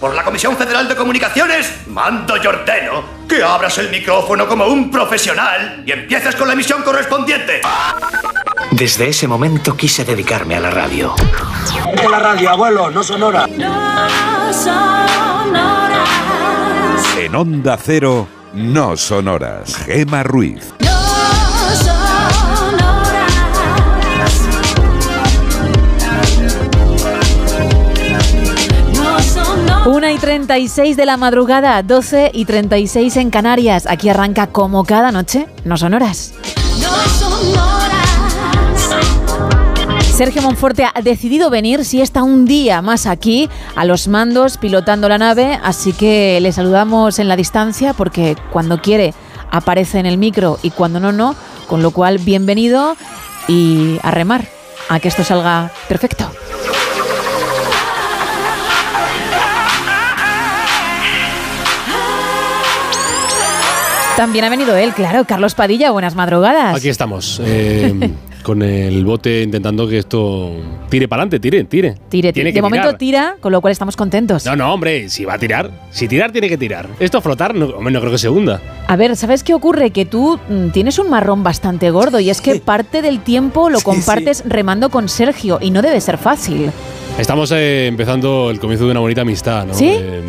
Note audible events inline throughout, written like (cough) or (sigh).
por la Comisión Federal de Comunicaciones, mando y ordeno que abras el micrófono como un profesional y empieces con la emisión correspondiente. Desde ese momento quise dedicarme a la radio. De la radio, abuelo, no sonora. En Onda Cero, no sonoras. Gema Ruiz. 36 de la madrugada, 12 y 36 en Canarias. Aquí arranca como cada noche, no son horas. Sergio Monforte ha decidido venir, si está un día más aquí, a los mandos, pilotando la nave, así que le saludamos en la distancia porque cuando quiere aparece en el micro y cuando no, no, con lo cual bienvenido y a remar, a que esto salga perfecto. También ha venido él, claro, Carlos Padilla, buenas madrugadas. Aquí estamos, eh, (laughs) con el bote intentando que esto tire para adelante, tire, tire. Tire, Tiene que De momento tirar. tira, con lo cual estamos contentos. No, no, hombre, si va a tirar, si tirar tiene que tirar. Esto flotar, no, hombre, no creo que se hunda. A ver, ¿sabes qué ocurre? Que tú mm, tienes un marrón bastante gordo y es que parte del tiempo lo compartes remando con Sergio y no debe ser fácil. Estamos eh, empezando el comienzo de una bonita amistad, ¿no? ¿Sí? Eh,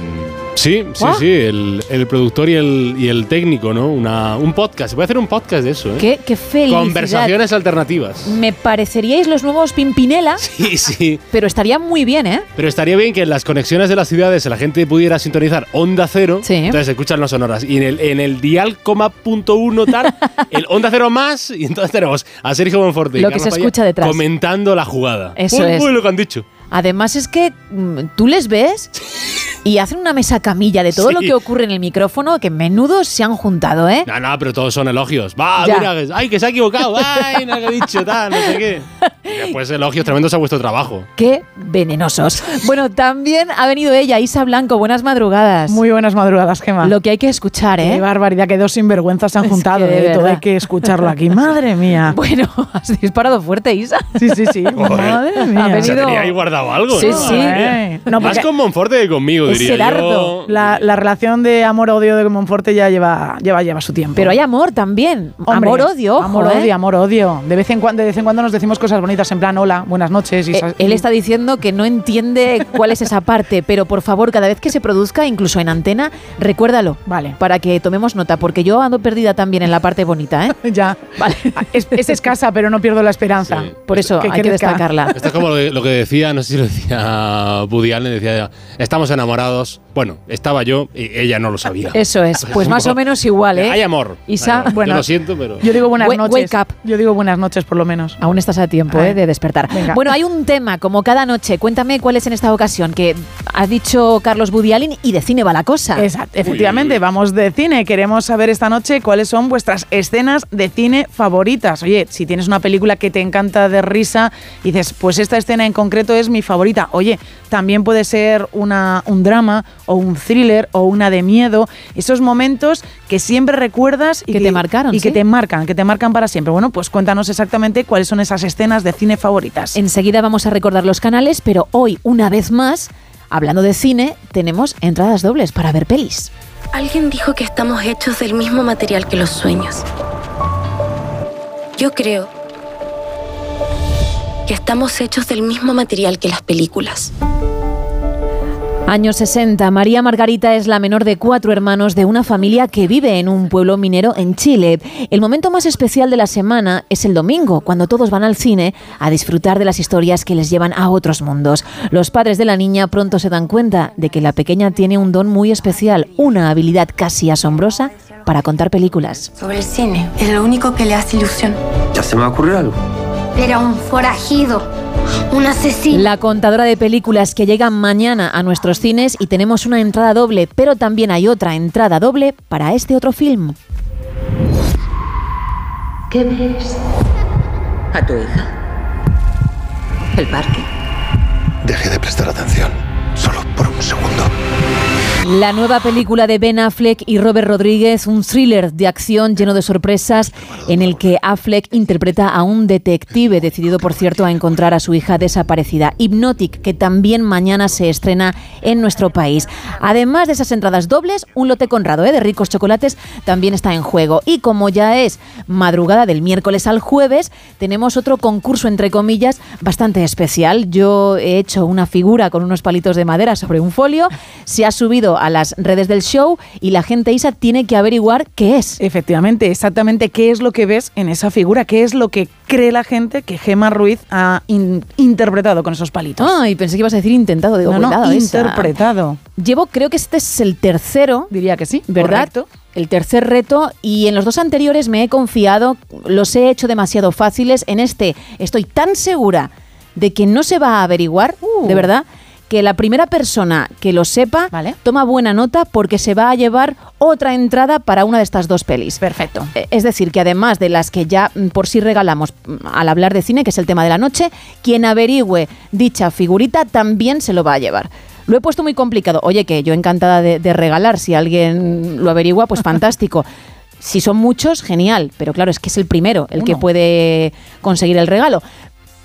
sí, sí, sí, el, el productor y el, y el técnico, ¿no? Una, un podcast, se puede hacer un podcast de eso, ¿eh? Qué, qué felicidad. Conversaciones alternativas. Me pareceríais los nuevos Pimpinela, (laughs) Sí, sí. pero estaría muy bien, ¿eh? Pero estaría bien que en las conexiones de las ciudades la gente pudiera sintonizar onda cero. Entonces escuchan las sonoras. Y en el, en el dial coma punto uno tal, (laughs) el onda cero más. Y entonces tenemos a Sergio Monforte y Lo que Carlos se Paya escucha detrás. comentando la jugada. Eso Uy, es. uy, lo que han dicho. Además es que mm, tú les ves y hacen una mesa camilla de todo Sí. lo que ocurre en el micrófono, que menudos se han juntado, ¿eh? No, no, pero todos son elogios. Va, Ya. mira, que- ay, que se ha equivocado. Ay, no, que he dicho tal, no sé qué. (laughs) Después elogios tremendos a vuestro trabajo. Qué venenosos. Bueno, también ha venido ella, Isa Blanco. Buenas madrugadas. Muy buenas madrugadas, Gemma. Lo que hay que escuchar, ¿eh? Qué barbaridad, que dos sinvergüenzas se han Es juntado. que de ¿eh? Todo hay que escucharlo aquí. (laughs) Madre mía. Bueno, (laughs) has disparado fuerte, Isa. Sí, sí, sí. Madre mía. Ha venido- tenía ahí algo, Sí, ¿no? sí. No, Más con Monforte que conmigo, diría yo. La, la relación de amor-odio de Monforte ya lleva, lleva, lleva su tiempo. Pero hay amor también. Amor-odio. Amor-odio, ¿eh? amor-odio. De vez, en cuando, de vez en cuando nos decimos cosas bonitas en plan, hola, buenas noches. Y Eh, Él está diciendo que no entiende cuál es esa parte, pero por favor, cada vez que se produzca, incluso en antena, recuérdalo. Vale. Para que tomemos nota, porque yo ando perdida también en la parte bonita, ¿eh? (laughs) ya. Vale. Es, es escasa, pero no pierdo la esperanza. Por eso Que hay que destacarla. Esto es como lo, que- lo que decía, no sé si lo decía Woody Allen, decía, estamos enamorados. Bueno, estaba yo y ella no lo sabía. Eso es. Pues más o menos igual, ¿eh? Hay amor. Isa, Hay amor. bueno, yo lo siento, pero... Yo digo buenas noches. wake up. Yo digo buenas noches, por lo menos. Aún estás a tiempo Ay. ¿eh? de despertar. Venga. Bueno, hay un tema, como cada noche. Cuéntame cuál es en esta ocasión, que has dicho Carlos Budialin y de cine va la cosa. Exacto, efectivamente, vamos de cine. Queremos saber esta noche cuáles son vuestras escenas de cine favoritas. Oye, si tienes una película que te encanta de risa y dices, pues esta escena en concreto es mi favorita. Oye, también puede ser una, un drama o un thriller o una de miedo. Esos momentos que siempre recuerdas y Que te marcaron, y que te marcan, que te marcan para siempre. Bueno, pues cuéntanos exactamente cuáles son esas escenas de cine favoritas. Enseguida vamos a recordar los canales, pero hoy, una vez más, hablando de cine, tenemos entradas dobles para ver pelis. Alguien dijo que estamos hechos del mismo material que los sueños. Yo creo que estamos hechos del mismo material que las películas. Años 60. María Margarita es la menor de cuatro hermanos de una familia que vive en un pueblo minero en Chile. El momento más especial de la semana es el domingo, cuando todos van al cine a disfrutar de las historias que les llevan a otros mundos. Los padres de la niña pronto se dan cuenta de que la pequeña tiene un don muy especial, una habilidad casi asombrosa para contar películas. Sobre el cine, es lo único que le hace ilusión. Ya se me ocurrió algo. Era un forajido, un asesino. La contadora de películas que llega mañana a nuestros cines y tenemos una entrada doble, pero también hay otra entrada doble para este otro film. ¿Qué ves? ¿A tu hija? ¿El parque? Dejé de prestar atención, solo por un segundo. La nueva película de Ben Affleck y Robert Rodríguez, un thriller de acción lleno de sorpresas en el que Affleck interpreta a un detective decidido, por cierto, a encontrar a su hija desaparecida, Hypnotic, que también mañana se estrena en nuestro país. Además de esas entradas dobles, un lote conrado ¿eh? de ricos chocolates también está en juego. Y como ya es madrugada del miércoles al jueves, tenemos otro concurso, entre comillas, bastante especial. Yo he hecho una figura con unos palitos de madera sobre un folio, se ha subido a las redes del show y la gente, Isa, tiene que averiguar qué es. Efectivamente, exactamente qué es lo que ves en esa figura, qué es lo que cree la gente que Gema Ruiz ha interpretado con esos palitos. Ah, y pensé que ibas a decir intentado, digo, no, no, interpretado. Llevo, creo que este es el tercero. Diría que sí, ¿verdad? correcto. El tercer reto y en los dos anteriores me he confiado, los he hecho demasiado fáciles. En este estoy tan segura de que no se va a averiguar, de verdad, que la primera persona que lo sepa toma buena nota porque se va a llevar otra entrada para una de estas dos pelis. Perfecto. Eh, Es decir, que además de las que ya mm, por sí regalamos mm, al hablar de cine, que es el tema de la noche, quien averigüe dicha figurita también se lo va a llevar. Lo he puesto muy complicado. Oye, que yo encantada de, de regalar, si alguien lo averigua, pues (laughs) fantástico. Si son muchos, genial, pero claro, es que es el primero el que puede conseguir el regalo.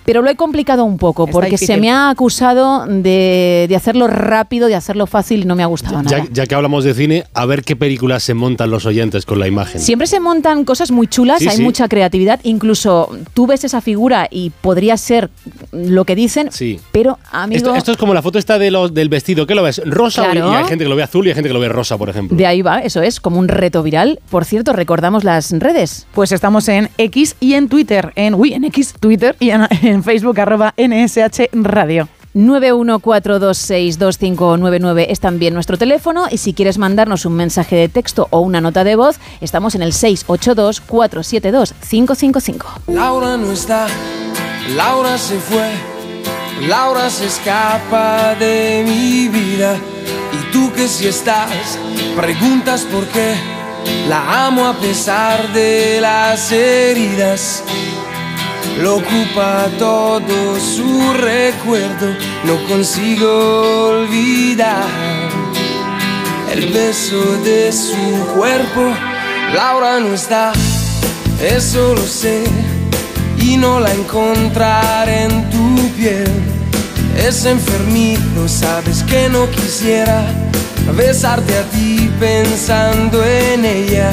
Pero lo he complicado un poco, Está porque se me ha acusado de, de hacerlo rápido, de hacerlo fácil y no me ha gustado nada. Ya, ya que hablamos de cine, a ver qué películas se montan los oyentes con la imagen. Siempre se montan cosas muy chulas, Sí, hay sí. mucha creatividad, incluso tú ves esa figura y podría ser lo que dicen, Sí. pero amigo, Esto, esto es como la foto esta de los, del vestido. ¿Qué lo ves? ¿Rosa? o- Claro. Y hay gente que lo ve azul y hay gente que lo ve rosa, por ejemplo. de ahí va, eso es, como un reto viral. Por cierto, recordamos las redes. Pues estamos en X y en Twitter, en, uy, en X, Twitter y en, en Facebook, arroba NSH Radio. 914262599 es también nuestro teléfono y si quieres mandarnos un mensaje de texto o una nota de voz, estamos en el 682-472-555. Laura no está, Laura se fue, Laura se escapa de mi vida. Y tú que si estás, preguntas por qué. La amo a pesar de las heridas. Lo ocupa todo su recuerdo, no consigo olvidar el beso de su cuerpo. Laura no está, eso lo sé, y no la encontraré en tu piel. Es enfermizo, sabes que no quisiera besarte a ti pensando en ella.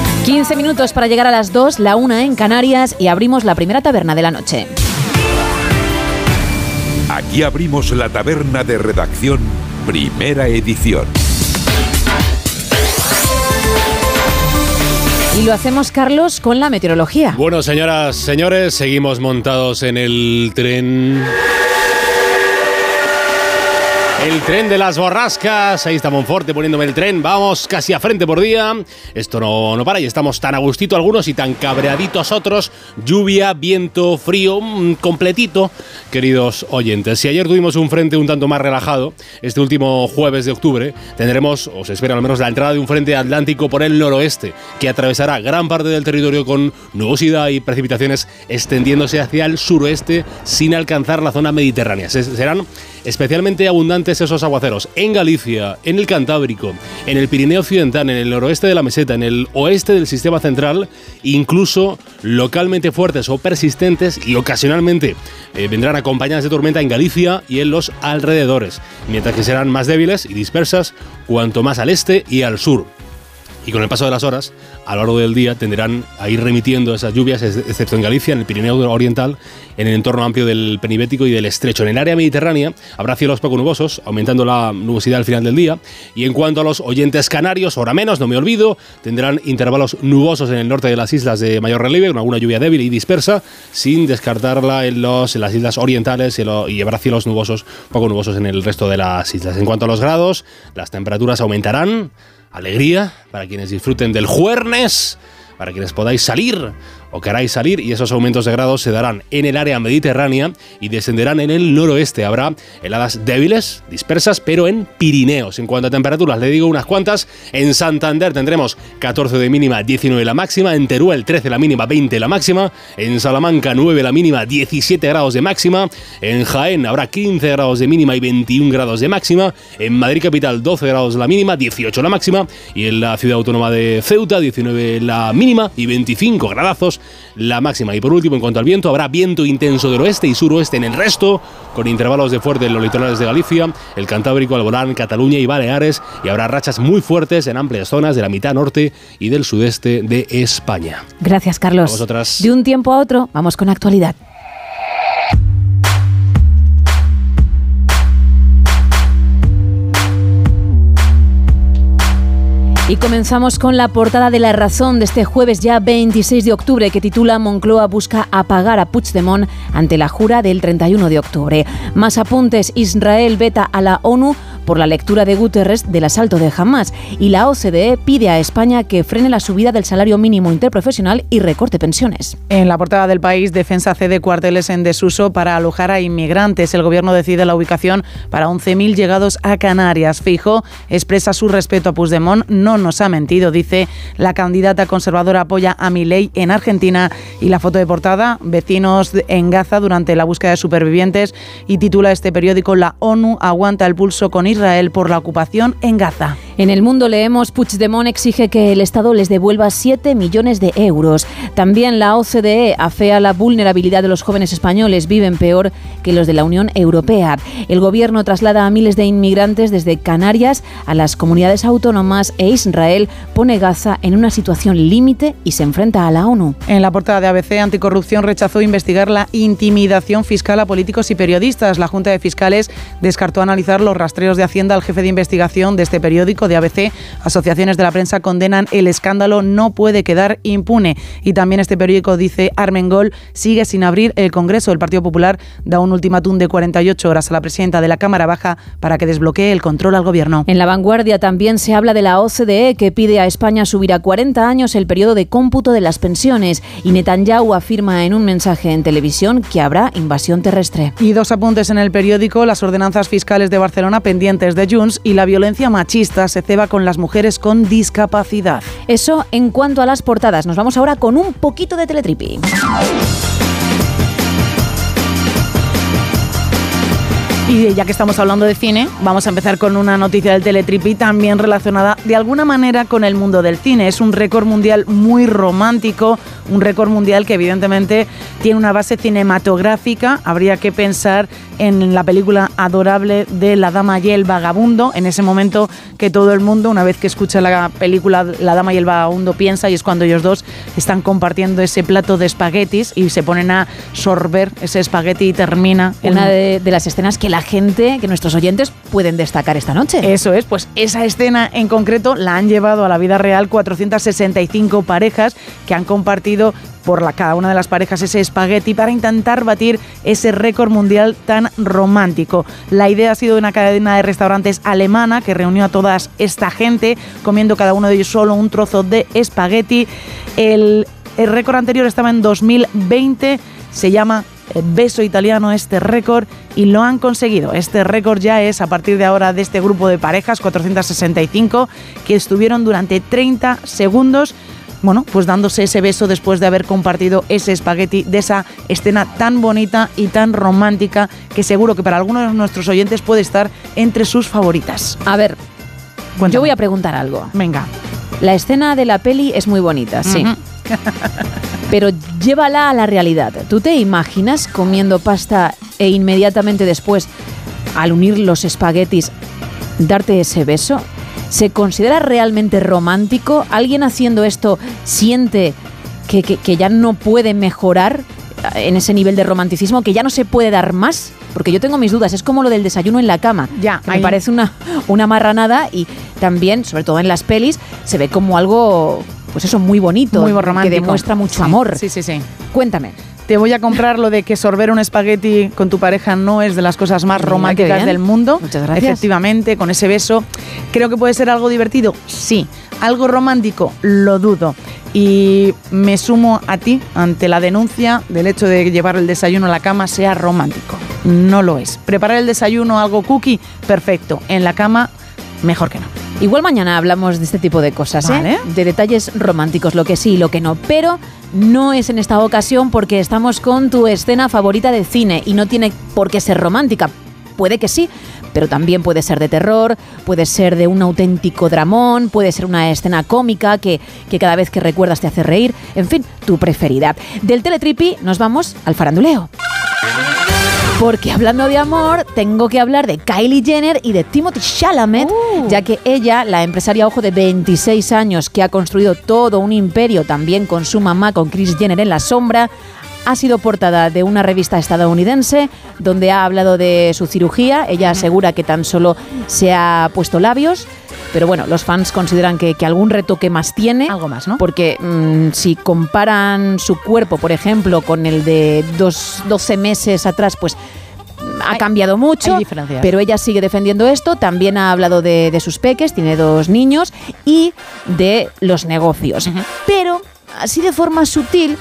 15 minutos para llegar a las 2, la una en Canarias y abrimos la primera taberna de la noche. Aquí abrimos la taberna de redacción, primera edición. Y lo hacemos, Carlos, con la meteorología. Bueno, señoras, señores, seguimos montados en el tren El tren de las borrascas. Ahí está Monforte poniéndome el tren. Vamos casi a frente por día. Esto no, no para y estamos tan a gustito algunos y tan cabreaditos otros. Lluvia, viento, frío, completito, queridos oyentes. Si ayer tuvimos un frente un tanto más relajado, este último jueves de octubre tendremos, o se espera al menos, la entrada de un frente atlántico por el noroeste que atravesará gran parte del territorio con nubosidad y precipitaciones extendiéndose hacia el suroeste sin alcanzar la zona mediterránea. Serán especialmente abundantes esos aguaceros en Galicia, en el Cantábrico, en el Pirineo Occidental, en el noroeste de la meseta, en el oeste del sistema central, incluso localmente fuertes o persistentes y ocasionalmente eh, vendrán acompañadas de tormenta en Galicia y en los alrededores, mientras que serán más débiles y dispersas cuanto más al este y al sur y con el paso de las horas, a lo largo del día, tenderán a ir remitiendo esas lluvias, excepto en Galicia, en el Pirineo Oriental, en el entorno amplio del Penibético y del Estrecho. En el área mediterránea habrá cielos poco nubosos, aumentando la nubosidad al final del día. Y en cuanto a los oyentes canarios, ahora menos, no me olvido, tendrán intervalos nubosos en el norte de las islas de mayor relieve, con alguna lluvia débil y dispersa, sin descartarla en, las islas orientales y, y habrá cielos nubosos, poco nubosos en el resto de las islas. En cuanto a los grados, las temperaturas aumentarán alegría para quienes disfruten del jueves, para quienes podáis salir o queráis salir y esos aumentos de grados se darán en el área mediterránea y descenderán en el noroeste. Habrá heladas débiles, dispersas, pero en Pirineos. En cuanto a temperaturas, le digo unas cuantas. En Santander tendremos 14 de mínima, 19 la máxima. En Teruel 13 la mínima, 20 la máxima. En Salamanca 9 la mínima, 17 grados de máxima. En Jaén habrá 15 grados de mínima y 21 grados de máxima. En Madrid capital 12 grados la mínima, 18 la máxima. Y en la ciudad autónoma de Ceuta 19 la mínima y 25 gradazos la máxima. Y por último, en cuanto al viento, habrá viento intenso del oeste y suroeste en el resto, con intervalos de fuerte en los litorales de Galicia, el Cantábrico, Alborán, Cataluña y Baleares, y habrá rachas muy fuertes en amplias zonas de la mitad norte y del sudeste de España. Gracias, Carlos. De un tiempo a otro, vamos con actualidad. Y comenzamos con la portada de La Razón de este jueves ya 26 de octubre que titula Moncloa busca apagar a Puigdemont ante la jura del 31 de octubre. Más apuntes, Israel veta a la ONU por la lectura de Guterres del asalto de Hamas y la OCDE pide a España que frene la subida del salario mínimo interprofesional y recorte pensiones. En la portada del país, Defensa cede cuarteles en desuso para alojar a inmigrantes. El gobierno decide la ubicación para 11.000 llegados a Canarias. Fijo expresa su respeto a Puigdemont, no nos ha mentido, dice la candidata conservadora apoya a Milei en Argentina y la foto de portada, vecinos en Gaza durante la búsqueda de supervivientes y titula este periódico La ONU aguanta el pulso con Israel por la ocupación en Gaza. En el mundo leemos Puigdemont exige que el Estado les devuelva 7 millones de euros. También la OCDE afea la vulnerabilidad de los jóvenes españoles, viven peor que los de la Unión Europea. El gobierno traslada a miles de inmigrantes desde Canarias a las comunidades autónomas e Israel pone Gaza en una situación límite y se enfrenta a la ONU. En la portada de ABC, Anticorrupción rechazó investigar la intimidación fiscal a políticos y periodistas. La Junta de Fiscales descartó analizar los rastreos de Hacienda al jefe de investigación de este periódico de ABC. Asociaciones de la prensa condenan el escándalo, no puede quedar impune. Y también este periódico dice Armengol sigue sin abrir el Congreso. El Partido Popular da un ultimátum de 48 horas a la presidenta de la Cámara Baja para que desbloquee el control al gobierno. En la vanguardia también se habla de la OCDE que pide a España subir a 40 años el periodo de cómputo de las pensiones. Y Netanyahu afirma en un mensaje en televisión que habrá invasión terrestre. Y dos apuntes en el periódico, las ordenanzas fiscales de Barcelona pendientes de Junts y la violencia machista se ceba con las mujeres con discapacidad. Eso en cuanto a las portadas. Nos vamos ahora con un poquito de teletripi. Y ya que estamos hablando de cine, vamos a empezar con una noticia del Teletripi también relacionada de alguna manera con el mundo del cine. Es un récord mundial muy romántico, un récord mundial que evidentemente tiene una base cinematográfica. Habría que pensar en la película adorable de La Dama y el Vagabundo, en ese momento que todo el mundo, una vez que escucha la película La Dama y el Vagabundo, piensa y es cuando ellos dos están compartiendo ese plato de espaguetis y se ponen a sorber ese espagueti y termina. Una de, de las escenas que la gente, que nuestros oyentes pueden destacar esta noche. Eso es, pues esa escena en concreto la han llevado a la vida real 465 parejas que han compartido por la, cada una de las parejas ese espagueti para intentar batir ese récord mundial tan romántico. La idea ha sido de una cadena de restaurantes alemana que reunió a toda esta gente comiendo cada uno de ellos solo un trozo de espagueti. El, el récord anterior estaba en 2020, se llama eh, Beso Italiano este récord y lo han conseguido. Este récord ya es a partir de ahora de este grupo de parejas, 465, que estuvieron durante 30 segundos bueno, pues dándose ese beso después de haber compartido ese espagueti de esa escena tan bonita y tan romántica que seguro que para algunos de nuestros oyentes puede estar entre sus favoritas. A ver, yo voy a preguntar algo. Venga. La escena de la peli es muy bonita, sí. (laughs) Pero llévala a la realidad. ¿Tú te imaginas comiendo pasta e inmediatamente después, al unir los espaguetis, darte ese beso? ¿Se considera realmente romántico? ¿Alguien haciendo esto siente que, que, ya no puede mejorar en ese nivel de romanticismo, que ya no se puede dar más? Porque yo tengo mis dudas, es como lo del desayuno en la cama. Ya, me parece una, una marranada y también, sobre todo en las pelis, se ve como algo, pues eso, muy bonito, muy romántico. que demuestra mucho amor. Sí, sí, sí. Cuéntame. Te voy a comprar lo de que sorber un espagueti con tu pareja no es de las cosas más románticas del mundo. Muchas gracias. Efectivamente, con ese beso. Creo que puede ser algo divertido, sí. Algo romántico, lo dudo. Y me sumo a ti ante la denuncia del hecho de llevar el desayuno a la cama sea romántico. No lo es. Preparar el desayuno algo cookie, perfecto. En la cama, mejor que no. Igual mañana hablamos de este tipo de cosas, ¿eh? De detalles románticos, lo que sí y lo que no. Pero no es en esta ocasión porque estamos con tu escena favorita de cine y no tiene por qué ser romántica. Puede que sí, pero también puede ser de terror, puede ser de un auténtico dramón, puede ser una escena cómica que, que cada vez que recuerdas te hace reír. En fin, tu preferida. Del Teletripi nos vamos al faranduleo. Porque hablando de amor, tengo que hablar de Kylie Jenner y de Timothy Chalamet, ya que ella, la empresaria ojo de 26 años que ha construido todo un imperio también con su mamá, con Kris Jenner en la sombra, ha sido portada de una revista estadounidense donde ha hablado de su cirugía. Ella asegura que tan solo se ha puesto labios. Pero bueno, los fans consideran que, que algún retoque más tiene. Algo más, ¿no? Porque mm, si comparan su cuerpo, por ejemplo, con el de dos, 12 meses atrás, pues ha cambiado mucho, pero ella sigue defendiendo esto. También ha hablado de, de, sus peques, tiene dos niños, y de los negocios. Pero, así de forma sutil,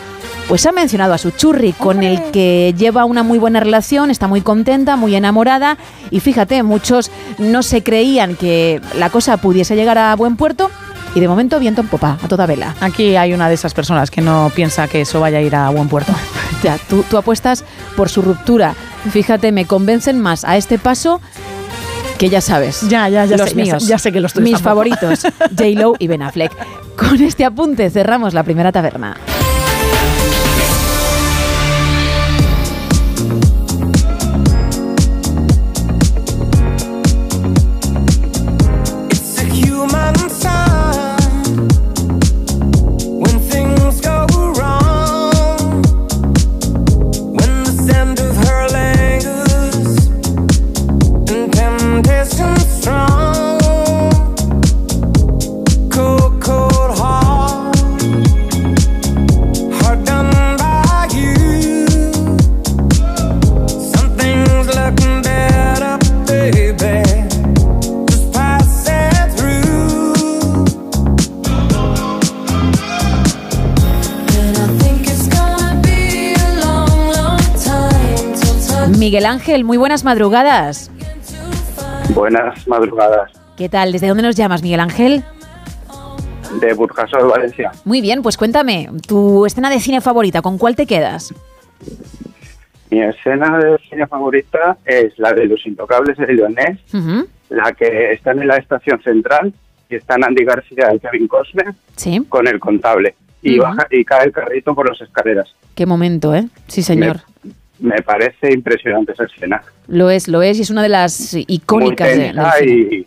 pues ha mencionado a su churri, con el que lleva una muy buena relación, está muy contenta, muy enamorada. Y fíjate, muchos no se creían que la cosa pudiese llegar a buen puerto. Y de momento viento en popa, a toda vela. Aquí hay una de esas personas que no piensa que eso vaya a ir a buen puerto. (laughs) ya, tú, tú apuestas por su ruptura. Fíjate, me convencen más a este paso que ya sabes. Ya, ya, ya los sé, míos. Ya sé, que los Mis favoritos, (laughs) J-Lo y Ben Affleck. Con este apunte cerramos la primera taberna. Miguel Ángel, muy buenas madrugadas. Buenas madrugadas. ¿Qué tal? ¿Desde dónde nos llamas, Miguel Ángel? De Burjasot, Valencia. Muy bien, pues cuéntame, tu escena de cine favorita, ¿con cuál te quedas? Mi escena de cine favorita es la de Los Intocables de Leonés, la que está en la estación central y están Andy García y Kevin Costner con el contable. Y, baja, y cae el carrito por las escaleras. Qué momento, ¿eh? Sí, señor me parece impresionante esa escena. Lo es, lo es, y es una de las icónicas muy de,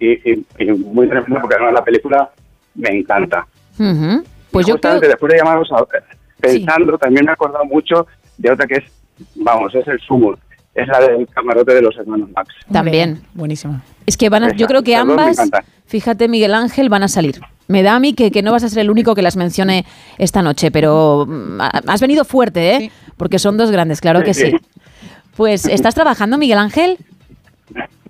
y, y, muy tremenda, porque además la película me encanta. Pues yo creo... después de llamaros pensando, también me he acordado mucho de otra que es, vamos, es el sumo, es la del camarote de los hermanos Max. También. Buenísimo. Es que van a, yo creo que ambas, fíjate Miguel Ángel, van a salir. Me da a mí que, que, no vas a ser el único que las mencione esta noche, pero mm, has venido fuerte, ¿eh? Porque son dos grandes, claro que sí. Pues, ¿estás trabajando, Miguel Ángel?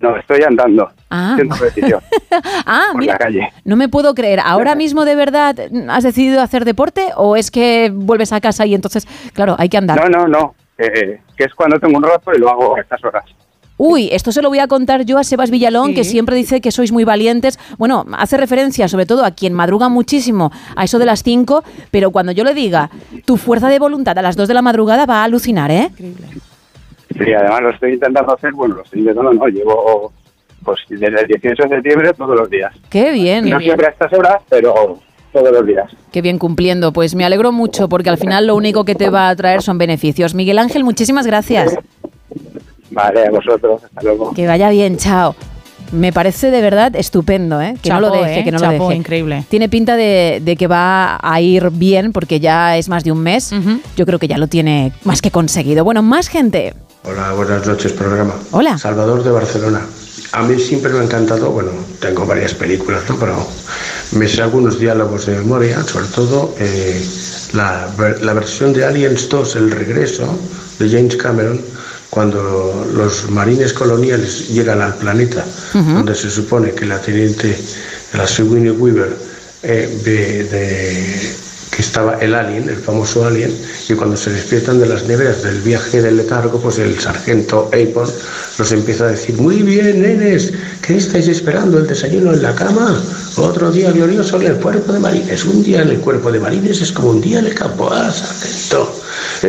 No, estoy andando. Ah, (laughs) ah por mira, la calle. no me puedo creer. ¿Ahora mismo de verdad has decidido hacer deporte o es que vuelves a casa y entonces, claro, hay que andar? No, no, no. Eh, que es cuando tengo un rato y lo hago a estas horas. Uy, esto se lo voy a contar yo a Sebas Villalón, que siempre dice que sois muy valientes. Bueno, hace referencia sobre todo a quien madruga muchísimo, a eso de las 5, pero cuando yo le diga tu fuerza de voluntad a las 2 de la madrugada va a alucinar, ¿eh? Sí, además lo estoy intentando hacer, bueno, lo estoy intentando, no, llevo pues desde el 18 de septiembre todos los días. Qué bien. No siempre a estas horas, pero todos los días. Qué bien cumpliendo. Pues me alegro mucho porque al final lo único que te va a traer son beneficios. Miguel Ángel, muchísimas gracias. Vale, a vosotros, hasta luego. Que vaya bien, chao. Me parece de verdad estupendo, ¿eh? Que no lo deje, ¿eh? que no lo deje. increíble. Tiene pinta de, de que va a ir bien porque ya es más de un mes. Yo creo que ya lo tiene más que conseguido. Bueno, más gente. Hola, buenas noches, programa. Hola. Salvador de Barcelona. A mí siempre me ha encantado, bueno, tengo varias películas, ¿no? Pero me sé algunos diálogos de memoria, sobre todo eh, la, la versión de Aliens 2, El Regreso, de James Cameron, cuando los marines coloniales llegan al planeta, donde se supone que la teniente, la Sigourney Weaver, eh, de- que estaba el alien, el famoso alien, y cuando se despiertan de las neveras del viaje del letargo, pues el sargento Apon los empieza a decir, muy bien, nenes, ¿qué estáis esperando? ¿El desayuno en la cama? Otro día glorioso en el cuerpo de marines. Un día en el cuerpo de marines es como un día en el campo. Ah, sargento,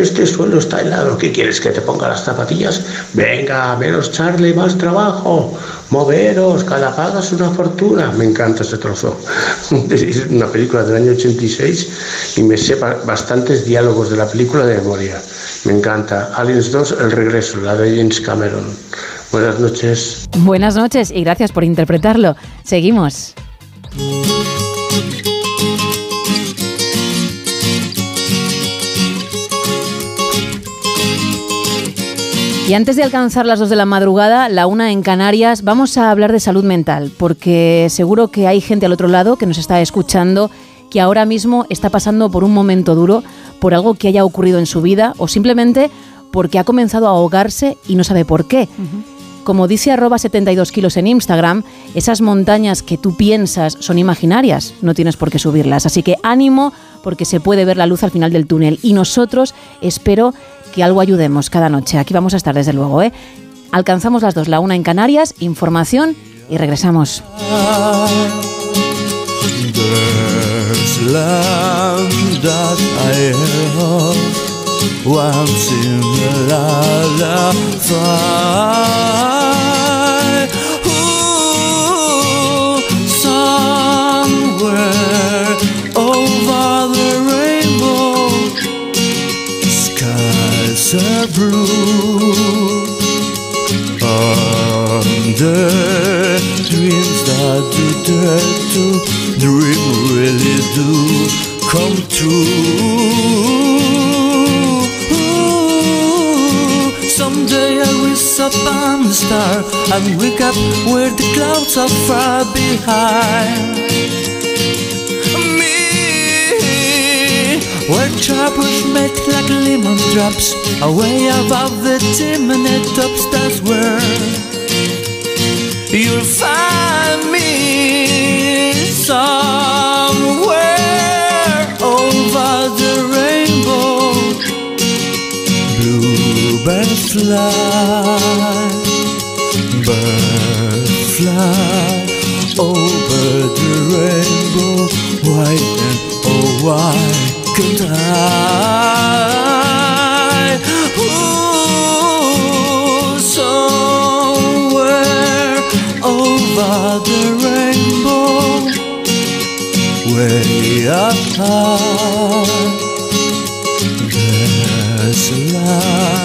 este suelo está helado. ¿Qué quieres, que te ponga las zapatillas? Venga, menos Charlie, más trabajo. Moveros, cada paga es una fortuna. Me encanta ese trozo. (laughs) Es una película del año 86 y me sé ba- bastantes diálogos de la película de memoria. Me encanta. Aliens 2, El regreso, la de James Cameron. Buenas noches. Buenas noches y gracias por interpretarlo. Seguimos. Y antes de alcanzar las 2 de la madrugada, la una en Canarias, vamos a hablar de salud mental, porque seguro que hay gente al otro lado que nos está escuchando que ahora mismo está pasando por un momento duro, por algo que haya ocurrido en su vida o simplemente porque ha comenzado a ahogarse y no sabe por qué. Como dice arroba 72 kilos en Instagram, esas montañas que tú piensas son imaginarias, no tienes por qué subirlas. Así que ánimo porque se puede ver la luz al final del túnel. Y nosotros espero que algo ayudemos cada noche. Aquí vamos a estar desde luego. ¿eh? Alcanzamos las dos, la una en Canarias, información y regresamos. In a lullaby. Ooh, somewhere over the rainbow, skies are blue. Under dreams that we dare to dream really do come true. Someday I will stop on the star and wake up where the clouds are far behind me. Where troubles melt like lemon drops away above the chimney tops. That's where you'll find me somewhere fly, bird fly over the rainbow. Why and oh why can't I? Ooh, somewhere over the rainbow, way up high. There's a land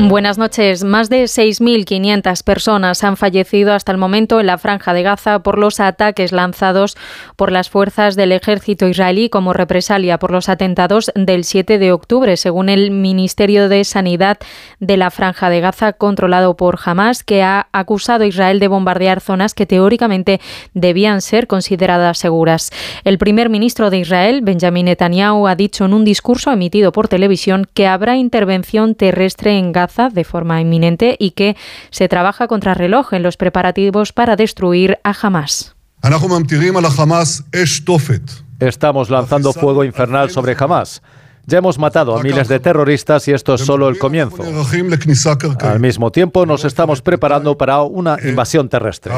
Buenas noches. Más de 6.500 personas han fallecido hasta el momento en la franja de Gaza por los ataques lanzados por las fuerzas del ejército israelí como represalia por los atentados del 7 de octubre, según el Ministerio de Sanidad de la franja de Gaza controlado por Hamas, que ha acusado a Israel de bombardear zonas que teóricamente debían ser consideradas seguras. El primer ministro de Israel, Benjamin Netanyahu, ha dicho en un discurso emitido por televisión que habrá intervención terrestre en Gaza de forma inminente y que se trabaja contra reloj en los preparativos para destruir a Hamas. Estamos lanzando fuego infernal sobre Hamas. Ya hemos matado a miles de terroristas y esto es solo el comienzo. Al mismo tiempo, nos estamos preparando para una invasión terrestre.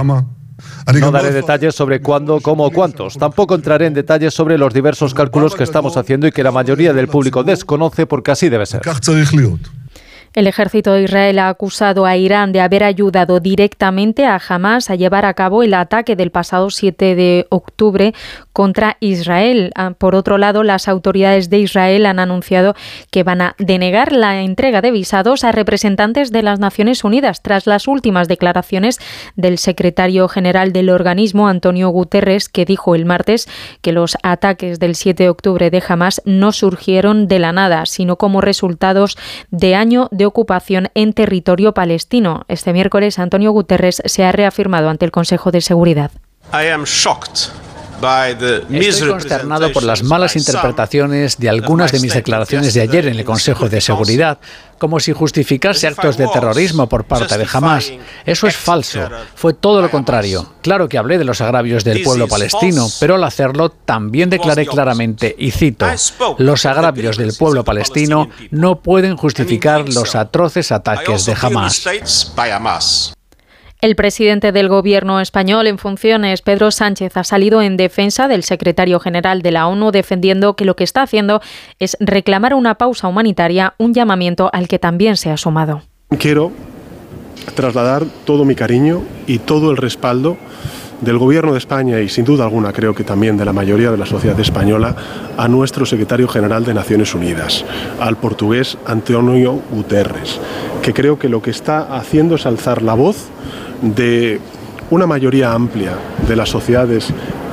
No daré detalles sobre cuándo, cómo o cuántos. Tampoco entraré en detalles sobre los diversos cálculos que estamos haciendo y que la mayoría del público desconoce porque así debe ser. El ejército de Israel ha acusado a Irán de haber ayudado directamente a Hamas a llevar a cabo el ataque del pasado 7 de octubre contra Israel. Ah, por otro lado, las autoridades de Israel han anunciado que van a denegar la entrega de visados a representantes de las Naciones Unidas tras las últimas declaraciones del secretario general del organismo, Antonio Guterres, que dijo el martes que los ataques del 7 de octubre de Hamas no surgieron de la nada, sino como resultados de año ocupación en territorio palestino. Este miércoles, Antonio Guterres se ha reafirmado ante el Consejo de Seguridad. Estoy consternado por las malas interpretaciones de algunas de mis declaraciones de ayer en el Consejo de Seguridad, como si justificase actos de terrorismo por parte de Hamas. Eso es falso. Fue todo lo contrario. Claro que hablé de los agravios del pueblo palestino, pero al hacerlo también declaré claramente, y cito, los agravios del pueblo palestino no pueden justificar los atroces ataques de Hamas. El presidente del gobierno español en funciones, Pedro Sánchez, ha salido en defensa del secretario general de la ONU defendiendo que lo que está haciendo es reclamar una pausa humanitaria, un llamamiento al que también se ha sumado. Quiero trasladar todo mi cariño y todo el respaldo del Gobierno de España y sin duda alguna creo que también de la mayoría de la sociedad española a nuestro secretario general de Naciones Unidas, al portugués Antonio Guterres, que creo que lo que está haciendo es alzar la voz de una mayoría amplia de las sociedades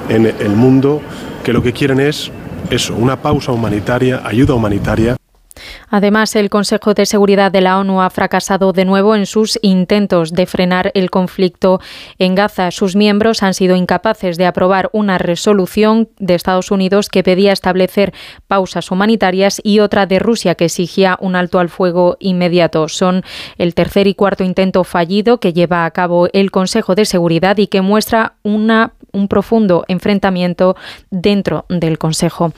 en el mundo que lo que quieren es eso, una pausa humanitaria, ayuda humanitaria Además, el Consejo de Seguridad de la ONU ha fracasado de nuevo en sus intentos de frenar el conflicto en Gaza. Sus miembros han sido incapaces de aprobar una resolución de Estados Unidos que pedía establecer pausas humanitarias y otra de Rusia que exigía un alto al fuego inmediato. Son el tercer y cuarto intento fallido que lleva a cabo el Consejo de Seguridad y que muestra un profundo enfrentamiento dentro del Consejo.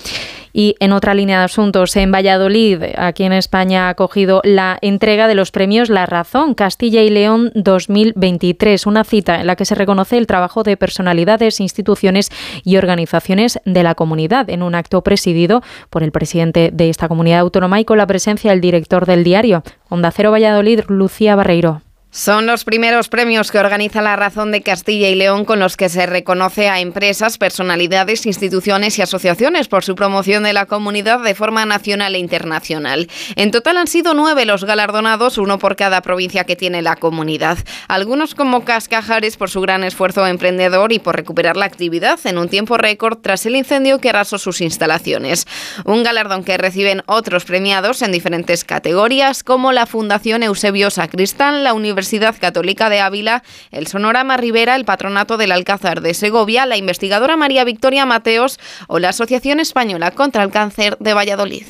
Y en otra línea de asuntos, en Valladolid, aquí en España, ha acogido la entrega de los premios La Razón Castilla y León 2023, una cita en la que se reconoce el trabajo de personalidades, instituciones y organizaciones de la comunidad, en un acto presidido por el presidente de esta comunidad autónoma y con la presencia del director del diario, Onda Cero Valladolid, Lucía Barreiro. Son los primeros premios que organiza la Razón de Castilla y León con los que se reconoce a empresas, personalidades, instituciones y asociaciones por su promoción de la comunidad de forma nacional e internacional. En total han sido nueve los galardonados, uno por cada provincia que tiene la comunidad. Algunos como Cascajares por su gran esfuerzo emprendedor y por recuperar la actividad en un tiempo récord tras el incendio que arrasó sus instalaciones. Un galardón que reciben otros premiados en diferentes categorías como la Fundación Eusebio Sacristán, la Universidad Universidad Católica de Ávila, el Sonorama Rivera, el Patronato del Alcázar de Segovia, la investigadora María Victoria Mateos o la Asociación Española contra el Cáncer de Valladolid.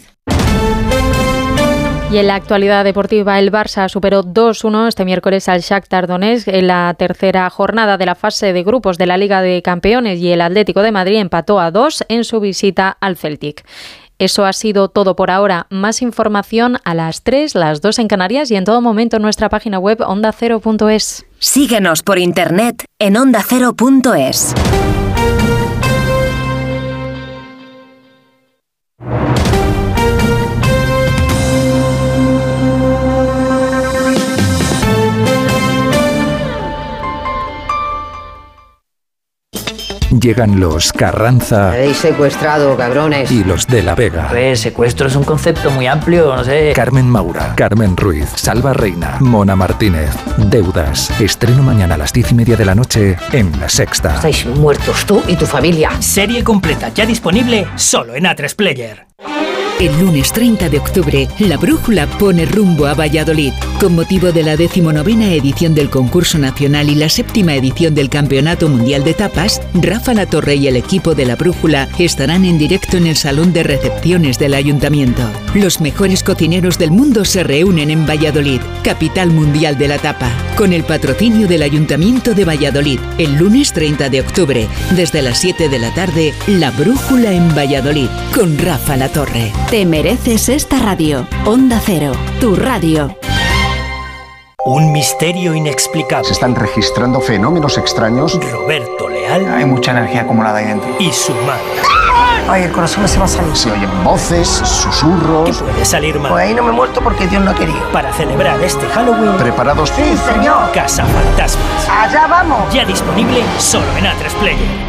Y en la actualidad deportiva, el Barça superó 2-1 este miércoles al Shakhtar Donetsk en la tercera jornada de la fase de grupos de la Liga de Campeones y el Atlético de Madrid empató a 2 en su visita al Celtic. Eso ha sido todo por ahora. Más información a las 3, las 2 en Canarias y en todo momento en nuestra página web ondacero.es. Síguenos por internet en ondacero.es. Llegan los Carranza. Habéis secuestrado, cabrones. Y los de la Vega. Pues secuestro es un concepto muy amplio, no sé. Carmen Maura, Carmen Ruiz, Salva Reina, Mona Martínez. Deudas. Estreno mañana a las diez y media de la noche en La Sexta. Estáis muertos tú y tu familia. Serie completa ya disponible solo en A3 Player. El lunes 30 de octubre, la Brújula pone rumbo a Valladolid. Con motivo de la decimonovena edición del concurso nacional y la séptima edición del Campeonato Mundial de Tapas, Rafa La Torre y el equipo de la Brújula estarán en directo en el Salón de Recepciones del Ayuntamiento. Los mejores cocineros del mundo se reúnen en Valladolid, capital mundial de la tapa, con el patrocinio del Ayuntamiento de Valladolid. El lunes 30 de octubre, desde las 7 de la tarde, La Brújula en Valladolid, con Rafa La Torre. Te mereces esta radio. Onda Cero, tu radio. Un misterio inexplicable. Se están registrando fenómenos extraños. Roberto Leal. Hay mucha energía acumulada ahí dentro. Y su madre. Ay, el corazón se va a salir. Se oyen voces, susurros. ¿Qué puede salir mal? Pues ahí no me he muerto porque Dios no ha querido. Para celebrar este Halloween. ¿Preparados? Sí, señor. Casa Fantasmas. Allá vamos. Ya disponible solo en A3 Player.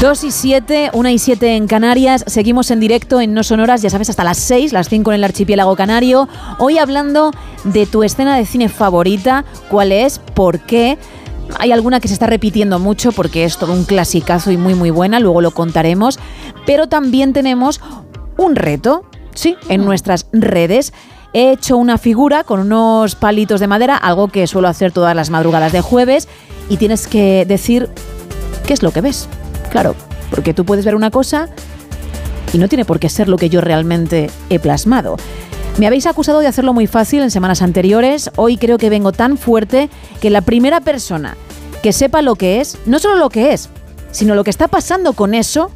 2 y 7, 1 y 7 en Canarias. Seguimos en directo en No Sonoras, ya sabes, hasta las 6, las 5 en el archipiélago canario. Hoy hablando de tu escena de cine favorita, cuál es, por qué. Hay alguna que se está repitiendo mucho porque es todo un clasicazo y muy muy buena, luego lo contaremos. Pero también tenemos un reto, sí, en nuestras redes. He hecho una figura con unos palitos de madera, algo que suelo hacer todas las madrugadas de jueves, y tienes que decir qué es lo que ves. Claro, porque tú puedes ver una cosa y no tiene por qué ser lo que yo realmente he plasmado. Me habéis acusado de hacerlo muy fácil en semanas anteriores. Hoy creo que vengo tan fuerte que la primera persona que sepa lo que es, no solo lo que es, sino lo que está pasando con eso,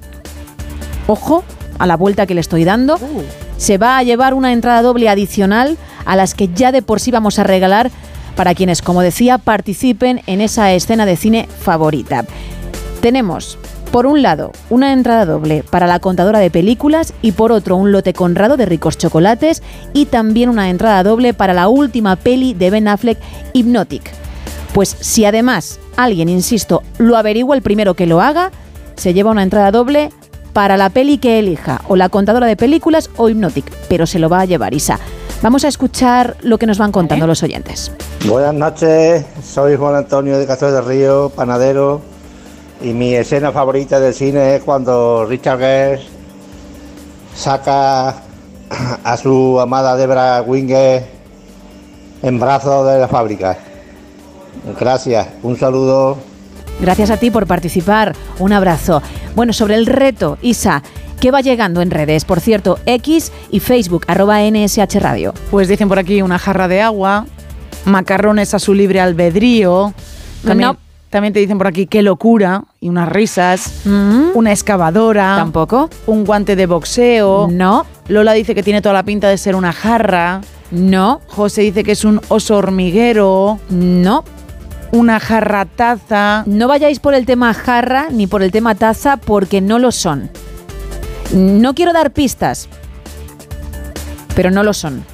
ojo a la vuelta que le estoy dando, uh. se va a llevar una entrada doble adicional a las que ya de por sí vamos a regalar para quienes, como decía, participen en esa escena de cine favorita. Tenemos por un lado, una entrada doble para la contadora de películas y por otro, un lote conrado de ricos chocolates y también una entrada doble para la última peli de Ben Affleck, Hypnotic. Pues si además alguien, insisto, lo averigua el primero que lo haga, se lleva una entrada doble para la peli que elija, o la contadora de películas o Hypnotic, pero se lo va a llevar Isa. Vamos a escuchar lo que nos van contando los oyentes. Buenas noches, soy Juan Antonio de Castro del Río, panadero y mi escena favorita del cine es cuando Richard Gere saca a su amada Debra Winger en brazos de la fábrica. Gracias, un saludo. Gracias a ti por participar, un abrazo. Bueno, sobre el reto, Isa, ¿qué va llegando en redes? Por cierto, X y Facebook, arroba NSH Radio. Pues dicen por aquí una jarra de agua, macarrones a su libre albedrío. También, no. También te dicen por aquí qué locura y unas risas, Mm. una excavadora. Tampoco. Un guante de boxeo. No. Lola dice que tiene toda la pinta de ser una jarra. No. José dice que es un oso hormiguero. No. Una jarra taza. No vayáis por el tema jarra ni por el tema taza porque no lo son. No quiero dar pistas, pero no lo son.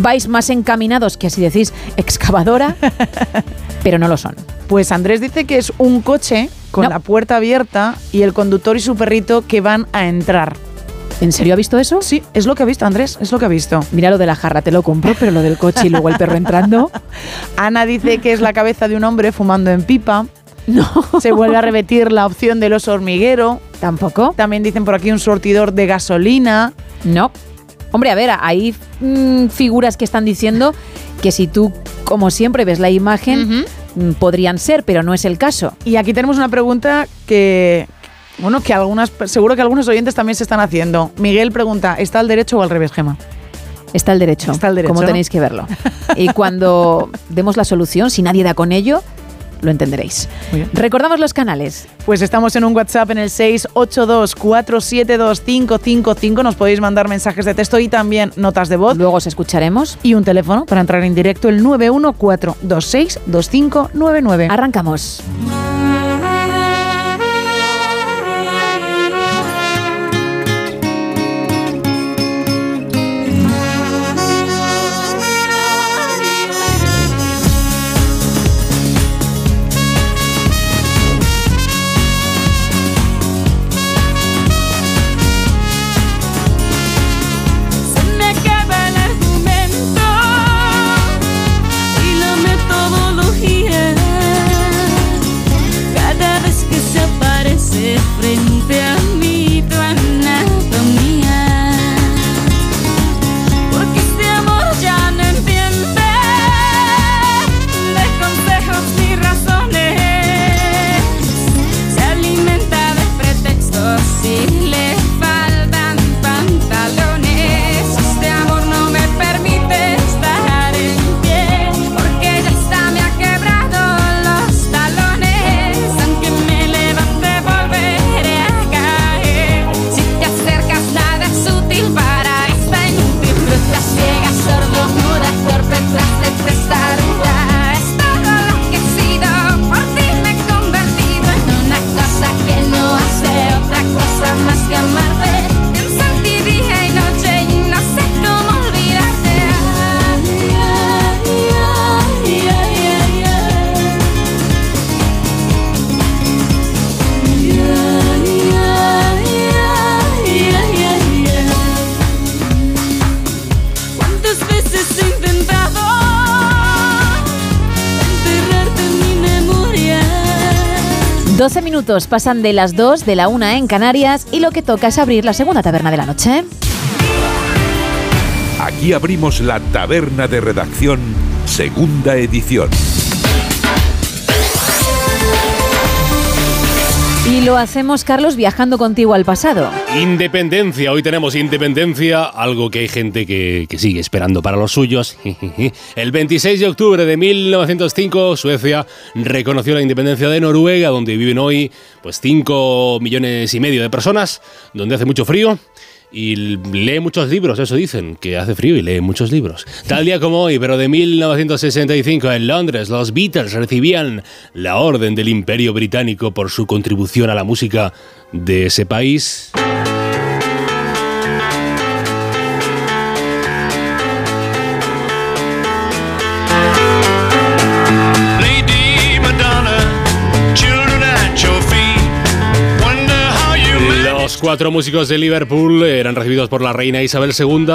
Vais más encaminados que si decís excavadora, (laughs) pero no lo son. Pues Andrés dice que es un coche con No. la puerta abierta y el conductor y su perrito que van a entrar. ¿En serio ha visto eso? Sí, es lo que ha visto Andrés, es lo que ha visto. Mira lo de la jarra, te lo compro, pero lo del coche y luego el perro entrando. (laughs) Ana dice que es la cabeza de un hombre fumando en pipa. No. Se vuelve a repetir la opción del oso hormiguero. Tampoco. También dicen por aquí un surtidor de gasolina. No. Hombre, a ver, hay mm, figuras que están diciendo que si tú, como siempre, ves la imagen, mm, podrían ser, pero no es el caso. Y aquí tenemos una pregunta que, bueno, que algunas, seguro que algunos oyentes también se están haciendo. Miguel pregunta, ¿está al derecho o al revés, Gema? Está al derecho. Está al derecho. Como tenéis que verlo. y cuando (laughs) demos la solución, si nadie da con ello, lo entenderéis. Recordamos los canales. Pues estamos en un WhatsApp en el 682-472-555. Nos podéis mandar mensajes de texto y también notas de voz. Luego os escucharemos. Y un teléfono para entrar en directo, el 914262599. Arrancamos. Minutos pasan de las 2 de la 1 en Canarias y lo que toca es abrir la segunda taberna de la noche. Aquí abrimos la taberna de redacción, segunda edición. Y lo hacemos, Carlos, viajando contigo al pasado. Independencia, hoy tenemos independencia, algo que hay gente que, sigue esperando para los suyos. (laughs) El 26 de octubre de 1905, Suecia reconoció la independencia de Noruega, donde viven hoy pues 5 millones y medio de personas, donde hace mucho frío. Y lee muchos libros, eso dicen, que hace frío y lee muchos libros. Tal día como hoy, pero de 1965, en Londres, los Beatles recibían la Orden del Imperio Británico por su contribución a la música de ese país. Cuatro músicos de Liverpool eran recibidos por la reina Isabel II.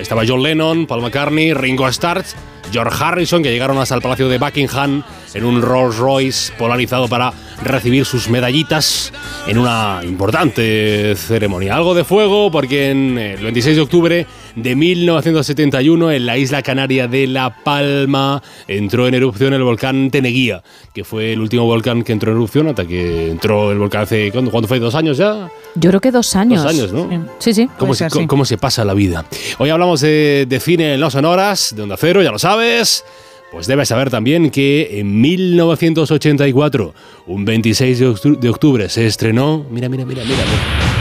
Estaba John Lennon, Paul McCartney, Ringo Starr, George Harrison, que llegaron hasta el Palacio de Buckingham en un Rolls Royce polarizado para recibir sus medallitas en una importante ceremonia. Algo de fuego porque en el 26 de octubre de 1971 en la isla canaria de La Palma entró en erupción el volcán Teneguía, que fue el último volcán que entró en erupción hasta que entró el volcán hace... ¿Cuándo, cuándo fue? ¿Dos años ya? Yo creo que dos años. Dos años, ¿no? Sí, sí. ¿Cómo se, co- cómo se pasa la vida? Hoy hablamos de, de cine en los sonoras, de Onda Cero, ya lo sabes. Pues debes saber también que en 1984, un 26 de octu- de octubre, se estrenó. Mira, mira, mira, mira. mira.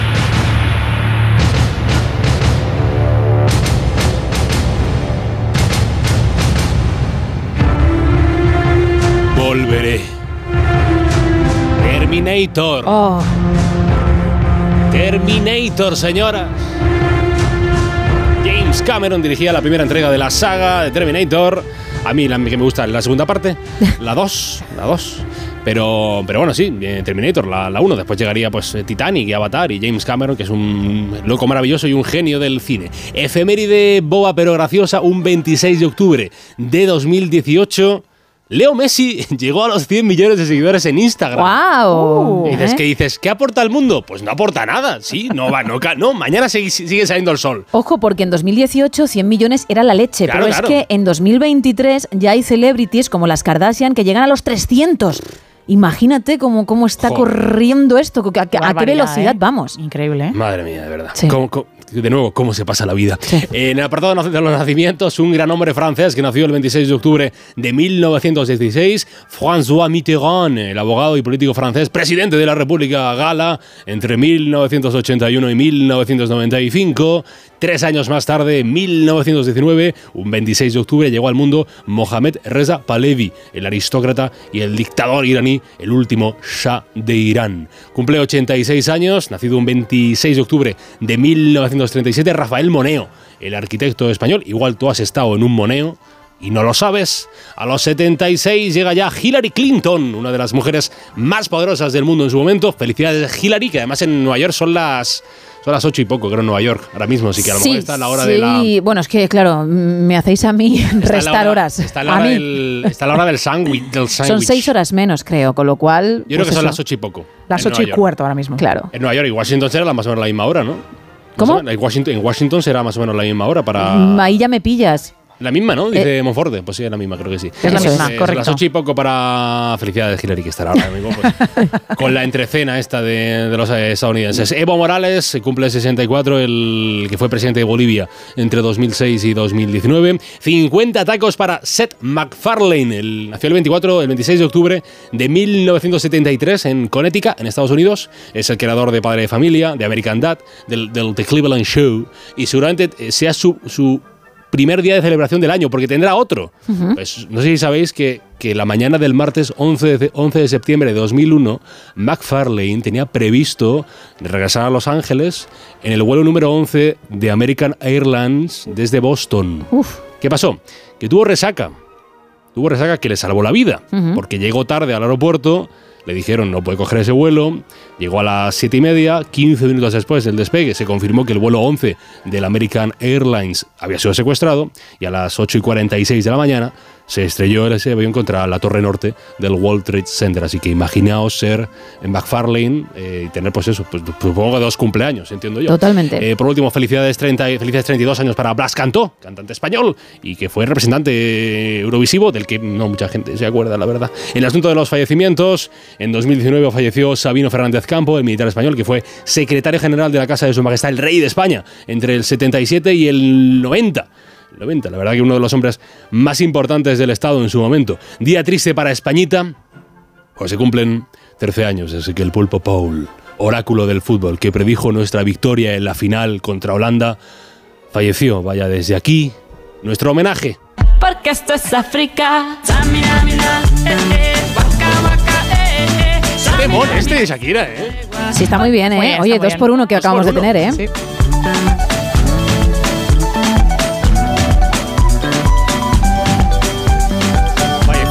Terminator. Oh, Terminator, señoras. James Cameron dirigía la primera entrega de la saga de Terminator. A mí la que me gusta es la segunda parte, (laughs) la 2, la 2. Pero, pero bueno, sí, eh, Terminator, la 1. Después llegaría pues eh, Titanic y Avatar y James Cameron, que es un loco maravilloso y un genio del cine. Efeméride boba pero graciosa, un 26 de octubre de 2018. Leo Messi (laughs) llegó a los 100 millones de seguidores en Instagram. ¡Wow! Y dices, ¿Eh? ¿qué dices? ¿Qué aporta al mundo? Pues no aporta nada, sí, no va, no, ca- no mañana sigue, sigue saliendo el sol. Ojo, porque en 2018 100 millones era la leche, Claro, pero claro. es que en 2023 ya hay celebrities como las Kardashian que llegan a los 300. Imagínate cómo, cómo está Joder. corriendo esto, a, qué- a qué Barbaridad, velocidad ¿eh? vamos. Increíble, ¿eh? Madre mía, de verdad. Sí. ¿Cómo- cómo- de nuevo, cómo se pasa la vida. En el apartado de los nacimientos, un gran hombre francés que nació el 26 de octubre de 1916, François Mitterrand, el abogado y político francés, presidente de la República Gala entre 1981 y 1995. Tres años más tarde, en 1919, un 26 de octubre, llegó al mundo Mohamed Reza Pahlavi, el aristócrata y el dictador iraní, el último Shah de Irán. Cumple 86 años, nacido un 26 de octubre de 1937, Rafael Moneo, el arquitecto español. Igual tú has estado en un Moneo y no lo sabes. A los 76 llega ya Hillary Clinton, una de las mujeres más poderosas del mundo en su momento. Felicidades Hillary, que además en Nueva York son las son las 8 y poco, creo en Nueva York, ahora mismo, así que a lo mejor está a la hora de la sí. bueno, es que claro, me hacéis a mí restar hora- horas. Está la a hora, mí. del, está la hora del sándwich. (laughs) Son seis horas menos, creo, con lo cual. Yo creo pues que son eso. las 8 y poco. Las en 8 Nueva y York. cuarto ahora mismo. Claro. En Nueva York y Washington será más o menos la misma hora, ¿no? ¿Cómo? En Washington, en Washington será más o menos la misma hora para. Ahí ya me pillas. La misma, ¿no? Dice Monforte. Pues sí, es la misma, creo que sí. Es la Pues, misma, eh, correcto. Las 8 y poco para. Felicidades, Hillary, que estará ahora mismo pues, (laughs) con la entrecena esta de, de los eh, estadounidenses. Evo Morales eh, cumple 64, el que fue presidente de Bolivia entre 2006 y 2019. 50 tacos para Seth MacFarlane. El, nació el 24, el 26 de octubre de 1973 en Connecticut, en Estados Unidos. Es el creador de Padre de Familia, de American Dad, del, del The Cleveland Show. Y seguramente eh, sea su, su primer día de celebración del año, porque tendrá otro. Pues, no sé si sabéis que, que la mañana del martes 11 de, 11 de septiembre de 2001, McFarlane tenía previsto regresar a Los Ángeles en el vuelo número 11 de American Airlines desde Boston. ¿Qué pasó? Que tuvo resaca. Tuvo resaca que le salvó la vida, porque llegó tarde al aeropuerto, le dijeron no puede coger ese vuelo, llegó a las 7 y media, 15 minutos después del despegue se confirmó que el vuelo 11 del American Airlines había sido secuestrado y a las 8 y 46 de la mañana se estrelló ese avión contra la torre norte del World Trade Center. Así que imaginaos ser en McFarlane eh, y tener pues eso, pues supongo que dos cumpleaños, entiendo yo. Totalmente. Eh, por último, felicidades, 30, y- felicidades 32 años para Blas Cantó, cantante español, y que fue representante eurovisivo, del que no mucha gente se acuerda, la verdad. En el asunto de los fallecimientos, en 2019 falleció Sabino Fernández Campo, el militar español, que fue secretario general de la Casa de Su Majestad el Rey de España entre el 77 y el 90. El 90, la verdad que uno de los hombres más importantes del Estado en su momento. Día triste para Españita, pues se cumplen 13 años desde que el Pulpo Paul, oráculo del fútbol, que predijo nuestra victoria en la final contra Holanda, falleció. Vaya desde aquí nuestro homenaje. Porque esto es África. Qué este de Shakira, ¿eh? Sí, está muy bien, ¿eh? Está Oye, dos por uno que acabamos de tener, ¿eh? Sí.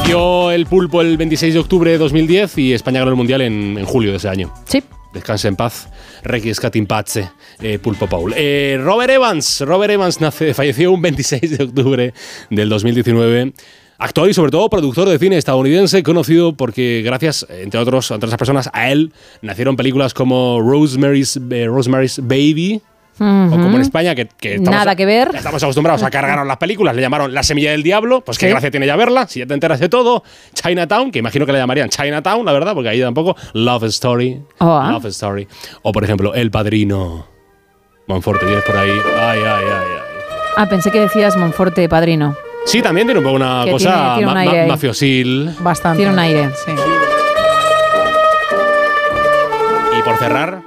Falleció el Pulpo el 26 de octubre de 2010 y España ganó el Mundial en, en julio de ese año. Sí. Descanse en paz. Requiescat in pace, eh, Pulpo Paul. Eh, Robert Evans. Robert Evans nace, (laughs) falleció un 26 de octubre del 2019. Actor y sobre todo productor de cine estadounidense, conocido porque gracias, entre, otros, entre otras personas, a él nacieron películas como Rosemary's, eh, Rosemary's Baby, o como en España, que, que estamos, Nada que ver. estamos acostumbrados a cargarnos las películas, le llamaron La Semilla del Diablo, pues qué Sí. gracia tiene ya verla, si ya te enteras de todo. Chinatown, que imagino que le llamarían Chinatown, la verdad, porque ahí tampoco. Love Story. Oh, ah. Love Story. O por ejemplo, El Padrino. Monforte, tienes por ahí. Ay, ay, ay, ay. Ah, pensé que decías Monforte, padrino. Sí, también tiene un poco una Que cosa tiene- tiene un ma- aire ma- ahí. mafiosil. Bastante. Tiene un aire. Sí. Y por cerrar,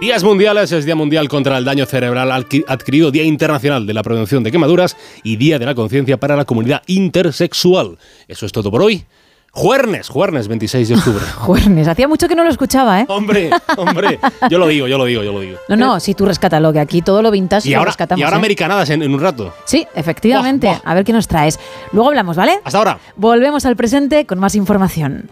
Días Mundiales es Día Mundial contra el Daño Cerebral adqui- adquirido, Día Internacional de la Prevención de Quemaduras y Día de la Conciencia para la Comunidad Intersexual. Eso es todo por hoy. Juernes, juernes 26 de octubre. (laughs) Juernes, hacía mucho que no lo escuchaba, ¿eh? Hombre, hombre, yo lo digo, yo lo digo, yo lo digo. No, no, si tú rescátalo, que aquí todo lo vintage Y lo ahora, rescatamos. y ahora ¿eh? americanadas en, en un rato. Sí, efectivamente. A ver qué nos traes. Luego hablamos, ¿vale? Hasta ahora. Volvemos al presente con más información.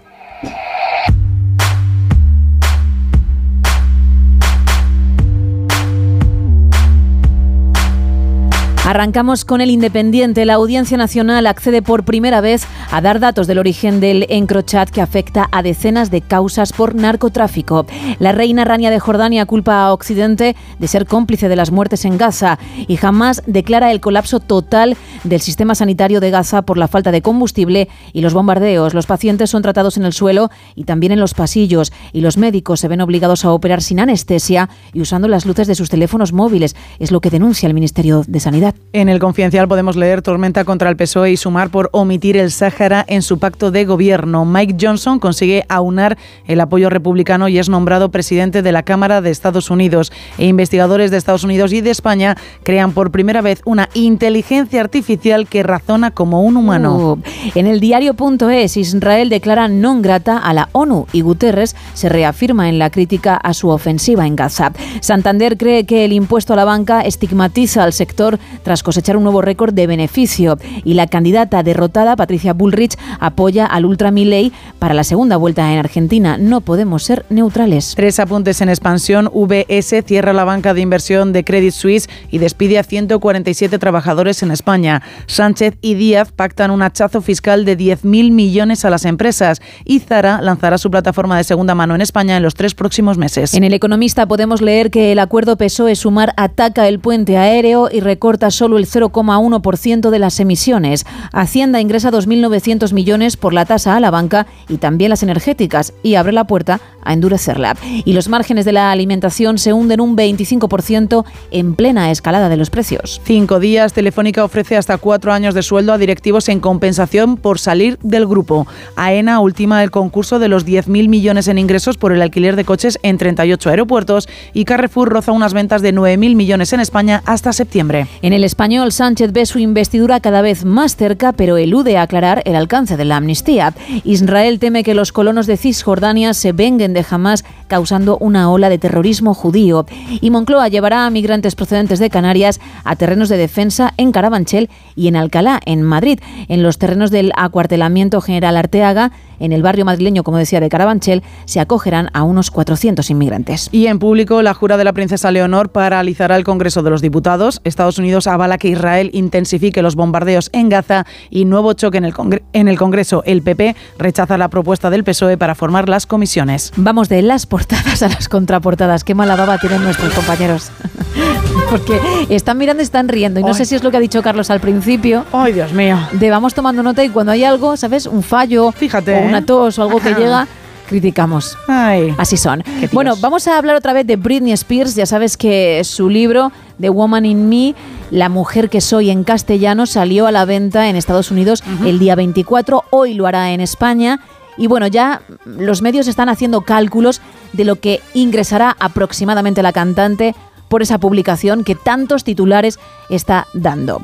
Arrancamos con el Independiente. La Audiencia Nacional accede por primera vez a dar datos del origen del encrochat que afecta a decenas de causas por narcotráfico. La reina Rania de Jordania culpa a Occidente de ser cómplice de las muertes en Gaza y jamás declara el colapso total del sistema sanitario de Gaza por la falta de combustible y los bombardeos. Los pacientes son tratados en el suelo y también en los pasillos y los médicos se ven obligados a operar sin anestesia y usando las luces de sus teléfonos móviles. Es lo que denuncia el Ministerio de Sanidad. En el Confidencial podemos leer tormenta contra el PSOE y sumar por omitir el Sáhara en su pacto de gobierno. Mike Johnson consigue aunar el apoyo republicano y es nombrado presidente de la Cámara de Estados Unidos. E investigadores de Estados Unidos y de España crean por primera vez una inteligencia artificial que razona como un humano. Uh, en el diario.es, Israel declara non grata a la ONU y Guterres se reafirma en la crítica a su ofensiva en Gaza. Santander cree que el impuesto a la banca estigmatiza al sector tras cosechar un nuevo récord de beneficio y la candidata derrotada, Patricia Bullrich, apoya al Ultra Milei para la segunda vuelta en Argentina. No podemos ser neutrales. Tres apuntes en expansión. VS cierra la banca de inversión de Credit Suisse y despide a 147 trabajadores en España. Sánchez y Díaz pactan un hachazo fiscal de 10.000 millones a las empresas y Zara lanzará su plataforma de segunda mano en España en los tres próximos meses. En El Economista podemos leer que el acuerdo PSOE-Sumar ataca el puente aéreo y recorta solo el 0,1% de las emisiones. Hacienda ingresa 2.900 millones por la tasa a la banca y también las energéticas y abre la puerta a endurecerla. Y los márgenes de la alimentación se hunden un 25% en plena escalada de los precios. Cinco días, Telefónica ofrece hasta cuatro años de sueldo a directivos en compensación por salir del grupo. AENA ultima el concurso de los 10.000 millones en ingresos por el alquiler de coches en 38 aeropuertos y Carrefour roza unas ventas de 9.000 millones en España hasta septiembre. En el español, Sánchez ve su investidura cada vez más cerca, pero elude aclarar el alcance de la amnistía. Israel teme que los colonos de Cisjordania se venguen de Hamas, causando una ola de terrorismo judío. Y Moncloa llevará a migrantes procedentes de Canarias a terrenos de defensa en Carabanchel y en Alcalá, en Madrid. En los terrenos del acuartelamiento general Arteaga, en el barrio madrileño, como decía, de Carabanchel, se acogerán a unos 400 inmigrantes. Y en público, la jura de la princesa Leonor paralizará el Congreso de los Diputados. Estados Unidos avala que Israel intensifique los bombardeos en Gaza y nuevo choque en el, Congre- en el Congreso. El PP rechaza la propuesta del PSOE para formar las comisiones. Vamos de las portadas a las contraportadas. Qué mala baba tienen nuestros compañeros. (laughs) Porque están mirando y están riendo. Y no Ay. sé si es lo que ha dicho Carlos al principio. Ay, Dios mío. De vamos tomando nota y cuando hay algo, ¿sabes? Un fallo Fíjate, o. una tos o algo que llega, criticamos. Ay. Así son. Bueno, vamos a hablar otra vez de Britney Spears. Ya sabes que su libro, The Woman in Me, La mujer que soy en castellano, salió a la venta en Estados Unidos el día 24. Hoy lo hará en España. Y bueno, ya los medios están haciendo cálculos de lo que ingresará aproximadamente la cantante por esa publicación que tantos titulares está dando.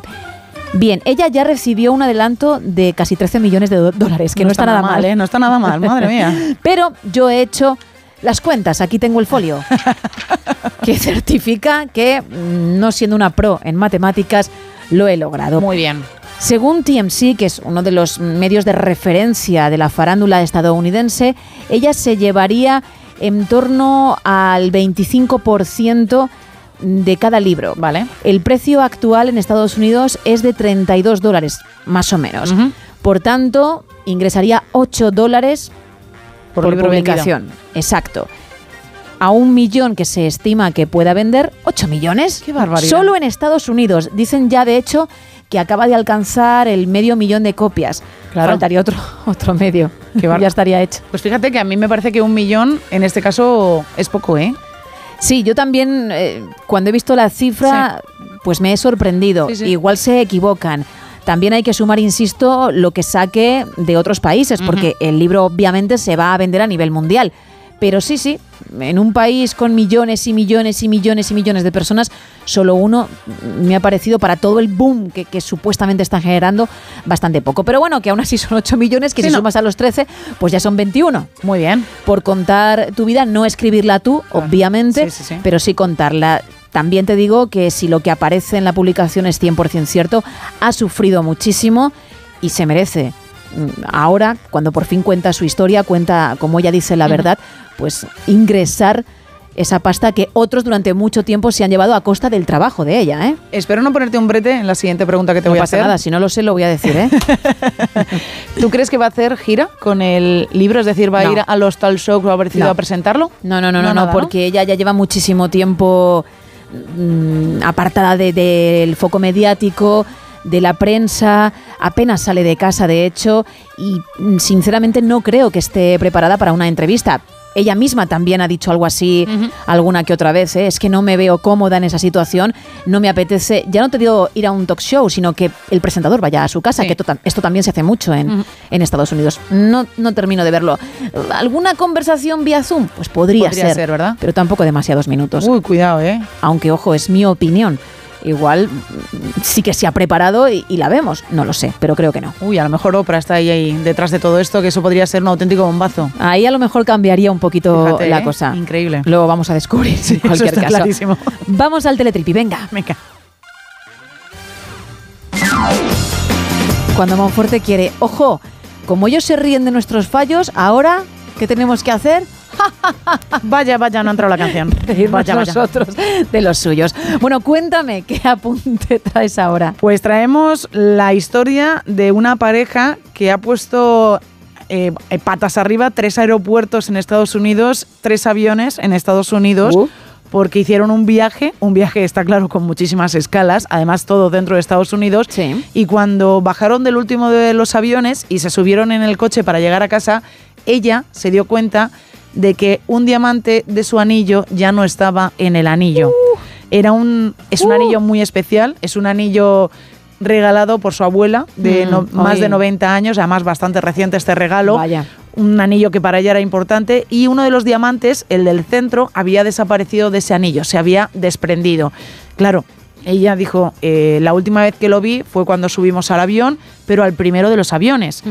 Bien, ella ya recibió un adelanto de casi 13 millones de dólares, que no, está, nada mal. ¿eh? No está nada mal, madre mía. (laughs) Pero yo he hecho las cuentas, aquí tengo el folio, (laughs) que certifica que, mm, no siendo una pro en matemáticas, lo he logrado. Muy bien. Según TMC, que es uno de los medios de referencia de la farándula estadounidense, ella se llevaría en torno al 25% de cada libro. Vale. El precio actual en Estados Unidos es de 32 dólares, más o menos. Por tanto, ingresaría 8 dólares Por publicación. Exacto. A un millón que se estima que pueda vender, 8 millones. Qué barbaridad. Solo en Estados Unidos. Dicen ya, de hecho, que acaba de alcanzar el medio millón de copias. Claro. Faltaría otro, (laughs) otro medio. Qué bar- ya estaría hecho. Pues fíjate que a mí me parece que un millón en este caso es poco, ¿eh? Sí, yo también, eh, cuando he visto la cifra, pues me he sorprendido. Sí, sí. Igual se equivocan. También hay que sumar, insisto, lo que saque de otros países, porque el libro obviamente se va a vender a nivel mundial. Pero sí, sí, en un país con millones y millones y millones y millones de personas, solo uno me ha parecido para todo el boom que, que supuestamente están generando bastante poco. Pero bueno, que aún así son 8 millones, que Sí, si no. sumas a los 13, pues ya son 21. Muy bien. Por contar tu vida, no escribirla tú, obviamente, Sí, sí, sí. pero sí contarla. También te digo que si lo que aparece en la publicación es 100% cierto, ha sufrido muchísimo y se merece. Mm, Ahora, cuando por fin cuenta su historia, cuenta, como ella dice, la verdad, pues ingresar esa pasta que otros durante mucho tiempo se han llevado a costa del trabajo de ella, ¿eh? Espero no ponerte un brete en la siguiente pregunta que te no voy a pasa hacer. nada, si no lo sé lo voy a decir, ¿eh? (laughs) ¿Tú crees que va a hacer gira con el libro? Es decir, va a No. ir a los tal shows o ha parecido No. a presentarlo? No, no, no, no, no, porque ella ya lleva muchísimo tiempo mm, apartada de- del foco mediático, de la prensa, apenas sale de casa, de hecho, y mm, sinceramente no creo que esté preparada para una entrevista. Ella misma también ha dicho algo así alguna que otra vez, ¿eh? es que no me veo cómoda en esa situación, no me apetece, ya no te digo ir a un talk show, sino que el presentador vaya a su casa, que esto, esto también se hace mucho en, en Estados Unidos. No, no termino de verlo. ¿Alguna conversación vía Zoom? Pues podría, Podría ser, ¿verdad? Pero tampoco demasiados minutos. Uy, cuidado, ¿eh? Aunque, ojo, es mi opinión. Igual sí que se ha preparado y, y la vemos. No lo sé, pero creo que no. Uy, a lo mejor Oprah está ahí, ahí detrás de todo esto, que eso podría ser un auténtico bombazo. Ahí a lo mejor cambiaría un poquito Fíjate, la ¿eh? cosa. Increíble. Luego vamos a descubrir (laughs) en eso cualquier está caso. clarísimo. (laughs) Vamos al teletripi, venga. Venga. Cuando Monforte quiere, ojo, como ellos se ríen de nuestros fallos, ahora, ¿qué tenemos que hacer? Vaya, vaya, no ha entrado la canción. (laughs) Vaya, vaya. nosotros de los suyos. Bueno, cuéntame, ¿qué apunte traes ahora? Pues traemos la historia de una pareja que ha puesto eh, eh, patas arriba tres aeropuertos en Estados Unidos, tres aviones en Estados Unidos. Uh. Porque hicieron un viaje, un viaje está claro con muchísimas escalas, además todo dentro de Estados Unidos. Y cuando bajaron del último de los aviones y se subieron en el coche para llegar a casa, ella se dio cuenta de que un diamante de su anillo ya no estaba en el anillo. Era un, es un anillo muy especial, es un anillo regalado por su abuela de Mm, no- más de 90 años, además bastante reciente este regalo. Vaya. Un anillo que para ella era importante y uno de los diamantes, el del centro, había desaparecido de ese anillo, se había desprendido. Claro, ella dijo, eh, la última vez que lo vi fue cuando subimos al avión, pero al primero de los aviones.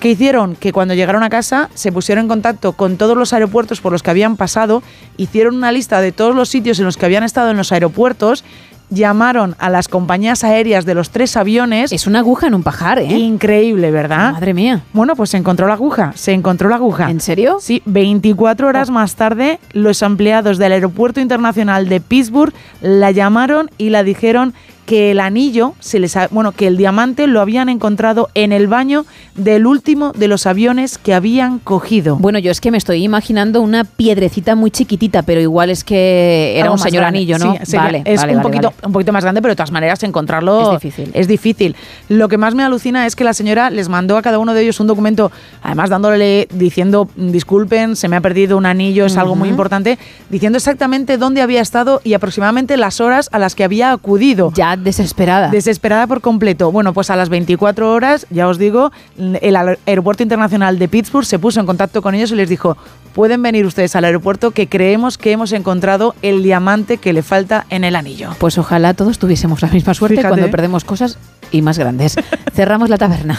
¿Qué hicieron? Que cuando llegaron a casa se pusieron en contacto con todos los aeropuertos por los que habían pasado, hicieron una lista de todos los sitios en los que habían estado en los aeropuertos, llamaron a las compañías aéreas de los tres aviones. Es una aguja en un pajar, ¿eh? Increíble, ¿verdad? Madre mía. Bueno, pues se encontró la aguja, se encontró la aguja. ¿En serio? Sí, 24 horas más tarde, los empleados del Aeropuerto Internacional de Pittsburgh la llamaron y la dijeron que el anillo, se les ha- bueno, que el diamante lo habían encontrado en el baño del último de los aviones que habían cogido. Bueno, yo es que me estoy imaginando una piedrecita muy chiquitita, pero igual es que era Algo un señor grande. anillo, ¿no? Sí, sería- vale, es vale, un, vale, poquito, un poquito más grande, pero de todas maneras encontrarlo Es difícil. es difícil. Lo que más me alucina es que la señora les mandó a cada uno de ellos un documento, además dándole, diciendo, disculpen, se me ha perdido un anillo, es algo muy importante, diciendo exactamente dónde había estado y aproximadamente las horas a las que había acudido. Ya desesperada. Desesperada por completo. Bueno, pues a las 24 horas, ya os digo, el aer- Aeropuerto Internacional de Pittsburgh se puso en contacto con ellos y les dijo, pueden venir ustedes al aeropuerto que creemos que hemos encontrado el diamante que le falta en el anillo. Pues ojalá todos tuviésemos la misma suerte Fíjate. cuando perdemos cosas y más grandes. (laughs) Cerramos la taberna.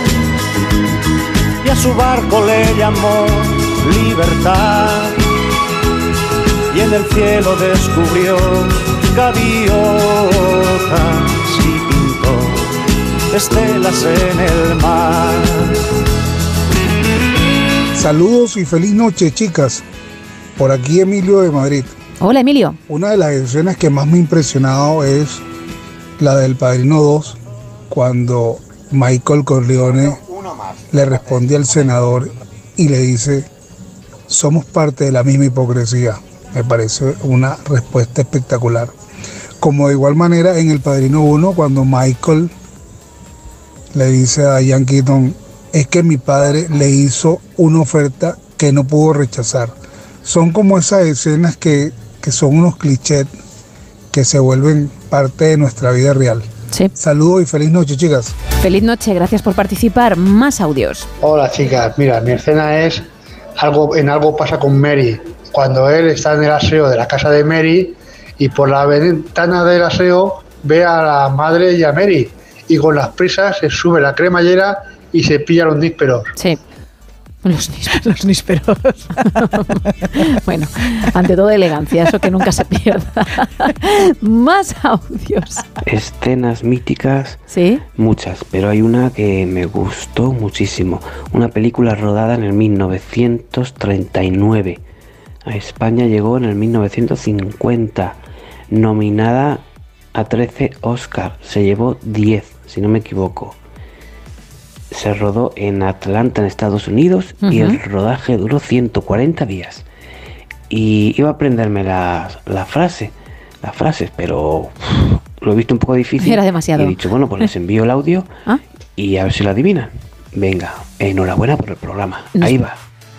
a su barco le llamó libertad y en el cielo descubrió gaviotas y pintó estelas en el mar. Saludos y feliz noche, chicas. Por aquí Emilio de Madrid. Hola, Emilio. Una de las escenas que más me ha impresionado es la del Padrino 2, cuando Michael Corleone le responde al senador y le dice, somos parte de la misma hipocresía. Me parece una respuesta espectacular. Como de igual manera en El Padrino 1, cuando Michael le dice a Ian Keaton, es que mi padre le hizo una oferta que no pudo rechazar. Son como esas escenas que, que son unos clichés que se vuelven parte de nuestra vida real. Sí. Saludos y feliz noche, chicas. Feliz noche, gracias por participar. Más audios. Hola chicas, mira, mi escena es algo en algo pasa con Mary. Cuando él está en el aseo de la casa de Mary y por la ventana del aseo ve a la madre y a Mary y con las prisas se sube la cremallera y se pilla los nísperos. Sí. Los nísperos. Los nísperos. (laughs) bueno, ante todo elegancia, eso que nunca se pierda. (laughs) Más audios. Escenas míticas, ¿Sí? muchas, pero hay una que me gustó muchísimo. Una película rodada en el 1939. A España llegó en el 1950. Nominada a 13 Oscar. Se llevó 10, si no me equivoco. Se rodó en Atlanta, en Estados Unidos, y el rodaje duró 140 días. Y iba a aprenderme la, la frase, las frases, pero lo he visto un poco difícil. Era demasiado. Y he dicho, bueno, pues les envío el audio (laughs) Ah. y a ver si lo adivinan. Venga, enhorabuena por el programa. Nos- Ahí va.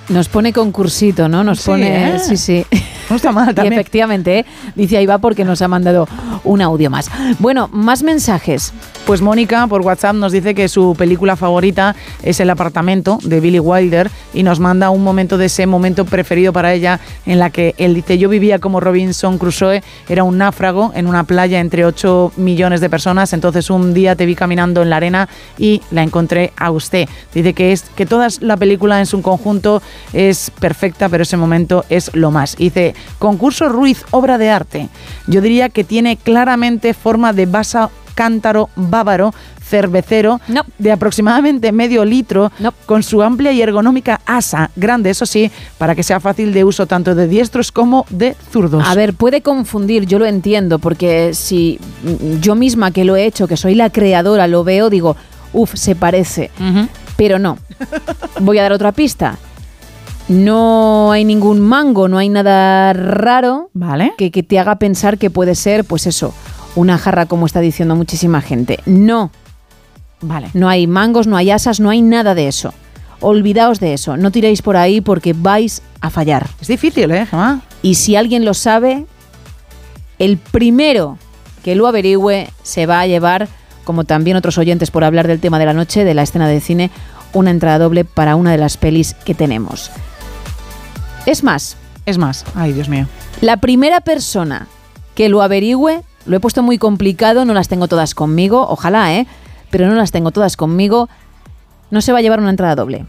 Nos pone concursito, ¿no? Nos Sí, pone. ¿eh? Sí, sí. No está mal (laughs) Y también. efectivamente, ¿eh? dice ahí va porque nos ha mandado un audio más. Bueno, más mensajes. Pues Mónica por WhatsApp nos dice que su película favorita es El apartamento de Billy Wilder y nos manda un momento de ese momento preferido para ella en la que él dice yo vivía como Robinson Crusoe, era un náufrago en una playa entre 8 millones de personas, entonces un día te vi caminando en la arena y la encontré a usted. Dice que es que toda la película en su conjunto es perfecta, pero ese momento es lo más. Dice, concurso Ruiz, obra de arte. Yo diría que tiene claramente forma de vaso cántaro bávaro cervecero de aproximadamente medio litro con su amplia y ergonómica asa, grande eso sí, para que sea fácil de uso tanto de diestros como de zurdos. A ver, puede confundir, yo lo entiendo, porque si yo misma que lo he hecho, que soy la creadora, lo veo, digo, uff, se parece. Pero no. (laughs) Voy a dar otra pista. No hay ningún mango, no hay nada raro ¿Vale? que, que te haga pensar que puede ser, pues eso, una jarra como está diciendo muchísima gente. No. Vale. No hay mangos, no hay asas, no hay nada de eso. Olvidaos de eso, no tiréis por ahí porque vais a fallar. Es difícil, ¿eh, Gemma? Y si alguien lo sabe, el primero que lo averigüe se va a llevar, como también otros oyentes por hablar del tema de la noche, de la escena de cine, una entrada doble para una de las pelis que tenemos. Es más, Es más, ay Dios mío. la primera persona que lo averigüe, lo he puesto muy complicado, no las tengo todas conmigo, ojalá, ¿eh? Pero no las tengo todas conmigo, no se va a llevar una entrada doble.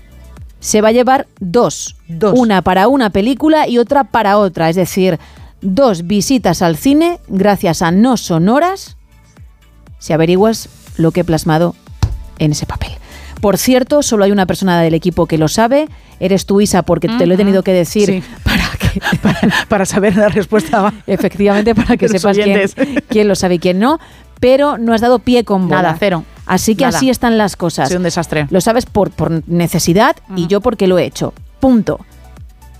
Se va a llevar dos. Una para una película y otra para otra. Es decir, dos visitas al cine gracias a no sonoras si averiguas lo que he plasmado en ese papel. Por cierto, solo hay una persona del equipo que lo sabe. Eres tú, Isa, porque te lo he tenido que decir Sí. (laughs) para que (laughs) para, saber la respuesta. (laughs) Efectivamente, para que sepas quién, lo sabe y quién no. Pero no has dado pie con bola. Nada, cero. Así que Nada. así están las cosas. Sido un desastre. Lo sabes por, por necesidad y yo porque lo he hecho. Punto.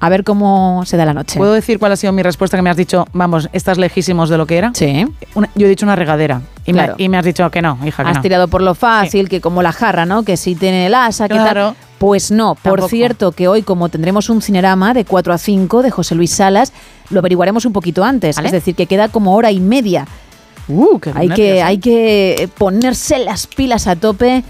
A ver cómo se da la noche. ¿Puedo decir cuál ha sido mi respuesta que me has dicho? Vamos, estás lejísimos de lo que era. Sí. Una- yo he dicho una regadera. Y, Claro. me, y me has dicho que no, hija, que Has no. tirado por lo fácil, que como la jarra, ¿no? Que si tiene el asa, que Claro. tal. Pues no. Por cierto, que hoy, como tendremos un cinerama de 4 a 5 de José Luis Salas, lo averiguaremos un poquito antes. Es decir, que queda como hora y media. Uh, qué Hay nervios, que, ¿eh? hay que ponerse las pilas a tope.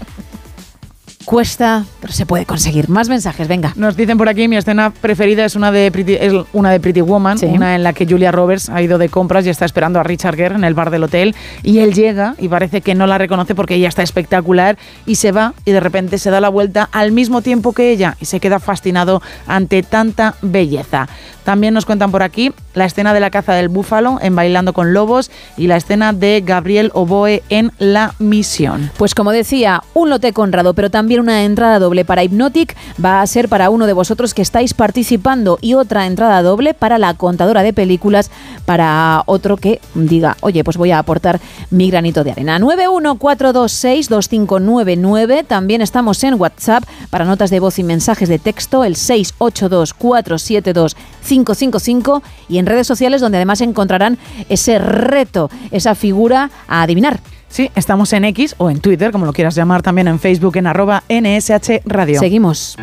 Cuesta, pero se puede conseguir. Más mensajes, venga. Nos dicen por aquí, mi escena preferida es una de Pretty, es una de Pretty Woman, Sí. una en la que Julia Roberts ha ido de compras y está esperando a Richard Gere en el bar del hotel y él llega y parece que no la reconoce porque ella está espectacular y se va y de repente se da la vuelta al mismo tiempo que ella y se queda fascinado ante tanta belleza. También nos cuentan por aquí la escena de la caza del búfalo en Bailando con Lobos y la escena de Gabriel Oboe en La Misión. Pues como decía, un lote Conrado, pero también una entrada doble para Hypnotic va a ser para uno de vosotros que estáis participando y otra entrada doble para la contadora de películas para otro que diga, oye, pues voy a aportar mi granito de arena. 914262599, también estamos en WhatsApp para notas de voz y mensajes de texto, el 682472555 y en redes sociales donde además encontrarán ese reto, esa figura a adivinar. Sí, estamos en X o en Twitter, como lo quieras llamar, también en Facebook en arroba NSH Radio. Seguimos.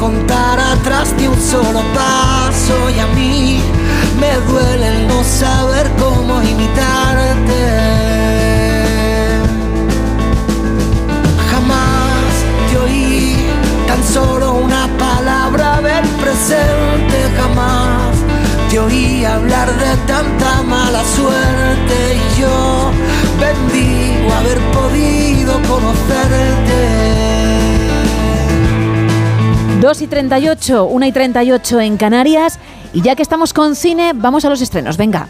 Contar atrás de un solo paso y a mí me duele el no saber cómo imitarte. Jamás te oí tan solo una palabra del presente, jamás te oí hablar de tanta mala suerte y yo bendigo haber podido conocerte. 2 y 38, 1 y 38 en Canarias. Y ya que estamos con cine, vamos a los estrenos. Venga.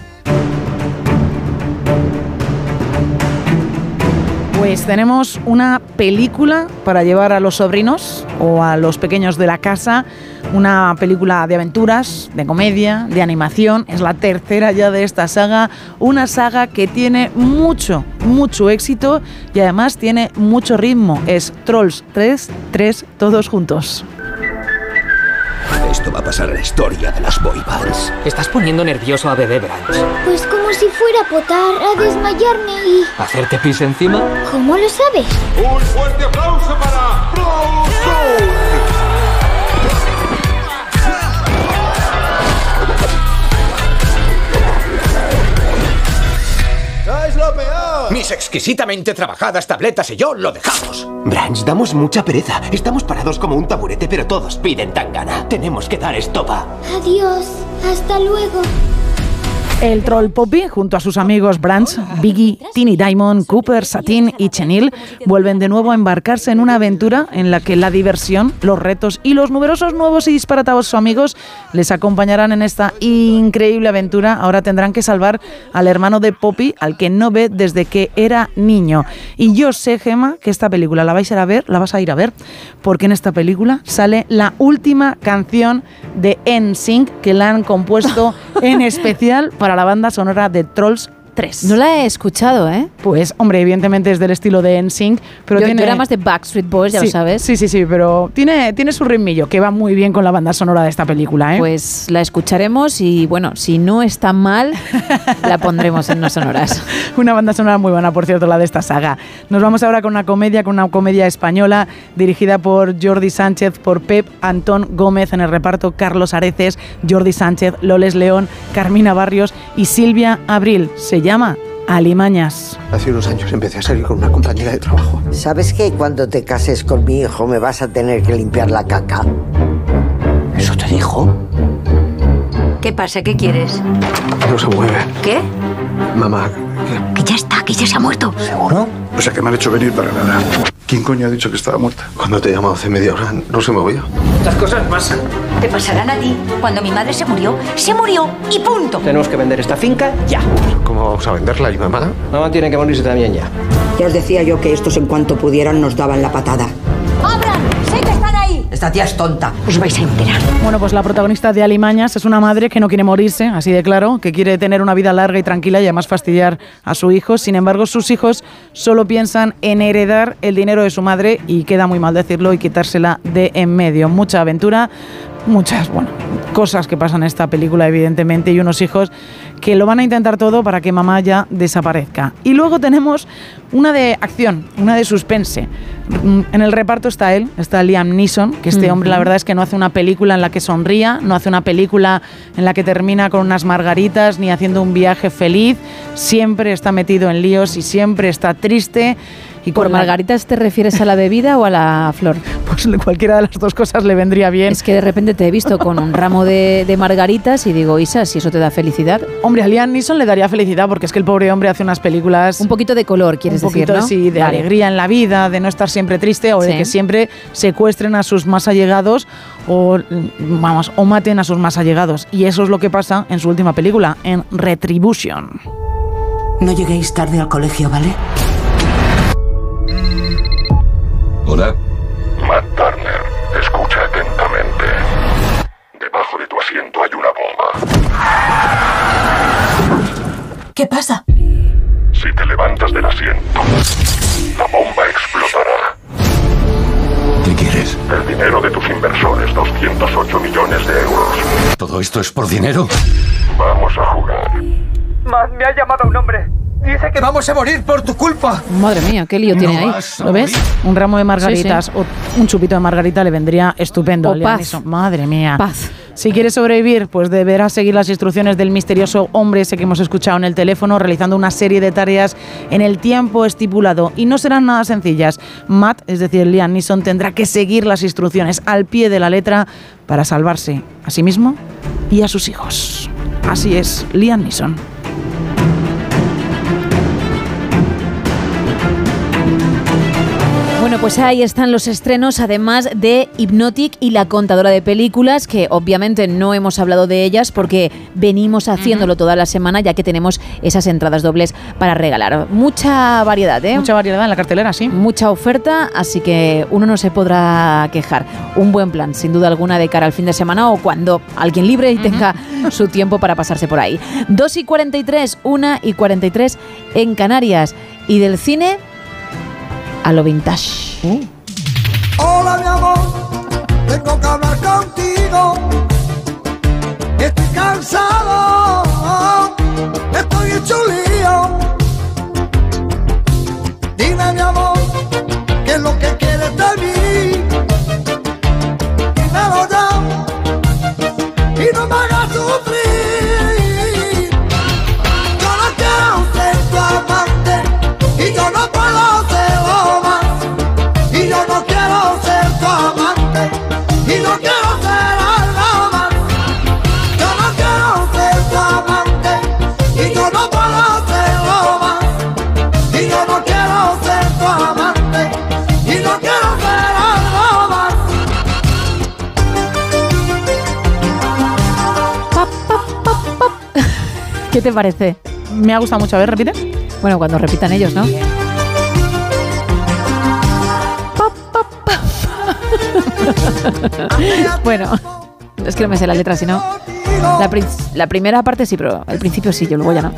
Pues tenemos una película para llevar a los sobrinos o a los pequeños de la casa, una película de aventuras, de comedia, de animación, es la tercera ya de esta saga, una saga que tiene mucho, mucho éxito y además tiene mucho ritmo, es Trolls 3, 3 todos juntos. Esto va a pasar a la historia de las boy bands. Estás poniendo nervioso a Bebé Branch. Pues como si fuera a potar, a desmayarme y... ¿Hacerte pis encima? ¿Cómo lo sabes? Un fuerte aplauso para ¡Es Mis exquisitamente trabajadas tabletas y yo lo dejamos. Branch, damos mucha pereza. Estamos parados como un taburete, pero todos piden tangana. Tenemos que dar estopa. Adiós. Hasta luego. El troll Poppy, junto a sus amigos Branch, Biggie, Tiny Diamond, Cooper, Satin y Chenil, vuelven de nuevo a embarcarse en una aventura en la que la diversión, los retos y los numerosos nuevos y disparatados amigos les acompañarán en esta increíble aventura. Ahora tendrán que salvar al hermano de Poppy, al que no ve desde que era niño. Y yo sé, Gema, que esta película la vais a ir a ver, la vas a ir a ver, porque en esta película sale la última canción de NSYNC que la han compuesto en (laughs) especial para la banda sonora de Trolls 3. No la he escuchado, ¿eh? Pues, hombre, evidentemente es del estilo de NSYNC, pero yo, tiene... yo era más de Backstreet Boys, ya sí, lo sabes. Sí, sí, sí, pero tiene, tiene su ritmillo que va muy bien con la banda sonora de esta película, ¿eh? Pues la escucharemos y, bueno, si no está mal, (laughs) la pondremos en las sonoras. (laughs) una banda sonora muy buena, por cierto, la de esta saga. Nos vamos ahora con una comedia, con una comedia española dirigida por Jordi Sánchez, por Pep Antón Gómez en el reparto, Carlos Areces, Jordi Sánchez, Loles León, Carmina Barrios y Silvia Abril. Se llama Alimañas. Hace unos años empecé a salir con una compañera de trabajo. ¿Sabes que cuando te cases con mi hijo me vas a tener que limpiar la caca? ¿Eso te dijo? ¿Qué pasa? ¿Qué quieres? No se mueve. ¿Qué? Mamá, Que ya está, que ya se ha muerto. ¿seguro? O sea que me han hecho venir para nada. ¿Quién coño ha dicho que estaba muerta? Cuando te he llamado hace media hora no se movía. Estas cosas pasan. Te pasarán a ti. Cuando mi madre se murió, se murió y punto. Tenemos que vender esta finca ya. ¿Cómo vamos a venderla y mamá? Mamá tiene que morirse también ya. Ya os decía yo que estos en cuanto pudieran nos daban la patada. ¡Abran! ¡Sé que están ahí! Esta tía es tonta. Os vais a enterar. Bueno, pues la protagonista de Alimañas es una madre que no quiere morirse, así de claro, que quiere tener una vida larga y tranquila y además fastidiar a su hijo. Sin embargo, sus hijos solo piensan en heredar el dinero de su madre y queda muy mal decirlo y quitársela de en medio. Mucha aventura, muchas, bueno, cosas que pasan en esta película, evidentemente, y unos hijos que lo van a intentar todo para que mamá ya desaparezca. Y luego tenemos una de acción, una de suspense. Mm, En el reparto está él, está Liam Neeson, que este hombre la verdad es que no hace una película en la que sonría, no hace una película en la que termina con unas margaritas ni haciendo un viaje feliz, siempre está metido en líos y siempre está triste. Y ¿Por la- margaritas te refieres a la bebida o a la flor? (laughs) Pues cualquiera de las dos cosas le vendría bien. Es que de repente te he visto con un ramo de, de margaritas y digo, Isa, si eso te da felicidad. Hombre, a Liam Neeson le daría felicidad porque es que el pobre hombre hace unas películas... Un poquito de color, quieres un poquito, decir, ¿no? sí, de Vale. alegría en la vida, de no estar siempre triste o de que siempre secuestren a sus más allegados o, vamos, o maten a sus más allegados. Y eso es lo que pasa en su última película, en Retribution. No lleguéis tarde al colegio, ¿vale? Hola. Matt Turner, escucha atentamente. Debajo de tu asiento hay una bomba. ¿Qué pasa? Si te levantas del asiento, la bomba explotará. ¿Qué quieres? El dinero de tus inversores, 208 millones de euros. ¿Todo esto es por dinero? Vamos a jugar. Matt, me ha llamado un hombre. Dice que vamos a morir por tu culpa. Madre mía, qué lío tiene ahí. ¿Lo ves? Un ramo de margaritas o un chupito de margarita le vendría estupendo. O paz. Madre mía. Paz. Si quieres sobrevivir, pues deberás seguir las instrucciones del misterioso hombre ese que hemos escuchado en el teléfono, realizando una serie de tareas en el tiempo estipulado. Y no serán nada sencillas. Matt, es decir, Liam Neeson, tendrá que seguir las instrucciones al pie de la letra para salvarse a sí mismo y a sus hijos. Así es, Liam Neeson. Pues ahí están los estrenos, además de Hypnotic y La Contadora de Películas, que obviamente no hemos hablado de ellas porque venimos haciéndolo toda la semana, ya que tenemos esas entradas dobles para regalar. Mucha variedad, ¿eh? Mucha variedad en la cartelera, sí. Mucha oferta, así que uno no se podrá quejar. Un buen plan, sin duda alguna, de cara al fin de semana o cuando alguien libre y tenga su tiempo para pasarse por ahí. 2 y 43, 1 y 43 en Canarias. Y del cine a lo vintage. Hola mi amor, tengo que hablar contigo. Estoy cansado, estoy hecho ¿Qué te parece? Me ha gustado mucho. A ver, repite. Bueno, cuando repitan ellos, ¿no? (laughs) bueno, es que no me sé la letra, si no. La, la primera parte sí, pero el principio sí, yo luego ya no.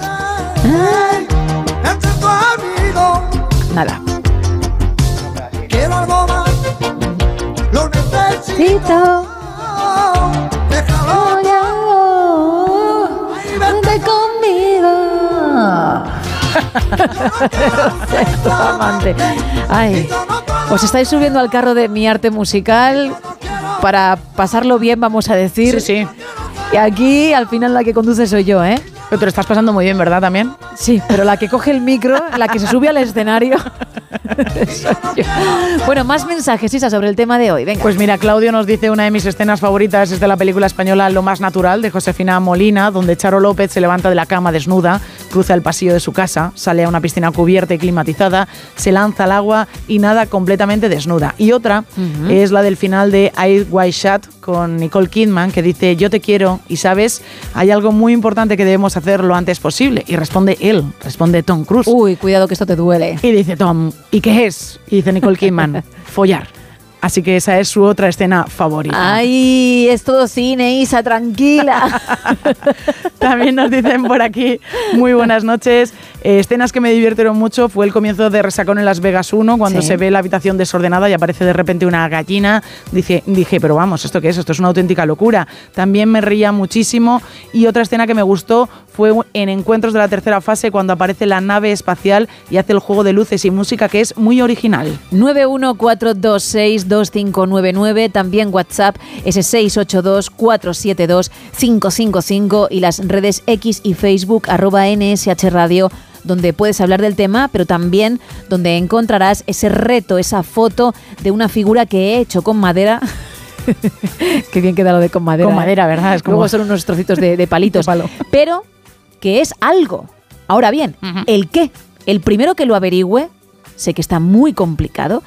Nada. Quiero Sexto amante. Ay, os estáis subiendo al carro de mi arte musical para pasarlo bien, vamos a decir. Sí, sí. Y aquí, al final, la que conduce soy yo, ¿eh? Pero te lo estás pasando muy bien, ¿verdad? También. Sí, pero la que coge el micro, la que se sube al escenario. (laughs) Bueno, más mensajes, Isa, sobre el tema de hoy. Venga. Pues mira, Claudio nos dice una de mis escenas favoritas es de la película española Lo más natural de Josefina Molina, donde Charo López se levanta de la cama desnuda, cruza el pasillo de su casa, sale a una piscina cubierta y climatizada, se lanza al agua y nada completamente desnuda. Y otra es la del final de Eyes Wide Shut con Nicole Kidman, que dice yo te quiero y sabes, hay algo muy importante que debemos hacer lo antes posible. Y responde él, responde Tom Cruise. Uy, cuidado que esto te duele. Y dice Tom, ¿y qué es? Y dice Nicole Kidman, (laughs) follar. Así que esa es su otra escena favorita. Ay, es todo cine, Isa, tranquila. (laughs) También nos dicen por aquí, muy buenas noches. Eh, escenas que me divirtieron mucho fue el comienzo de Resacón en Las Vegas 1, cuando Sí. se ve la habitación desordenada y aparece de repente una gallina. Dije, dije, pero vamos, ¿esto qué es? Esto es una auténtica locura. También me reía muchísimo. Y otra escena que me gustó fue en Encuentros de la tercera fase, cuando aparece la nave espacial y hace el juego de luces y música que es muy original. 914262599, también WhatsApp ese 682472555 y las redes X y Facebook arroba NSH Radio donde puedes hablar del tema, pero también donde encontrarás ese reto, esa foto de una figura que he hecho con madera. (laughs) Qué bien queda lo de con madera. Con ¿eh? madera, ¿verdad? Es como- Luego son unos trocitos de, de palitos. (laughs) Pero que es algo. Ahora bien, ¿el qué? El primero que lo averigüe, sé que está muy complicado,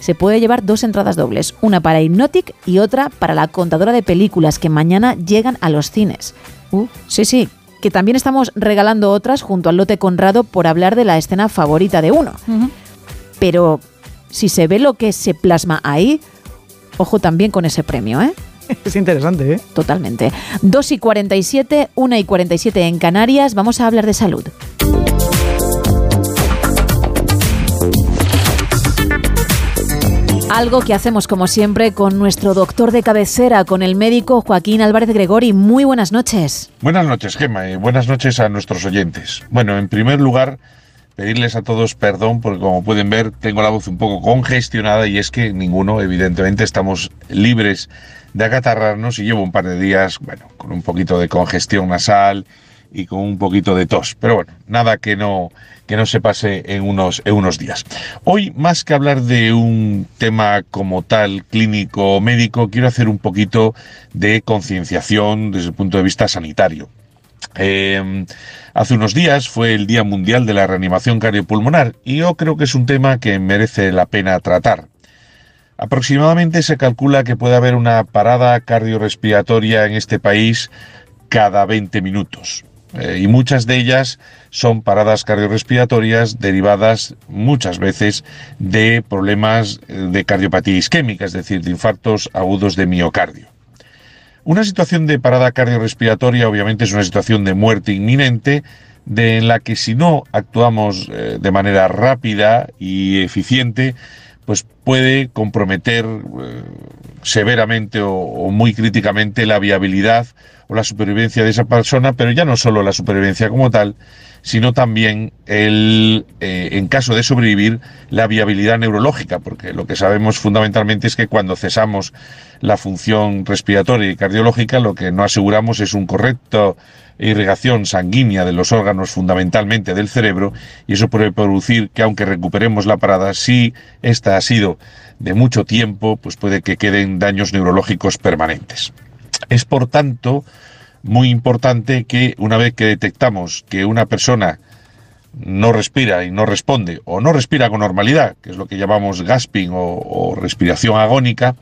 se puede llevar dos entradas dobles, una para Hypnotic y otra para la contadora de películas que mañana llegan a los cines. Uh, sí, sí, que también estamos regalando otras junto al lote Conrado por hablar de la escena favorita de uno. Pero si se ve lo que se plasma ahí, ojo también con ese premio, ¿eh? (laughs) Es interesante, ¿eh? Totalmente. 2 y 47, 1 y 47 en Canarias. Vamos a hablar de salud. Algo que hacemos como siempre con nuestro doctor de cabecera, con el médico Joaquín Álvarez Gregori. Muy buenas noches. Buenas noches, Gemma, y buenas noches a nuestros oyentes. Bueno, en primer lugar, pedirles a todos perdón porque como pueden ver tengo la voz un poco congestionada y es que ninguno, evidentemente, estamos libres de acatarrarnos y llevo un par de días, bueno, con un poquito de congestión nasal y con un poquito de tos. Pero bueno, nada que no, que no se pase en unos, en unos días. Hoy, más que hablar de un tema como tal clínico o médico, quiero hacer un poquito de concienciación desde el punto de vista sanitario. Eh, hace unos días fue el Día Mundial de la Reanimación Cardiopulmonar y yo creo que es un tema que merece la pena tratar. Aproximadamente se calcula que puede haber una parada cardiorrespiratoria en este país cada 20 minutos. Eh, y muchas de ellas son paradas cardiorrespiratorias derivadas muchas veces de problemas eh, de cardiopatía isquémica, es decir, de infartos agudos de miocardio. Una situación de parada cardiorrespiratoria obviamente es una situación de muerte inminente de en la que si no actuamos eh, de manera rápida y eficiente, pues puede comprometer eh, severamente o, muy críticamente la viabilidad o la supervivencia de esa persona, pero ya no solo la supervivencia como tal, sino también el, eh, en caso de sobrevivir, la viabilidad neurológica, porque lo que sabemos fundamentalmente es que cuando cesamos la función respiratoria y cardiológica, lo que no aseguramos es un correcto irrigación sanguínea de los órganos fundamentalmente del cerebro y eso puede producir que aunque recuperemos la parada, si esta ha sido de mucho tiempo, pues puede que queden daños neurológicos permanentes. Es por tanto muy importante que una vez que detectamos que una persona no respira y no responde o no respira con normalidad, que es lo que llamamos gasping o, o respiración agónica,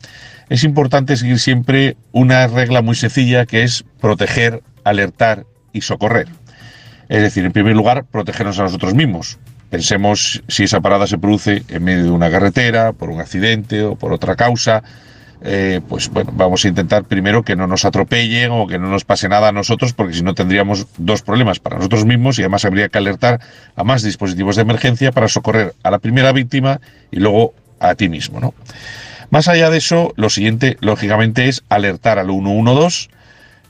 es importante seguir siempre una regla muy sencilla que es proteger, alertar y socorrer. Es decir, en primer lugar, protegernos a nosotros mismos. Pensemos si esa parada se produce en medio de una carretera, por un accidente o por otra causa. eh, pues bueno, vamos a intentar primero que no nos atropellen o que no nos pase nada a nosotros, porque si no tendríamos dos problemas para nosotros mismos y además habría que alertar a más dispositivos de emergencia para socorrer a la primera víctima y luego a ti mismo, ¿no? Más allá de eso, lo siguiente, lógicamente, es alertar al 112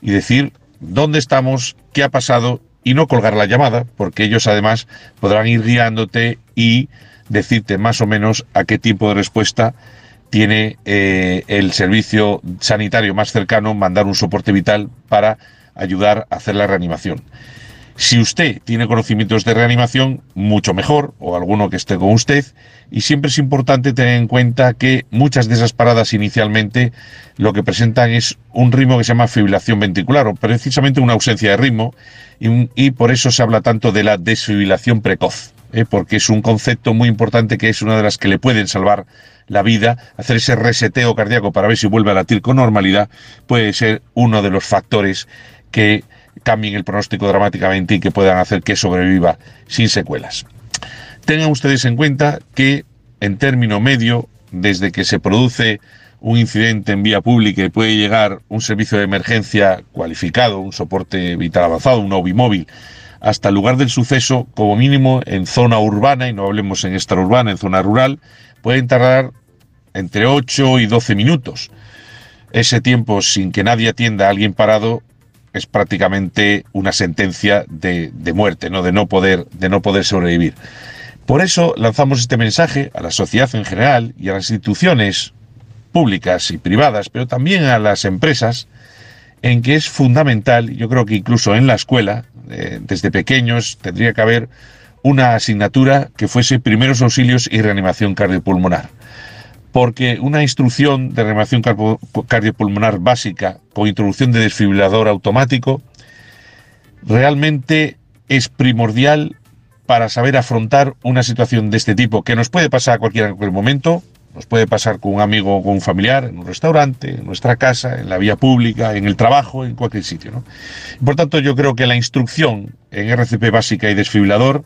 y decir dónde estamos, qué ha pasado y no colgar la llamada, porque ellos además podrán ir guiándote y decirte más o menos a qué tiempo de respuesta tiene eh, el servicio sanitario más cercano, mandar un soporte vital para ayudar a hacer la reanimación. Si usted tiene conocimientos de reanimación, mucho mejor, o alguno que esté con usted, y siempre es importante tener en cuenta que muchas de esas paradas inicialmente lo que presentan es un ritmo que se llama fibrilación ventricular, o precisamente una ausencia de ritmo, y, por eso se habla tanto de la desfibrilación precoz, ¿eh? porque es un concepto muy importante que es una de las que le pueden salvar la vida, hacer ese reseteo cardíaco para ver si vuelve a latir con normalidad, puede ser uno de los factores que cambien el pronóstico dramáticamente y que puedan hacer que sobreviva sin secuelas. Tengan ustedes en cuenta que en término medio, desde que se produce un incidente en vía pública y puede llegar un servicio de emergencia cualificado, un soporte vital avanzado, un OBI móvil, hasta el lugar del suceso, como mínimo en zona urbana, y no hablemos en extraurbana, en zona rural, pueden tardar entre 8 y 12 minutos. Ese tiempo sin que nadie atienda a alguien parado es prácticamente una sentencia de, de muerte, ¿no? De, no poder, de no poder sobrevivir. Por eso lanzamos este mensaje a la sociedad en general y a las instituciones públicas y privadas, pero también a las empresas, en que es fundamental, yo creo que incluso en la escuela, eh, desde pequeños, tendría que haber una asignatura que fuese primeros auxilios y reanimación cardiopulmonar. Porque una instrucción de reanimación cardiopulmonar básica con introducción de desfibrilador automático realmente es primordial para saber afrontar una situación de este tipo que nos puede pasar a cualquier, en cualquier momento, nos puede pasar con un amigo o con un familiar, en un restaurante, en nuestra casa, en la vía pública, en el trabajo, en cualquier sitio. por tanto, yo creo que la instrucción en RCP básica y desfibrilador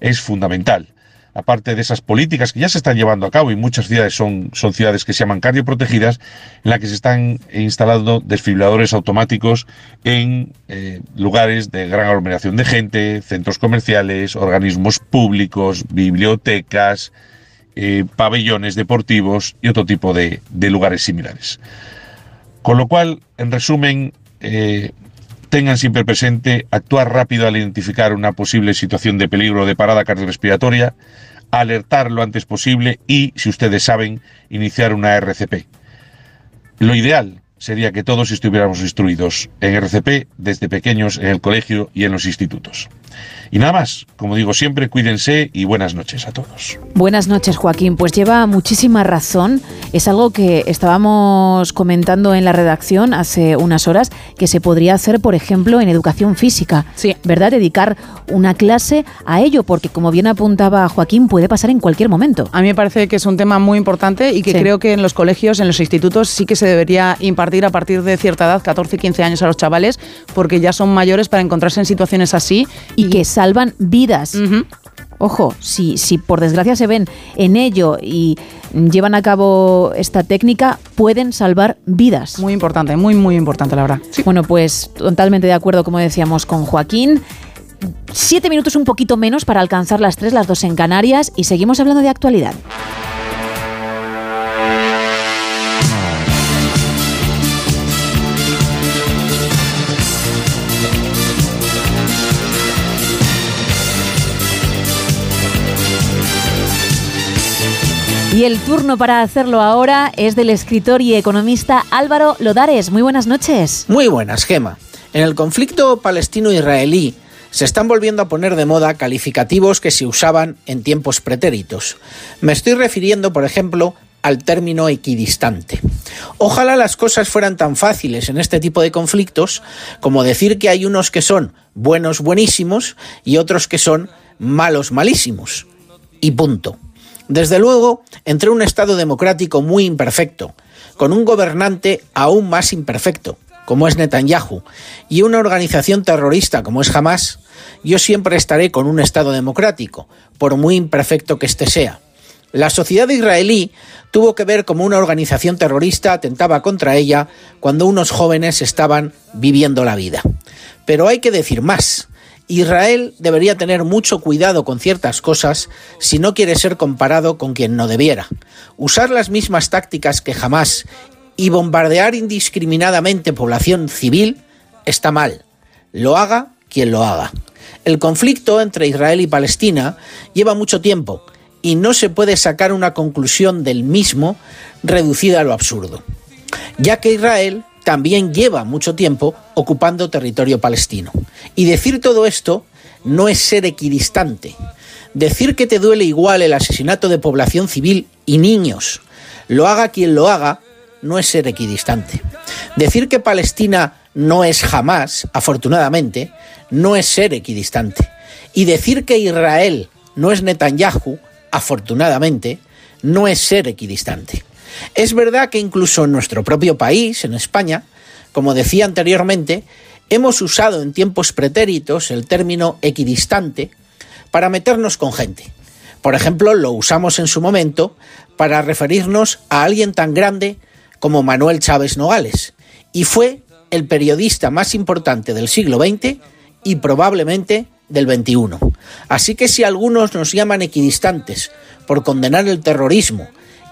es fundamental. Aparte de esas políticas que ya se están llevando a cabo y muchas ciudades son, son ciudades que se llaman cardioprotegidas, en las que se están instalando desfibriladores automáticos en eh, lugares de gran aglomeración de gente, centros comerciales, organismos públicos, bibliotecas, eh, pabellones deportivos y otro tipo de, lugares similares. Con lo cual, en resumen, eh, tengan siempre presente actuar rápido al identificar una posible situación de peligro de parada cardiorrespiratoria, alertar lo antes posible y, si ustedes saben, iniciar una RCP. Lo ideal sería que todos estuviéramos instruidos en RCP desde pequeños en el colegio y en los institutos. Y nada más, como digo siempre, cuídense y buenas noches a todos. Buenas noches, Joaquín. Pues lleva muchísima razón. Es algo que estábamos comentando en la redacción hace unas horas, que se podría hacer, por ejemplo, en educación física. Sí. ¿Verdad? Dedicar una clase a ello, porque como bien apuntaba Joaquín, puede pasar en cualquier momento. A mí me parece que es un tema muy importante y que Sí. creo que en los colegios, en los institutos, sí que se debería impartir a partir de cierta edad, 14, 15 años a los chavales, porque ya son mayores para encontrarse en situaciones así. Y que salvan vidas. Ojo, si, si por desgracia se ven en ello y llevan a cabo esta técnica, pueden salvar vidas. Muy importante, muy, muy importante, la verdad. Bueno, pues totalmente de acuerdo, como decíamos, con Joaquín. Siete minutos un poquito menos para alcanzar las tres, las dos en Canarias, y seguimos hablando de actualidad. Y el turno para hacerlo ahora es del escritor y economista Álvaro Lodares. Muy buenas noches. Muy buenas, Gema. En el conflicto palestino-israelí se están volviendo a poner de moda calificativos que se usaban en tiempos pretéritos. Me estoy refiriendo, por ejemplo, al término equidistante. Ojalá las cosas fueran tan fáciles en este tipo de conflictos como decir que hay unos que son buenos buenísimos y otros que son malos malísimos. Y punto. Desde luego, entre un Estado democrático muy imperfecto, con un gobernante aún más imperfecto, como es Netanyahu, y una organización terrorista como es Hamas, yo siempre estaré con un Estado democrático, por muy imperfecto que éste sea. La sociedad israelí tuvo que ver como una organización terrorista atentaba contra ella cuando unos jóvenes estaban viviendo la vida. Pero hay que decir más. Israel debería tener mucho cuidado con ciertas cosas si no quiere ser comparado con quien no debiera. Usar las mismas tácticas que jamás y bombardear indiscriminadamente población civil está mal. Lo haga quien lo haga. El conflicto entre Israel y Palestina lleva mucho tiempo y no se puede sacar una conclusión del mismo reducida a lo absurdo, ya que Israel también lleva mucho tiempo ocupando territorio palestino. Y decir todo esto no es ser equidistante. Decir que te duele igual el asesinato de población civil y niños, lo haga quien lo haga, no es ser equidistante. Decir que Palestina no es jamás, afortunadamente, no es ser equidistante. Y decir que Israel no es Netanyahu, afortunadamente, no es ser equidistante. Es verdad que incluso en nuestro propio país, en España, como decía anteriormente, hemos usado en tiempos pretéritos el término equidistante para meternos con gente. Por ejemplo, lo usamos en su momento para referirnos a alguien tan grande como Manuel Chávez Nogales, y fue el periodista más importante del siglo XX y probablemente del XXI. Así que si algunos nos llaman equidistantes por condenar el terrorismo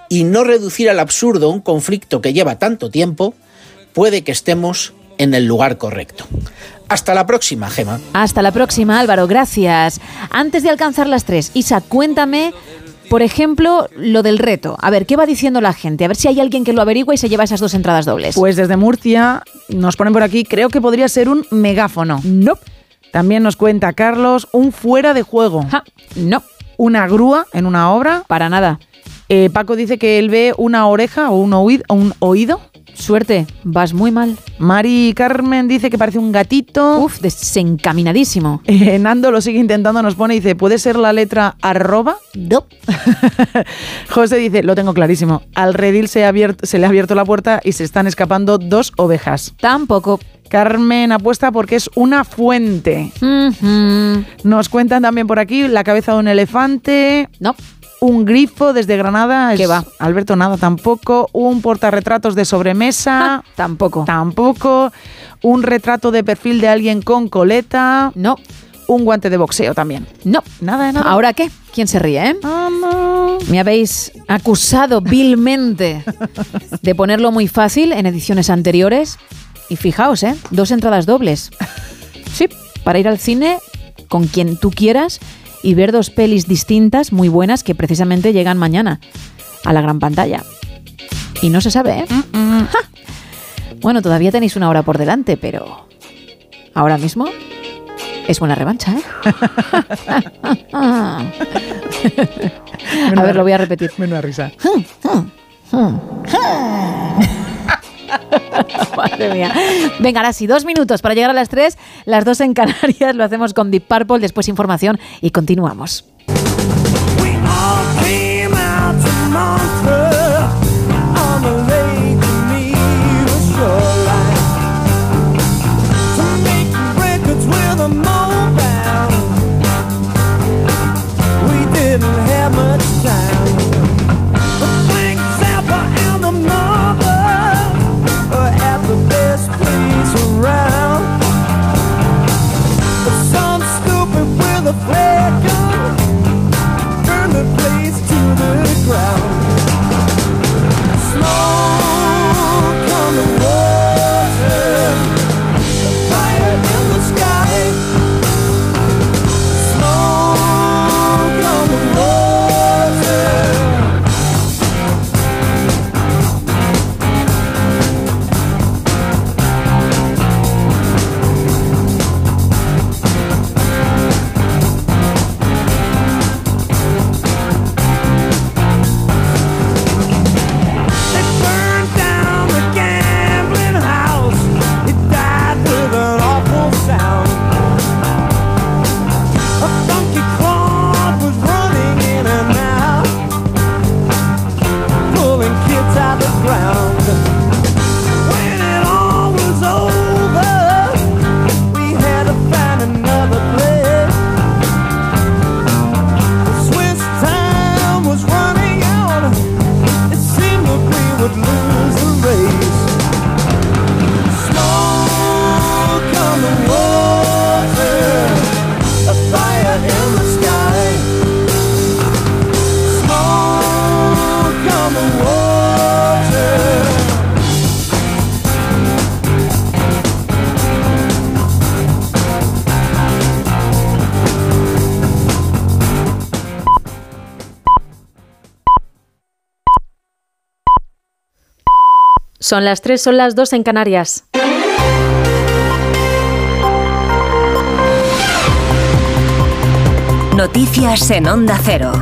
y no reducir al absurdo un conflicto que lleva tanto tiempo, puede que estemos en el lugar correcto. Hasta la próxima, Gema. Hasta la próxima, Álvaro, gracias. Antes de alcanzar las tres, Isa, cuéntame, por ejemplo, lo del reto. A ver, ¿qué va diciendo la gente? A ver si hay alguien que lo averigua y se lleva esas dos entradas dobles. Pues desde Murcia nos ponen por aquí, creo que podría ser un megáfono. No. También nos cuenta Carlos, un fuera de juego. no. Una grúa en una obra. Para nada. Eh, Paco dice que él ve una oreja o un oído. Un oído. Suerte, vas muy mal. Mari Carmen dice que parece un gatito. Uf, desencaminadísimo. (laughs) Eh, Nando lo sigue intentando, nos pone y dice, ¿puede ser la letra arroba? No. (laughs) José dice, lo tengo clarísimo. Al redil se, ha abierto, se le ha abierto la puerta y se están escapando dos ovejas. Tampoco. Carmen apuesta porque es una fuente. Nos cuentan también por aquí la cabeza de un elefante. No. Un grifo desde Granada. ¿Qué es- va? Alberto, nada, tampoco. Un portarretratos de sobremesa. tampoco. Tampoco. Un retrato de perfil de alguien con coleta. No. Un guante de boxeo también. No. Nada de nada. ¿Ahora qué? ¿Quién se ríe, eh? Me habéis acusado vilmente de ponerlo muy fácil en ediciones anteriores. Y fijaos, ¿eh? Dos entradas dobles. (laughs) Sí, para ir al cine con quien tú quieras y ver dos pelis distintas muy buenas que precisamente llegan mañana a la gran pantalla. Y no se sabe, ¿eh? Ja. Bueno, todavía tenéis una hora por delante, pero ahora mismo es buena revancha, ¿eh? (laughs) a ver, lo voy a repetir. Menuda risa. (laughs) Madre mía. Venga, ahora sí, dos minutos para llegar a las tres, las dos en Canarias, lo hacemos con Deep Purple, después información y continuamos. Son las 3, son las 2 en Canarias. Noticias en Onda Cero.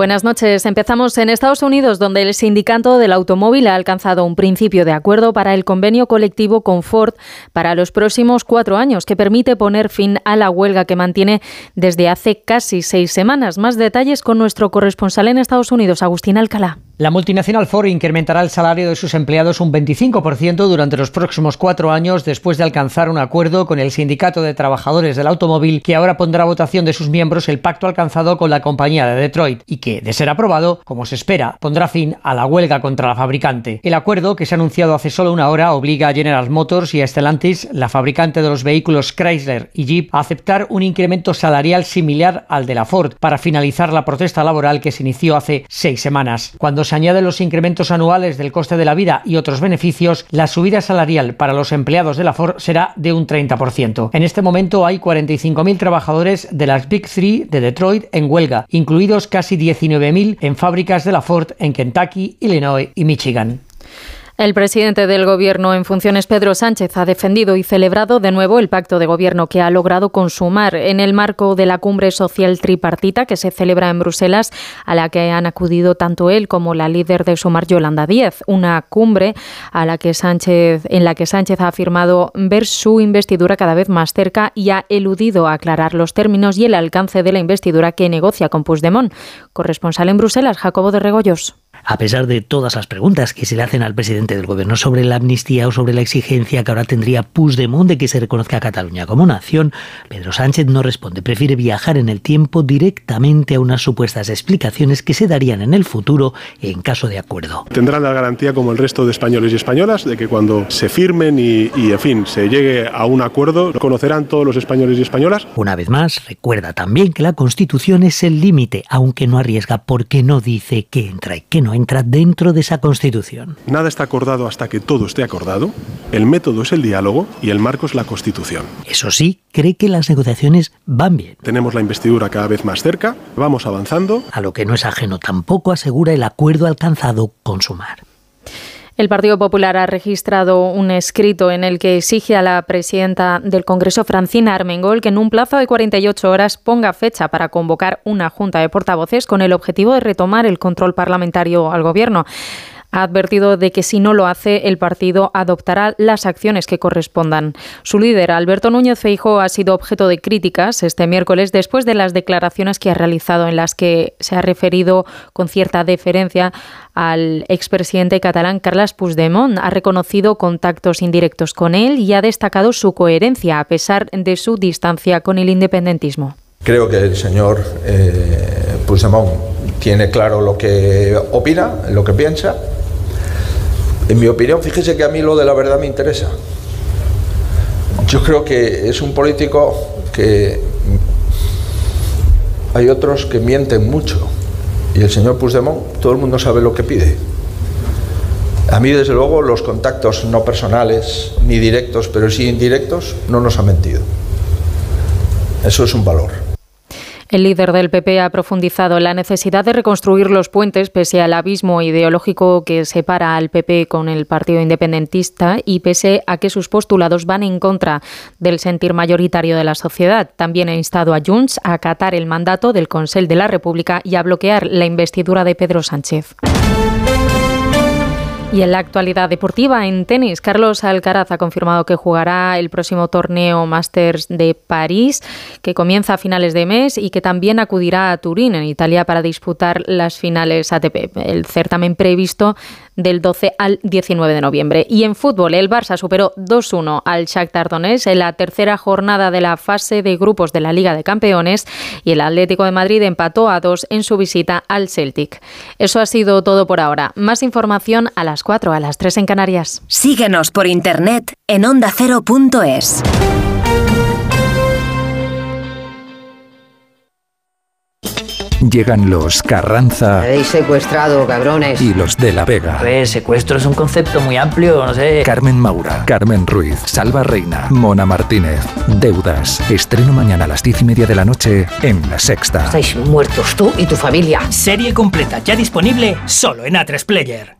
Buenas noches. Empezamos en Estados Unidos, donde el sindicato del automóvil ha alcanzado un principio de acuerdo para el convenio colectivo con Ford para los próximos cuatro años, que permite poner fin a la huelga que mantiene desde hace casi seis semanas. Más detalles con nuestro corresponsal en Estados Unidos, Agustín Alcalá. La multinacional Ford incrementará el salario de sus empleados un 25% durante los próximos cuatro años después de alcanzar un acuerdo con el Sindicato de Trabajadores del Automóvil que ahora pondrá a votación de sus miembros el pacto alcanzado con la compañía de Detroit y que, de ser aprobado, como se espera, pondrá fin a la huelga contra la fabricante. El acuerdo, que se ha anunciado hace solo una hora, obliga a General Motors y a Stellantis, la fabricante de los vehículos Chrysler y Jeep, a aceptar un incremento salarial similar al de la Ford para finalizar la protesta laboral que se inició hace seis semanas. Cuando se añaden los incrementos anuales del coste de la vida y otros beneficios, la subida salarial para los empleados de la Ford será de un 30%. En este momento hay 45.000 trabajadores de las Big Three de Detroit en huelga, incluidos casi 19.000 en fábricas de la Ford en Kentucky, Illinois y Michigan. El presidente del Gobierno en funciones, Pedro Sánchez, ha defendido y celebrado de nuevo el pacto de gobierno que ha logrado consumar en el marco de la cumbre social tripartita que se celebra en Bruselas, a la que han acudido tanto él como la líder de Sumar, Yolanda Díez. Una cumbre a la que Sánchez, en la que Sánchez ha afirmado ver su investidura cada vez más cerca y ha eludido aclarar los términos y el alcance de la investidura que negocia con Puigdemont. Corresponsal en Bruselas, Jacobo de Regoyos. A pesar de todas las preguntas que se le hacen al presidente del gobierno sobre la amnistía o sobre la exigencia que ahora tendría Puigdemont de que se reconozca a Cataluña como nación, Pedro Sánchez no responde. Prefiere viajar en el tiempo directamente a unas supuestas explicaciones que se darían en el futuro en caso de acuerdo. Tendrán la garantía, como el resto de españoles y españolas, de que cuando se firmen y, y en fin, se llegue a un acuerdo, conocerán todos los españoles y españolas. Una vez más, recuerda también que la Constitución es el límite, aunque no arriesga porque no dice que entra y que no entra dentro de esa Constitución. Nada está acordado hasta que todo esté acordado. El método es el diálogo y el marco es la Constitución. Eso sí, cree que las negociaciones van bien. Tenemos la investidura cada vez más cerca, vamos avanzando. A lo que no es ajeno tampoco asegura el acuerdo alcanzado con Sumar. El Partido Popular ha registrado un escrito en el que exige a la presidenta del Congreso, Francina Armengol, que en un plazo de 48 horas ponga fecha para convocar una junta de portavoces con el objetivo de retomar el control parlamentario al Gobierno ha advertido de que si no lo hace, el partido adoptará las acciones que correspondan. Su líder, Alberto Núñez Feijóo, ha sido objeto de críticas este miércoles después de las declaraciones que ha realizado en las que se ha referido con cierta deferencia al expresidente catalán Carles Puigdemont. Ha reconocido contactos indirectos con él y ha destacado su coherencia a pesar de su distancia con el independentismo. Creo que el señor eh, Puigdemont tiene claro lo que opina, lo que piensa. En mi opinión, fíjese que a mí lo de la verdad me interesa. Yo creo que es un político que hay otros que mienten mucho. Y el señor Puigdemont, todo el mundo sabe lo que pide. A mí, desde luego, los contactos no personales ni directos, pero sí indirectos, no nos ha mentido. Eso es un valor. El líder del PP ha profundizado la necesidad de reconstruir los puentes pese al abismo ideológico que separa al PP con el Partido Independentista y pese a que sus postulados van en contra del sentir mayoritario de la sociedad. También ha instado a Junts a acatar el mandato del Consell de la República y a bloquear la investidura de Pedro Sánchez. Y en la actualidad deportiva, en tenis, Carlos Alcaraz ha confirmado que jugará el próximo torneo Masters de París, que comienza a finales de mes y que también acudirá a Turín, en Italia, para disputar las finales ATP, el certamen previsto del 12 al 19 de noviembre. Y en fútbol, el Barça superó 2-1 al Shakhtar Donetsk en la tercera jornada de la fase de grupos de la Liga de Campeones y el Atlético de Madrid empató a 2 en su visita al Celtic. Eso ha sido todo por ahora. Más información a las 4, a las 3 en Canarias. Síguenos por internet en ondacero.es. Llegan los Carranza Habéis secuestrado, cabrones. y los de la Vega. A ver, secuestro es un concepto muy amplio, no sé. Carmen Maura, Carmen Ruiz, Salva Reina, Mona Martínez, Deudas. Estreno mañana a las diez y media de la noche en La Sexta. Estáis muertos tú y tu familia. Serie completa ya disponible solo en A3 Player.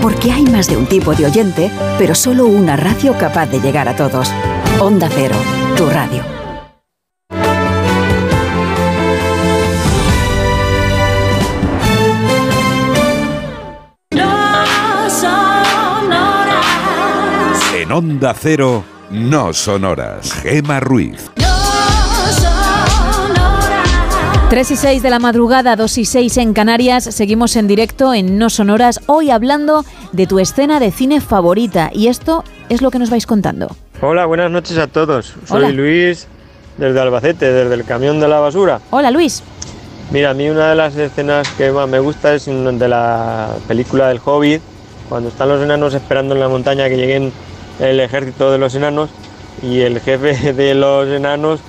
Porque hay más de un tipo de oyente, pero solo una radio capaz de llegar a todos. Onda Cero, tu radio. En Onda Cero, no son horas. Gema Ruiz. 3 y 6 de la madrugada, 2 y 6 en Canarias, seguimos en directo en No Sonoras, hoy hablando de tu escena de cine favorita y esto es lo que nos vais contando. Hola, buenas noches a todos. Soy Hola. Luis desde Albacete, desde el camión de la basura. Hola Luis. Mira, a mí una de las escenas que más me gusta es de la película del Hobbit, cuando están los enanos esperando en la montaña que lleguen el ejército de los enanos y el jefe (laughs) de los enanos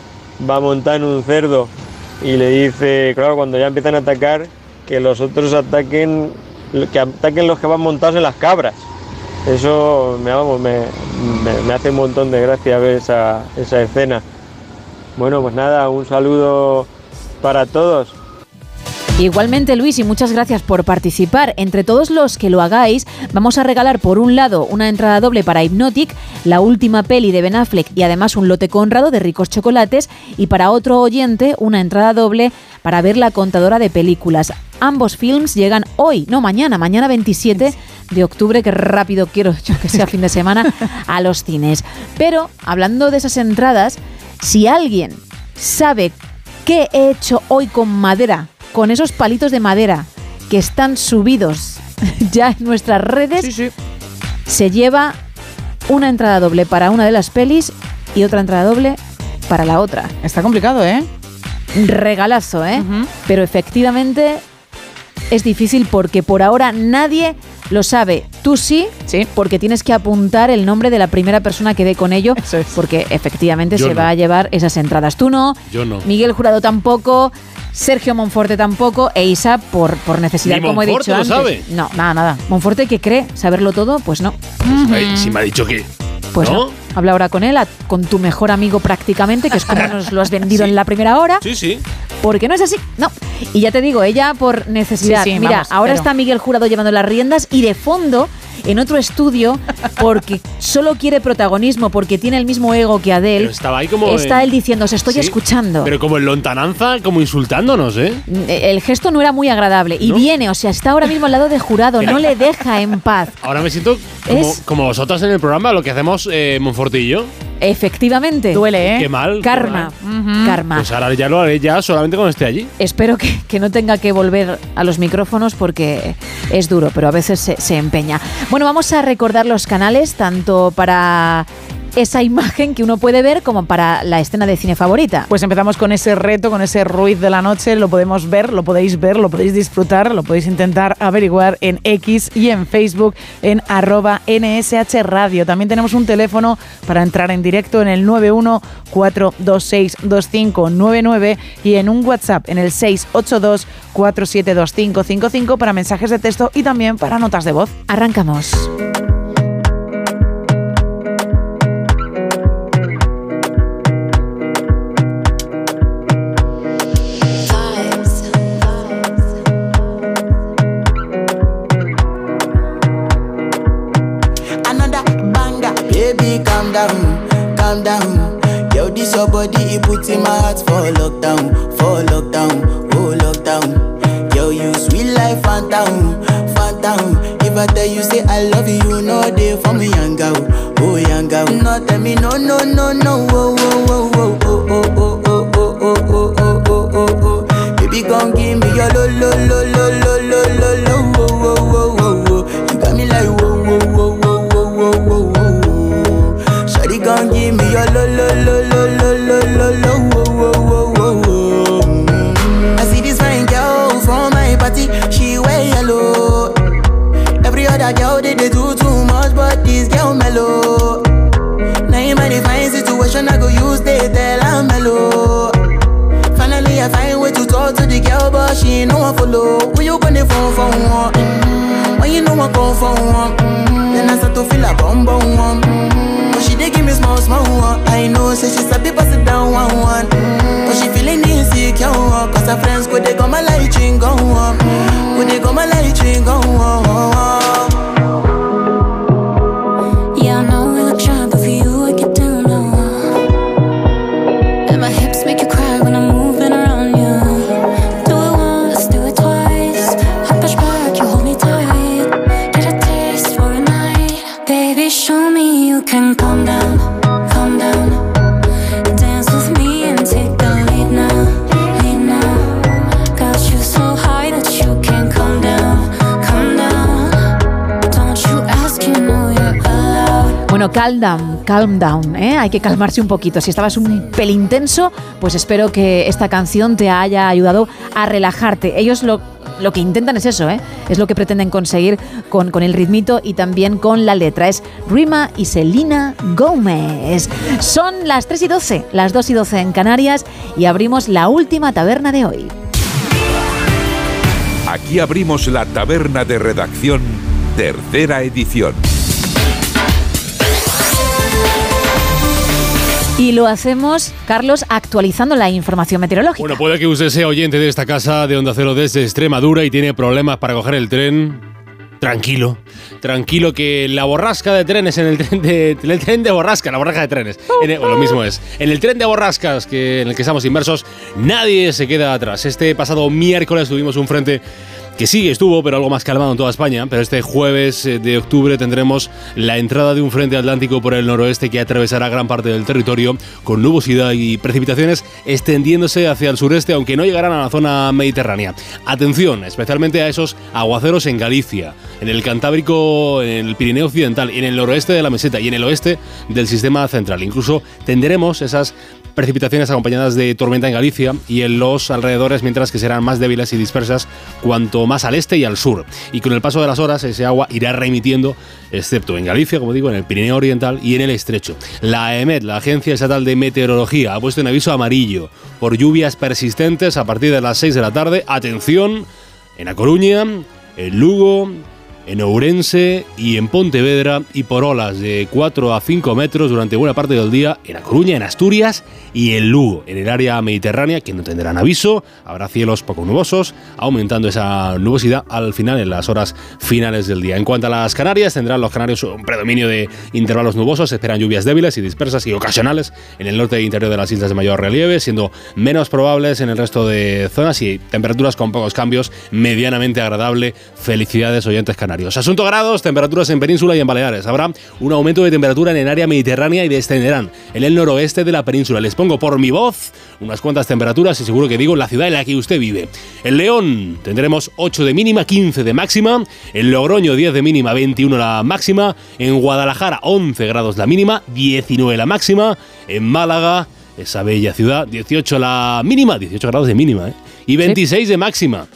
va a montar en un cerdo y le dice, claro, cuando ya empiezan a atacar, que los otros ataquen, que ataquen los que van montados en las cabras. Eso me, vamos, me, me- hace un montón de gracia ver esa, esa escena. Bueno, pues nada, un saludo para todos. Igualmente Luis y muchas gracias por participar. Entre todos los que lo hagáis, vamos a regalar por un lado una entrada doble para Hypnotic, la última peli de Ben Affleck y además un lote conrado de ricos chocolates y para otro oyente una entrada doble para ver la contadora de películas. Ambos films llegan hoy, no mañana, mañana 27 de octubre, que rápido quiero yo que sea fin de semana, a los cines. Pero hablando de esas entradas, si alguien sabe qué he hecho hoy con madera, con esos palitos de madera que están subidos (laughs) ya en nuestras redes, se lleva una entrada doble para una de las pelis y otra entrada doble para la otra. Está complicado, ¿eh? Regalazo, ¿eh? Pero efectivamente es difícil porque por ahora nadie lo sabe. Tú sí, sí, porque tienes que apuntar el nombre de la primera persona que dé con ello, porque efectivamente Yo se no. va a llevar esas entradas. Tú no, Yo no. Miguel Jurado tampoco, Sergio Monforte tampoco, e Isa por, por necesidad, Ni como he Monforte dicho lo antes. sabe. No, nada, nada. Monforte que cree saberlo todo, pues no. Ay, si me ha dicho que. Pues no. Habla ahora con él, a- con tu mejor amigo prácticamente, que es como (laughs) nos lo has vendido en la primera hora. Sí, sí. Porque no es así, no. Y ya te digo, ella por necesidad. Sí, sí, Mira, vamos, ahora pero- está Miguel Jurado llevando las riendas y de fondo, en otro estudio, porque solo quiere protagonismo, porque tiene el mismo ego que Adele. Pero estaba ahí como Está en- él diciendo, os estoy Sí, escuchando. Pero como en lontananza, como insultándonos, ¿eh? El gesto no era muy agradable. Y ¿No? viene, o sea, está ahora mismo al lado de Jurado, no le (laughs) deja en paz. Ahora me siento como, Es- como vosotras en el programa, lo que hacemos eh, yo. Efectivamente. Duele, ¿eh? Qué mal. Karma. Karma. Pues ahora ya lo haré ya solamente cuando esté allí. Espero que, que no tenga que volver a los micrófonos porque es duro, pero a veces se, se empeña. Bueno, vamos a recordar los canales tanto para esa imagen que uno puede ver como para la escena de cine favorita. Pues empezamos con ese reto, con ese ruiz de la noche. Lo podemos ver, lo podéis ver, lo podéis disfrutar, lo podéis intentar averiguar en X y en Facebook en arroba NSH Radio. También tenemos un teléfono para entrar en directo en el 914262599 y en un WhatsApp en el 682472555 para mensajes de texto y también para notas de voz. Arrancamos. Calm down, calm down. Yo, this your body, it puts in my heart for lockdown, for lockdown, oh lockdown. Yo, you sweet life, phantom, phantom. If ever tell you say I love you, no day for me, young girl. Oh, young girl. No, tell me no, no, no, no. Oh, oh, oh, oh, oh, oh, oh, oh, oh, oh, oh, oh, oh, oh. Baby, gon' give me your lo, lo, lo, lo, lo, lo, lo, lo. Oh, oh, oh, oh, oh. You got me like whoa, whoa, whoa, give me your lo, lo, lo, lo, lo, lo, lo, lo. Oh, oh, oh, oh. Mm. I see this fine girl from my party, she wear yellow. Every other girl they, they do too much, but this girl mellow. Now in my divine situation, I go use they tell I'm mellow. Finally, I find way to talk to the girl, but she ain't no one follow. Who you gonna phone for one? Mm-hmm. When you know I come for one, mm-hmm. then I start to feel a bum bum one. Mm-hmm. She dey give me small small one. I know, say she sabi pass it down one one. Mm-hmm. But she feeling insecure, cause her friends go they go my light ring go on. Go they go my light ring go on. I Bueno, calm down, calm down, ¿eh? hay que calmarse un poquito. Si estabas un pelín tenso, pues espero que esta canción te haya ayudado a relajarte. Ellos lo, lo que intentan es eso, ¿eh? es lo que pretenden conseguir con, con el ritmito y también con la letra. Es Rima y Selena Gómez. Son las 3 y 12, las 2 y 12 en Canarias y abrimos la última taberna de hoy. Aquí abrimos la taberna de redacción, tercera edición. Y lo hacemos, Carlos, actualizando la información meteorológica. Bueno, puede que usted sea oyente de esta casa de Onda Cero desde Extremadura y tiene problemas para coger el tren. Tranquilo, tranquilo que la borrasca de trenes en el tren de, el tren de borrasca, la borrasca de trenes, o lo mismo es, en el tren de borrascas que, en el que estamos inmersos, nadie se queda atrás. Este pasado miércoles tuvimos un frente que sí estuvo, pero algo más calmado en toda España. Pero este jueves eh, de octubre tendremos la entrada de un frente atlántico por el noroeste que atravesará gran parte del territorio con nubosidad y precipitaciones extendiéndose hacia el sureste, aunque no llegarán a la zona mediterránea. Atención, especialmente a esos aguaceros en Galicia, en el Cantábrico, en el Pirineo Occidental, en el noroeste de la meseta y en el oeste del sistema central. Incluso tendremos esas precipitaciones acompañadas de tormenta en Galicia y en los alrededores, mientras que serán más débiles y dispersas cuanto más al este y al sur. Y con el paso de las horas, ese agua irá remitiendo, excepto en Galicia, como digo, en el Pirineo Oriental y en el Estrecho. La EMET, la Agencia Estatal de Meteorología, ha puesto un aviso amarillo por lluvias persistentes a partir de las 6 de la tarde. Atención, en A Coruña, en Lugo, en Ourense y en Pontevedra y por olas de 4 a 5 metros durante buena parte del día en A Coruña, en Asturias y en Lugo, en el área mediterránea que no tendrán aviso, habrá cielos poco nubosos, aumentando esa nubosidad al final en las horas finales del día. En cuanto a las Canarias, tendrán los canarios un predominio de intervalos nubosos, esperan lluvias débiles y dispersas y ocasionales en el norte e interior de las islas de mayor relieve, siendo menos probables en el resto de zonas y temperaturas con pocos cambios, medianamente agradable. Felicidades oyentes canarios. Asunto grados, temperaturas en península y en Baleares. Habrá un aumento de temperatura en el área mediterránea y descenderán en el noroeste de la península. Les pongo por mi voz unas cuantas temperaturas y seguro que digo la ciudad en la que usted vive. En León tendremos 8 de mínima, 15 de máxima. En Logroño 10 de mínima, 21 la máxima. En Guadalajara 11 grados la mínima, 19 la máxima. En Málaga, esa bella ciudad, 18 la mínima, 18 grados de mínima, ¿eh? Y 26 de máxima.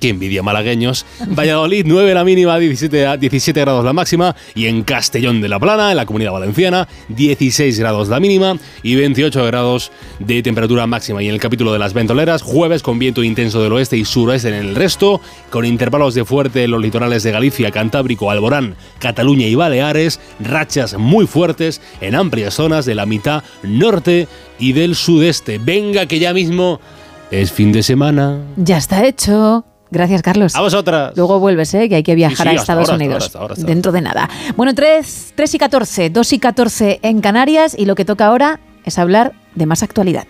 Qué envidia malagueños. Valladolid 9 la mínima, 17, a- 17 grados la máxima. Y en Castellón de la Plana, en la comunidad valenciana, 16 grados la mínima y 28 grados de temperatura máxima. Y en el capítulo de las ventoleras, jueves con viento intenso del oeste y suroeste en el resto, con intervalos de fuerte en los litorales de Galicia, Cantábrico, Alborán, Cataluña y Baleares, rachas muy fuertes en amplias zonas de la mitad norte y del sudeste. Venga que ya mismo es fin de semana. Ya está hecho. Gracias, Carlos. A vosotras. Luego vuelves, ¿eh? que hay que viajar Sí, sí, a Estados ahora, Unidos hasta ahora, hasta ahora. dentro de nada. Bueno, 3, 3 y 14, 2 y 14 en Canarias y lo que toca ahora es hablar de más actualidad.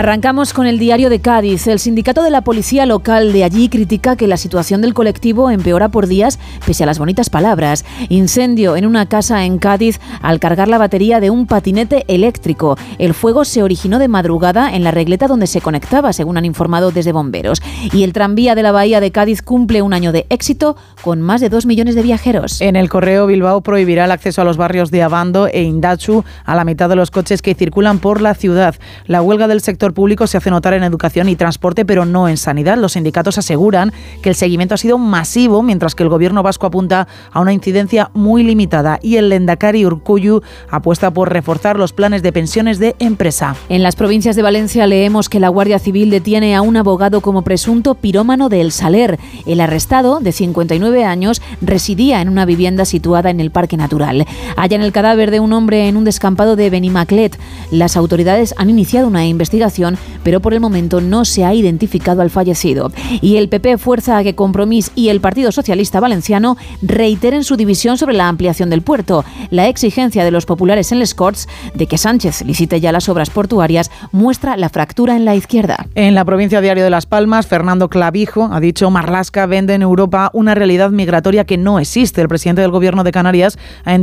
Arrancamos con el diario de Cádiz. El sindicato de la policía local de allí critica que la situación del colectivo empeora por días pese a las bonitas palabras. Incendio en una casa en Cádiz al cargar la batería de un patinete eléctrico. El fuego se originó de madrugada en la regleta donde se conectaba, según han informado desde bomberos. Y el tranvía de la bahía de Cádiz cumple un año de éxito con más de dos millones de viajeros. En el correo Bilbao prohibirá el acceso a los barrios de Abando e Indachu a la mitad de los coches que circulan por la ciudad. La huelga del sector público se hace notar en educación y transporte, pero no en sanidad. Los sindicatos aseguran que el seguimiento ha sido masivo, mientras que el gobierno vasco apunta a una incidencia muy limitada. Y el Lendakari Urcuyu apuesta por reforzar los planes de pensiones de empresa. En las provincias de Valencia leemos que la Guardia Civil detiene a un abogado como presunto pirómano de El Saler. El arrestado, de 59 años, residía en una vivienda situada en el Parque Natural. Hallan el cadáver de un hombre en un descampado de Benimaclet. Las autoridades han iniciado una investigación pero por el momento no se ha identificado al fallecido. Y el PP fuerza a que Compromís y el Partido Socialista Valenciano reiteren su división sobre la ampliación del puerto. La exigencia de los populares en Les Corts de que Sánchez licite ya las obras portuarias muestra la fractura en la izquierda. En la provincia Diario de Las Palmas, Fernando Clavijo ha dicho Marlasca vende en Europa una realidad migratoria que no existe. El presidente del gobierno de Canarias ha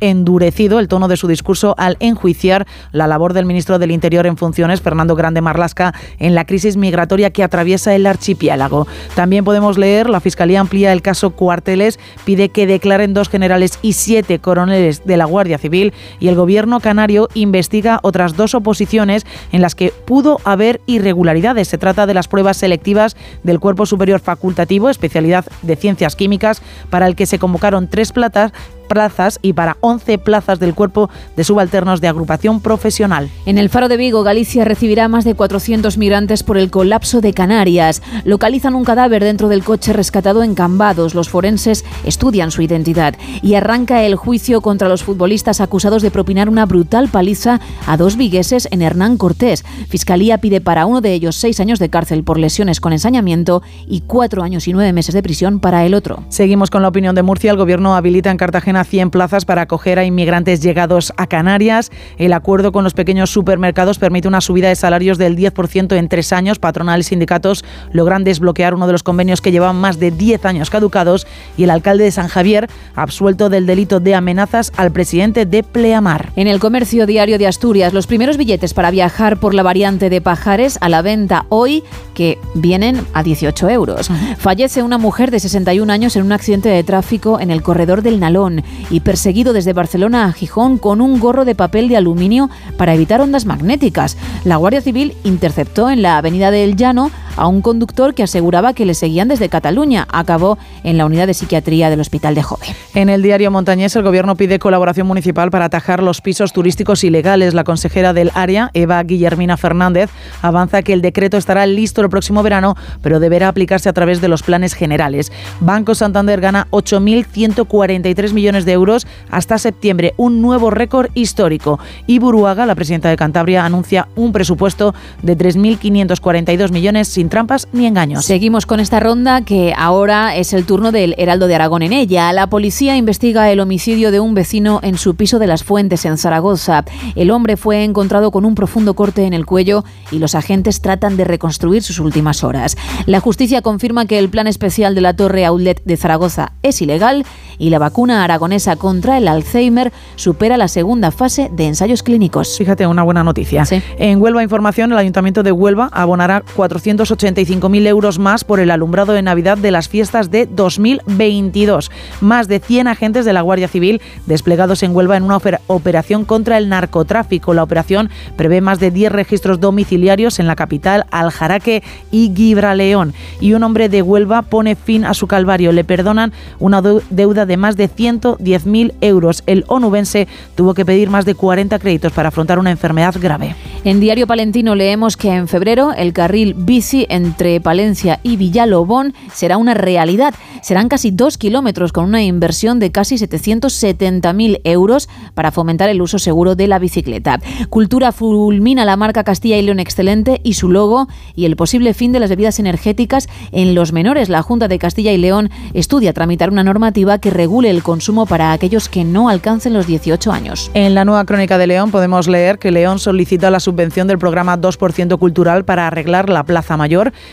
endurecido el tono de su discurso al enjuiciar la labor del ministro del Interior en funciones, Fernando Grande Marlasca en la crisis migratoria que atraviesa el archipiélago. También podemos leer, la Fiscalía amplía el caso Cuarteles, pide que declaren dos generales y siete coroneles de la Guardia Civil y el gobierno canario investiga otras dos oposiciones en las que pudo haber irregularidades. Se trata de las pruebas selectivas del Cuerpo Superior Facultativo, especialidad de Ciencias Químicas, para el que se convocaron tres platas plazas y para 11 plazas del cuerpo de subalternos de agrupación profesional. En el Faro de Vigo, Galicia recibirá más de 400 migrantes por el colapso de Canarias. Localizan un cadáver dentro del coche rescatado en Cambados. Los forenses estudian su identidad y arranca el juicio contra los futbolistas acusados de propinar una brutal paliza a dos vigueses en Hernán Cortés. Fiscalía pide para uno de ellos seis años de cárcel por lesiones con ensañamiento y cuatro años y nueve meses de prisión para el otro. Seguimos con la opinión de Murcia. El gobierno habilita en Cartagena 100 plazas para acoger a inmigrantes llegados a Canarias. El acuerdo con los pequeños supermercados permite una subida de salarios del 10% en tres años. Patronal y sindicatos logran desbloquear uno de los convenios que llevan más de 10 años caducados y el alcalde de San Javier absuelto del delito de amenazas al presidente de Pleamar. En el comercio diario de Asturias, los primeros billetes para viajar por la variante de Pajares a la venta hoy que vienen a 18 euros. Fallece una mujer de 61 años en un accidente de tráfico en el corredor del Nalón y perseguido desde Barcelona a Gijón con un gorro de papel de aluminio para evitar ondas magnéticas. La Guardia Civil interceptó en la avenida del Llano a un conductor que aseguraba que le seguían desde Cataluña. Acabó en la unidad de psiquiatría del Hospital de Jove. En el diario Montañés, el gobierno pide colaboración municipal para atajar los pisos turísticos ilegales. La consejera del área, Eva Guillermina Fernández, avanza que el decreto estará listo el próximo verano, pero deberá aplicarse a través de los planes generales. Banco Santander gana 8.143 millones de euros hasta septiembre, un nuevo récord histórico. Y Buruaga, la presidenta de Cantabria, anuncia un presupuesto de 3.542 millones sin trampas ni engaños. Seguimos con esta ronda que ahora es el turno del Heraldo de Aragón en ella. La policía investiga el homicidio de un vecino en su piso de las Fuentes en Zaragoza. El hombre fue encontrado con un profundo corte en el cuello y los agentes tratan de reconstruir sus últimas horas. La justicia confirma que el plan especial de la Torre Aulet de Zaragoza es ilegal y la vacuna aragonesa contra el Alzheimer supera la segunda fase de ensayos clínicos. Fíjate, una buena noticia. En Huelva Información, el Ayuntamiento de Huelva abonará 485.000 euros más por el alumbrado de Navidad de las fiestas de 2022. Más de 100 agentes de la Guardia Civil desplegados en Huelva en una operación contra el narcotráfico. La operación prevé más de 10 registros domiciliarios en la capital, Aljaraque y Gibraleón. Y un hombre de Huelva pone fin a su calvario. Le perdonan una deuda de más de 110.000 euros. El onubense tuvo que pedir más de 40 créditos para afrontar una enfermedad grave. En Diario Palentino leemos que en febrero el carril bici Entre Palencia y Villalobón será una realidad. Serán casi dos kilómetros con una inversión de casi 770.000 euros para fomentar el uso seguro de la bicicleta. Cultura fulmina la marca Castilla y León Excelente y su logo y el posible fin de las bebidas energéticas en los menores. La Junta de Castilla y León estudia tramitar una normativa que regule el consumo para aquellos que no alcancen los 18 años. En la nueva crónica de León podemos leer que León solicita la subvención del programa 2% cultural para arreglar la Plaza Mayor.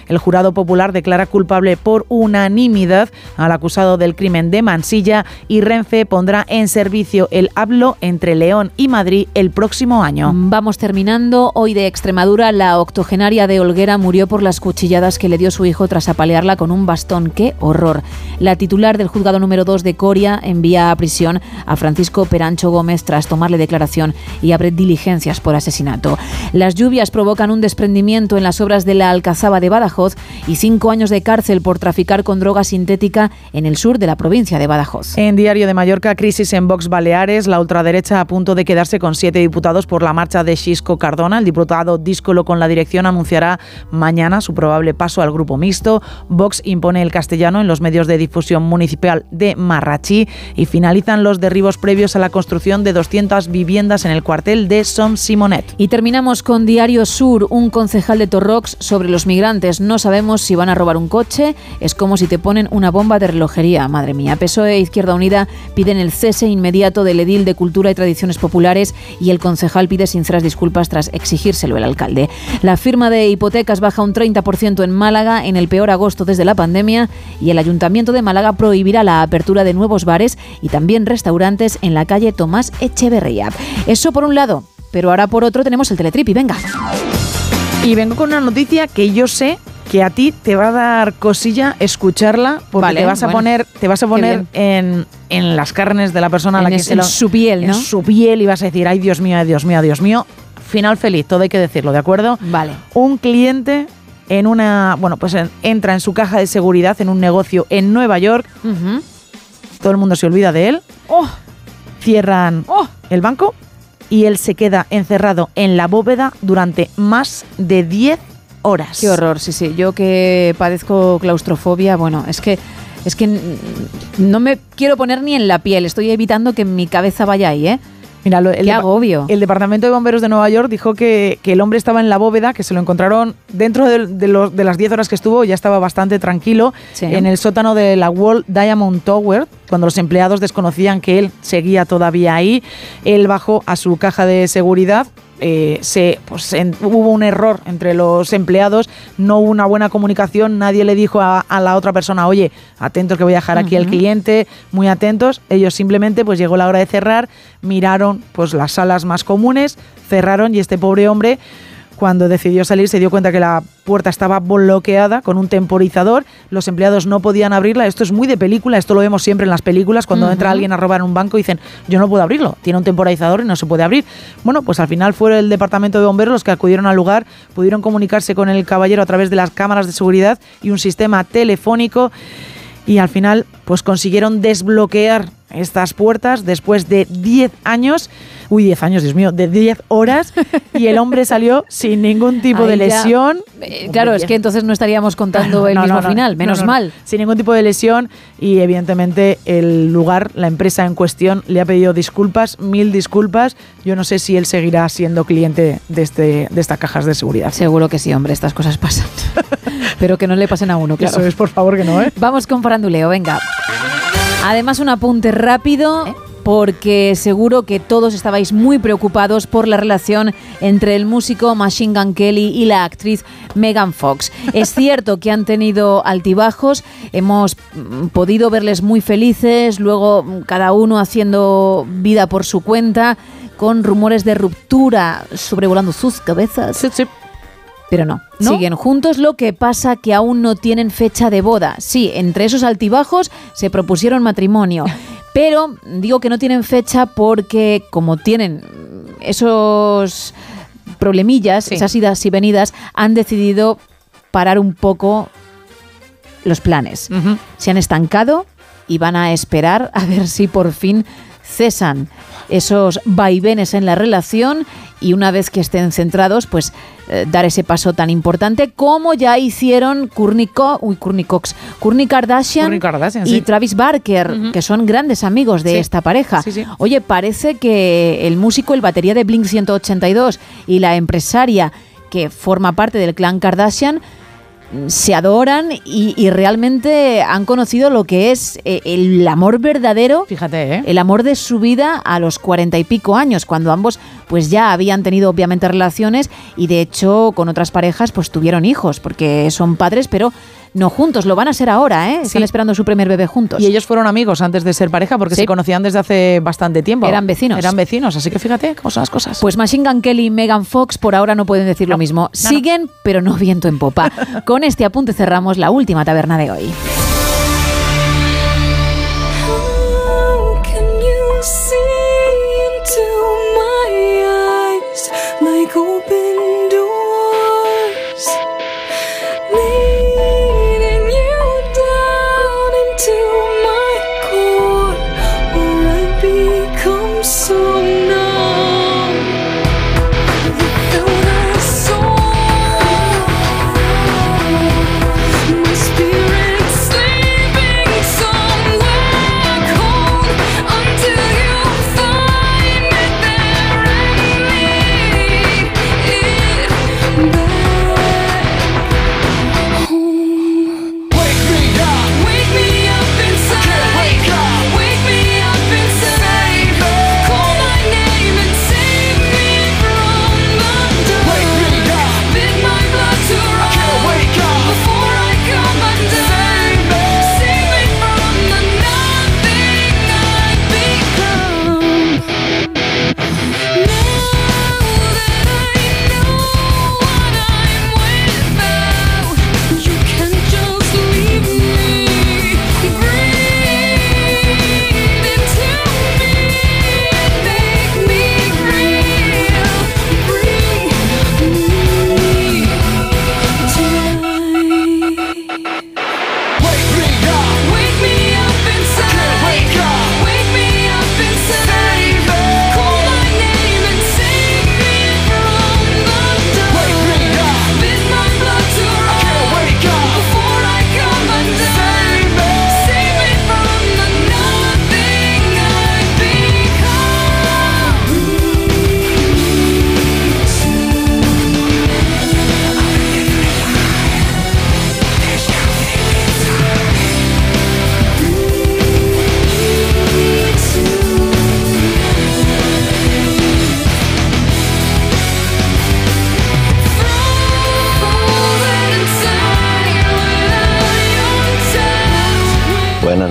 El jurado popular declara culpable por unanimidad al acusado del crimen de Mansilla y Renfe pondrá en servicio el hablo entre León y Madrid el próximo año. Vamos terminando. Hoy de Extremadura, la octogenaria de Olguera murió por las cuchilladas que le dio su hijo tras apalearla con un bastón. ¡Qué horror! La titular del juzgado número 2 de Coria envía a prisión a Francisco Perancho Gómez tras tomarle declaración y abre diligencias por asesinato. Las lluvias provocan un desprendimiento en las obras de la De Badajoz y cinco años de cárcel por traficar con droga sintética en el sur de la provincia de Badajoz. En Diario de Mallorca, crisis en Vox Baleares, la ultraderecha a punto de quedarse con siete diputados por la marcha de Xisco Cardona. El diputado díscolo con la dirección anunciará mañana su probable paso al grupo mixto. Vox impone el castellano en los medios de difusión municipal de Marrachí y finalizan los derribos previos a la construcción de 200 viviendas en el cuartel de Som Simonet. Y terminamos con Diario Sur, un concejal de Torrox sobre los migrantes. No sabemos si van a robar un coche, es como si te ponen una bomba de relojería. Madre mía, PSOE e Izquierda Unida piden el cese inmediato del edil de Cultura y Tradiciones Populares y el concejal pide sinceras disculpas tras exigírselo el alcalde. La firma de hipotecas baja un 30% en Málaga en el peor agosto desde la pandemia y el Ayuntamiento de Málaga prohibirá la apertura de nuevos bares y también restaurantes en la calle Tomás Echeverría. Eso por un lado, pero ahora por otro tenemos el Teletrip y venga. Y vengo con una noticia que yo sé que a ti te va a dar cosilla escucharla porque Vale, te vas a bueno. poner te vas a poner en, en las carnes de la persona a la En que se en lo- su piel, en ¿no? su piel y vas a decir ay Dios mío ay Dios mío ay Dios mío final feliz todo hay que decirlo de acuerdo vale. Un cliente en una bueno pues en- entra en su caja de seguridad en un negocio en Nueva York. Todo el mundo se olvida de él. Oh. cierran el banco y él se queda encerrado en la bóveda durante más de 10 horas. Qué horror, sí, sí. Yo que padezco claustrofobia, bueno, es que es que no me quiero poner ni en la piel, estoy evitando que mi cabeza vaya ahí, ¿eh? Mira, lo- el, Qué agobio. el Departamento de Bomberos de Nueva York dijo que, que el hombre estaba en la bóveda, que se lo encontraron dentro de, de los- de las 10 horas que estuvo, ya estaba bastante tranquilo, Sí. en el sótano de la World Diamond Tower, cuando los empleados desconocían que él seguía todavía ahí. Él bajó a su caja de seguridad. Eh, se, pues, en- hubo un error entre los empleados, no hubo una buena comunicación, nadie le dijo a, a la otra persona, oye, atentos que voy a dejar aquí al cliente, muy atentos. Ellos simplemente, pues llegó la hora de cerrar, miraron pues las salas más comunes, cerraron y este pobre hombre cuando decidió salir se dio cuenta que la puerta estaba bloqueada con un temporizador, los empleados no podían abrirla, esto es muy de película, esto lo vemos siempre en las películas, cuando entra alguien a robar un banco y dicen, yo no puedo abrirlo, tiene un temporizador y no se puede abrir. Bueno, pues al final fue el departamento de bomberos los que acudieron al lugar, pudieron comunicarse con el caballero a través de las cámaras de seguridad y un sistema telefónico y al final pues consiguieron desbloquear estas puertas después de 10 años, uy, 10 años, Dios mío, de 10 horas y el hombre salió sin ningún tipo de Ahí lesión. Eh, claro, es que entonces no estaríamos contando (laughs) el No, mismo no, no, final, no, menos no, no. mal. Sin ningún tipo de lesión y evidentemente el lugar, la empresa en cuestión le ha pedido disculpas, mil disculpas. Yo no sé si él seguirá siendo cliente de, este, de estas cajas de seguridad. Seguro que sí, hombre, estas cosas pasan. (laughs) Pero que no le pasen a uno, claro. Eso es, por favor, que no, ¿eh? Vamos con faranduleo, venga. Además, un apunte rápido. Porque seguro que todos estabais muy preocupados por la relación entre el músico Machine Gun Kelly y la actriz Megan Fox. Es cierto que han tenido altibajos, hemos mm, podido verles muy felices, luego mm, cada uno haciendo vida por su cuenta, con rumores de ruptura sobrevolando sus cabezas. Pero no, ¿No? siguen juntos, lo que pasa que aún no tienen fecha de boda. Sí, entre esos altibajos se propusieron matrimonio, (laughs) pero digo que no tienen fecha porque como tienen esos problemillas, esas idas y venidas, han decidido parar un poco los planes. Se han estancado y van a esperar a ver si por fin cesan esos vaivenes en la relación y una vez que estén centrados, pues eh, dar ese paso tan importante como ya hicieron Courtney, Co- uy, Cox, Kourtney Kardashian, Kourtney Kardashian, y sí. Travis Barker, que son grandes amigos de Sí. esta pareja. Sí, sí. Oye, parece que el músico, el batería de Blink 182 y la empresaria que forma parte del clan Kardashian se adoran y, y realmente han conocido lo que es eh, el amor verdadero, Fíjate, ¿eh? el amor de su vida a los cuarenta y pico años, cuando ambos pues ya habían tenido obviamente relaciones y de hecho con otras parejas pues tuvieron hijos, porque son padres, pero no juntos, lo van a ser ahora, ¿eh? Están Sí. esperando su primer bebé juntos. Y ellos fueron amigos antes de ser pareja porque Sí. se conocían desde hace bastante tiempo. Eran vecinos. Eran vecinos, así que fíjate cómo son las cosas. Pues Machine Gun Kelly y Megan Fox por ahora no pueden decir lo mismo. Siguen, pero no viento en popa. (laughs) Con este apunte cerramos la última taberna de hoy. Take open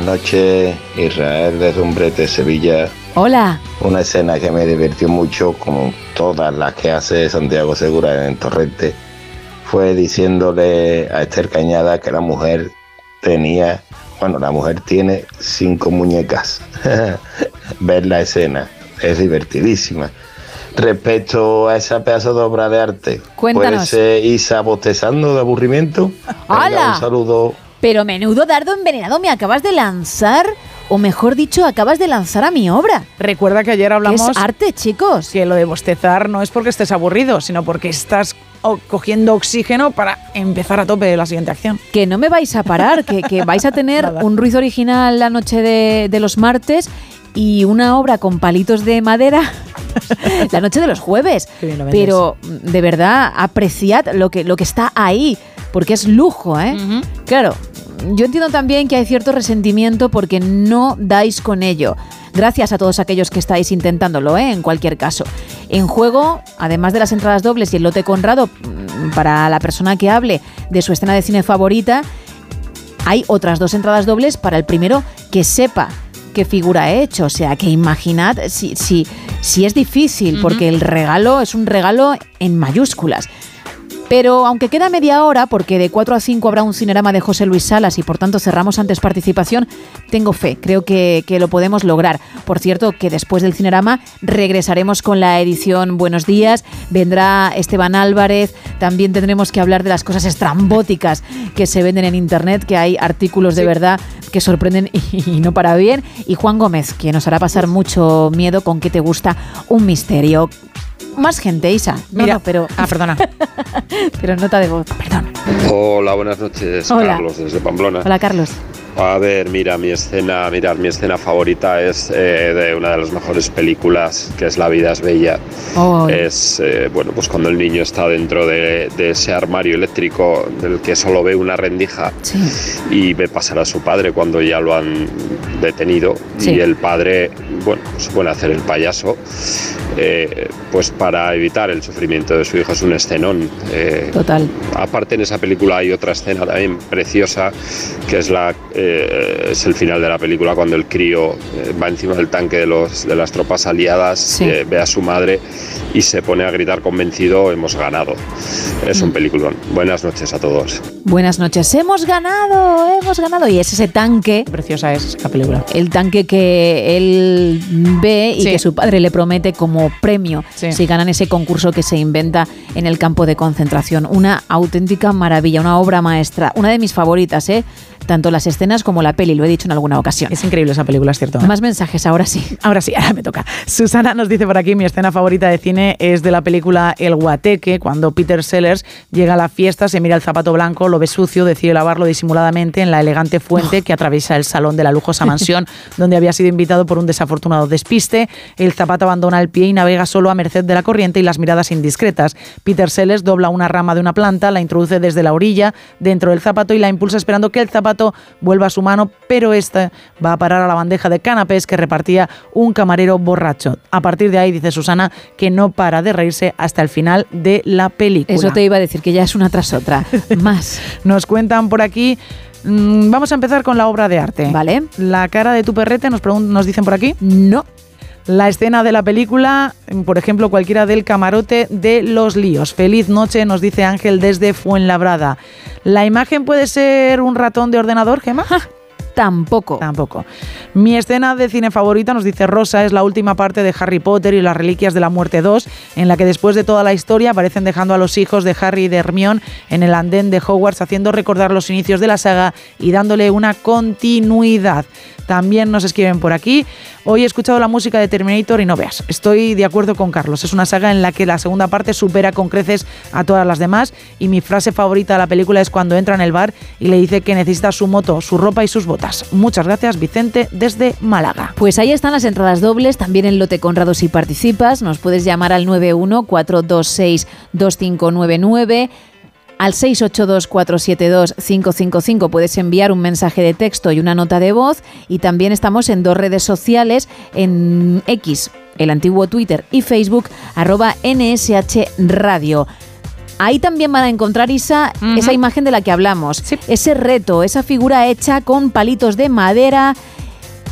noches, Israel desde Umbrete, Sevilla. Hola. Una escena que me divirtió mucho, como todas las que hace Santiago Segura en Torrente, fue diciéndole a Esther Cañada que la mujer tenía, bueno, la mujer tiene cinco muñecas. (laughs) Ver la escena es divertidísima. Respecto a esa pedazo de obra de arte, Cuéntanos. ¿puede ser Isa bostezando de aburrimiento? Venga. Un saludo. Pero menudo dardo envenenado me acabas de lanzar, o mejor dicho, acabas de lanzar a mi obra. Recuerda que ayer hablamos. Es arte, chicos. Que lo de bostezar no es porque estés aburrido, sino porque estás cogiendo oxígeno para empezar a tope la siguiente acción. Que no me vais a parar, que, que vais a tener (laughs) un ruido original la noche de, de los martes y una obra con palitos de madera (laughs) la noche de los jueves. Pero de verdad, apreciad lo que, lo que está ahí, porque es lujo, ¿eh? Claro, yo entiendo también que hay cierto resentimiento porque no dais con ello. Gracias a todos aquellos que estáis intentándolo, ¿eh? en cualquier caso. En juego, además de las entradas dobles y el lote Conrado, mm, para la persona que hable de su escena de cine favorita, hay otras dos entradas dobles para el primero que sepa qué figura ha hecho. O sea, que imaginad si, si, si es difícil, porque el regalo es un regalo en mayúsculas. Pero aunque queda media hora, porque de 4 a 5 habrá un cinerama de José Luis Salas y por tanto cerramos antes participación, tengo fe, creo que, que lo podemos lograr. Por cierto, que después del cinerama regresaremos con la edición Buenos Días, vendrá Esteban Álvarez, también tendremos que hablar de las cosas estrambóticas que se venden en Internet, que hay artículos de verdad que sorprenden (laughs) y, no para bien. Y Juan Gómez, que nos hará pasar mucho miedo con que te gusta un misterio. Más gente, Isa. No, Mira. no, pero. Ah, perdona. (laughs) pero nota de voz. Perdón. Hola, buenas noches, Hola. Carlos desde Pamplona. Hola, Carlos. A ver, mira, mi escena, mirar, mi escena favorita es eh, de una de las mejores películas, que es La vida es bella. Oh. Es, eh, bueno, pues cuando el niño está dentro de, de ese armario eléctrico del que solo ve una rendija y ve pasar a su padre cuando ya lo han detenido Sí. y el padre, bueno, se a hacer el payaso, eh, pues para evitar el sufrimiento de su hijo es un escenón. eh, Total. Aparte en esa película hay otra escena también preciosa que es la eh, es el final de la película cuando el crío eh, va encima del tanque de los de las tropas aliadas eh, ve a su madre y se pone a gritar convencido hemos ganado es Mm. un peliculón buenas noches a todos Buenas noches. Hemos ganado, hemos ganado. Y es ese tanque. Preciosa es esa película. El tanque que él ve y Sí. que su padre le promete como premio si ganan ese concurso que se inventa en el campo de concentración. Una auténtica maravilla, una obra maestra. Una de mis favoritas, ¿eh? Tanto las escenas como la peli, lo he dicho en alguna ocasión. Es increíble esa película, es cierto. ¿eh? Más mensajes, ahora sí. Ahora sí, ahora me toca. Susana nos dice por aquí, mi escena favorita de cine es de la película El Guateque, cuando Peter Sellers llega a la fiesta, se mira el zapato blanco, lo ve sucio, decide lavarlo disimuladamente en la elegante fuente que atraviesa el salón de la lujosa (laughs) mansión donde había sido invitado por un desafortunado despiste. El zapato abandona el pie y navega solo a merced de la corriente y las miradas indiscretas. Peter Sellers dobla una rama de una planta, la introduce desde la orilla dentro del zapato y la impulsa esperando que el zapato vuelva a su mano, pero esta va a parar a la bandeja de canapés que repartía un camarero borracho. A partir de ahí dice Susana que no para de reírse hasta el final de la película. Eso te iba a decir, que ya es una tras otra. (laughs) Más. Nos cuentan por aquí. mm, Vamos a empezar con la obra de arte. Vale. La cara de tu perrete, nos, dicen por aquí. No. La escena de la película, mm, por ejemplo, cualquiera del camarote de los líos. Feliz noche, nos dice Ángel desde Fuenlabrada. ¿La imagen puede ser un ratón de ordenador, Gemma? Tampoco. Tampoco. Mi escena de cine favorita, nos dice Rosa, es la última parte de Harry Potter y las Reliquias de la Muerte 2, en la que después de toda la historia aparecen dejando a los hijos de Harry y de Hermione en el andén de Hogwarts, haciendo recordar los inicios de la saga y dándole una continuidad. También nos escriben por aquí. Hoy he escuchado la música de Terminator y no veas. Estoy de acuerdo con Carlos. Es una saga en la que la segunda parte supera con creces a todas las demás. Y mi frase favorita de la película es cuando entra en el bar y le dice que necesita su moto, su ropa y sus botas. Muchas gracias, Vicente, desde Málaga. Pues ahí están las entradas dobles, también en Lote Conrado si participas. Nos puedes llamar al 91-426-2599. Al 682-472-555 puedes enviar un mensaje de texto y una nota de voz. Y también estamos en dos redes sociales, en X, el antiguo Twitter, y Facebook, arroba NSH Radio. Ahí también van a encontrar, Isa, esa imagen de la que hablamos. Ese reto, esa figura hecha con palitos de madera.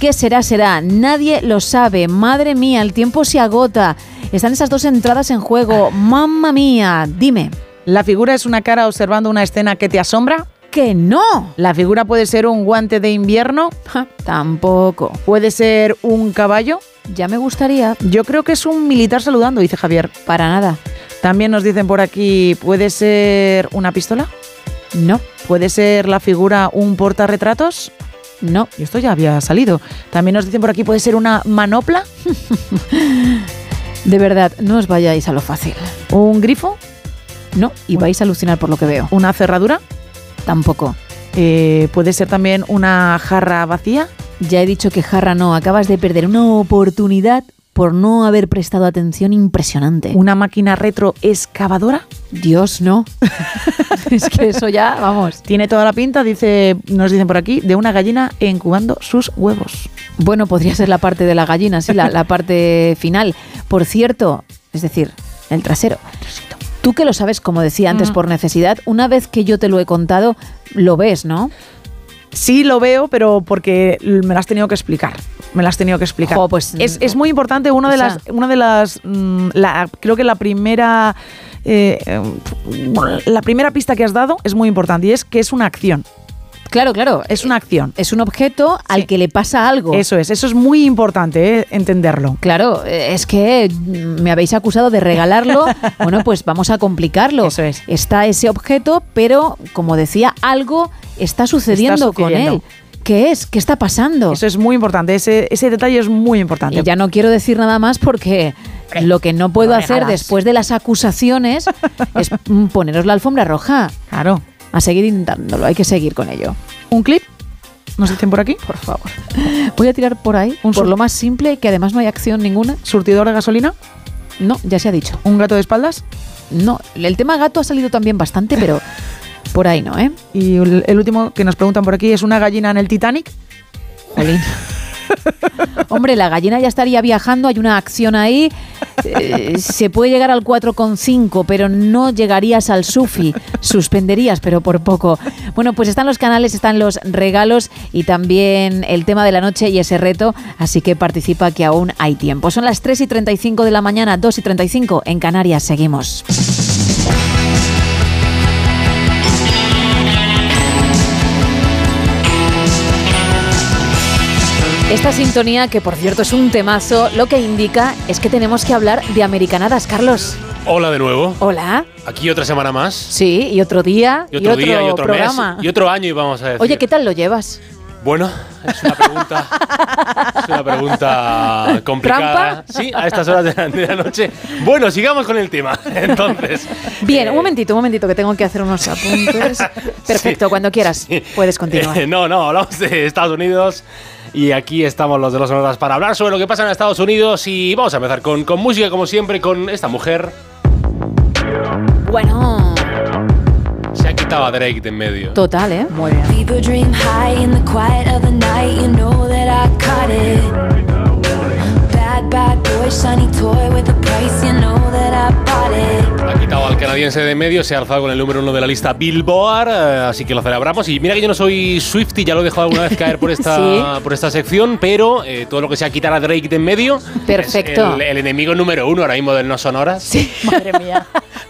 ¿Qué será? Será. Nadie lo sabe. Madre mía, el tiempo se agota. Están esas dos entradas en juego. (laughs) Mamma mía, dime. ¿La figura es una cara observando una escena que te asombra? Que no. ¿La figura puede ser un guante de invierno? tampoco. ¿Puede ser un caballo? Ya me gustaría. Yo creo que es un militar saludando, dice Javier. Para nada. También nos dicen por aquí, ¿puede ser una pistola? No. ¿Puede ser la figura un portarretratos? No. Y esto ya había salido. También nos dicen por aquí, ¿puede ser una manopla? (laughs) De verdad, no os vayáis a lo fácil. ¿Un grifo? No, y vais a alucinar por lo que veo. ¿Una cerradura? Tampoco. Eh, ¿Puede ser también una jarra vacía? Ya he dicho que jarra no, acabas de perder una oportunidad por no haber prestado atención impresionante. ¿Una máquina retro excavadora? Dios, no. (laughs) es que eso ya, vamos. Tiene toda la pinta, dice, nos dicen por aquí, de una gallina incubando sus huevos. Bueno, podría ser la parte de la gallina, sí, la, la parte final. Por cierto, es decir, el trasero. Tú que lo sabes, como decía antes, por necesidad, una vez que yo te lo he contado, lo ves, ¿no? Sí lo veo, pero porque me lo has tenido que explicar. Me lo has tenido que explicar. Pues, es, es muy importante. Una de sea- las, una de las, mm, la- creo que la primera, eh, eh, la primera pista que has dado es muy importante y es que es una acción. Claro, claro. Es una acción. Es un objeto al que le pasa algo. Eso es, eso es muy importante eh, entenderlo. Claro, eh, es que me habéis acusado de regalarlo. (laughs) bueno, pues vamos a complicarlo. Eso es. Está ese objeto, pero como decía, algo está sucediendo, Está sucediendo. con él. ¿Qué es? ¿Qué está pasando? Eso es muy importante, ese, ese detalle es muy importante. Y ya no quiero decir nada más porque lo que no puedo no hacer regalas. después de las acusaciones es (laughs) poneros la alfombra roja. Claro. A seguir intentándolo, hay que seguir con ello. ¿Un clip? ¿Nos dicen por aquí? Por favor. Voy a tirar por ahí, por sur- lo más simple, que además no hay acción ninguna. ¿Surtidor de gasolina? No, ya se ha dicho. ¿Un gato de espaldas? No, el tema gato ha salido también bastante, pero (laughs) por ahí no, ¿eh? Y el, el último que nos preguntan por aquí es una gallina en el Titanic. Jolín. (laughs) Hombre, la gallina ya estaría viajando, hay una acción ahí. eh, se puede llegar al 4,5, pero no llegarías al SUFI. Suspenderías, pero por poco. Bueno, pues están los canales, están los regalos y también el tema de la noche y ese reto. Así que participa que aún hay tiempo. Son las 3 y 35 de la mañana, 2 y 35 en Canarias. Seguimos. Esta sintonía, que por cierto es un temazo, lo que indica es que tenemos que hablar de americanadas, Carlos. Hola de nuevo. Hola. Aquí otra semana más. Sí, y otro día, Y otro, día, y otro programa. mes. Y otro año, y vamos a decir. Oye, ¿qué tal lo llevas? Bueno, es una pregunta. es una pregunta (laughs) complicada. Sí, a estas horas de la, de la noche. Bueno, sigamos con el tema. (laughs) Entonces. Bien, un momentito, un momentito, que tengo que hacer unos apuntes. (laughs) Perfecto, cuando quieras, puedes continuar. Eh, no, no, hablamos de Estados Unidos. Y aquí estamos los de los sonoras para hablar sobre lo que pasa en Estados Unidos. Y vamos a empezar con, con música, como siempre, con esta mujer. Bueno, Se ha quitado a Drake de en medio. total, ¿eh? Muy bien. Ha quitado al canadiense de en medio, se ha alzado con el número uno de la lista Billboard, eh, así que lo celebramos. Y mira que yo no soy Swifty, ya lo he dejado alguna vez caer por (laughs) esta, Sí. por esta sección, pero eh, todo lo que sea quitar a Drake de en medio Perfecto. es el, el enemigo número uno ahora mismo del No Sonoras. Sí. (laughs) Madre mía.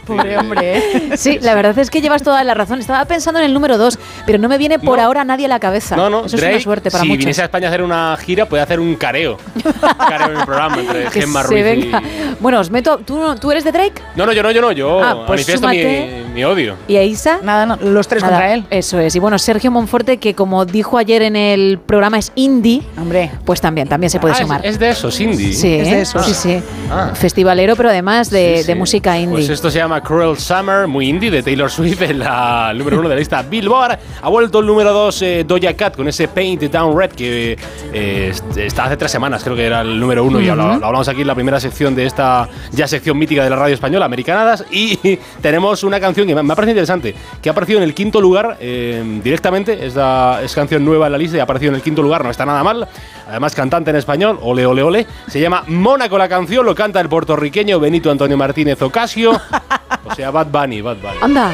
Pobre hombre, ¿eh? Sí, la verdad es que llevas toda la razón. Estaba pensando en el número 2, pero no me viene por ahora nadie a la cabeza. No, no, Eso Drake, es una suerte para si muchos. viniese a España a hacer una gira, puede hacer un careo. Un (laughs) careo en el programa entre Que Gemma se Ruiz y... venga. Bueno, os meto. ¿Tú, ¿Tú eres de Drake? No, no, yo no, yo no, yo Ah, pues manifiesto mi, mi odio. ¿Y a Isa? Nada, no, los tres Nada, contra él. Eso es. Y bueno, Sergio Monforte, que como dijo ayer en el programa es indie, Hombre. pues también, también se puede Ah, es- sumar. Es, de eso, Cindy. sí, es de esos. sí, sí. Ah. Festivalero, pero además de, Sí, sí. de música indie. Pues esto se llama Cruel Summer, muy indie, de Taylor Swift, en la el número uno de la lista Billboard. Ha vuelto el número dos eh, Doja Cat con ese Paint Down Red que eh, est- está hace tres semanas, creo que era el número uno, lo, lo hablamos aquí en la primera sección de esta ya sección mítica de la radio española, Americanadas. Y (laughs) tenemos una canción que me ha parecido interesante, que ha aparecido en el quinto lugar eh, directamente. Es, la, es canción nueva en la lista y ha aparecido en el quinto lugar, no está nada mal. Además, cantante en español, ole, ole, ole. Se llama Mónaco la canción, lo canta el puertorriqueño Benito Antonio Martínez Ocasio. O sea, Bad Bunny, Bad Bunny. Anda.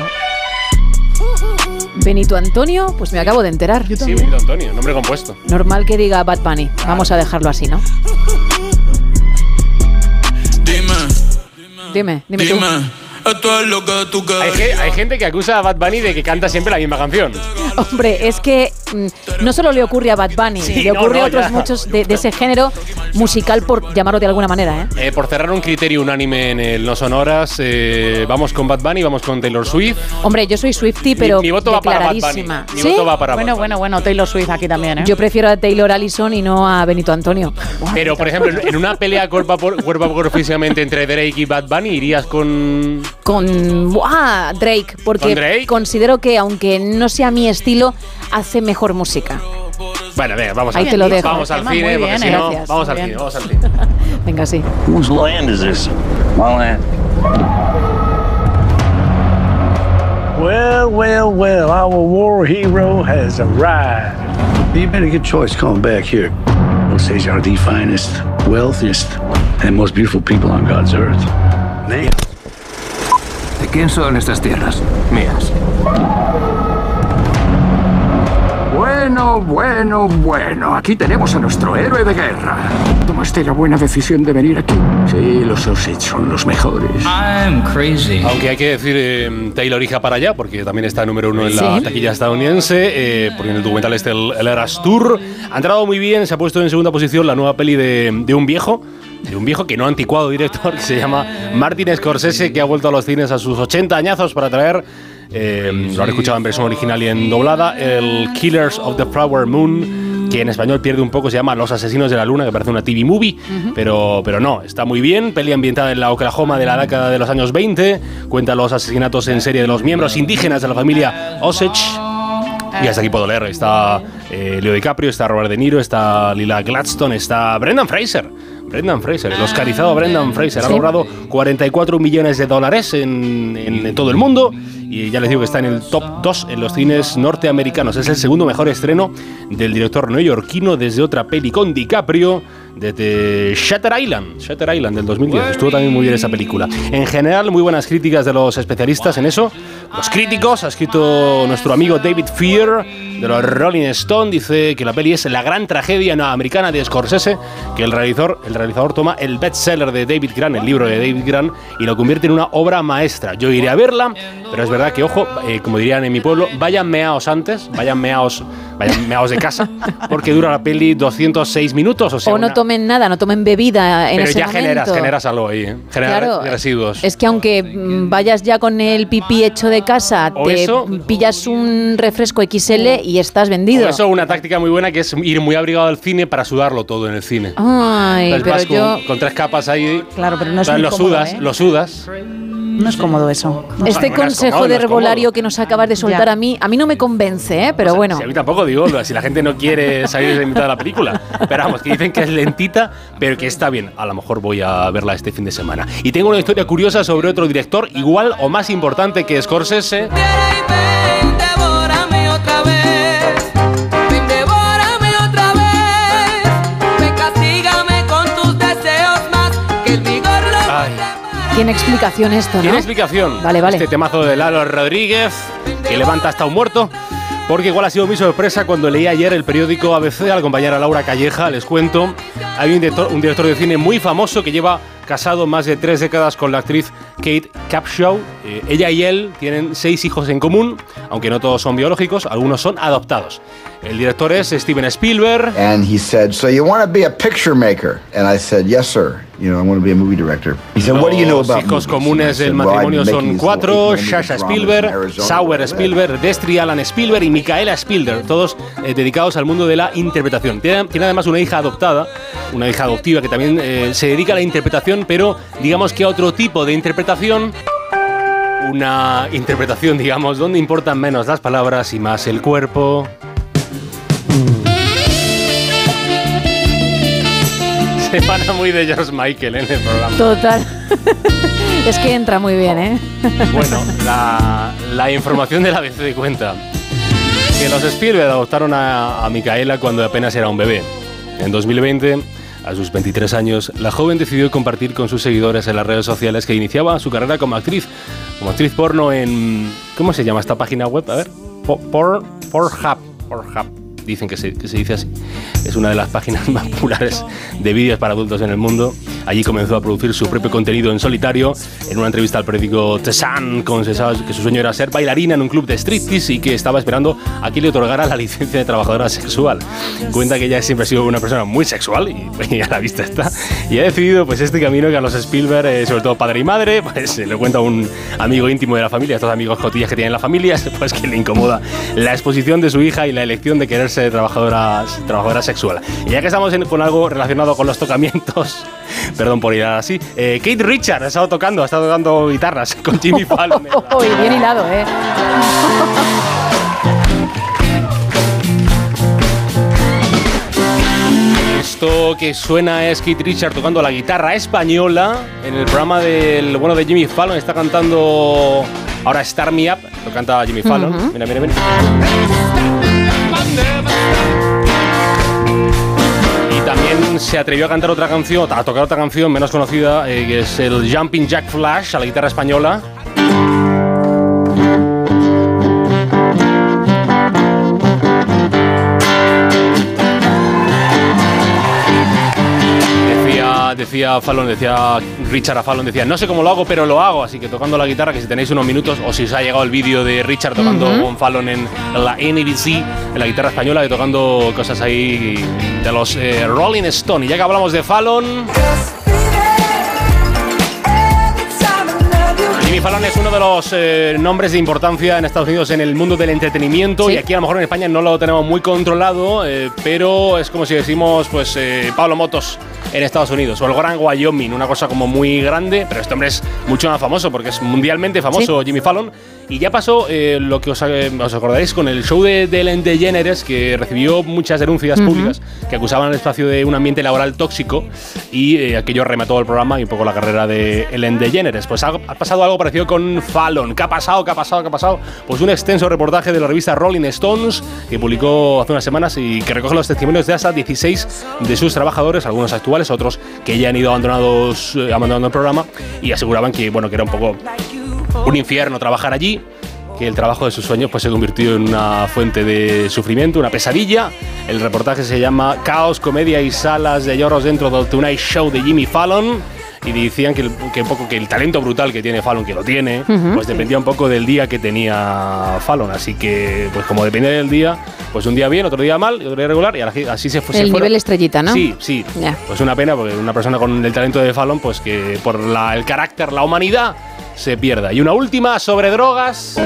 Benito Antonio, pues me acabo de enterar. Sí, Benito Antonio, nombre compuesto. Normal que diga Bad Bunny. Vamos a dejarlo así, ¿no? Dime, dime tú. Esto es lo que tú Hay, querías. ge- hay gente que acusa a Bad Bunny de que canta siempre la misma canción. Hombre, es que mm, no solo le ocurre a Bad Bunny, Sí, le ocurre no, a otros ya. muchos de, de ese género musical, por llamarlo de alguna manera, ¿eh? Eh, por cerrar un criterio unánime en el No Sonoras, eh, vamos con Bad Bunny, vamos con Taylor Swift. Hombre, yo soy Swifty, pero mi voto va para Bad Bunny. Mi ¿Sí? voto va para Bueno, Bad Bunny. bueno, bueno, Taylor Swift aquí también, ¿eh? Yo prefiero a Taylor Allison y no a Benito Antonio. Pero, por ejemplo, en- una pelea cuerpo a por- cuerpo a cuerpo físicamente entre Drake y Bad Bunny, ¿irías con...? Con ¡buah! Drake, porque ¿Con Drake? considero que aunque no sea mi estilo, hace mejor música. Bueno, venga, vamos Ahí al te lo cine. dejo. Vamos al cine, porque si no, vamos al cine, vamos al cine. Venga, sí. Whose land is this? My land. Well, well, well, our war hero has arrived. You made a good choice coming back here. Osage are the finest, wealthiest, and most beautiful people on God's earth. Man. ¿De quién son estas tierras? Mías. Bueno, bueno, bueno. Aquí tenemos a nuestro héroe de guerra. ¿Tomaste la buena decisión de venir aquí? Sí, los Osage son los mejores. I'm crazy. Aunque hay que decir eh, Taylor hija para allá, porque también está número uno en la Sí. taquilla estadounidense, eh, porque en el documental este el, el Eras Tour. Ha entrado muy bien, se ha puesto en segunda posición la nueva peli de, de un viejo, de un viejo que no anticuado director, que se llama Martin Scorsese, que ha vuelto a los cines a sus 80 añazos para traer eh, lo han escuchado en versión original y en doblada. El Killers of the Flower Moon, que en español pierde un poco, se llama Los Asesinos de la Luna, que parece una TV movie, pero, pero no, está muy bien. Peli ambientada en la Oklahoma de la década de los años 20, cuenta los asesinatos en serie de los miembros indígenas de la familia Osage. Y hasta aquí puedo leer. Está eh, Leo DiCaprio, está Robert De Niro, está Lila Gladstone, está Brendan Fraser. Brendan Fraser, el oscarizado Brendan Fraser. Ha Sí. logrado 44 millones de dólares en, en- en todo el mundo. Y ya les digo que está en el top 2 en los cines norteamericanos. Es el segundo mejor estreno del director neoyorquino desde otra peli con DiCaprio, desde Shutter Island. Shutter Island del 2010. Estuvo también muy bien esa película. En general, muy buenas críticas de los especialistas en eso. Los críticos, ha escrito nuestro amigo David Fear de los Rolling Stone, dice que la peli es la gran tragedia no americana de Scorsese, que el realizador, el realizador toma el bestseller de David Grant, el libro de David Grant, y lo convierte en una obra maestra. Yo iré a verla, pero es verdad que, ojo, eh, como dirían en mi pueblo, vayan meaos antes, vayan meaos, vayan meaos de casa, porque dura la peli 206 minutos, o sea, O no una- tomen nada, no tomen bebida en pero ese ya momento. generas, generas algo ahí, ¿eh? generas Claro, residuos. Es que aunque vayas ya con el pipí hecho de casa, O te eso- pillas un refresco XL y estás vendido. Por eso una táctica muy buena que es ir muy abrigado al cine para sudarlo todo en el cine. Ay, Entonces pero vas con, yo... con tres capas ahí. Claro, pero no es Entonces muy lo cómodo, sudas, ¿eh? lo sudas. No es cómodo eso. Este no consejo cómodo, de herbolario cómodo. que nos acabas de soltar Ya. a mí, a mí no me convence, ¿eh? pero bueno. Si a mí tampoco digo, si la gente no quiere salir de mitad de la película. Pero vamos, que dicen que es lentita, pero que está bien. A lo mejor voy a verla este fin de semana. Y tengo una historia curiosa sobre otro director, igual o más importante que Scorsese. Tiene explicación esto, ¿no? Tiene explicación. Vale, vale. Este temazo de Lalo Rodríguez, que levanta hasta un muerto. Porque igual ha sido mi sorpresa cuando leí ayer el periódico ABC al acompañar a Laura Calleja, les cuento. Hay un director, un director de cine muy famoso que lleva casado más de tres décadas con la actriz Kate Capshaw. Eh, ella y él tienen seis hijos en común, aunque no todos son biológicos, algunos son adoptados. El director es Steven Spielberg. And he said, So you want to be a picture maker? And I said, Yes, sir. You know, I want to be a movie director. He said, What do you know Los about hijos movies? comunes del said, "Well, I've matrimonio son cuatro, in Spielberg, Sauer where I live." Spielberg, Destry Alan Spielberg y Micaela Spielberg, todos eh, dedicados al mundo de la interpretación. Tiene, tiene además una hija adoptada, una hija adoptiva que también eh, se dedica a la interpretación, pero digamos que a otro tipo de interpretación. Una interpretación, digamos, donde importan menos las palabras y más el cuerpo. (laughs) Semana muy de George Michael en el programa. Total. (laughs) es que entra muy bien, ¿eh? (laughs) Bueno, la, la información de la de cuenta que los Spielberg adoptaron a, a Micaela cuando apenas era un bebé. En 2020, a sus 23 años, la joven decidió compartir con sus seguidores en las redes sociales que iniciaba su carrera como actriz, como actriz porno en... ¿Cómo se llama esta página web? A ver. Po- Por, Pornhub. Pornhub. Dicen que se, que se dice así. Es una de las páginas más populares de vídeos para adultos en el mundo. Allí comenzó a producir su propio contenido en solitario. En una entrevista al periódico The Sun, confesaba que su sueño era ser bailarina en un club de striptease y que estaba esperando a que le otorgara la licencia de trabajadora sexual. Cuenta que ella siempre ha sido una persona muy sexual y, (laughs) y a la vista está. Y ha decidido pues este camino que a los Spielberg, eh, sobre todo padre y madre, pues eh, le cuenta un amigo íntimo de la familia, estos amigos cotillas que tienen la familia, (laughs) pues que le incomoda la exposición de su hija y la elección de quererse trabajadora, trabajadora sexual. Y ya que estamos en- con algo relacionado con los tocamientos, (laughs) perdón por ir así, eh, Kate Richard ha estado tocando, ha estado dando guitarras con Jimmy Fallon. (laughs) Uy, bien hilado, ¿eh? (laughs) Esto que suena es Keith Richard tocando la guitarra española en el programa del bueno de Jimmy Fallon. Está cantando ahora Star Me Up, lo canta Jimmy Fallon. Ujú. Mira, mira, mira. Se atrevió a cantar otra canción, a tocar otra canción menos conocida, eh, que es el Jumping Jack Flash a la guitarra española. Decía, decía Fallon, decía Richard a Fallon, decía, no sé cómo lo hago, pero lo hago. Así que tocando la guitarra, que si tenéis unos minutos, o si os ha llegado el vídeo de Richard tocando Ujú. con Fallon en la NBC, en la guitarra española, y tocando cosas ahí de los eh, Rolling Stone. Y ya que hablamos de Fallon, Jimmy Fallon es uno de los eh, nombres de importancia en Estados Unidos en el mundo del entretenimiento Sí. y aquí a lo mejor en España no lo tenemos muy controlado, eh, pero es como si decimos pues eh, Pablo Motos en Estados Unidos o el Gran Wyoming, una cosa como muy grande, pero este hombre es mucho más famoso porque es mundialmente famoso Jimmy Fallon y ya pasó eh, lo que os, eh, os acordaréis con el show de, de Ellen DeGeneres que recibió muchas denuncias Ujú. públicas que acusaban al espacio de un ambiente laboral tóxico y eh, aquello remató el programa y un poco la carrera de Ellen DeGeneres. Pues ha, ha pasado algo parecido con Fallon. ¿Qué ha pasado? ¿Qué ha pasado? ¿Qué ha pasado? Pues un extenso reportaje de la revista Rolling Stones que publicó hace unas semanas y que recoge los testimonios de hasta 16 de sus trabajadores, algunos actuales, otros que ya han ido abandonados, eh, abandonando el programa y aseguraban que, bueno, que era un poco un infierno trabajar allí que el trabajo de sus sueños pues, se convirtió en una fuente de sufrimiento, una pesadilla. El reportaje se llama Caos, comedia y salas de lloros dentro del Tonight Show de Jimmy Fallon. Y decían que, un poco que el talento brutal que tiene Fallon, que lo tiene, pues dependía un poco del día que tenía Fallon. Así que, pues como depende del día, pues un día bien, otro día mal, y otro día regular, y así- se fue. se el fueron. nivel estrellita, ¿no? Sí, sí. Pues una pena porque una persona con el talento de Fallon, pues que por la- el carácter, la humanidad, se pierda. Y una última sobre drogas.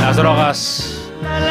Las drogas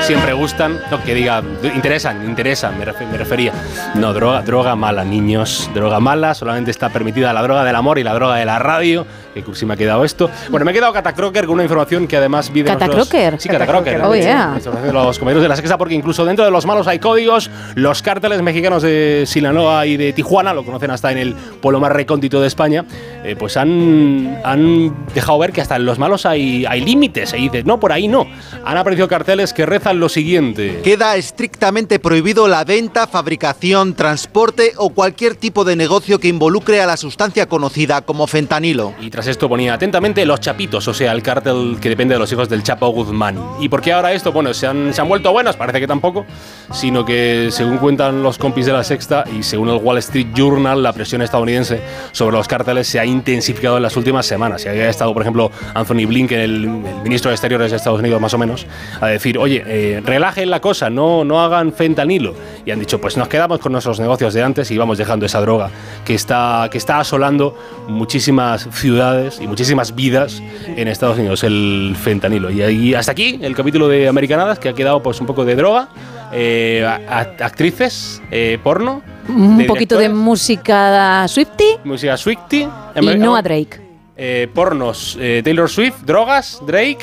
siempre gustan, no que diga, interesan, interesan, me, refe- me refería. No, droga, droga mala, niños, droga mala, solamente está permitida la droga del amor y la droga de la radio. Que cursi me ha quedado esto. Bueno, me he quedado catacroker con una información que además vi de ¿Cata nuestros- Crocker? Sí, catacroker. Oh, yeah. De los comedios de la sexta, porque incluso dentro de los malos hay códigos. Los cárteles mexicanos de Sinaloa y de Tijuana, lo conocen hasta en el pueblo más recóndito de España, eh, pues han, han dejado ver que hasta en los malos hay, hay límites. Y dices, no, por ahí no. Han aparecido carteles que rezan lo siguiente. Queda estrictamente prohibido la venta, fabricación, transporte o cualquier tipo de negocio que involucre a la sustancia conocida como fentanilo. Y tras esto ponía atentamente los chapitos, o sea, el cártel que depende de los hijos del Chapo Guzmán. ¿Y por qué ahora esto? Bueno, se han, se han vuelto buenos, parece que tampoco, sino que según cuentan los compis de la sexta y según el Wall Street Journal, la presión estadounidense sobre los cárteles se ha intensificado en las últimas semanas. Y había estado, por ejemplo, Anthony Blinken, el, el ministro de Exteriores de Estados Unidos, más o menos, a decir, oye, eh, relajen la cosa, no, no hagan fentanilo. Y han dicho, pues nos quedamos con nuestros negocios de antes y vamos dejando esa droga que está, que está asolando muchísimas ciudades y muchísimas vidas en Estados Unidos, el fentanilo. Y ahí, hasta aquí el capítulo de Americanadas, que ha quedado pues un poco de droga, eh, a- a- actrices, eh, porno, Un de poquito de música Swifty música Swifty, y no a Drake. eh, pornos, eh, Taylor Swift, drogas, Drake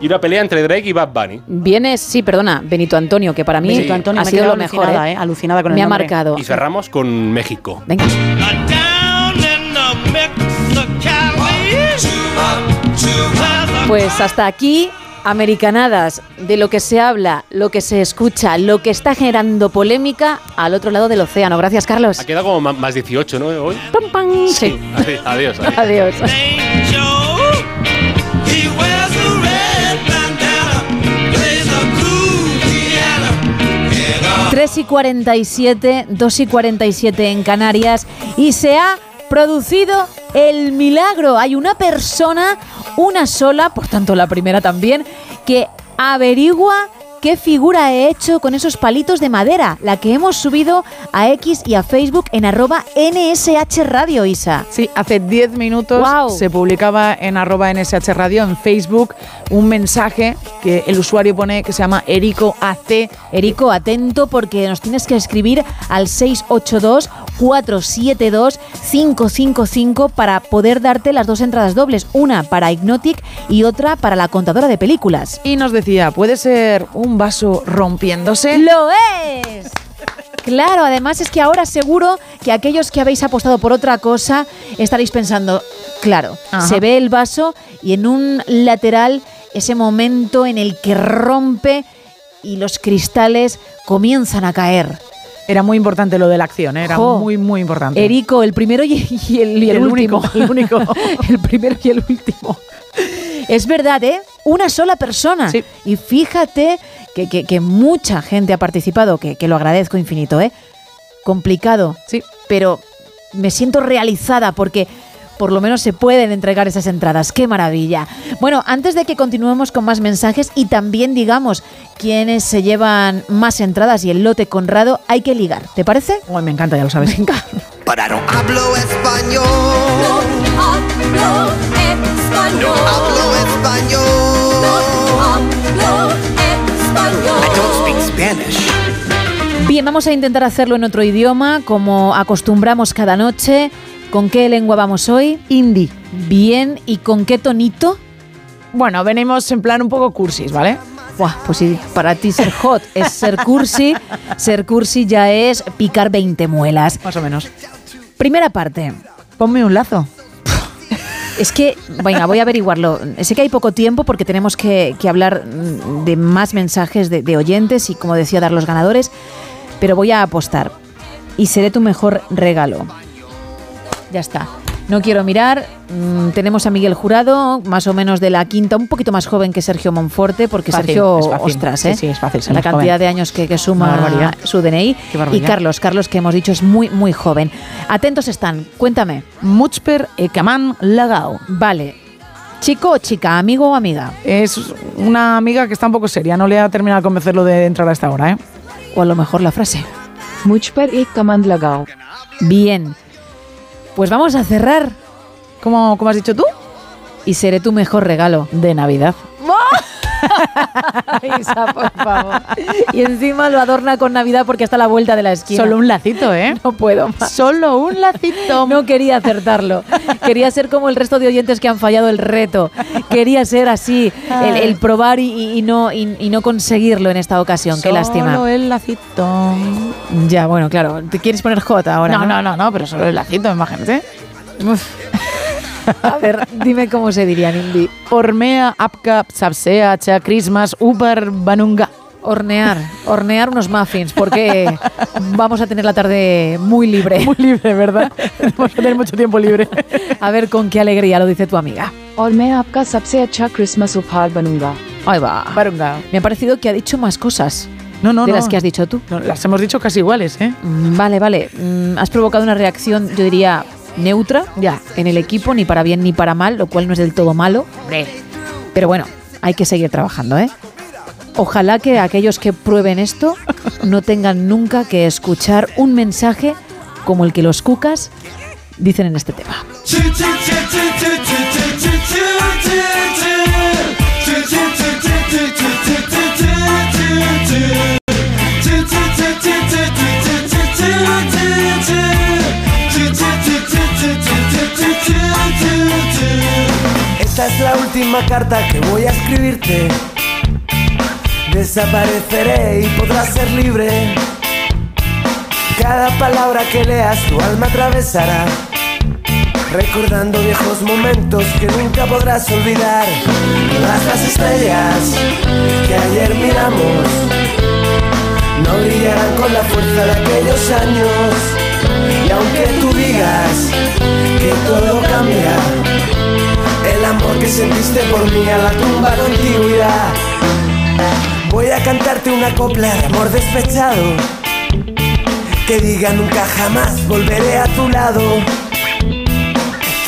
y una pelea entre Drake y Bad Bunny. Vienes, sí, perdona, Benito Antonio, que para mí Benito Antonio, ha me sido lo mejor. alucinada, ¿eh? eh, alucinada con el Me ha nombre. marcado. Y cerramos con México. Venga. Pues hasta aquí, americanadas, de lo que se habla, lo que se escucha, lo que está generando polémica al otro lado del océano. Gracias, Carlos. Ha quedado como más 18, ¿no? Hoy. Pam, pam. Sí. Adi- Adiós. adiós. Adiós. Tres y 47, 2 y 47 en Canarias y se ha producido el milagro. Hay una persona, una sola, por tanto la primera también, que averigua qué figura he hecho con esos palitos de madera, la que hemos subido a X y a Facebook en arroba NSH Radio, Isa. Sí, hace 10 minutos se publicaba en arroba NSH Radio en Facebook un mensaje que el usuario pone que se llama Erico AC. Erico, atento porque nos tienes que escribir al 682-472-555 para poder darte las dos entradas dobles, una para Hypnotic y otra para la contadora de películas. Y nos decía, ¿puede ser un vaso rompiéndose? ¡Lo es! Claro, además es que ahora seguro que aquellos que habéis apostado por otra cosa estaréis pensando, claro, Ajá. se ve el vaso y en un lateral ese momento en el que rompe y los cristales comienzan a caer. Era muy importante lo de la acción, ¿eh? era Jo. muy, muy importante. Erico, el primero y, y el, y el El último. único, el único. (laughs) el primero y el último. Es verdad, ¿eh? Una sola persona. Y fíjate que, que- que mucha gente ha participado, que, que lo agradezco infinito, ¿eh? Complicado. Sí. Pero me siento realizada porque por lo menos se pueden entregar esas entradas. ¡Qué maravilla! Bueno, antes de que continuemos con más mensajes y también digamos quiénes se llevan más entradas y el lote Conrado, hay que ligar. ¿Te parece? me encanta, ya lo sabes. Venga. But I don't hablo español. No hablo español. No hablo español. No hablo español. I don't speak Spanish. Bien, vamos a intentar hacerlo en otro idioma, como acostumbramos cada noche. ¿Con qué lengua vamos hoy? Hindi. Bien, ¿y con qué tonito? Bueno, venimos en plan un poco cursis, ¿vale? Buah, pues sí, para ti ser hot es ser cursi, (laughs) ser cursi ya es picar 20 muelas. Más o menos. Primera parte. Ponme un lazo. Es que, venga, voy a averiguarlo. Sé que hay poco tiempo porque tenemos que, hablar mm, de más mensajes de oyentes y, como decía, dar los ganadores, pero voy a apostar. Y seré tu mejor regalo. Ya está. No quiero mirar. Mm, tenemos a Miguel Jurado, más o menos de la quinta, un poquito más joven que Sergio Monforte, porque Sergio, ostras, ¿eh? Sí, es fácil. La cantidad de años que, suma su DNI. Y Carlos, Carlos, que hemos dicho es muy, muy joven. Atentos están, cuéntame. Muchper Ekaman Lagao. Vale, ¿Chico o chica? ¿Amigo o amiga? Es una amiga que está un poco seria, no le ha terminado de convencerlo de entrar a esta hora, ¿eh? O a lo mejor la frase. Much per lagao. Bien. Pues vamos a cerrar. ¿Cómo, cómo has dicho tú? Y seré tu mejor regalo. De Navidad. Isa, por favor. Y encima lo adorna con Navidad porque está a la vuelta de la esquina. Solo un lacito, ¿eh? (laughs) No puedo más. Solo un lacito. (laughs) No quería acertarlo. Quería ser como el resto de oyentes que han fallado el reto. Quería ser así, el, el probar y, y no, y, y no conseguirlo en esta ocasión. Qué lástima. Solo el lacito. Ya, bueno, claro. ¿Te quieres poner J ahora? No, no, no, no, pero solo el lacito, imagínate. A ver, dime cómo se diría en hindi. Hormea, apka, sapsea, cha, crismas, uber, banunga. Hornear, hornear unos muffins, porque vamos a tener la tarde muy libre. (laughs) Muy libre, ¿verdad? Vamos a tener mucho tiempo libre. A ver con qué alegría lo dice tu amiga. Hormea, apka, sapsea, cha, crismas, upar, banunga. Ahí va. Barunga. Me ha parecido que ha dicho más cosas. No, no, de no. las que has dicho tú. Las hemos dicho casi iguales, ¿eh? Mm, vale, vale. Mm, has provocado una reacción, yo diría, neutra Ya. en el equipo, ni para bien ni para mal, lo cual no es del todo malo. Pero bueno, hay que seguir trabajando, ¿eh? Ojalá que aquellos que prueben esto (laughs) no tengan nunca que escuchar un mensaje como el que los cucas dicen en este tema. (laughs) es la última carta que voy a escribirte. Desapareceré y podrás ser libre. Cada palabra que leas tu alma atravesará. Recordando viejos momentos que nunca podrás olvidar. Todas las estrellas que ayer miramos no brillarán con la fuerza de aquellos años. Y aunque tú digas que todo cambia, el amor que sentiste por mí a la tumba irá. Voy a cantarte una copla de amor despechado. Que diga nunca jamás volveré a tu lado.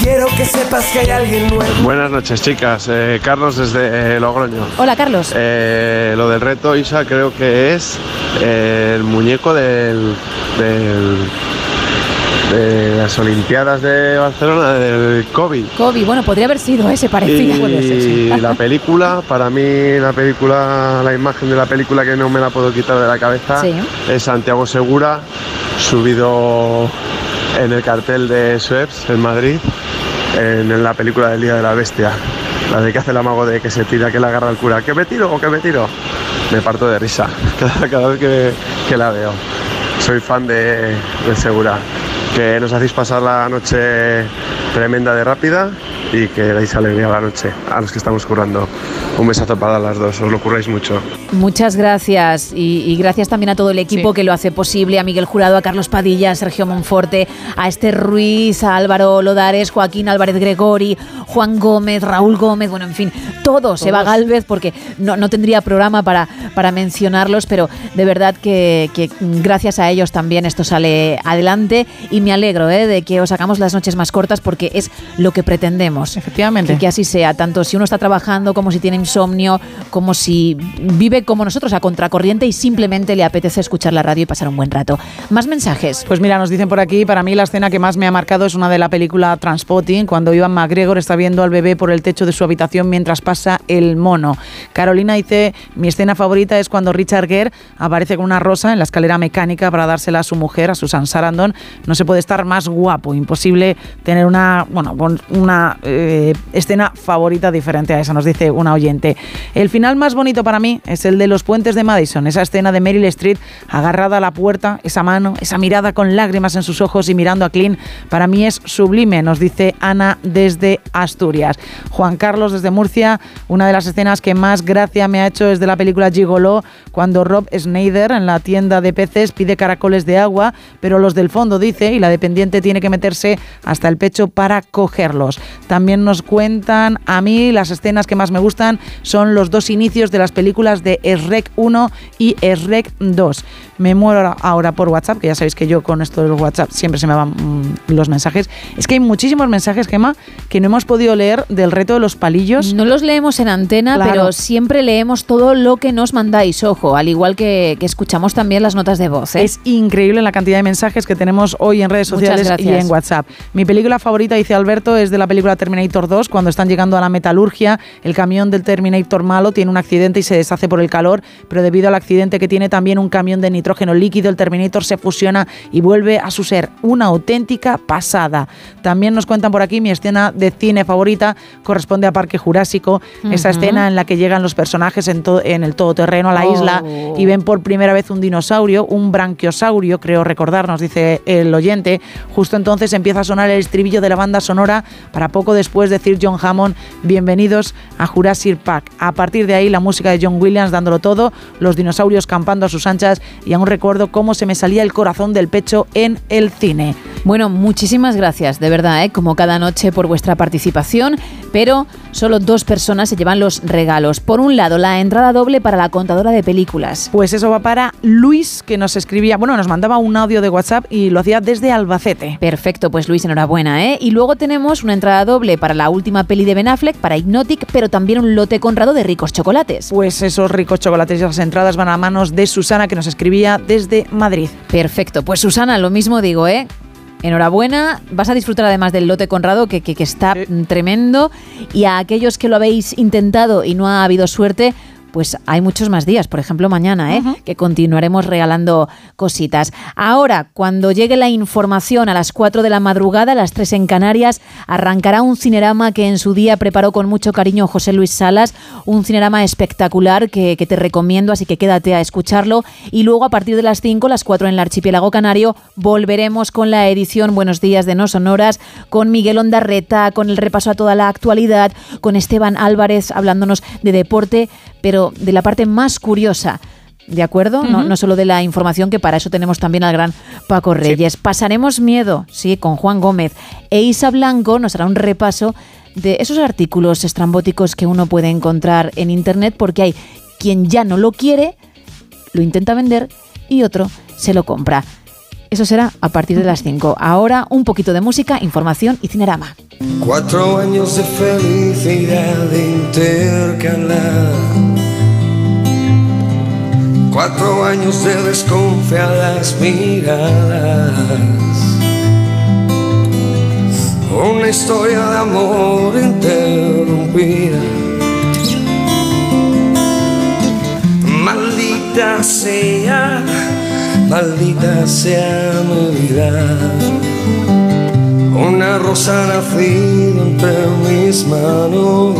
Quiero que sepas que hay alguien nuevo. Buenas noches, chicas. Eh, Carlos desde eh, Logroño. Hola, Carlos. Eh, lo del reto, Isa, creo que es eh, el muñeco del, del- de las Olimpiadas de Barcelona, del COVID. Kobe, bueno, podría haber sido ese, parecía. Y la (laughs) película, para mí la película, la imagen de la película que no me la puedo quitar de la cabeza Sí. es Santiago Segura, subido en el cartel de Suez en Madrid, en, la película del Día de la Bestia. La de que hace el amago de que se tira, que le agarra al cura. ¿Que me tiro o que me tiro? Me parto de risa (laughs) cada, cada vez que, que la veo. Soy fan de, de Segura. Que nos hacéis pasar la noche tremenda de rápida y que dais alegría a la noche a los que estamos currando. Un besazo para las dos, os lo curráis mucho. Muchas gracias y, y gracias también a todo el equipo que lo hace posible, a Miguel Jurado, a Carlos Padilla, a Sergio Monforte, a Esther Ruiz, a Álvaro Lodares, Joaquín Álvarez Gregori, Juan Gómez, Raúl Gómez, bueno, en fin, todos, Eva Galvez, porque no, no tendría programa para, para mencionarlos, pero de verdad que, que gracias a ellos también esto sale adelante y me alegro ¿eh? de que os hagamos las noches más cortas porque es lo que pretendemos. Efectivamente. Que, que así sea, tanto si uno está trabajando como si tiene insomnio, como si vive como nosotros a contracorriente y simplemente le apetece escuchar la radio y pasar un buen rato. Más mensajes. Pues mira, nos dicen por aquí, para mí la escena que más me ha marcado es una de la película Transpotting, cuando Ivan McGregor está viendo al bebé por el techo de su habitación mientras pasa el mono. Carolina dice, mi escena favorita es cuando Richard Gere aparece con una rosa en la escalera mecánica para dársela a su mujer, a Susan Sarandon. No se puede estar más guapo, imposible tener una, bueno, una eh, escena favorita diferente a esa, nos dice una oyente. El final más bonito para mí es el de los puentes de Madison, esa escena de Meryl Streep agarrada a la puerta, esa mano, esa mirada con lágrimas en sus ojos y mirando a Clean, para mí es sublime, nos dice Ana desde Juan Carlos desde Murcia, una de las escenas que más gracia me ha hecho es de la película Gigolo, cuando Rob Schneider en la tienda de peces pide caracoles de agua, pero los del fondo dice, y la dependiente tiene que meterse hasta el pecho para cogerlos. También nos cuentan, a mí las escenas que más me gustan son los dos inicios de las películas de Shrek 1 y Shrek 2. Me muero ahora- por WhatsApp, que ya sabéis que yo con esto de los WhatsApp siempre se me van mm, los mensajes. Es que hay muchísimos mensajes, Gemma, que no hemos podido leer del reto de los palillos. No los leemos en antena, Claro. pero siempre leemos todo lo que nos mandáis, ojo, al igual que, que escuchamos también las notas de voz. ¿eh? Es increíble la cantidad de mensajes que tenemos hoy en redes sociales y en WhatsApp. Mi película favorita, dice Alberto, es de la película Terminator 2, cuando están llegando a la metalurgia, el camión del Terminator malo tiene un accidente y se deshace por el calor, pero debido al accidente que tiene también un camión de nitrógeno líquido, el Terminator se fusiona y vuelve a su ser una auténtica pasada. También nos cuentan por aquí mi escena de cine favorita corresponde a Parque Jurásico, esa escena en la que llegan los personajes en, en el todoterreno a la Oh. isla y ven por primera vez un dinosaurio, un branquiosaurio, creo recordar, nos dice el oyente. Justo entonces empieza a sonar el estribillo de la banda sonora para poco después decir John Hammond, bienvenidos a Jurassic Park. A partir de ahí la música de John Williams dándolo todo, los dinosaurios campando a sus anchas y aún recuerdo cómo se me salía el corazón del pecho en el cine. Bueno, muchísimas gracias, de verdad, ¿eh? como cada noche por vuestra participación, pero solo dos personas se llevan los regalos. Por un lado, la entrada doble para la contadora de películas. Pues eso va para Luis, que nos escribía, bueno, nos mandaba un audio de WhatsApp y lo hacía desde Albacete. Perfecto, pues Luis, enhorabuena, ¿eh? Y luego tenemos una entrada doble para la última peli de Ben Affleck, para Hypnotic, pero también un lote conrado de ricos chocolates. Pues esos ricos chocolates y las entradas van a manos de Susana, que nos escribía desde Madrid. Perfecto, pues Susana, lo mismo digo, ¿eh? Enhorabuena, vas a disfrutar además del lote Conrado que, que- que está tremendo. Y a aquellos que lo habéis intentado y no ha habido suerte, pues hay muchos más días, por ejemplo mañana, ¿eh? que continuaremos regalando cositas. Ahora, cuando llegue la información a las 4 de la madrugada, a las 3 en Canarias, arrancará un cinerama que en su día preparó con mucho cariño José Luis Salas, un cinerama espectacular que, que te recomiendo, así que quédate a escucharlo. Y luego a partir de las 5, las 4 en el archipiélago canario, volveremos con la edición Buenos Días de No Sonoras, con Miguel Ondarreta, con el repaso a toda la actualidad, con Esteban Álvarez hablándonos de deporte, pero de la parte más curiosa. ¿De acuerdo? no, solo de la información, que para eso tenemos también al gran Paco Reyes. Pasaremos miedo, sí, con Juan Gómez. E Isa Blanco nos hará un repaso de esos artículos estrambóticos que uno puede encontrar en Internet, porque hay quien ya no lo quiere, lo intenta vender y otro se lo compra. Eso será a partir de las 5. Ahora un poquito de música, información y cinerama. Cuatro años de felicidad intercalar. Cuatro años de desconfiadas miradas. Una historia de amor interrumpida. Maldita sea, maldita sea mi vida. Una rosa nacida entre mis manos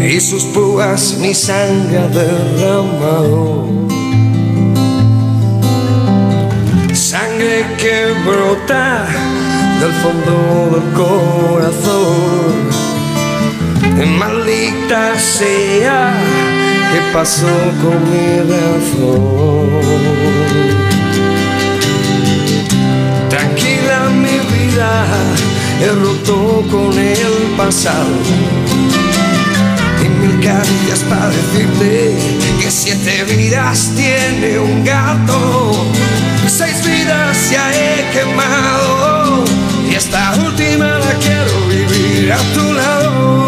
y sus púas mi sangre derramado. Sangre que brota del fondo del corazón. Maldita sea, ¿qué pasó con mi razón? Tranquila mi vida, he roto con el pasado. Y mil caricias para decirte que siete vidas tiene un gato, seis vidas ya he quemado y esta última la quiero vivir a tu lado.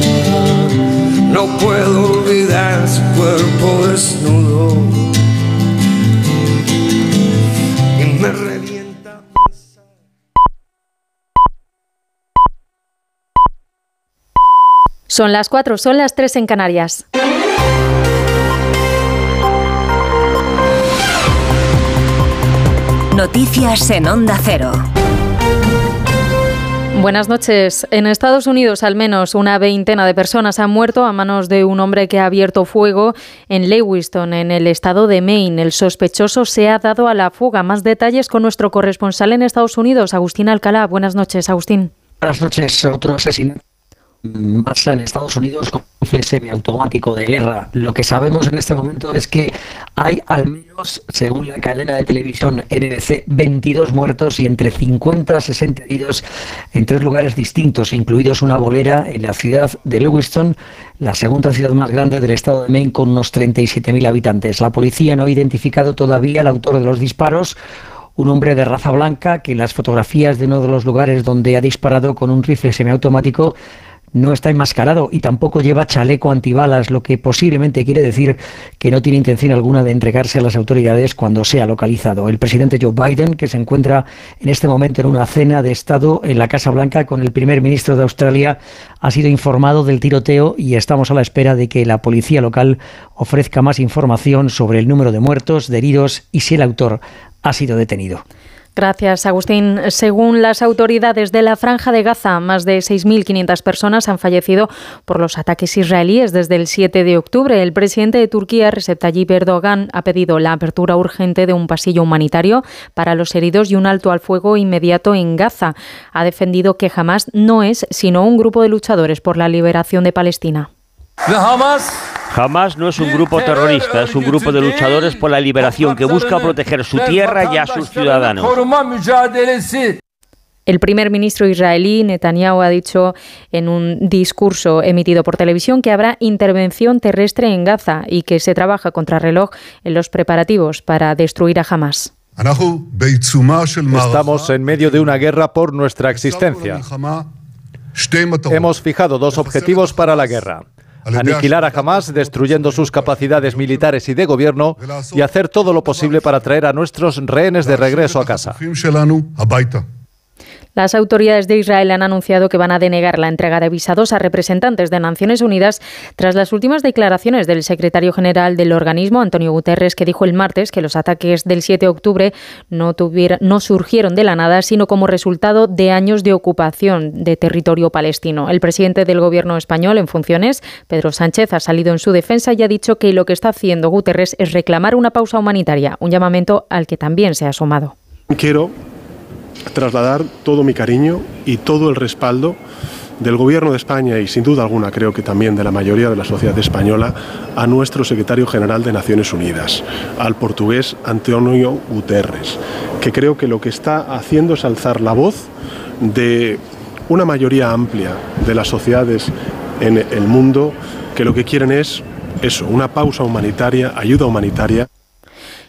No puedo olvidar su cuerpo desnudo y me revienta. Son las 4, son las 3 en Canarias. Noticias en Onda Cero. Buenas noches. En Estados Unidos, al menos una veintena de personas han muerto a manos de un hombre que ha abierto fuego en Lewiston, en el estado de Maine. El sospechoso se ha dado a la fuga. Más detalles con nuestro corresponsal en Estados Unidos, Agustín Alcalá. Buenas noches, Agustín. Buenas noches. Otro asesinato pasa en Estados Unidos con un rifle semiautomático de guerra. Lo que sabemos en este momento es que hay al menos, según la cadena de televisión NBC, 22 muertos y entre 50 a 60 heridos en tres lugares distintos, incluidos una bolera en la ciudad de Lewiston, la segunda ciudad más grande del estado de Maine con unos 37.000 habitantes. La policía no ha identificado todavía al autor de los disparos un hombre de raza blanca que en las fotografías de uno de los lugares donde ha disparado con un rifle semiautomático no está enmascarado y tampoco lleva chaleco antibalas, lo que posiblemente quiere decir que no tiene intención alguna de entregarse a las autoridades cuando sea localizado. El presidente Joe Biden, que se encuentra en este momento en una cena de Estado en la Casa Blanca con el primer ministro de Australia, ha sido informado del tiroteo y estamos a la espera de que la policía local ofrezca más información sobre el número de muertos, de heridos y si el autor ha sido detenido. Gracias, Agustín. Según las autoridades de la Franja de Gaza, más de 6.500 personas han fallecido por los ataques israelíes desde el 7 de octubre. El presidente de Turquía, Recep Tayyip Erdogan, ha pedido la apertura urgente de un pasillo humanitario para los heridos y un alto al fuego inmediato en Gaza. Ha defendido que Hamas no es sino un grupo de luchadores por la liberación de Palestina. No es un grupo terrorista, es un grupo de luchadores por la liberación que busca proteger su tierra y a sus ciudadanos. El primer ministro israelí Netanyahu ha dicho en un discurso emitido por televisión que habrá intervención terrestre en Gaza y que se trabaja contra reloj en los preparativos para destruir a Hamas. Estamos en medio de una guerra por nuestra existencia. Hemos fijado dos objetivos para la guerra. Aniquilar a Hamas destruyendo sus capacidades militares y de gobierno y hacer todo lo posible para traer a nuestros rehenes de regreso a casa. Las autoridades de Israel han anunciado que van a denegar la entrega de visados a representantes de Naciones Unidas tras las últimas declaraciones del secretario general del organismo, Antonio Guterres, que dijo el martes que los ataques del 7 de octubre no, surgieron de la nada, sino como resultado de años de ocupación de territorio palestino. El presidente del gobierno español en funciones, Pedro Sánchez, ha salido en su defensa y ha dicho que lo que está haciendo Guterres es reclamar una pausa humanitaria, un llamamiento al que también se ha sumado. Quiero trasladar todo mi cariño y todo el respaldo del Gobierno de España y sin duda alguna creo que también de la mayoría de la sociedad española a nuestro secretario general de Naciones Unidas, al portugués Antonio Guterres, que creo que lo que está haciendo es alzar la voz de una mayoría amplia de las sociedades en el mundo que lo que quieren es eso, una pausa humanitaria, ayuda humanitaria.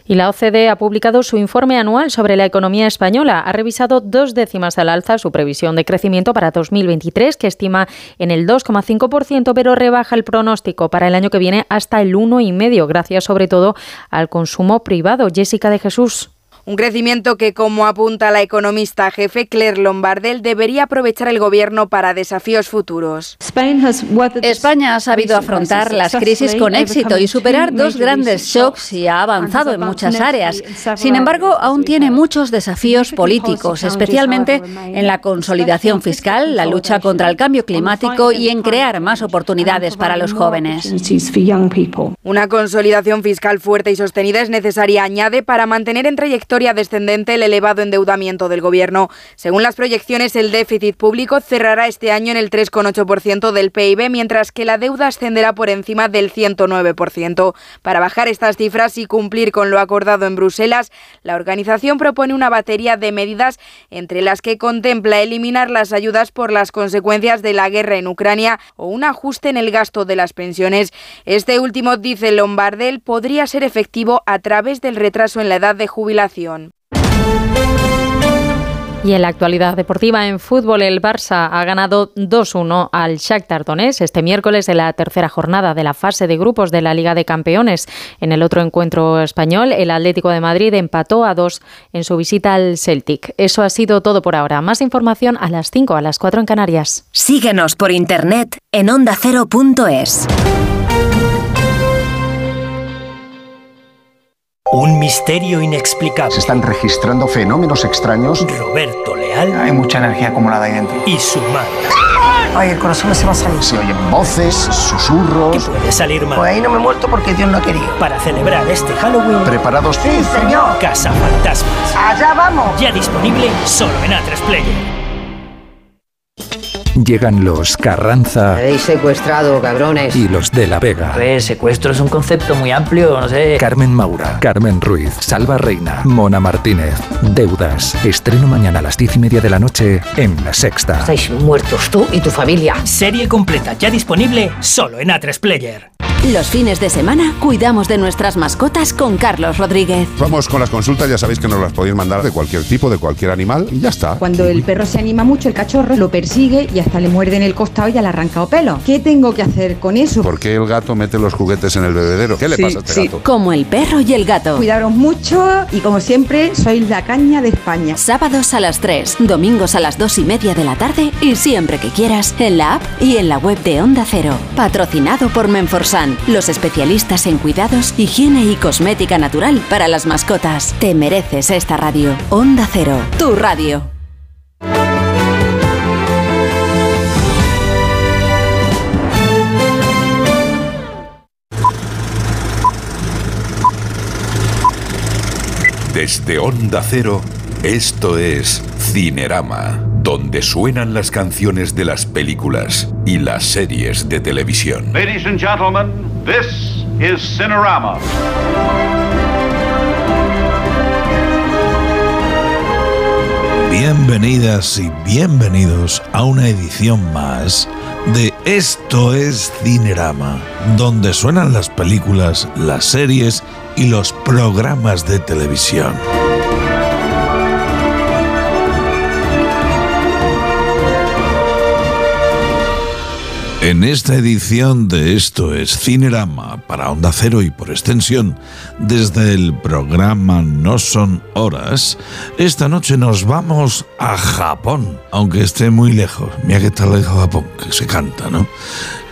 Y la OCDE ha publicado su informe anual sobre la economía española. Ha revisado dos décimas al alza su previsión de crecimiento para 2023, que estima en el 2,5%, pero rebaja el pronóstico para el año que viene hasta el 1,5%, gracias sobre todo al consumo privado. Jessica de Jesús. Un crecimiento que, como apunta la economista jefe Claire Lombardel, debería aprovechar el gobierno para desafíos futuros. España ha sabido afrontar las crisis con éxito y superar dos grandes shocks y ha avanzado en muchas áreas. Sin embargo, aún tiene muchos desafíos políticos, especialmente en la consolidación fiscal, la lucha contra el cambio climático y en crear más oportunidades para los jóvenes. Una consolidación fiscal fuerte y sostenida es necesaria, añade, para mantener en trayectoria descendente el elevado endeudamiento del Gobierno. Según las proyecciones, el déficit público cerrará este año en el 3,8% del PIB, mientras que la deuda ascenderá por encima del 109%. Para bajar estas cifras y cumplir con lo acordado en Bruselas, la organización propone una batería de medidas entre las que contempla eliminar las ayudas por las consecuencias de la guerra en Ucrania o un ajuste en el gasto de las pensiones. Este último, dice Lombardel, podría ser efectivo a través del retraso en la edad de jubilación. Y en la actualidad deportiva en fútbol, el Barça ha ganado 2-1 al Shakhtar Donetsk este miércoles de la tercera jornada de la fase de grupos de la Liga de Campeones. En el otro encuentro español, el Atlético de Madrid empató a 2 en su visita al Celtic. Eso ha sido todo por ahora. Más información a las 5, a las 4 en Canarias. Síguenos por internet en ondacero.es. Un misterio inexplicable. Se están registrando fenómenos extraños. Roberto Leal. Hay mucha energía acumulada ahí dentro. Y su madre. Ay, el corazón me se va a salir. Se oyen voces, susurros. ¿Qué puede salir mal? Pues ahí no me he muerto porque Dios no ha querido. Para celebrar este Halloween. ¿Preparados? Sí, señor. Casa Fantasmas. Allá vamos. Ya disponible solo en A3 Player. Llegan los Carranza habéis secuestrado, cabrones. y los de la Vega. A ver, secuestro es un concepto muy amplio, no sé. Carmen Maura, Carmen Ruiz, Salva Reina, Mona Martínez, Deudas. Estreno mañana a las diez y media de la noche en La Sexta. Estáis muertos tú y tu familia. Serie completa ya disponible solo en A3 Player. Los fines de semana cuidamos de nuestras mascotas con Carlos Rodríguez. Vamos con las consultas, ya sabéis que nos las podéis mandar de cualquier tipo, de cualquier animal y ya está. Cuando el perro se anima mucho, el cachorro lo persigue y hasta le muerde en el costado y ya le ha arrancado pelo. ¿Qué tengo que hacer con eso? ¿Por qué el gato mete los juguetes en el bebedero? ¿Qué le Sí, pasa a este sí. gato? Como el perro y el gato. Cuidaros mucho y como siempre, sois la caña de España. Sábados a las 3, domingos a las 2 y media de la tarde y siempre que quieras en la app y en la web de Onda Cero. Patrocinado por Menforsan, los especialistas en cuidados, higiene y cosmética natural para las mascotas. Te mereces esta radio. Onda Cero, tu radio. Desde Onda Cero, esto es Cinerama, donde suenan las canciones de las películas y las series de televisión. Ladies and gentlemen, this is Cinerama. Bienvenidas y bienvenidos a una edición más de Esto es Cinerama, donde suenan las películas, las series y los programas de televisión. En esta edición de Esto es Cinerama para Onda Cero y por extensión desde el programa No Son Horas, esta noche nos vamos a Japón, aunque esté muy lejos. Mira que está lejos Japón, que se canta, ¿no?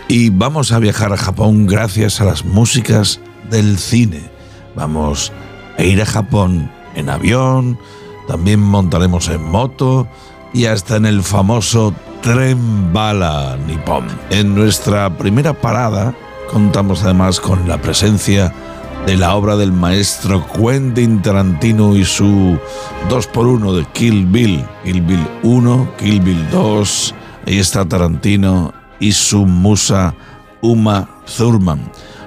Y vamos a viajar a Japón gracias a las músicas del cine. Vamos a ir a Japón en avión, también montaremos en moto y hasta en el famoso tren bala nipón. En nuestra primera parada contamos además con la presencia de la obra del maestro Quentin Tarantino y su 2x1 de Kill Bill. Kill Bill 1, Kill Bill 2, ahí está Tarantino y su musa Uma Thurman.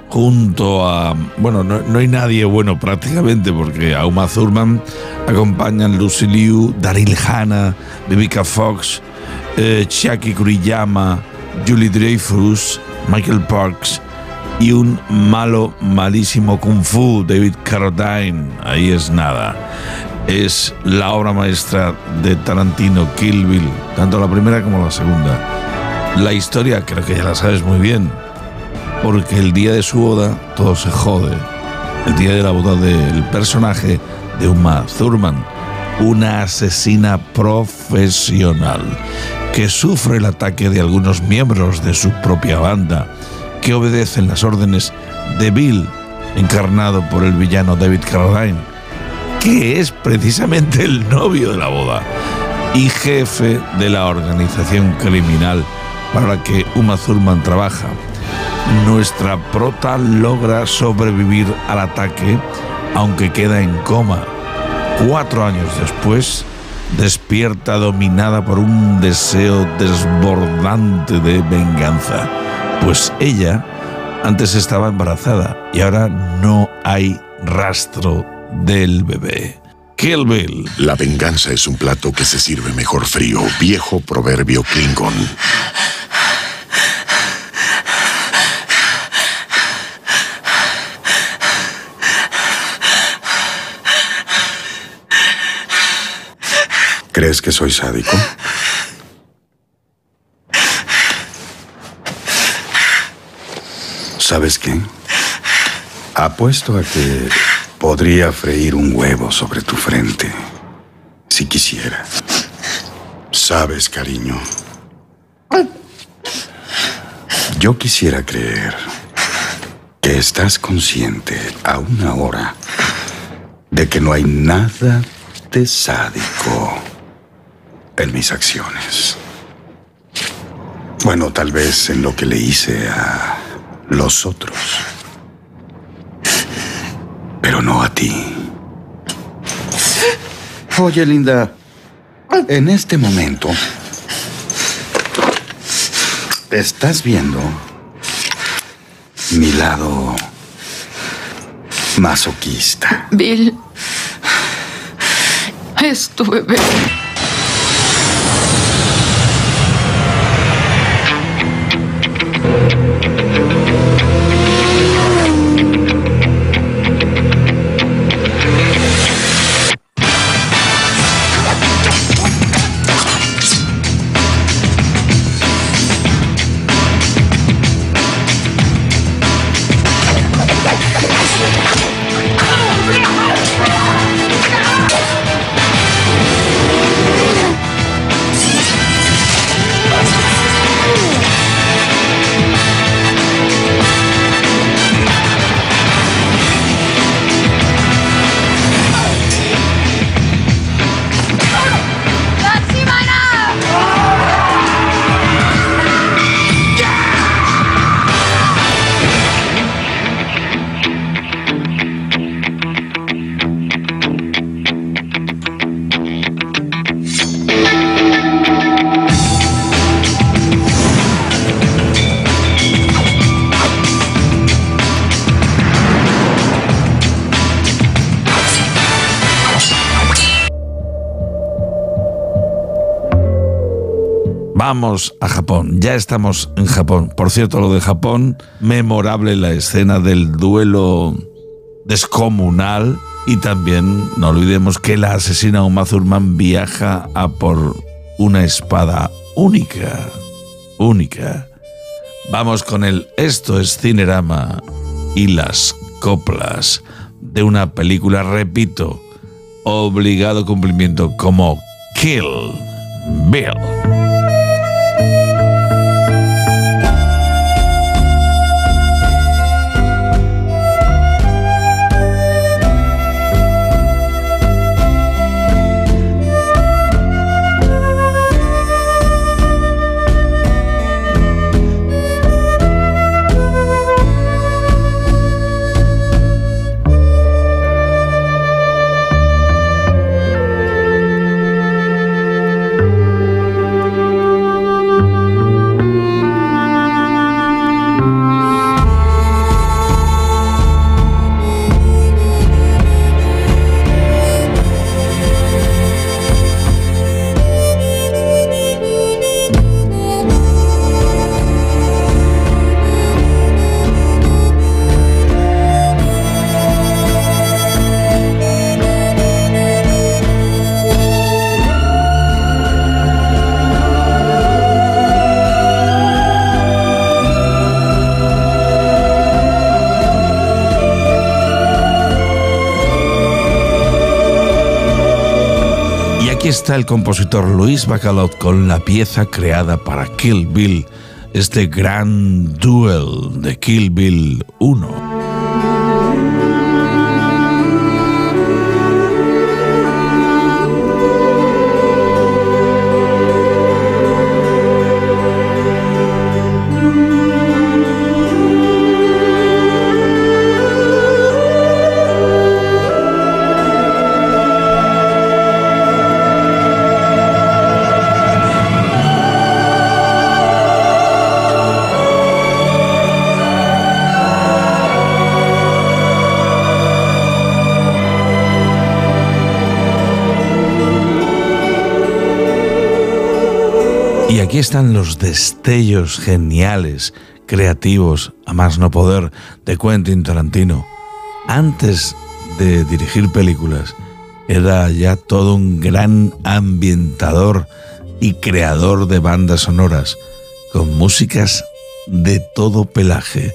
Junto a. Bueno, no, no hay nadie bueno prácticamente, porque a Uma Thurman acompañan Lucy Liu, Daryl Hannah, Vivica Fox, eh, Chiaki Kuriyama, Julie Dreyfus, Michael Parks y un malo, malísimo Kung Fu, David Carradine. Ahí es nada. Es la obra maestra de Tarantino, Kill Bill, tanto la primera como la segunda. La historia creo que ya la sabes muy bien, porque el día de su boda todo se jode. El día de la boda del personaje de Uma Thurman, una asesina profesional que sufre el ataque de algunos miembros de su propia banda, que obedecen las órdenes de Bill, encarnado por el villano David Carradine, que es precisamente el novio de la boda y jefe de la organización criminal para la que Uma Thurman trabaja. Nuestra prota logra sobrevivir al ataque, aunque queda en coma. Cuatro años después, despierta dominada por un deseo desbordante de venganza, pues ella antes estaba embarazada y ahora no hay rastro del bebé. Kill Bill. La venganza es un plato que se sirve mejor frío, viejo proverbio Klingon. ¿Crees que soy sádico? ¿Sabes qué? Apuesto a que podría freír un huevo sobre tu frente, si quisiera. Sabes, cariño. Yo quisiera creer que estás consciente aún ahora de que no hay nada de sádico en mis acciones. Bueno, tal vez en lo que le hice a los otros. Pero no a ti. Oye, Linda, en este momento estás viendo mi lado masoquista. Bill, es tu. Vamos a Japón, ya estamos en Japón. Por cierto, lo de Japón, memorable la escena del duelo descomunal y también no olvidemos que la asesina Uma Thurman viaja a por una espada única, única. Vamos con el Esto es Cinerama y las coplas de una película, repito, obligado cumplimiento como Kill Bill. Aquí está el compositor Luis Bacalot con la pieza creada para Kill Bill, este gran duel de Kill Bill 1. Están los destellos geniales, creativos, a más no poder, de Quentin Tarantino. Antes de dirigir películas, era ya todo un gran ambientador y creador de bandas sonoras, con músicas de todo pelaje.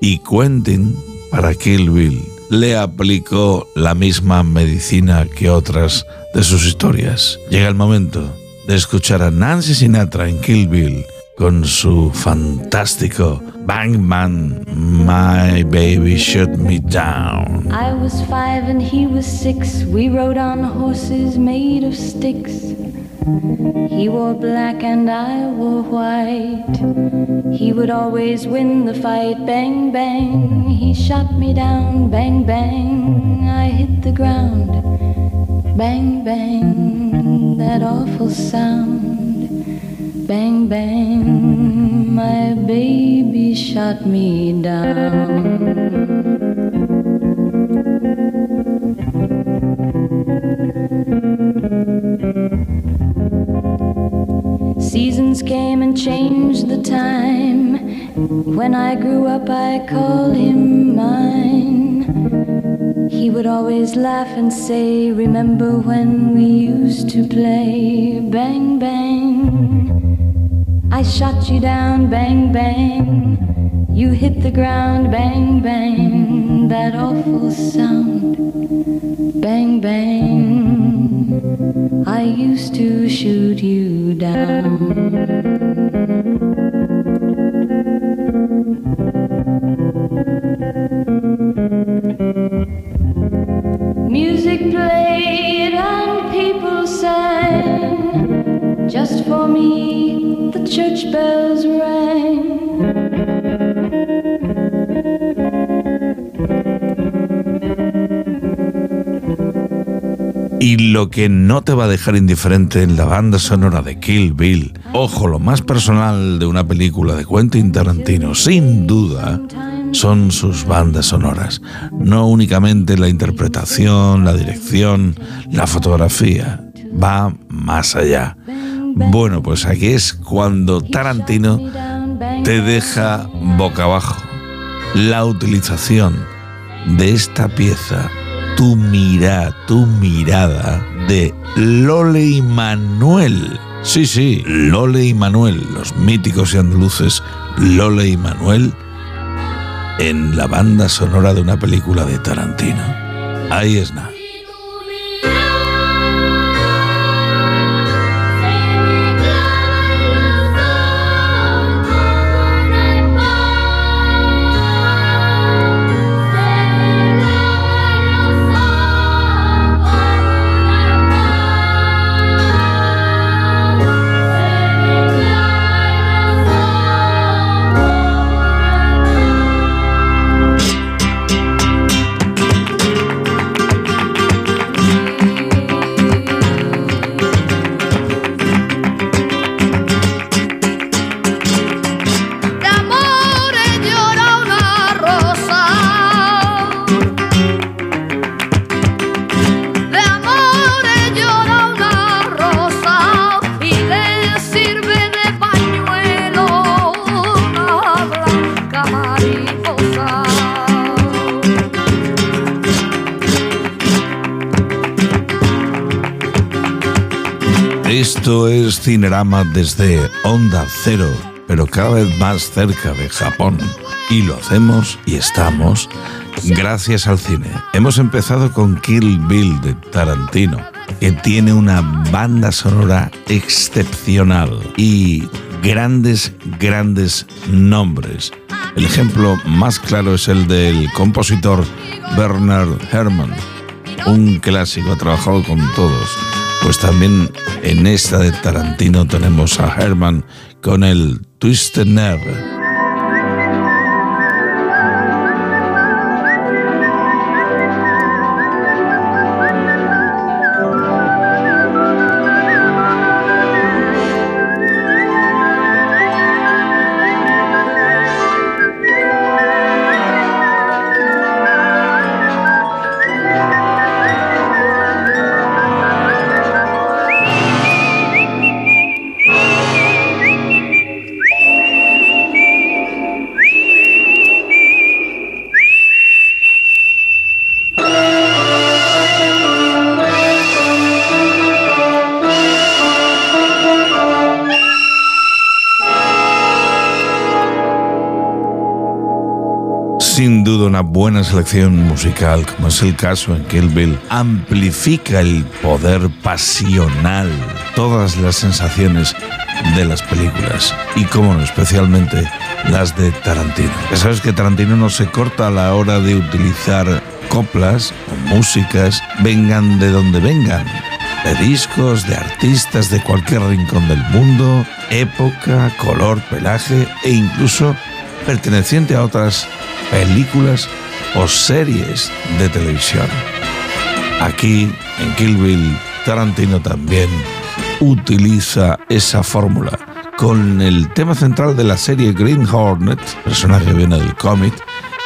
Y Quentin, para Kill Bill, le aplicó la misma medicina que otras de sus historias. Llega el momento de escuchar a Nancy Sinatra en Kill Bill con su fantástico Bang Man, My Baby Shut Me Down. I was five and he was six. We rode on horses made of sticks. He wore black and I wore white. He would always win the fight. Bang, bang. He shot me down. Bang, bang. I hit the ground. Bang, bang, that awful sound. Bang, bang, my baby shot me down. Seasons came and changed the time. When I grew up, I called him mine. Would always laugh and say, Remember when we used to play? Bang, bang. I shot you down, bang, bang. You hit the ground, bang, bang. That awful sound, bang, bang. I used to shoot you down. Y lo que no te va a dejar indiferente en la banda sonora de Kill Bill, ojo, lo más personal de una película de Quentin Tarantino, sin duda, son sus bandas sonoras, no únicamente la interpretación, la dirección, la fotografía, va más allá. Bueno, pues aquí es cuando Tarantino te deja boca abajo. La utilización de esta pieza, tu mirada, tu mirada de Lole y Manuel. Sí, sí, Lole y Manuel, los míticos y andaluces Lole y Manuel en la banda sonora de una película de Tarantino. Ahí es nada. Cinerama desde Onda Cero, pero cada vez más cerca de Japón. Y lo hacemos y estamos gracias al cine. Hemos empezado con Kill Bill de Tarantino. que tiene una banda sonora excepcional y grandes, grandes nombres. El ejemplo más claro es el del compositor Bernard Herrmann, un clásico, ha trabajado con todos. Pues también en esta de Tarantino tenemos a Herrmann con el Twisted Nerve. Una buena selección musical, como es el caso en Kill Bill, amplifica el poder pasional, todas las sensaciones de las películas y, como no, especialmente las de Tarantino. Ya sabes que Tarantino no se corta a la hora de utilizar coplas o músicas, vengan de donde vengan, de discos, de artistas de cualquier rincón del mundo, época, color, pelaje e incluso perteneciente a otras películas o series de televisión. Aquí, en Kill Bill, Tarantino también utiliza esa fórmula con el tema central de la serie Green Hornet, personaje viene del cómic,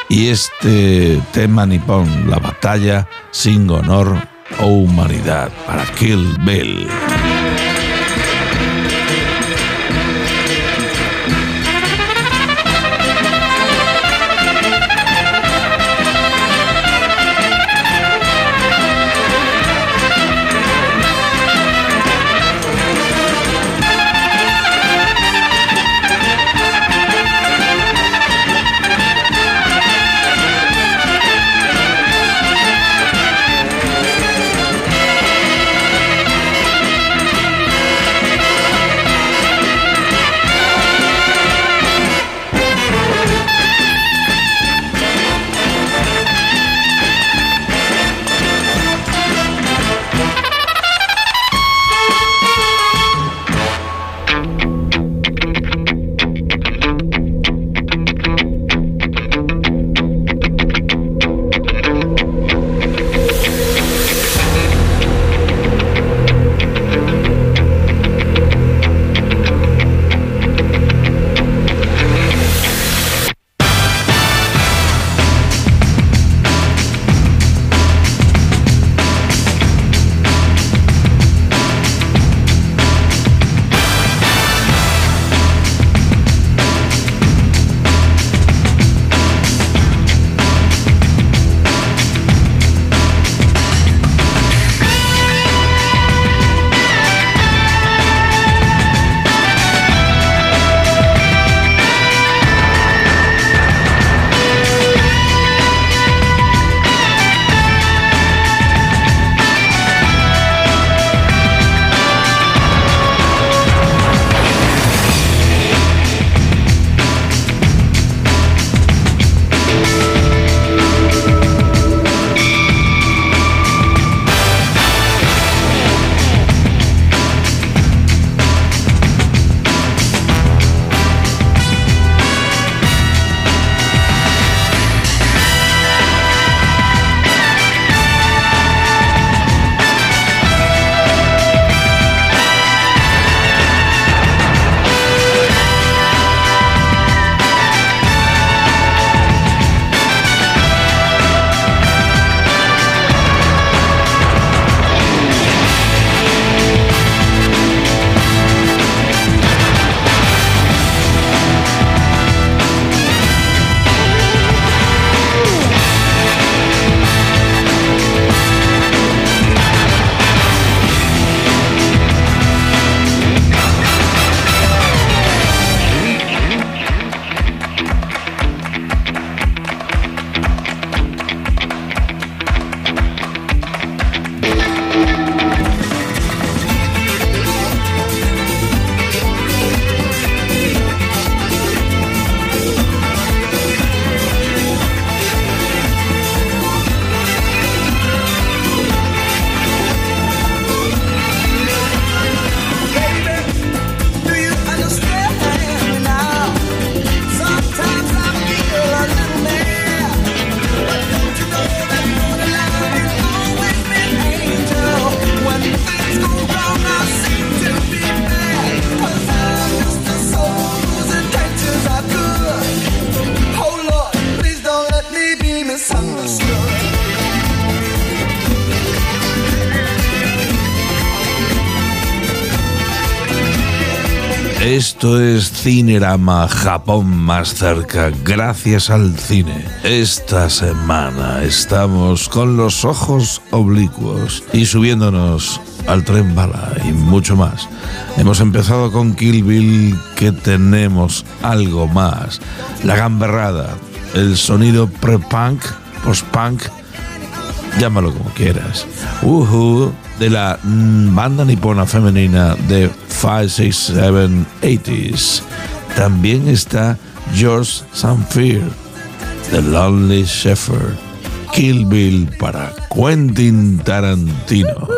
y este tema nipón, la batalla sin honor o humanidad para Kill Bill. Cinerama Japón más cerca, gracias al cine. Esta semana estamos con los ojos oblicuos y subiéndonos al tren bala y mucho más. Hemos empezado con Kill Bill, que tenemos algo más. La gamberrada, el sonido pre-punk, post-punk, llámalo como quieras. Uhu, de la mm, banda nipona femenina de 56780s. También está George Sanfir, The Lonely Shepherd, Kill Bill para Quentin Tarantino.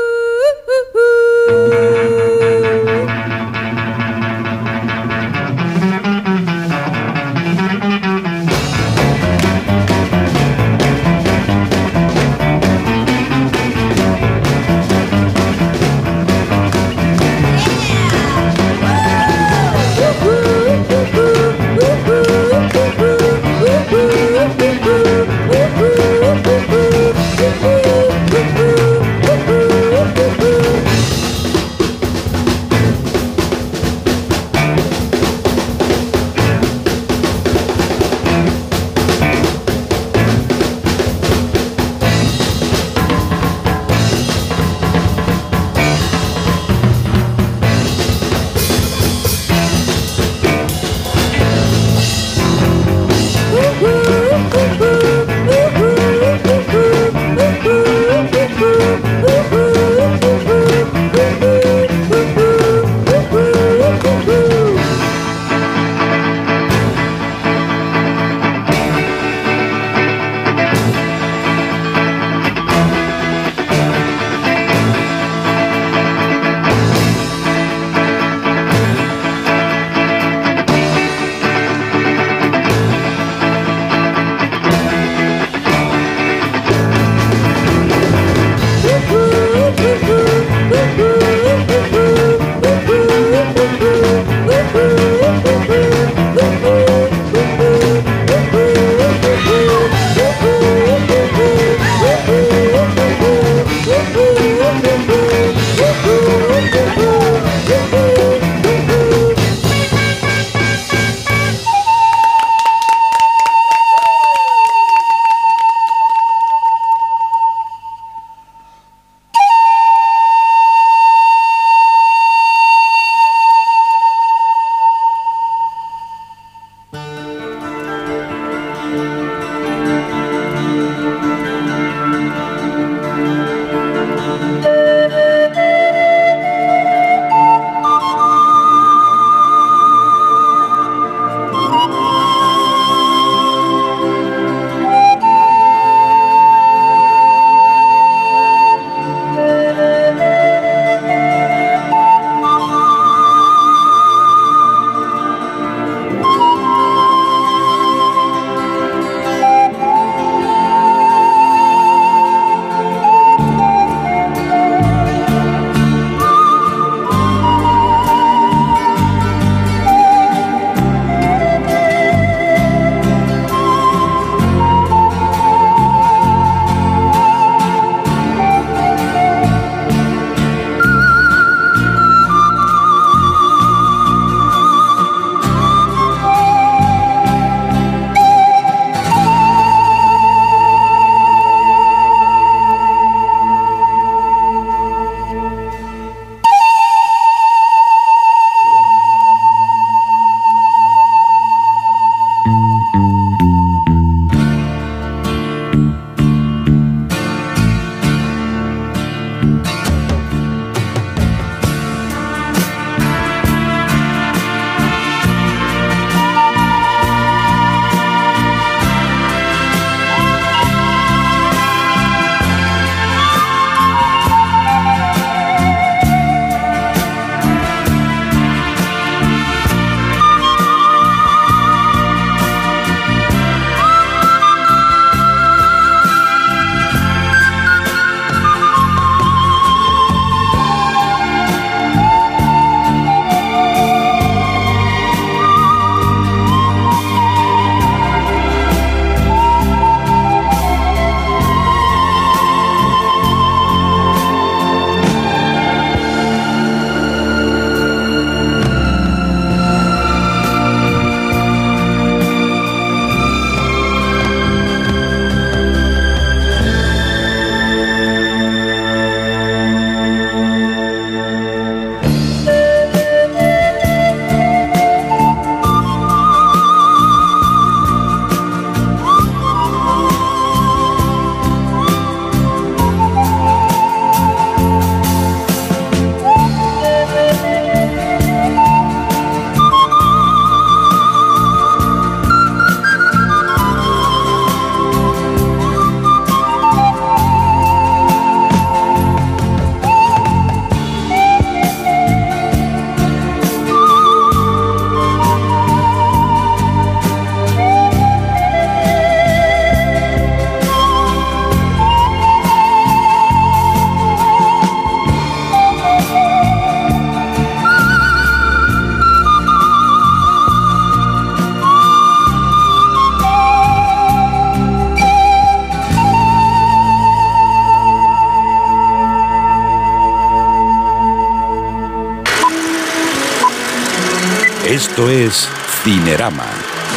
Esto es Cinerama,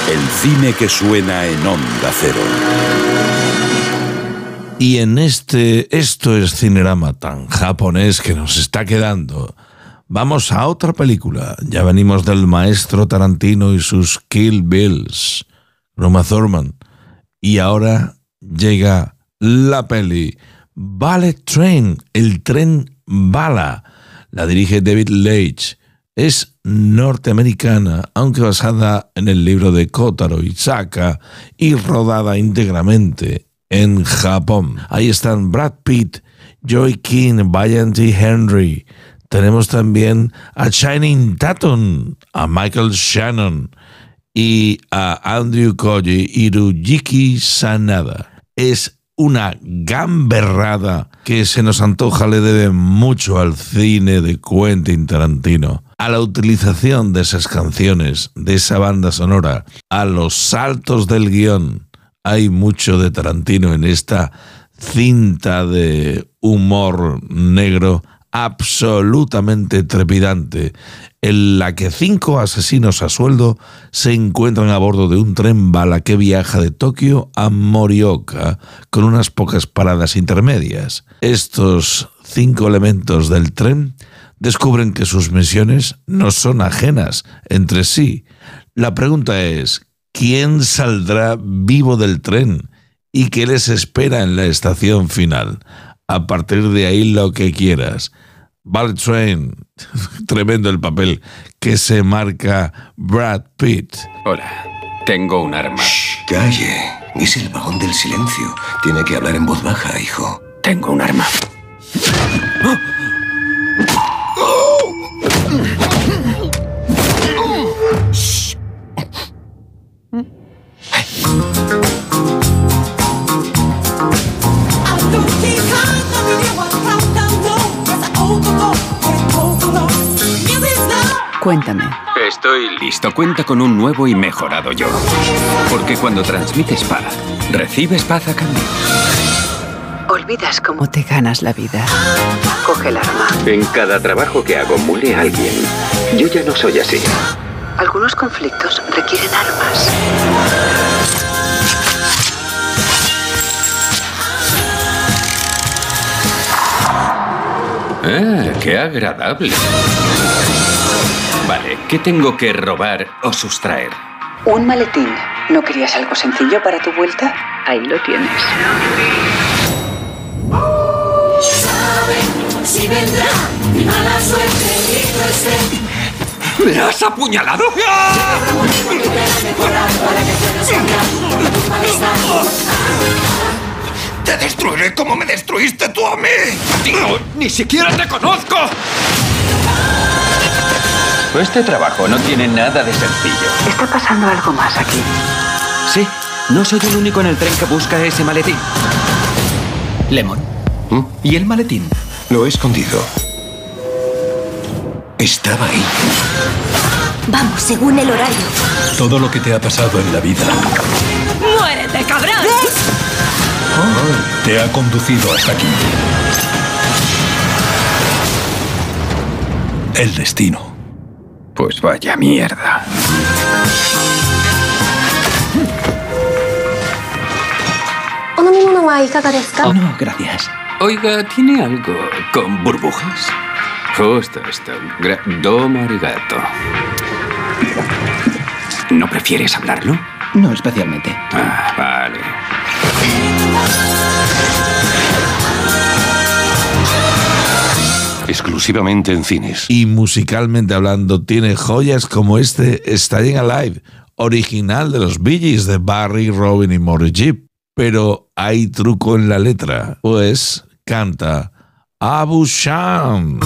el cine que suena en onda cero. Y en este Esto es Cinerama tan japonés que nos está quedando, vamos a otra película. Ya venimos del maestro Tarantino y sus Kill Bills, Roma Thurman. Y ahora llega la peli Ballet Train, el tren bala. La dirige David Leitch. Es norteamericana, aunque basada en el libro de Kotaro Isaka y rodada íntegramente en Japón. Ahí están Brad Pitt, Joy King, T. Henry. Tenemos también a Shining Tatum, a Michael Shannon y a Andrew Koji Hiruyuki Sanada. Es una gamberrada que se nos antoja le debe mucho al cine de Quentin Tarantino, a la utilización de esas canciones, de esa banda sonora, a los saltos del guion. Hay mucho de Tarantino en esta cinta de humor negro absolutamente trepidante, en la que cinco asesinos a sueldo se encuentran a bordo de un tren bala que viaja de Tokio a Morioka con unas pocas paradas intermedias. Estos cinco elementos del tren descubren que sus misiones no son ajenas entre sí. La pregunta es, ¿quién saldrá vivo del tren? ¿Y qué les espera en la estación final? A partir de ahí lo que quieras. Train, (laughs) tremendo el papel que se marca Brad Pitt. Hola, tengo un arma. calle, es el vagón del silencio. Tiene que hablar en voz baja, hijo. Tengo un arma. Cuéntame. Estoy listo. Cuenta con un nuevo y mejorado yo. Porque cuando transmites paz, recibes paz a cambio. Olvidas cómo te ganas la vida. Coge el arma. En cada trabajo que hago mule a alguien. Yo ya no soy así. Algunos conflictos requieren armas. Ah, qué agradable. ¿Qué tengo que robar o sustraer? Un maletín. ¿No querías algo sencillo para tu vuelta? Ahí lo tienes. si vendrá mi mala suerte, ¿Me has apuñalado? ¡Te destruiré como me destruiste tú a mí! ¡Tío, ni siquiera te conozco! Este trabajo no tiene nada de sencillo. Está pasando algo más aquí. Sí, no soy el único en el tren que busca ese maletín. Lemon. ¿Mm? ¿Y el maletín? Lo he escondido. Estaba ahí. Vamos, según el horario. Todo lo que te ha pasado en la vida ¡Muérete, cabrón! te ha conducido hasta aquí. El destino. Pues vaya mierda. Oh, no, gracias. Oiga, ¿tiene algo con burbujas? Justo esto. Gra Domo arigato. ¿No prefieres hablarlo? No especialmente. Ah, vale. Exclusivamente en cines. Y musicalmente hablando, tiene joyas como este Staying Alive, original de los Bee Gees de Barry, Robin y Morris Jeep. Pero hay truco en la letra, pues canta Abu Sham.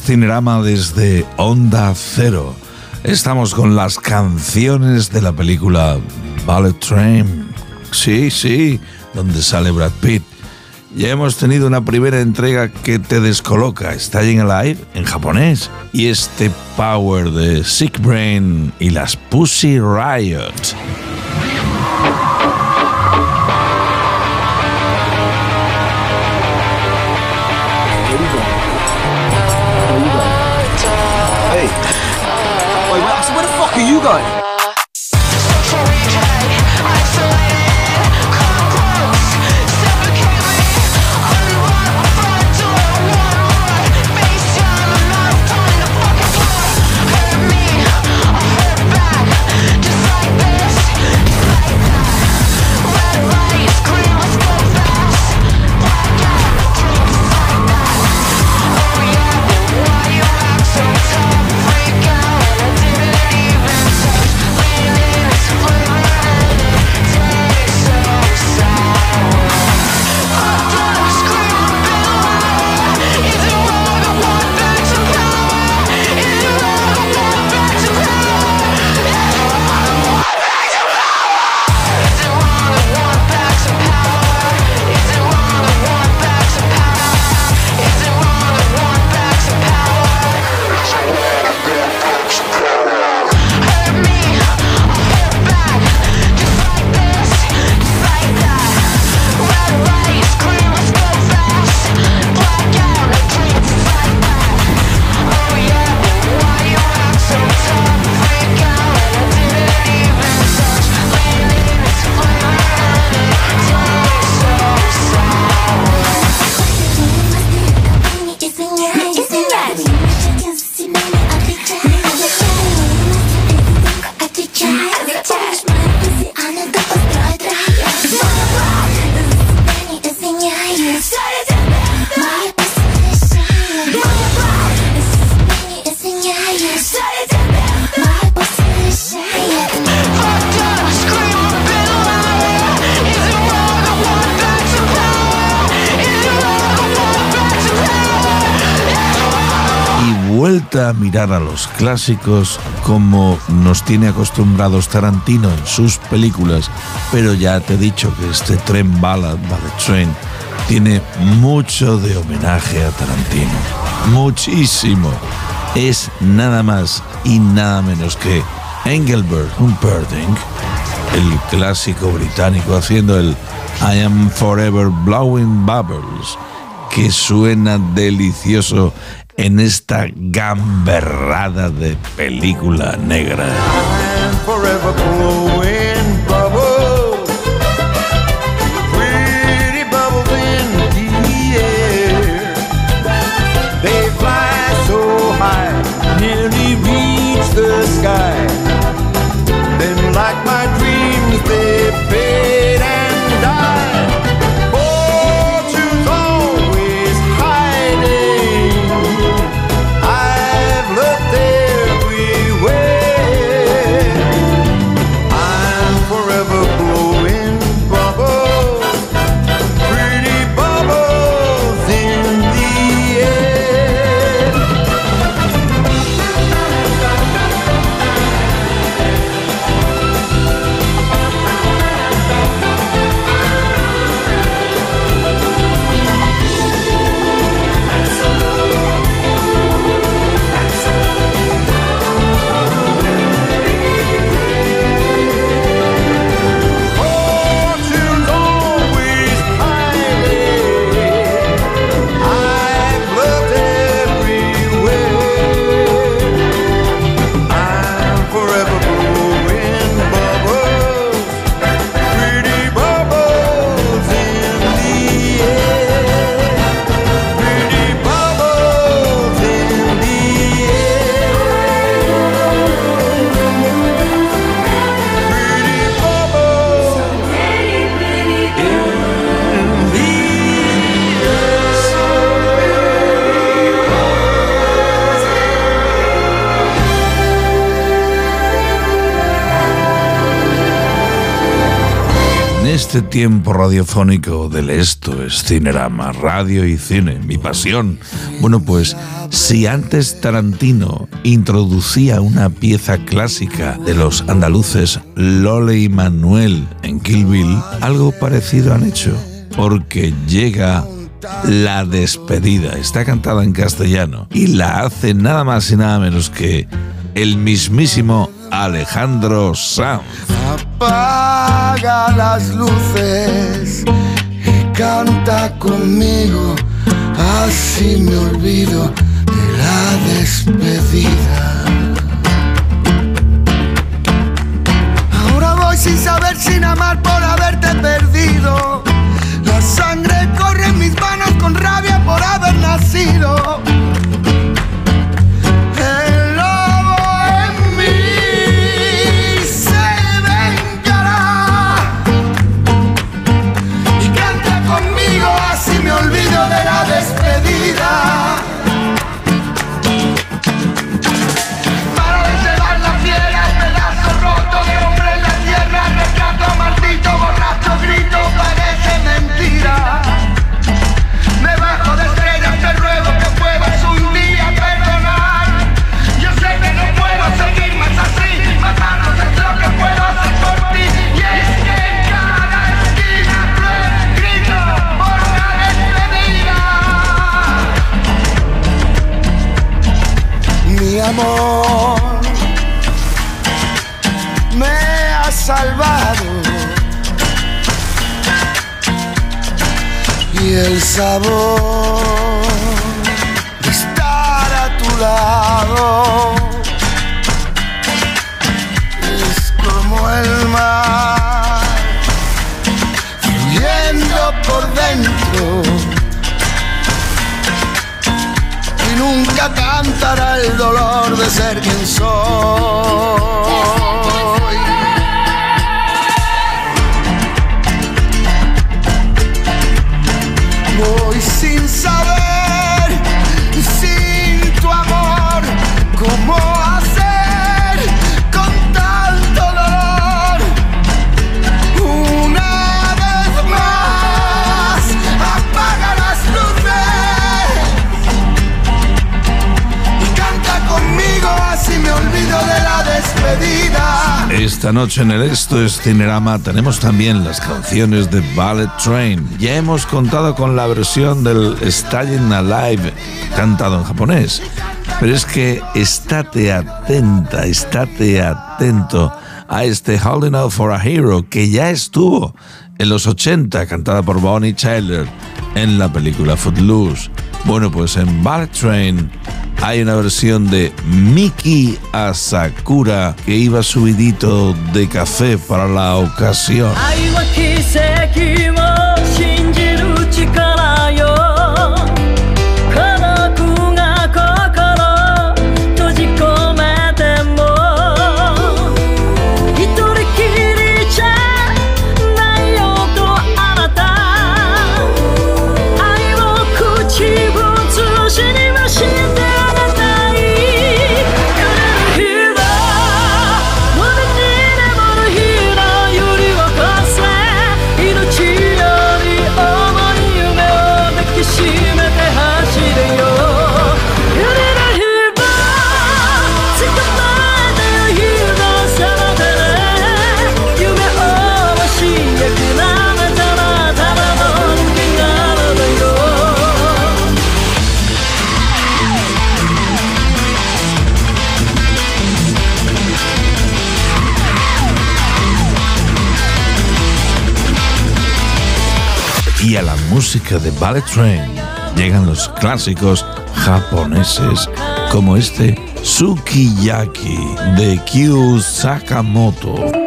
Cinerama desde Onda Cero. Estamos con las canciones de la película Ballet Train. Sí, sí, donde sale Brad Pitt. Ya hemos tenido una primera entrega que te descoloca, en Alive en japonés, y este power de Sick Brain y las Pussy Riot. Are mirar a los clásicos como nos tiene acostumbrados Tarantino en sus películas, pero ya te he dicho que este tren bala, Ballet Train, tiene mucho de homenaje a Tarantino. Muchísimo. Es nada más y nada menos que Engelbert Humperdinck, el clásico británico haciendo el I am forever blowing bubbles, que suena delicioso en esta gamberrada de película negra. Este tiempo radiofónico del Esto es Cinerama, radio y cine, mi pasión. Bueno, pues si antes Tarantino introducía una pieza clásica de los andaluces Lole y Manuel en Kill Bill, algo parecido han hecho, porque llega la despedida. Está cantada en castellano y la hace nada más y nada menos que el mismísimo Alejandro Sanz. Apaga las luces y canta conmigo, así me olvido de la despedida. Ahora voy sin saber, sin amar por haberte perdido. La sangre corre en mis manos con rabia por haber nacido. Sabor estar a tu lado es como el mar fluyendo por dentro y nunca cantará el dolor de ser quien soy. Esta noche en el Esto es Cinerama tenemos también las canciones de Ballet Train. Ya hemos contado con la versión del Stalin Alive cantado en japonés. Pero es que estate atenta, estate atento a este Holding Out for a Hero que ya estuvo en los 80 cantada por Bonnie Tyler en la película Footloose. Bueno, pues en Ballet Train hay una versión de Miki Asakura que iba subidito de café para la ocasión. Música de Ballet Train llegan los clásicos japoneses como este Sukiyaki de Kyu Sakamoto.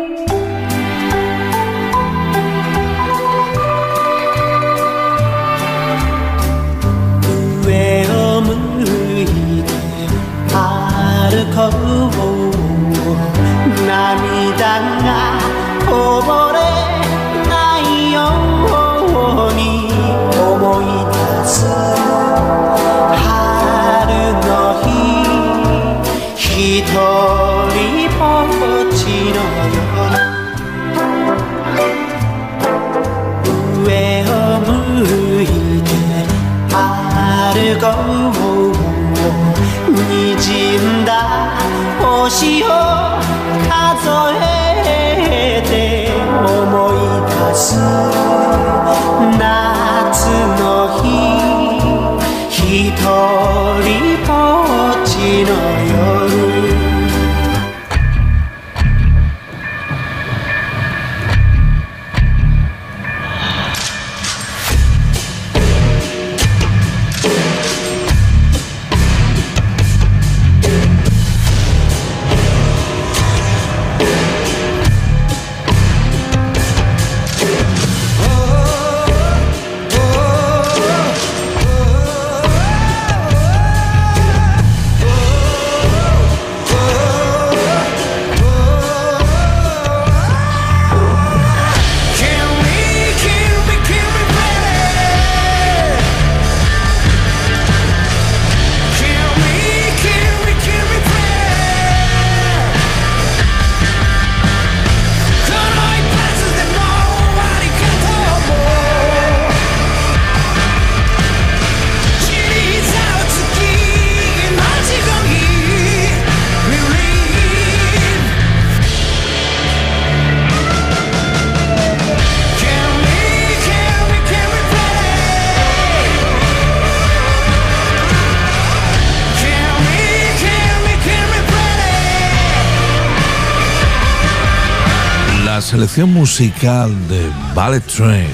La selección musical de Ballet Train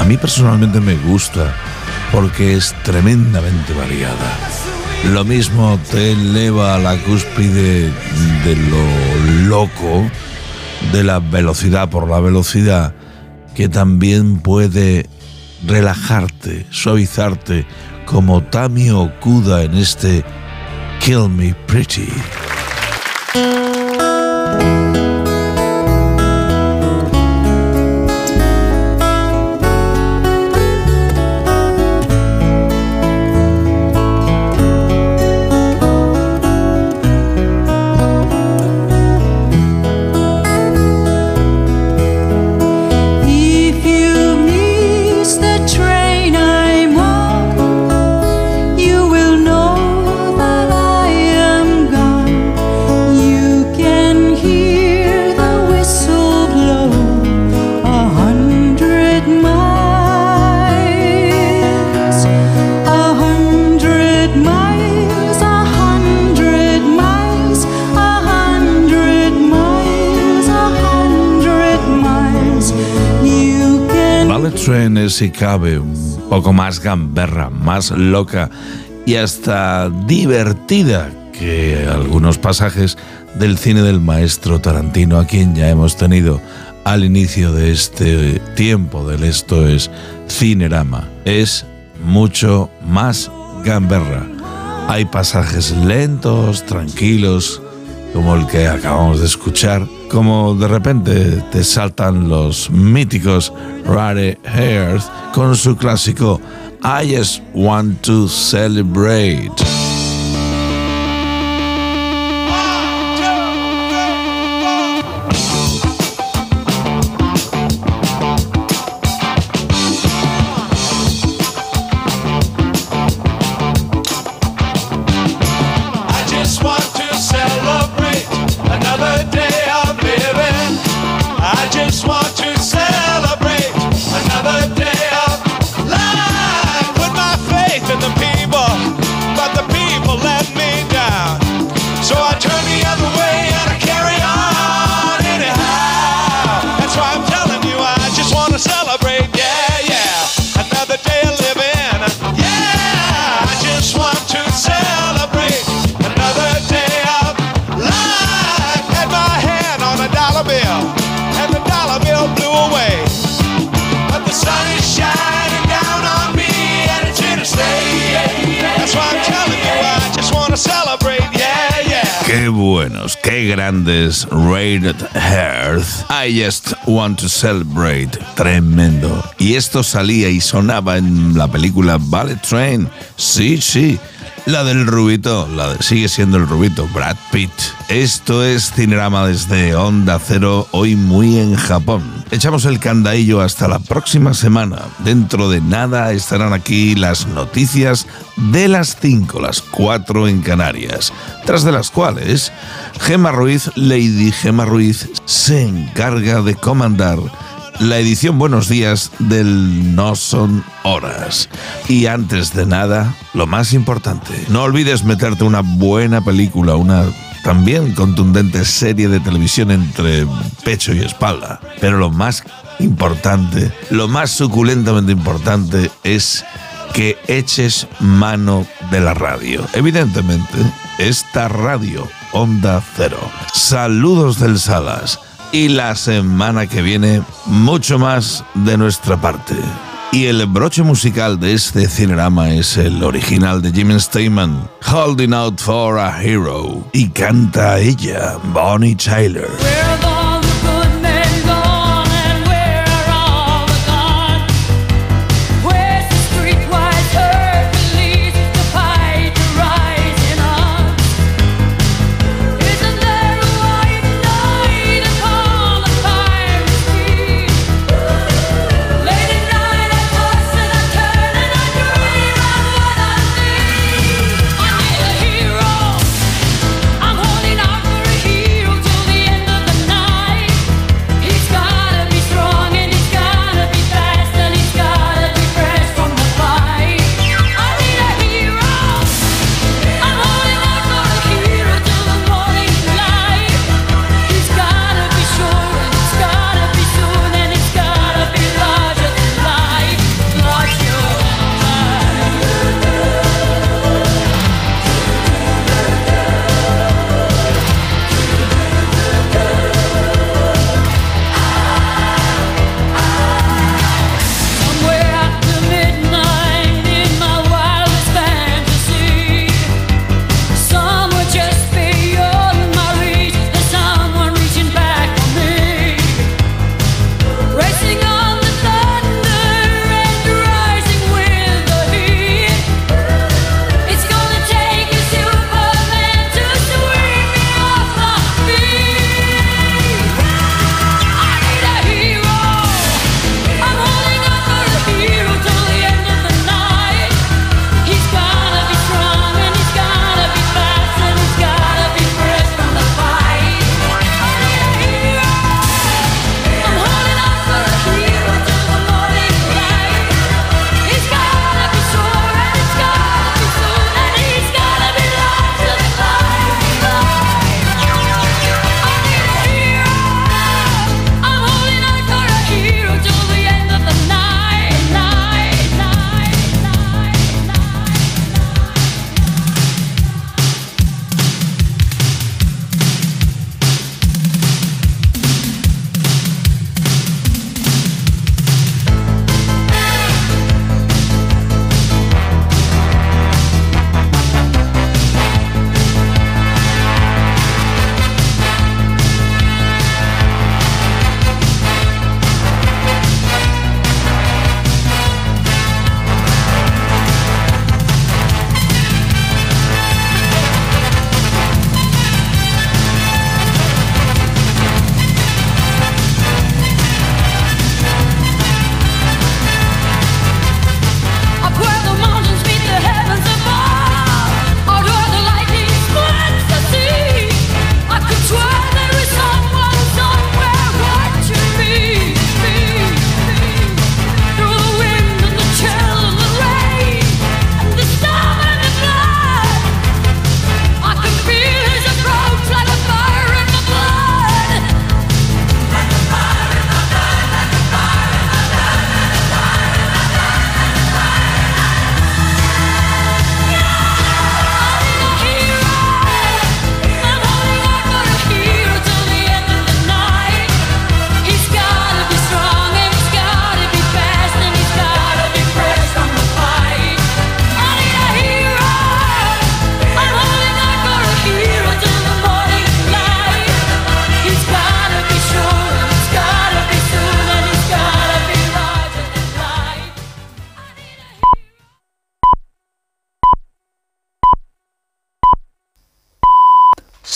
a mí personalmente me gusta porque es tremendamente variada. Lo mismo te eleva a la cúspide de lo loco, de la velocidad por la velocidad, que también puede relajarte, suavizarte, como Tami Okuda en este Kill Me Pretty. Cabe, un poco más gamberra, más loca y hasta divertida que algunos pasajes del cine del maestro Tarantino, a quien ya hemos tenido al inicio de este tiempo del Esto es Cinerama. Es mucho más gamberra. Hay pasajes lentos, tranquilos, como el que acabamos de escuchar, como de repente te saltan los míticos Rare Hairs con su clásico I Just Want to Celebrate. Grandes Rated Hearth. I just want to celebrate. Tremendo. Y esto salía y sonaba en la película Ballet Train. Sí, sí. La del Rubito, la sigue siendo el Rubito, Brad Pitt. Esto es Cinerama desde Onda Cero, hoy muy en Japón. Echamos el candadillo hasta la próxima semana. Dentro de nada estarán aquí las noticias de las 5, las 4 en Canarias, tras de las cuales Gema Ruiz, Lady Gema Ruiz, se encarga de comandar la edición Buenos Días del No Son Horas. Y antes de nada, lo más importante, no olvides meterte una buena película, una también contundente serie de televisión entre pecho y espalda. Pero lo más importante, lo más suculentamente importante es que eches mano de la radio. Evidentemente, esta radio, Onda Cero. Saludos del Salas. Y la semana que viene, mucho más de nuestra parte. Y el broche musical de este cinerama es el original de Jim Steinman, Holding Out for a Hero. Y canta ella, Bonnie Tyler.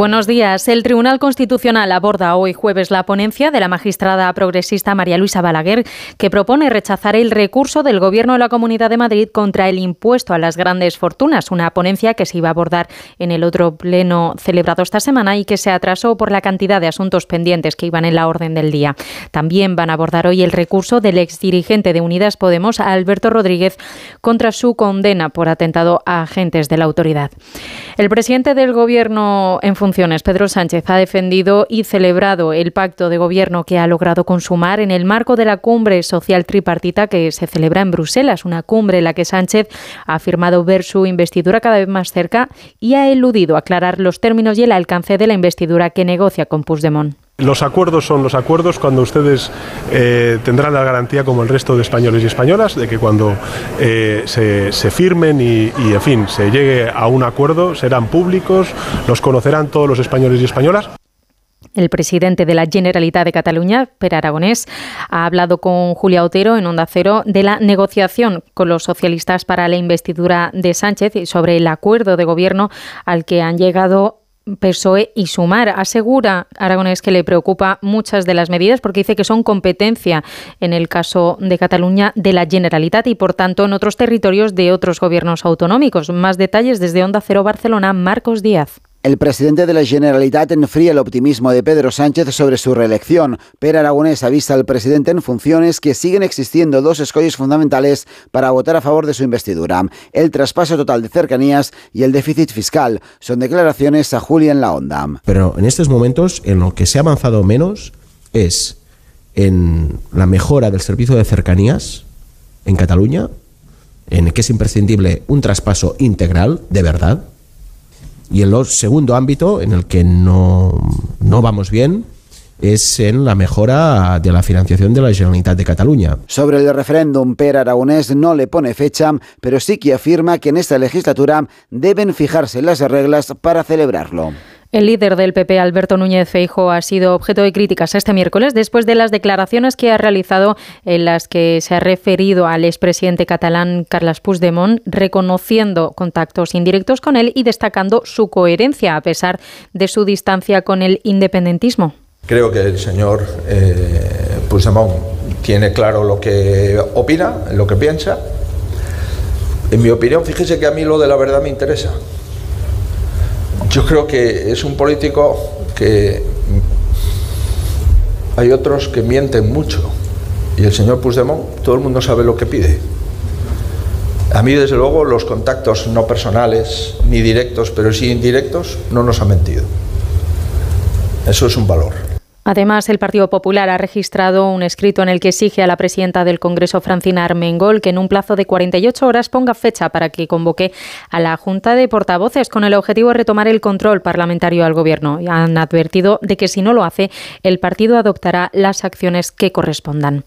Buenos días. El Tribunal Constitucional aborda hoy jueves la ponencia de la magistrada progresista María Luisa Balaguer, que propone rechazar el recurso del Gobierno de la Comunidad de Madrid contra el impuesto a las grandes fortunas, una ponencia que se iba a abordar en el otro pleno celebrado esta semana y que se atrasó por la cantidad de asuntos pendientes que iban en la orden del día. También van a abordar hoy el recurso del exdirigente de Unidas Podemos, Alberto Rodríguez, contra su condena por atentado a agentes de la autoridad. El presidente del Gobierno en Pedro Sánchez, ha defendido y celebrado el pacto de gobierno que ha logrado consumar en el marco de la cumbre social tripartita que se celebra en Bruselas, una cumbre en la que Sánchez ha afirmado ver su investidura cada vez más cerca y ha eludido aclarar los términos y el alcance de la investidura que negocia con Puigdemont. Los acuerdos son los acuerdos cuando ustedes eh, tendrán la garantía, como el resto de españoles y españolas, de que cuando eh, se, firmen y, y, en fin, se llegue a un acuerdo, serán públicos, los conocerán todos los españoles y españolas. El presidente de la Generalitat de Cataluña, Per Aragonés, ha hablado con Julia Otero en Onda Cero de la negociación con los socialistas para la investidura de Sánchez y sobre el acuerdo de gobierno al que han llegado PSOE y Sumar. Asegura Aragonés que le preocupa muchas de las medidas porque dice que son competencia en el caso de Cataluña de la Generalitat y por tanto en otros territorios de otros gobiernos autonómicos. Más detalles desde Onda Cero Barcelona, Marcos Díaz. El presidente de la Generalitat enfría el optimismo de Pedro Sánchez sobre su reelección. Per Aragonés avisa al presidente en funciones que siguen existiendo dos escollos fundamentales para votar a favor de su investidura. El traspaso total de cercanías y el déficit fiscal. Son declaraciones a Julia en la onda. Pero en estos momentos en lo que se ha avanzado menos es en la mejora del servicio de cercanías en Cataluña, en que es imprescindible un traspaso integral, de verdad, y el segundo ámbito en el que no, no vamos bien es en la mejora de la financiación de la Generalitat de Cataluña. Sobre el referéndum, Per Aragonés no le pone fecha, pero sí que afirma que en esta legislatura deben fijarse las reglas para celebrarlo. El líder del PP, Alberto Núñez Feijo, ha sido objeto de críticas este miércoles después de las declaraciones que ha realizado en las que se ha referido al expresidente catalán Carles Puigdemont, reconociendo contactos indirectos con él y destacando su coherencia a pesar de su distancia con el independentismo. Creo que el señor eh, Puigdemont tiene claro lo que opina, lo que piensa. En mi opinión, fíjese que a mí lo de la verdad me interesa. Yo creo que es un político que hay otros que mienten mucho. Y el señor Puigdemont, todo el mundo sabe lo que pide. A mí, desde luego, los contactos no personales, ni directos, pero sí indirectos, no nos han mentido. Eso es un valor. Además, el Partido Popular ha registrado un escrito en el que exige a la presidenta del Congreso, Francina Armengol, que en un plazo de 48 horas ponga fecha para que convoque a la Junta de Portavoces con el objetivo de retomar el control parlamentario al Gobierno. Han advertido de que si no lo hace, el partido adoptará las acciones que correspondan.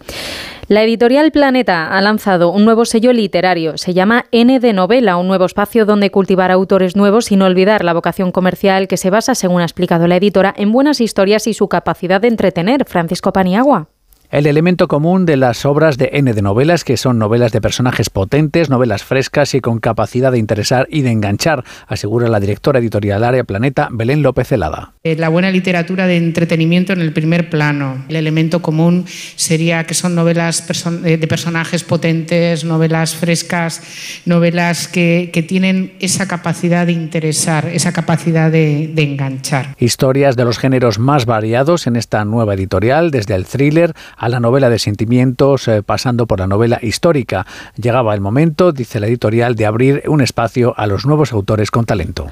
La editorial Planeta ha lanzado un nuevo sello literario. Se llama N de Novela, un nuevo espacio donde cultivar autores nuevos sin olvidar la vocación comercial que se basa, según ha explicado la editora, en buenas historias y su capacidad de entretener. Francisco Paniagua. El elemento común de las obras de N de novelas, que son novelas de personajes potentes, novelas frescas y con capacidad de interesar y de enganchar, asegura la directora editorial Área Planeta, Belén López Celada. La buena literatura de entretenimiento en el primer plano. El elemento común sería que son novelas de personajes potentes, novelas frescas, novelas que, que tienen esa capacidad de interesar, esa capacidad de, de enganchar. Historias de los géneros más variados en esta nueva editorial, desde el thriller a la novela de sentimientos, eh, pasando por la novela histórica. Llegaba el momento, dice la editorial, de abrir un espacio a los nuevos autores con talento.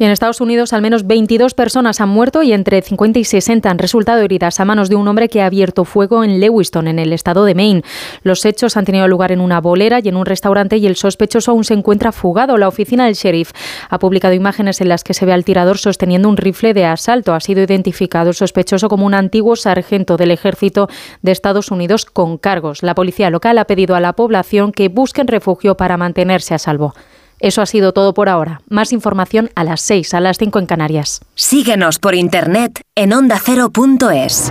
En Estados Unidos al menos 22 personas han muerto y entre 50 y 60 han resultado heridas a manos de un hombre que ha abierto fuego en Lewiston, en el estado de Maine. Los hechos han tenido lugar en una bolera y en un restaurante y el sospechoso aún se encuentra fugado. La oficina del sheriff ha publicado imágenes en las que se ve al tirador sosteniendo un rifle de asalto. Ha sido identificado el sospechoso como un antiguo sargento del ejército de Estados Unidos con cargos. La policía local ha pedido a la población que busquen refugio para mantenerse a salvo. Eso ha sido todo por ahora. Más información a las 6, a las 5 en Canarias. Síguenos por internet en ondacero.es.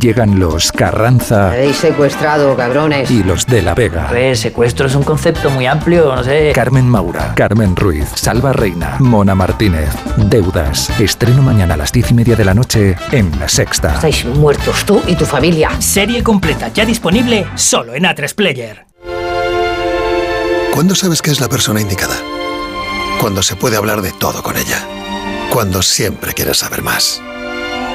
Llegan los Carranza Me habéis secuestrado, cabrones. y los de la Vega. Pues secuestro es un concepto muy amplio, no sé. Carmen Maura, Carmen Ruiz, Salva Reina, Mona Martínez, Deudas. Estreno mañana a las diez y media de la noche en La Sexta. Estáis muertos tú y tu familia. Serie completa ya disponible solo en A3 Player. ¿Cuándo sabes que es la persona indicada? Cuando se puede hablar de todo con ella. Cuando siempre quieres saber más.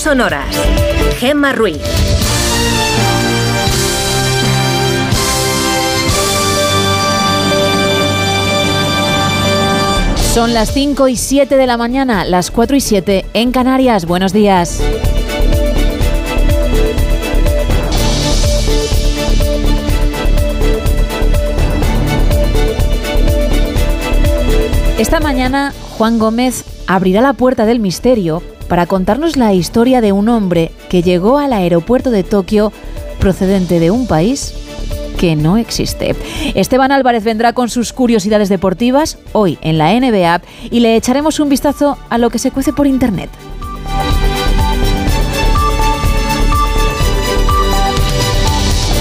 No son horas. Gemma Ruiz. Son las 5 y 7 de la mañana, las 4 y 7 en Canarias. Buenos días. Esta mañana Juan Gómez abrirá la puerta del misterio para contarnos la historia de un hombre que llegó al aeropuerto de Tokio procedente de un país que no existe. Esteban Álvarez vendrá con sus curiosidades deportivas hoy en la NBA y le echaremos un vistazo a lo que se cuece por internet.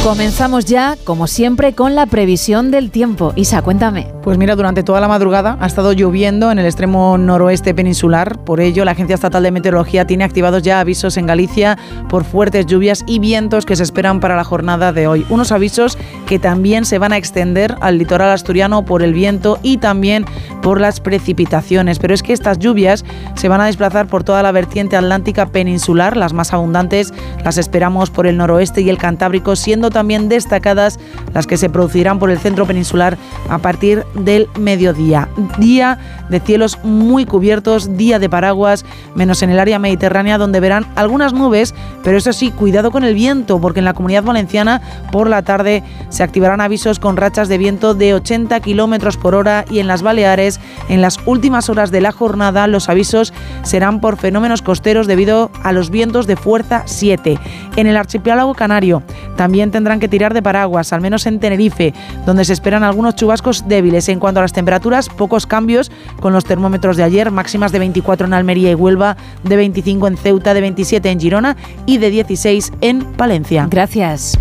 Comenzamos ya, como siempre, con la previsión del tiempo. Isa, cuéntame. Pues mira, durante toda la madrugada ha estado lloviendo en el extremo noroeste peninsular. Por ello, la Agencia Estatal de Meteorología tiene activados ya avisos en Galicia por fuertes lluvias y vientos que se esperan para la jornada de hoy. Unos avisos que también se van a extender al litoral asturiano por el viento y también por las precipitaciones. Pero es que estas lluvias se van a desplazar por toda la vertiente atlántica peninsular. Las más abundantes las esperamos por el noroeste y el Cantábrico, siendo también destacadas las que se producirán por el centro peninsular a partir del mediodía. Día de cielos muy cubiertos, día de paraguas, menos en el área mediterránea donde verán algunas nubes, pero eso sí, cuidado con el viento, porque en la comunidad valenciana por la tarde se activarán avisos con rachas de viento de 80 kilómetros por hora y en las Baleares, en las últimas horas de la jornada, los avisos serán por fenómenos costeros debido a los vientos de fuerza 7. En el archipiélago canario también tendrán que tirar de paraguas, al menos en Tenerife, donde se esperan algunos chubascos débiles. En cuanto a las temperaturas, pocos cambios con los termómetros de ayer, máximas de 24 en Almería y Huelva, de 25 en Ceuta, de 27 en Girona y de 16 en Palencia. Gracias.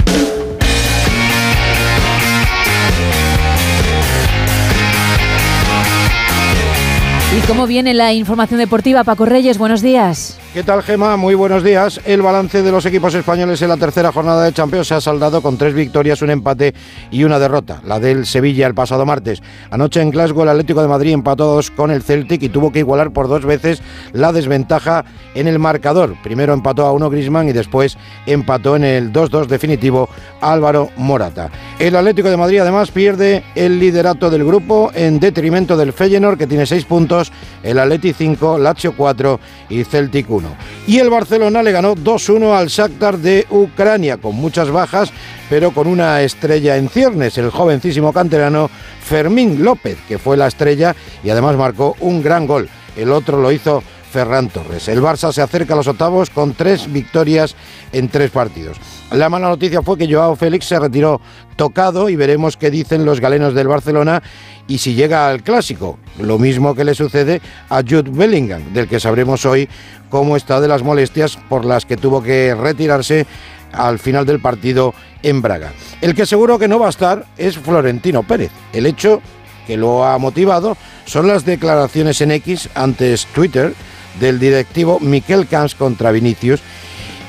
¿Y cómo viene la información deportiva? Paco Reyes, buenos días. ¿Qué tal, Gema? Muy buenos días. El balance de los equipos españoles en la tercera jornada de Champions se ha saldado con tres victorias, un empate y una derrota. La del Sevilla el pasado martes. Anoche en Glasgow el Atlético de Madrid empató dos con el Celtic y tuvo que igualar por dos veces la desventaja en el marcador. Primero empató a uno Grisman y después empató en el 2-2 definitivo Álvaro Morata. El Atlético de Madrid además pierde el liderato del grupo en detrimento del Feyenoord que tiene seis puntos, el Atleti 5, Lazio 4 y Celtic 1. Y el Barcelona le ganó 2-1 al Shakhtar de Ucrania, con muchas bajas, pero con una estrella en ciernes, el jovencísimo canterano Fermín López, que fue la estrella y además marcó un gran gol. El otro lo hizo Ferran Torres. El Barça se acerca a los octavos con tres victorias en tres partidos. La mala noticia fue que Joao Félix se retiró tocado y veremos qué dicen los galenos del Barcelona y si llega al clásico. Lo mismo que le sucede a Jude Bellingham, del que sabremos hoy cómo está de las molestias por las que tuvo que retirarse al final del partido en Braga. El que seguro que no va a estar es Florentino Pérez. El hecho que lo ha motivado son las declaraciones en X antes Twitter del directivo Miquel Camps contra Vinicius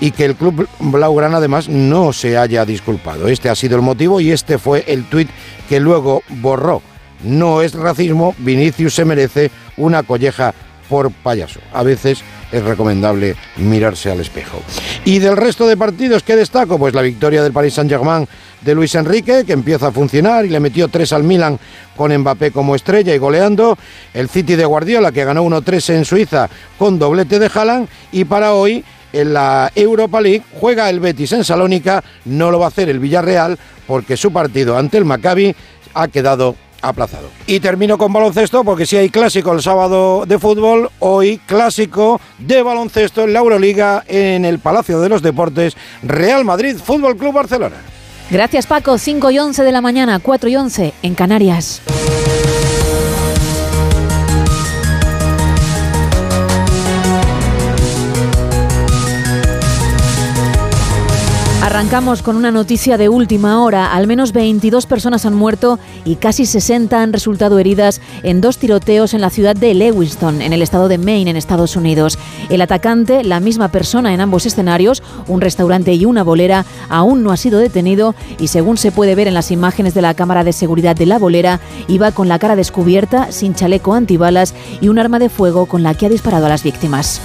y que el club blaugrana además no se haya disculpado. Este ha sido el motivo y este fue el tuit que luego borró. No es racismo, Vinicius se merece una colleja por payaso. A veces es recomendable mirarse al espejo. Y del resto de partidos, ¿qué destaco? Pues la victoria del Paris Saint-Germain de Luis Enrique, que empieza a funcionar y le metió 3 al Milan con Mbappé como estrella y goleando. El City de Guardiola, que ganó 1-3 en Suiza con doblete de Haaland. Y para hoy, en la Europa League, juega el Betis en Salónica. No lo va a hacer el Villarreal porque su partido ante el Maccabi ha quedado aplazado. Y termino con baloncesto porque si hay clásico el sábado de fútbol, hoy clásico de baloncesto en la Euroliga en el Palacio de los Deportes, Real Madrid Fútbol Club Barcelona. Gracias Paco, 5 y 11 de la mañana, 4 y 11 en Canarias. Arrancamos con una noticia de última hora. Al menos 22 personas han muerto y casi 60 han resultado heridas en dos tiroteos en la ciudad de Lewiston, en el estado de Maine, en Estados Unidos. El atacante, la misma persona en ambos escenarios, un restaurante y una bolera, aún no ha sido detenido y según se puede ver en las imágenes de la cámara de seguridad de la bolera, iba con la cara descubierta, sin chaleco antibalas y un arma de fuego con la que ha disparado a las víctimas.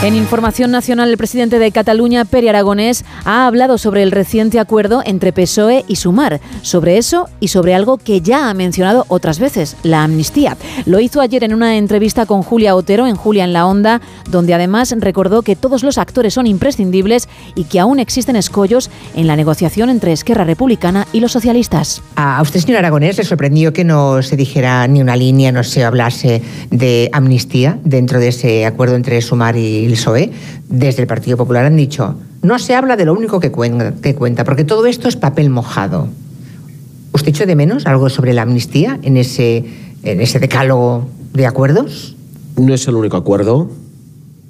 En Información Nacional, el presidente de Cataluña, Pere Aragonés, ha hablado sobre el reciente acuerdo entre PSOE y Sumar, sobre eso y sobre algo que ya ha mencionado otras veces, la amnistía. Lo hizo ayer en una entrevista con Julia Otero en Julia en la Onda, donde además recordó que todos los actores son imprescindibles y que aún existen escollos en la negociación entre Esquerra Republicana y los socialistas. A usted, señor Aragonés, le sorprendió que no se dijera ni una línea, no se hablase de amnistía dentro de ese acuerdo entre Sumar y el PSOE. Desde el Partido Popular han dicho, no se habla de lo único que cuenta, que cuenta porque todo esto es papel mojado. ¿Usted echó de menos algo sobre la amnistía en ese, en ese decálogo de acuerdos? No es el único acuerdo.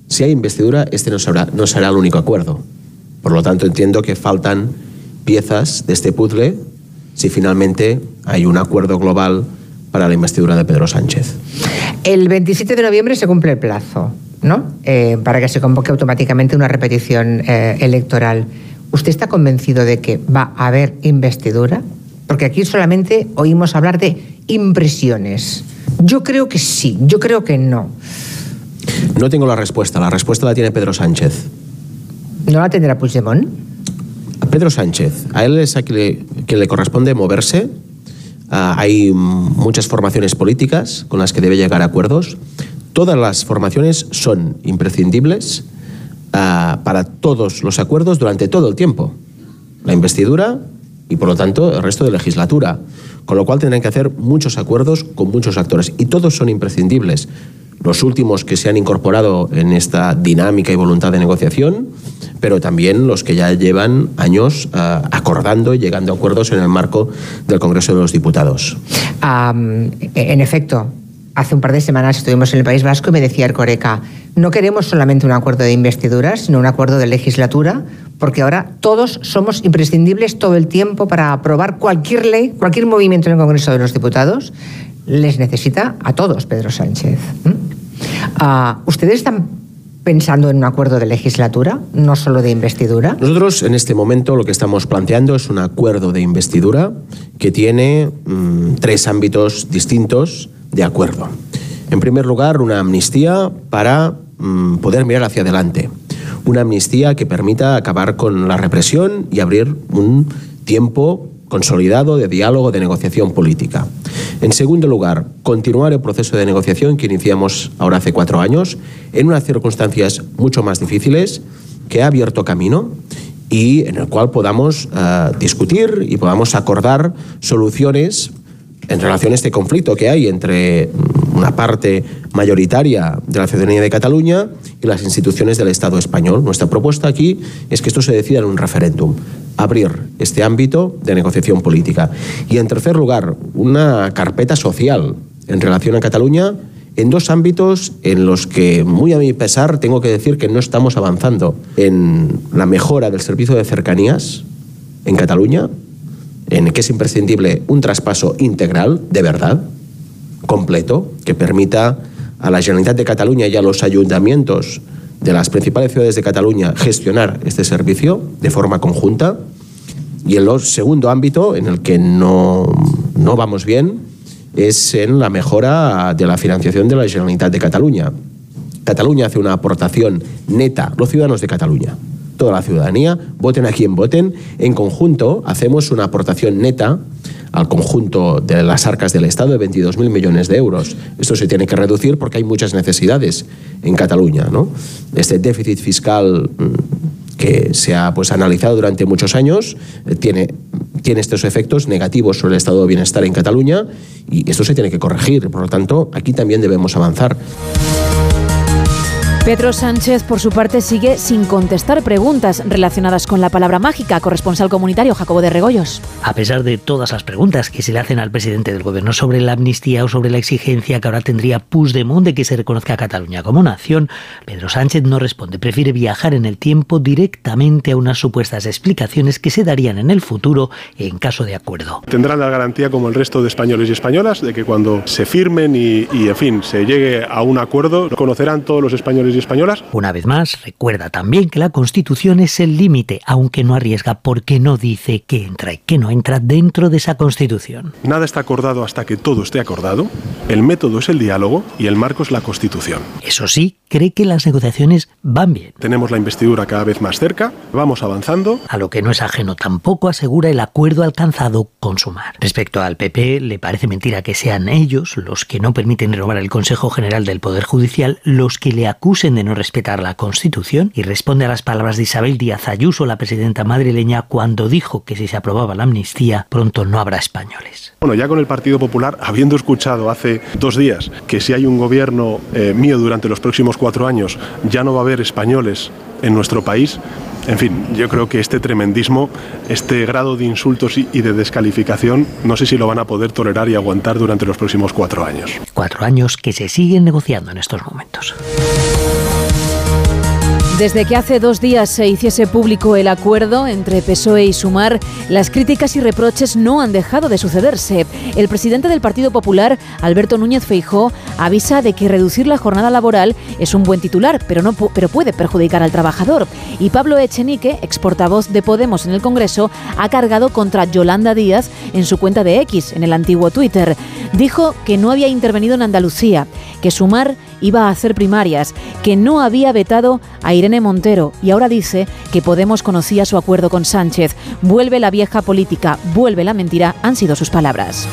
Si hay investidura, este no será, no será el único acuerdo. Por lo tanto, entiendo que faltan piezas de este puzzle si finalmente hay un acuerdo global para la investidura de Pedro Sánchez. El 27 de noviembre se cumple el plazo, ¿no? Eh, para que se convoque automáticamente una repetición eh, electoral. ¿Usted está convencido de que va a haber investidura? Porque aquí solamente oímos hablar de impresiones. Yo creo que sí, yo creo que no. No tengo la respuesta. La respuesta la tiene Pedro Sánchez. ¿No la tendrá Puigdemont? A Pedro Sánchez, a él es a quien le, quien le corresponde moverse. Ah, hay muchas formaciones políticas con las que debe llegar a acuerdos. Todas las formaciones son imprescindibles ah, para todos los acuerdos durante todo el tiempo. La investidura y, por lo tanto, el resto de legislatura. Con lo cual tendrán que hacer muchos acuerdos con muchos actores. Y todos son imprescindibles. Los últimos que se han incorporado en esta dinámica y voluntad de negociación, pero también los que ya llevan años ah, acordando y llegando a acuerdos en el marco del Congreso de los Diputados. Am, en efecto, hace un par de semanas estuvimos en el País Vasco y me decía Ercoreca, no queremos solamente un acuerdo de investidura, sino un acuerdo de legislatura, porque ahora todos somos imprescindibles todo el tiempo para aprobar cualquier ley, cualquier movimiento en el Congreso de los Diputados. Les necesita a todos Pedro Sánchez. Ah, ¿Ustedes están pensando en un acuerdo de legislatura, no solo de investidura? Nosotros en este momento lo que estamos planteando es un acuerdo de investidura que tiene mm, tres ámbitos distintos de acuerdo. En primer lugar, una amnistía para mm, poder mirar hacia adelante. Una amnistía que permita acabar con la represión y abrir un tiempo consolidado de diálogo, de negociación política. En segundo lugar, continuar el proceso de negociación que iniciamos ahora hace cuatro años, en unas circunstancias mucho más difíciles, que ha abierto camino y en el cual podamos eh, discutir y podamos acordar soluciones en relación a este conflicto que hay entre una parte mayoritaria de la ciudadanía de Cataluña y las instituciones del Estado español. Nuestra propuesta aquí es que esto se decida en un referéndum, abrir este ámbito de negociación política. Y en tercer lugar, una carpeta social en relación a Cataluña en dos ámbitos en los que, muy a mi pesar, tengo que decir que no estamos avanzando. En la mejora del servicio de cercanías en Cataluña, en que es imprescindible un traspaso integral, de verdad, completo, que permita a la Generalitat de Cataluña y a los ayuntamientos de las principales ciudades de Cataluña gestionar este servicio de forma conjunta. Y el segundo ámbito en el que no, no vamos bien es en la mejora de la financiación de la Generalitat de Cataluña. Cataluña hace una aportación neta, los ciudadanos de Cataluña, toda la ciudadanía, voten a quien voten, en conjunto hacemos una aportación neta al conjunto de las arcas del Estado de 22.000 millones de euros. Esto se tiene que reducir porque hay muchas necesidades en Cataluña. ¿no? Este déficit fiscal mm, que se ha pues, analizado durante muchos años eh, tiene, tiene estos efectos negativos sobre el estado de bienestar en Cataluña y esto se tiene que corregir. Por lo tanto, aquí también debemos avanzar. Pedro Sánchez, por su parte, sigue sin contestar preguntas relacionadas con la palabra mágica. Corresponsal comunitario Jacobo de Regoyos. A pesar de todas las preguntas que se le hacen al presidente del gobierno sobre la amnistía o sobre la exigencia que ahora tendría Puigdemont de que se reconozca a Cataluña como nación, Pedro Sánchez no responde. Prefiere viajar en el tiempo directamente a unas supuestas explicaciones que se darían en el futuro en caso de acuerdo. Tendrán la garantía, como el resto de españoles y españolas, de que cuando se firmen y, y en fin, se llegue a un acuerdo, conocerán todos los españoles y españolas. Una vez más, recuerda también que la Constitución es el límite, aunque no arriesga porque no dice que entra y que no entra dentro de esa Constitución. Nada está acordado hasta que todo esté acordado. El método es el diálogo y el marco es la Constitución. Eso sí, cree que las negociaciones van bien. Tenemos la investidura cada vez más cerca, vamos avanzando. A lo que no es ajeno tampoco asegura el acuerdo alcanzado con Sumar. Respecto al PP, le parece mentira que sean ellos los que no permiten renovar el Consejo General del Poder Judicial los que le acusen de no respetar la Constitución y responde a las palabras de Isabel Díaz Ayuso, la presidenta madrileña, cuando dijo que si se aprobaba la amnistía, pronto no habrá españoles. Bueno, ya con el Partido Popular, habiendo escuchado hace dos días que si hay un gobierno eh, mío durante los próximos cuatro años, ya no va a haber españoles en nuestro país, en fin, yo creo que este tremendismo, este grado de insultos y de descalificación, no sé si lo van a poder tolerar y aguantar durante los próximos cuatro años. Cuatro años que se siguen negociando en estos momentos. Desde que hace dos días se hiciese público el acuerdo entre PSOE y Sumar, las críticas y reproches no han dejado de sucederse. El presidente del Partido Popular, Alberto Núñez Feijó, avisa de que reducir la jornada laboral es un buen titular, pero, no, puede perjudicar al trabajador. Y Pablo Echenique, ex portavoz de Podemos en el Congreso, ha cargado contra Yolanda Díaz en su cuenta de X, en el antiguo Twitter. Dijo que no había intervenido en Andalucía, que Sumar iba a hacer primarias, que no había vetado a Irene Montero y ahora dice que Podemos conocía su acuerdo con Sánchez. Vuelve la vieja política, vuelve la mentira, han sido sus palabras.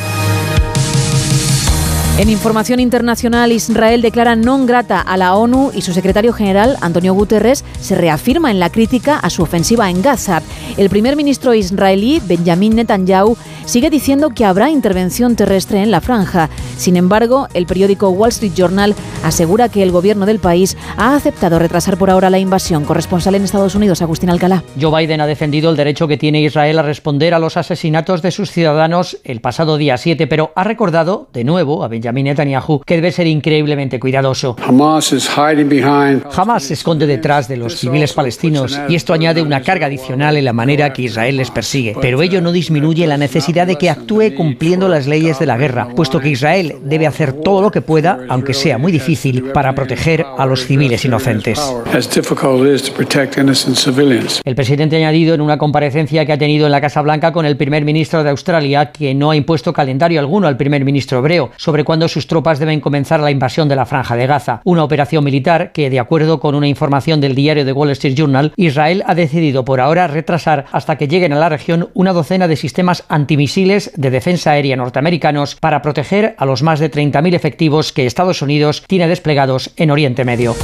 En información internacional, Israel declara non grata a la ONU y su secretario general, Antonio Guterres, se reafirma en la crítica a su ofensiva en Gaza. El primer ministro israelí, Benjamin Netanyahu, sigue diciendo que habrá intervención terrestre en la franja. Sin embargo, el periódico Wall Street Journal asegura que el gobierno del país ha aceptado retrasar por ahora la invasión. Corresponsal en Estados Unidos, Agustín Alcalá. Joe Biden ha defendido el derecho que tiene Israel a responder a los asesinatos de sus ciudadanos el pasado día 7, pero ha recordado de nuevo a Benjamin Netanyahu que debe ser increíblemente cuidadoso. Hamas se esconde detrás de los civiles palestinos y esto añade una carga adicional en la manera que Israel les persigue. Pero ello no disminuye la necesidad de que actúe cumpliendo las leyes de la guerra, puesto que Israel debe hacer todo lo que pueda, aunque sea muy difícil, para proteger a los civiles inocentes. El presidente ha añadido en una comparecencia que ha tenido en la Casa Blanca con el primer ministro de Australia que no ha impuesto calendario alguno al primer ministro hebreo sobre cuándo sus tropas deben comenzar la invasión de la franja de Gaza, una operación militar que, de acuerdo con una información del diario The Wall Street Journal, Israel ha decidido por ahora retrasar hasta que lleguen a la región una docena de sistemas antimisiles de defensa aérea norteamericanos para proteger a los más de 30.000 efectivos que Estados Unidos tiene desplegados en Oriente Medio.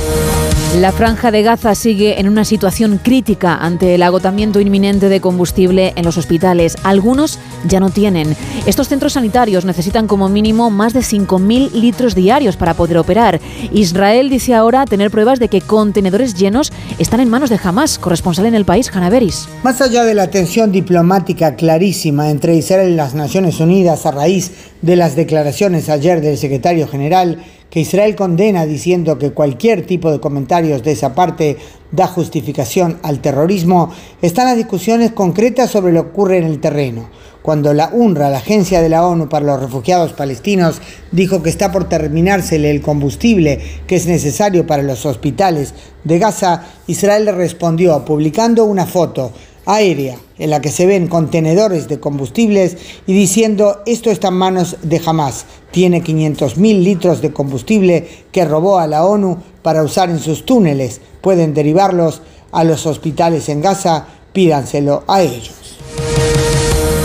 La franja de Gaza sigue en una situación crítica ante el agotamiento inminente de combustible en los hospitales. Algunos ya no tienen. Estos centros sanitarios necesitan como mínimo más de 5.000 litros diarios para poder operar. Israel dice ahora tener pruebas de que contenedores llenos están en manos de Hamas, corresponsal en el país, Hanaveris. Más allá de la tensión diplomática clarísima entre Israel y las Naciones Unidas a raíz de las declaraciones ayer del secretario general, que Israel condena diciendo que cualquier tipo de comentarios de esa parte da justificación al terrorismo, están las discusiones concretas sobre lo que ocurre en el terreno. Cuando la UNRWA, la Agencia de la ONU para los Refugiados Palestinos, dijo que está por terminársele el combustible que es necesario para los hospitales de Gaza, Israel respondió publicando una foto aérea en la que se ven contenedores de combustibles y diciendo esto está en manos de Hamas. Tiene 500.000 litros de combustible que robó a la ONU para usar en sus túneles. Pueden derivarlos a los hospitales en Gaza, pídanselo a ellos.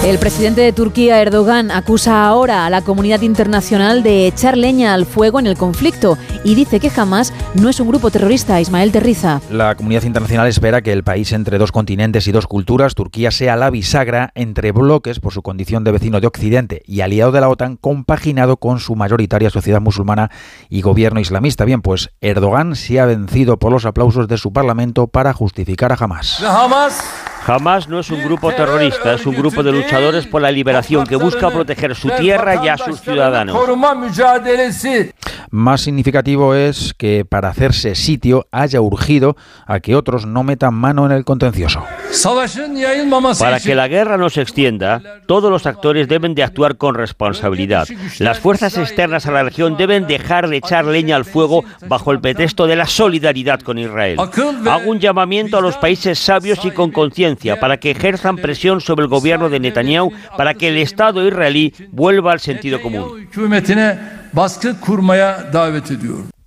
El presidente de Turquía, Erdogan, acusa ahora a la comunidad internacional de echar leña al fuego en el conflicto y dice que jamás no es un grupo terrorista, Ismael Terriza. La comunidad internacional espera que el país entre dos continentes y dos culturas, Turquía, sea la bisagra entre bloques por su condición de vecino de Occidente y aliado de la OTAN, compaginado con su mayoritaria sociedad musulmana y gobierno islamista. Bien, pues Erdogan se ha vencido por los aplausos de su parlamento para justificar a Hamas. Hamas no es un grupo terrorista, es un grupo de luchadores por la liberación que busca proteger su tierra y a sus ciudadanos. Más significativo es que para hacerse sitio haya urgido a que otros no metan mano en el contencioso. Para que la guerra no se extienda, todos los actores deben de actuar con responsabilidad. Las fuerzas externas a la región deben dejar de echar leña al fuego bajo el pretexto de la solidaridad con Israel. Hago un llamamiento a los países sabios y con conciencia para que ejerzan presión sobre el gobierno de Netanyahu para que el Estado israelí vuelva al sentido común.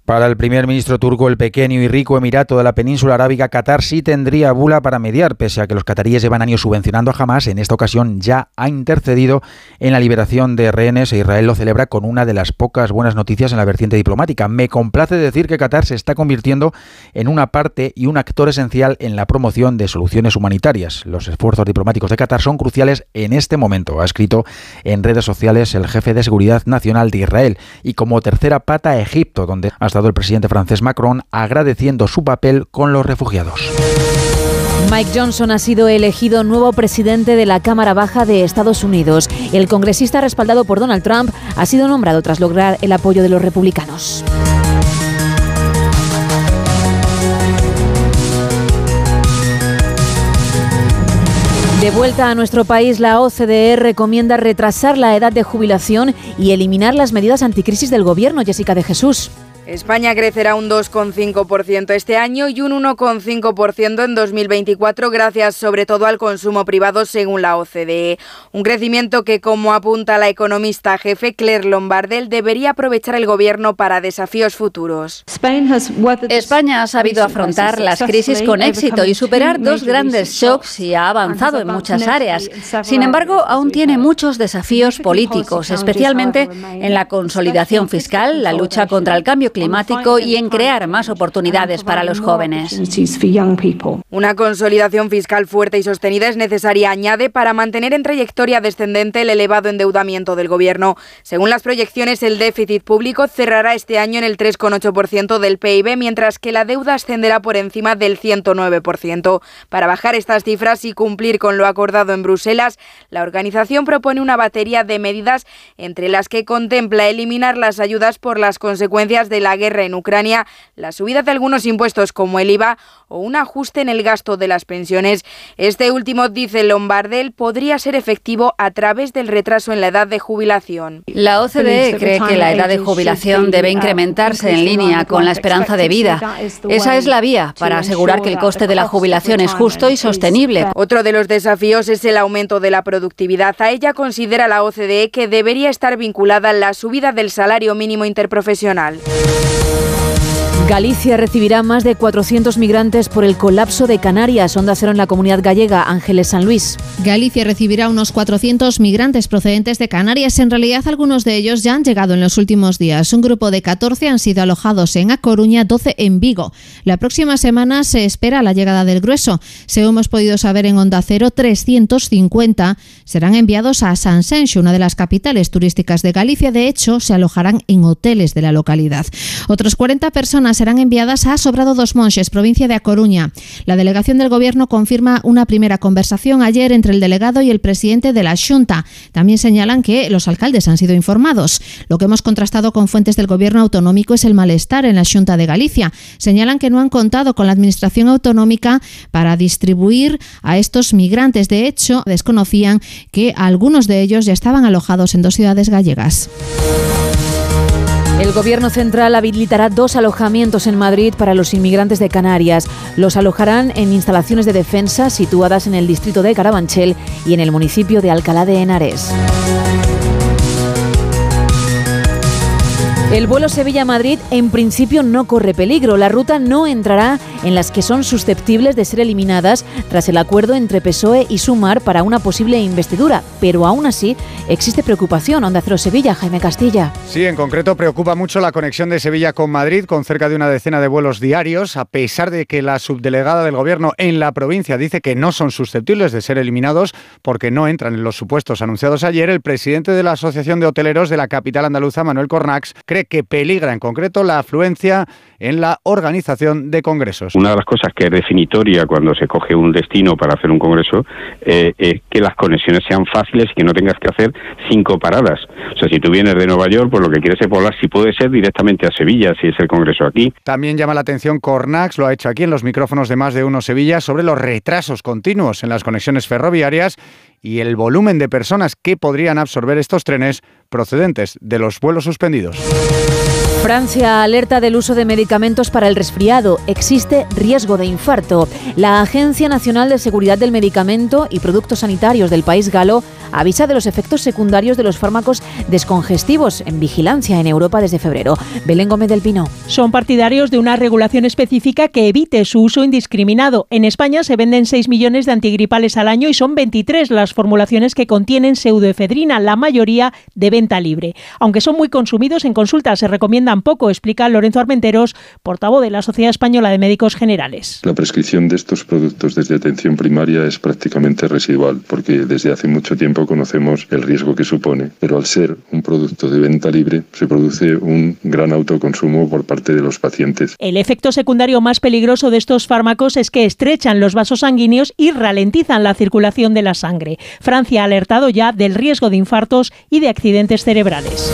Para el primer ministro turco, el pequeño y rico Emirato de la península arábiga, Qatar sí tendría bula para mediar, pese a que los cataríes llevan años subvencionando a Hamas. En esta ocasión ya ha intercedido en la liberación de rehenes e Israel lo celebra con una de las pocas buenas noticias en la vertiente diplomática. Me complace decir que Qatar se está convirtiendo en una parte y un actor esencial en la promoción de soluciones humanitarias. Los esfuerzos diplomáticos de Qatar son cruciales en este momento, ha escrito en redes sociales el jefe de seguridad nacional de Israel. Y como tercera pata, Egipto, donde hasta el presidente francés Macron agradeciendo su papel con los refugiados. Mike Johnson ha sido elegido nuevo presidente de la Cámara Baja de Estados Unidos. El congresista respaldado por Donald Trump ha sido nombrado tras lograr el apoyo de los republicanos. De vuelta a nuestro país, la OCDE recomienda retrasar la edad de jubilación y eliminar las medidas anticrisis del gobierno. Jessica de Jesús. España crecerá un 2,5% este año y un 1,5% en 2024 gracias sobre todo al consumo privado según la OCDE. Un crecimiento que, como apunta la economista jefe Claire Lombardel, debería aprovechar el gobierno para desafíos futuros. España ha sabido afrontar las crisis con éxito y superar dos grandes shocks y ha avanzado en muchas áreas. Sin embargo, aún tiene muchos desafíos políticos, especialmente en la consolidación fiscal, la lucha contra el cambio climático climático y en crear más oportunidades para los jóvenes. Una consolidación fiscal fuerte y sostenida es necesaria, añade, para mantener en trayectoria descendente el elevado endeudamiento del Gobierno. Según las proyecciones, el déficit público cerrará este año en el 3,8% del PIB, mientras que la deuda ascenderá por encima del 109%. Para bajar estas cifras y cumplir con lo acordado en Bruselas, la organización propone una batería de medidas entre las que contempla eliminar las ayudas por las consecuencias de la guerra en Ucrania, la subida de algunos impuestos como el IVA o un ajuste en el gasto de las pensiones. Este último, dice Lombardel, podría ser efectivo a través del retraso en la edad de jubilación. La OCDE cree que la edad de jubilación debe incrementarse en línea con la esperanza de vida. Esa es la vía para asegurar que el coste de la jubilación es justo y sostenible. Otro de los desafíos es el aumento de la productividad. A ella considera la OCDE que debería estar vinculada la subida del salario mínimo interprofesional. Thank you. Galicia recibirá más de 400 migrantes por el colapso de Canarias. Onda Cero en la comunidad gallega, Ángeles San Luis. Galicia recibirá unos 400 migrantes procedentes de Canarias. En realidad, algunos de ellos ya han llegado en los últimos días. Un grupo de 14 han sido alojados en A Coruña, 12 en Vigo. La próxima semana se espera la llegada del grueso. Según hemos podido saber en Onda Cero, 350 serán enviados a Sanxenxo, una de las capitales turísticas de Galicia. De hecho, se alojarán en hoteles de la localidad. Otros 40 personas serán enviadas a Sobrado dos Monches, provincia de A Coruña. La delegación del Gobierno confirma una primera conversación ayer entre el delegado y el presidente de la Junta. También señalan que los alcaldes han sido informados. Lo que hemos contrastado con fuentes del Gobierno autonómico es el malestar en la Junta de Galicia. Señalan que no han contado con la Administración autonómica para distribuir a estos migrantes. De hecho, desconocían que algunos de ellos ya estaban alojados en dos ciudades gallegas. El Gobierno central habilitará dos alojamientos en Madrid para los inmigrantes de Canarias. Los alojarán en instalaciones de defensa situadas en el distrito de Carabanchel y en el municipio de Alcalá de Henares. El vuelo Sevilla-Madrid en principio no corre peligro. La ruta no entrará en las que son susceptibles de ser eliminadas tras el acuerdo entre PSOE y Sumar para una posible investidura. Pero aún así existe preocupación. Onda Cero Sevilla, Jaime Castilla. Sí, en concreto preocupa mucho la conexión de Sevilla con Madrid, con cerca de una decena de vuelos diarios, a pesar de que la subdelegada del Gobierno en la provincia dice que no son susceptibles de ser eliminados porque no entran en los supuestos anunciados ayer. El presidente de la Asociación de Hoteleros de la capital andaluza, Manuel Cornax, cree que peligra en concreto la afluencia en la organización de congresos. Una de las cosas que es definitoria cuando se coge un destino para hacer un congreso eh, es que las conexiones sean fáciles y que no tengas que hacer cinco paradas. O sea, si tú vienes de Nueva York, pues lo que quieres es volar, si puede ser, directamente a Sevilla, si es el congreso aquí. También llama la atención Cornax, lo ha hecho aquí en los micrófonos de más de uno Sevilla, sobre los retrasos continuos en las conexiones ferroviarias y el volumen de personas que podrían absorber estos trenes procedentes de los vuelos suspendidos. Francia alerta del uso de medicamentos para el resfriado. Existe riesgo de infarto. La Agencia Nacional de Seguridad del Medicamento y Productos Sanitarios del país galo avisa de los efectos secundarios de los fármacos descongestivos en vigilancia en Europa desde febrero. Belén Gómez del Pino. Son partidarios de una regulación específica que evite su uso indiscriminado. En España se venden 6 millones de antigripales al año y son 23 las formulaciones que contienen pseudoefedrina, la mayoría de venta libre. Aunque son muy consumidos en consulta, se recomienda tampoco, explica Lorenzo Armenteros, portavoz de la Sociedad Española de Médicos Generales. La prescripción de estos productos desde atención primaria es prácticamente residual, porque desde hace mucho conocemos el riesgo que supone, pero al ser un producto de venta libre se produce un gran autoconsumo por parte de los pacientes. El efecto secundario más peligroso de estos fármacos es que estrechan los vasos sanguíneos y ralentizan la circulación de la sangre. Francia ha alertado ya del riesgo de infartos y de accidentes cerebrales.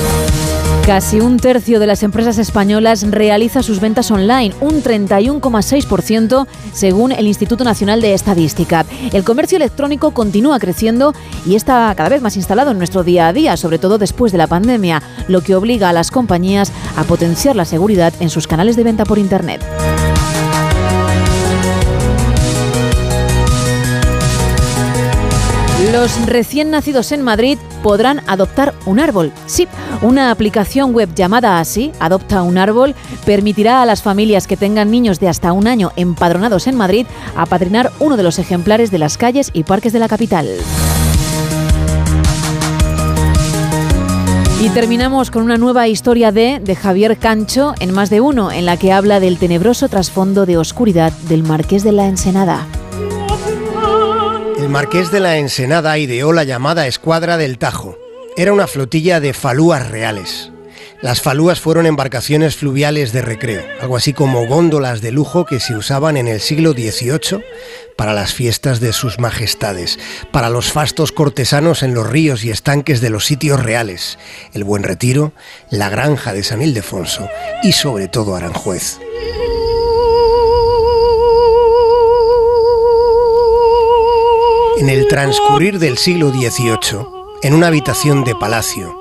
Casi un tercio de las empresas españolas realiza sus ventas online, un 31,6% según el Instituto Nacional de Estadística. El comercio electrónico continúa creciendo y está cada vez más instalado en nuestro día a día, sobre todo después de la pandemia, lo que obliga a las compañías a potenciar la seguridad en sus canales de venta por Internet. Los recién nacidos en Madrid podrán adoptar un árbol. Sí, una aplicación web llamada así, Adopta un árbol, permitirá a las familias que tengan niños de hasta un año empadronados en Madrid apadrinar uno de los ejemplares de las calles y parques de la capital. Y terminamos con una nueva historia de, de Javier Cancho en más de uno, en la que habla del tenebroso trasfondo de oscuridad del Marqués de la Ensenada. El marqués de la Ensenada ideó la llamada Escuadra del Tajo. Era una flotilla de falúas reales. Las falúas fueron embarcaciones fluviales de recreo, algo así como góndolas de lujo que se usaban en el siglo XVIII para las fiestas de sus majestades, para los fastos cortesanos en los ríos y estanques de los sitios reales, el Buen Retiro, la Granja de San Ildefonso y sobre todo Aranjuez. En el transcurrir del siglo XVIII, en una habitación de palacio,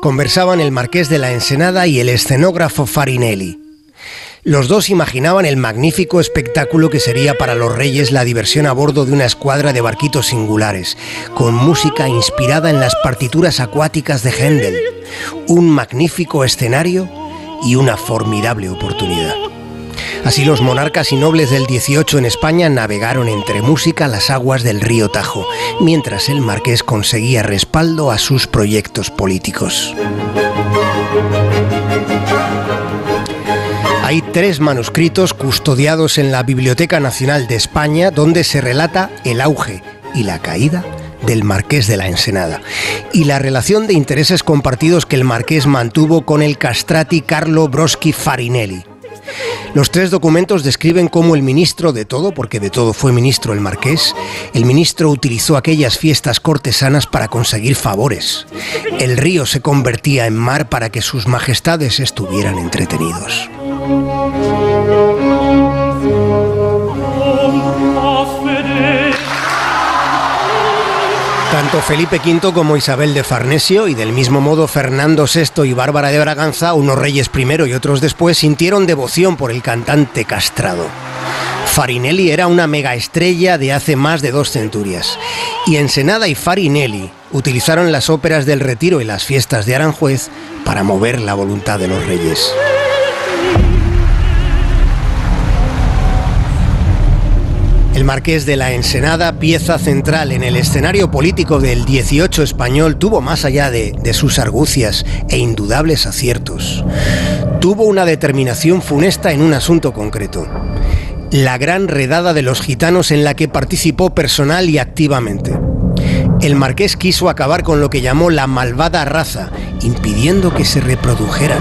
conversaban el marqués de la Ensenada y el escenógrafo Farinelli. Los dos imaginaban el magnífico espectáculo que sería para los reyes la diversión a bordo de una escuadra de barquitos singulares, con música inspirada en las partituras acuáticas de Händel, un magnífico escenario y una formidable oportunidad. Así los monarcas y nobles del 18 en España navegaron entre música las aguas del río Tajo, mientras el marqués conseguía respaldo a sus proyectos políticos. Hay tres manuscritos custodiados en la Biblioteca Nacional de España donde se relata el auge y la caída del Marqués de la Ensenada y la relación de intereses compartidos que el Marqués mantuvo con el castrati Carlo Broschi Farinelli. Los tres documentos describen cómo el ministro de todo, porque de todo fue ministro el marqués, el ministro utilizó aquellas fiestas cortesanas para conseguir favores. El río se convertía en mar para que sus majestades estuvieran entretenidos. Tanto Felipe V como Isabel de Farnesio y del mismo modo Fernando VI y Bárbara de Braganza, unos reyes primero y otros después, sintieron devoción por el cantante castrado. Farinelli era una megaestrella de hace más de dos centurias. Y Ensenada y Farinelli utilizaron las óperas del Retiro y las fiestas de Aranjuez para mover la voluntad de los reyes. El Marqués de la Ensenada, pieza central en el escenario político del 18 español, tuvo más allá de, sus argucias e indudables aciertos. Tuvo una determinación funesta en un asunto concreto. La gran redada de los gitanos en la que participó personal y activamente. El marqués quiso acabar con lo que llamó la malvada raza, impidiendo que se reprodujeran.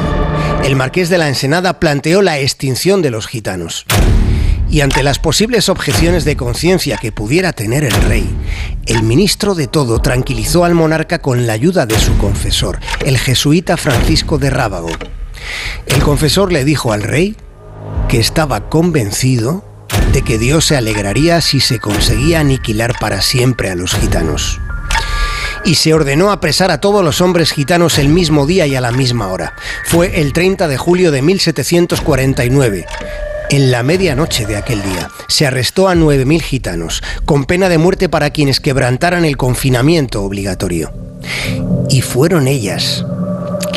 El marqués de la Ensenada planteó la extinción de los gitanos y ante las posibles objeciones de conciencia que pudiera tener el rey, el ministro de todo tranquilizó al monarca con la ayuda de su confesor, el jesuita Francisco de Rábago. El confesor le dijo al rey que estaba convencido de que Dios se alegraría si se conseguía aniquilar para siempre a los gitanos. Y se ordenó apresar a todos los hombres gitanos el mismo día y a la misma hora. Fue el 30 de julio de 1749 en la medianoche de aquel día se arrestó a 9.000 gitanos, con pena de muerte para quienes quebrantaran el confinamiento obligatorio. Y fueron ellas,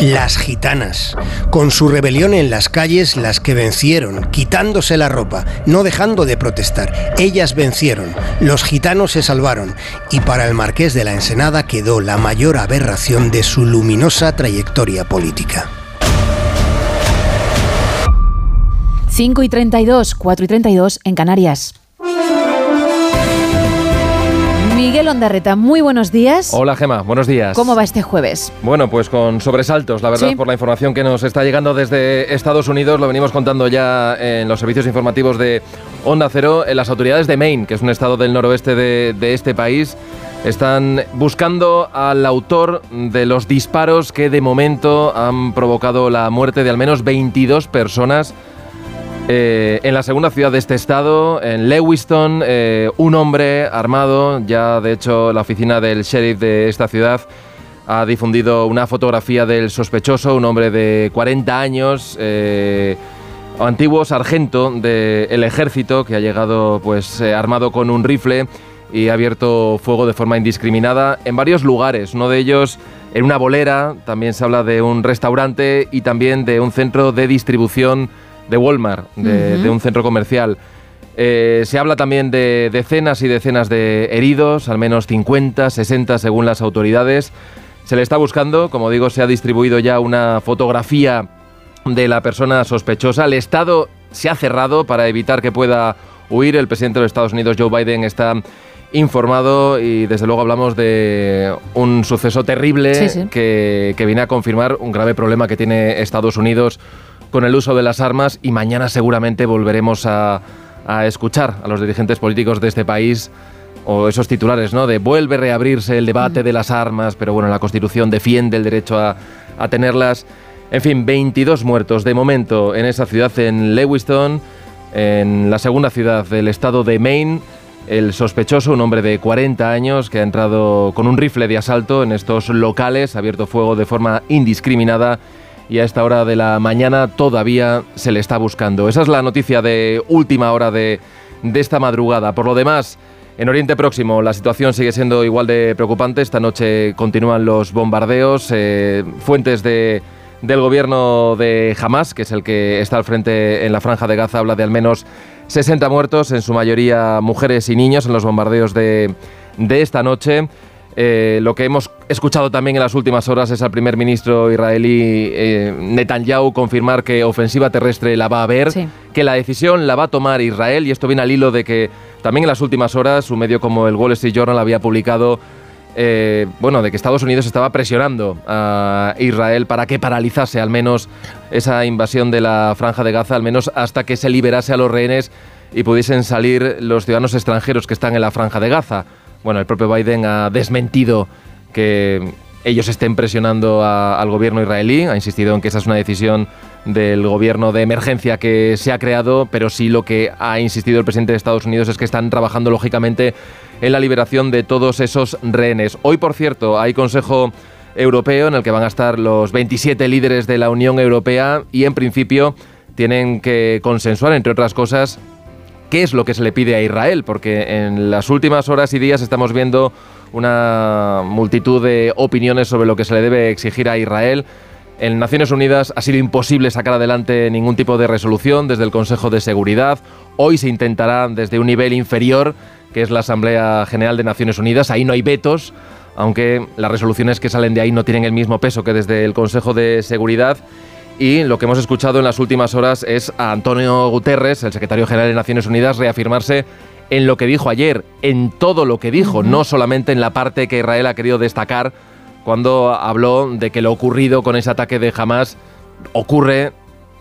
las gitanas, con su rebelión en las calles, las que vencieron, quitándose la ropa, no dejando de protestar. Ellas vencieron, los gitanos se salvaron, y para el marqués de la Ensenada quedó la mayor aberración de su luminosa trayectoria política. 5 y 32, 4 y 32 en Canarias. Miguel Ondarreta, muy buenos días. Hola Gema, buenos días. ¿Cómo va este jueves? Bueno, pues con sobresaltos, la verdad, por la información que nos está llegando desde Estados Unidos. Lo venimos contando ya en los servicios informativos de Onda Cero. En las autoridades de Maine, que es un estado del noroeste de, de este país, están buscando al autor de los disparos que de momento han provocado la muerte de al menos 22 personas eh, en la segunda ciudad de este estado, en Lewiston, eh, un hombre armado, ya de hecho la oficina del sheriff de esta ciudad ha difundido una fotografía del sospechoso, un hombre de 40 años, eh, antiguo sargento del ejército que ha llegado pues armado con un rifle y ha abierto fuego de forma indiscriminada en varios lugares, uno de ellos en una bolera, también se habla de un restaurante y también de un centro de distribución de Walmart, de, un centro comercial. Eh, se habla también de decenas y decenas de heridos, al menos 50, 60 según las autoridades. Se le está buscando, como digo, se ha distribuido ya una fotografía de la persona sospechosa. El Estado se ha cerrado para evitar que pueda huir. El presidente de los Estados Unidos, Joe Biden, está informado y desde luego hablamos de un suceso terrible Que, que viene a confirmar un grave problema que tiene Estados Unidos con el uso de las armas y mañana seguramente volveremos a, escuchar a los dirigentes políticos de este país o esos titulares, ¿no? De vuelve a reabrirse el debate de las armas, pero bueno, la Constitución defiende el derecho a, a, tenerlas. En fin, 22 muertos de momento en esa ciudad, en Lewiston, en la segunda ciudad del estado de Maine. El sospechoso, un hombre de 40 años que ha entrado con un rifle de asalto en estos locales, ha abierto fuego de forma indiscriminada y a esta hora de la mañana todavía se le está buscando. Esa es la noticia de última hora de, esta madrugada. Por lo demás, en Oriente Próximo la situación sigue siendo igual de preocupante. Esta noche continúan los bombardeos. Eh, fuentes de del gobierno de Hamas, que es el que está al frente en la franja de Gaza, habla de al menos 60 muertos, en su mayoría mujeres y niños, en los bombardeos de, de esta noche. Eh, lo que hemos escuchado también en las últimas horas es al primer ministro israelí eh, Netanyahu confirmar que ofensiva terrestre la va a haber, que la decisión la va a tomar Israel y esto viene al hilo de que también en las últimas horas un medio como el Wall Street Journal había publicado eh, bueno, de que Estados Unidos estaba presionando a Israel para que paralizase al menos esa invasión de la franja de Gaza, al menos hasta que se liberase a los rehenes y pudiesen salir los ciudadanos extranjeros que están en la franja de Gaza. Bueno, el propio Biden ha desmentido que ellos estén presionando al gobierno israelí, ha insistido en que esa es una decisión del gobierno de emergencia que se ha creado, pero sí lo que ha insistido el presidente de Estados Unidos es que están trabajando lógicamente en la liberación de todos esos rehenes. Hoy, por cierto, hay Consejo Europeo en el que van a estar los 27 líderes de la Unión Europea y en principio tienen que consensuar, entre otras cosas, qué es lo que se le pide a Israel, porque en las últimas horas y días estamos viendo una multitud de opiniones sobre lo que se le debe exigir a Israel. En Naciones Unidas ha sido imposible sacar adelante ningún tipo de resolución desde el Consejo de Seguridad. Hoy se intentará desde un nivel inferior, que es la Asamblea General de Naciones Unidas. Ahí no hay vetos, aunque las resoluciones que salen de ahí no tienen el mismo peso que desde el Consejo de Seguridad. Y lo que hemos escuchado en las últimas horas es a Antonio Guterres, el secretario general de Naciones Unidas, reafirmarse en lo que dijo ayer, en todo lo que dijo, no solamente en la parte que Israel ha querido destacar cuando habló de que lo ocurrido con ese ataque de Hamas ocurre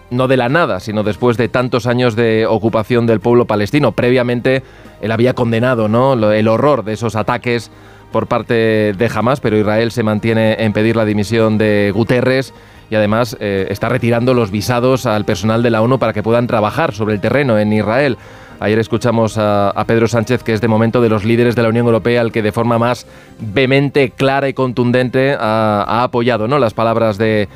no de la nada, sino después de tantos años de ocupación del pueblo palestino. Previamente él había condenado ¿no? el horror de esos ataques por parte de Hamas, pero Israel se mantiene en pedir la dimisión de Guterres y además eh, está retirando los visados al personal de la ONU para que puedan trabajar sobre el terreno en Israel. Ayer escuchamos a, Pedro Sánchez, que es de momento de los líderes de la Unión Europea, el que de forma más vehemente, clara y contundente ha, apoyado ¿no? las palabras de,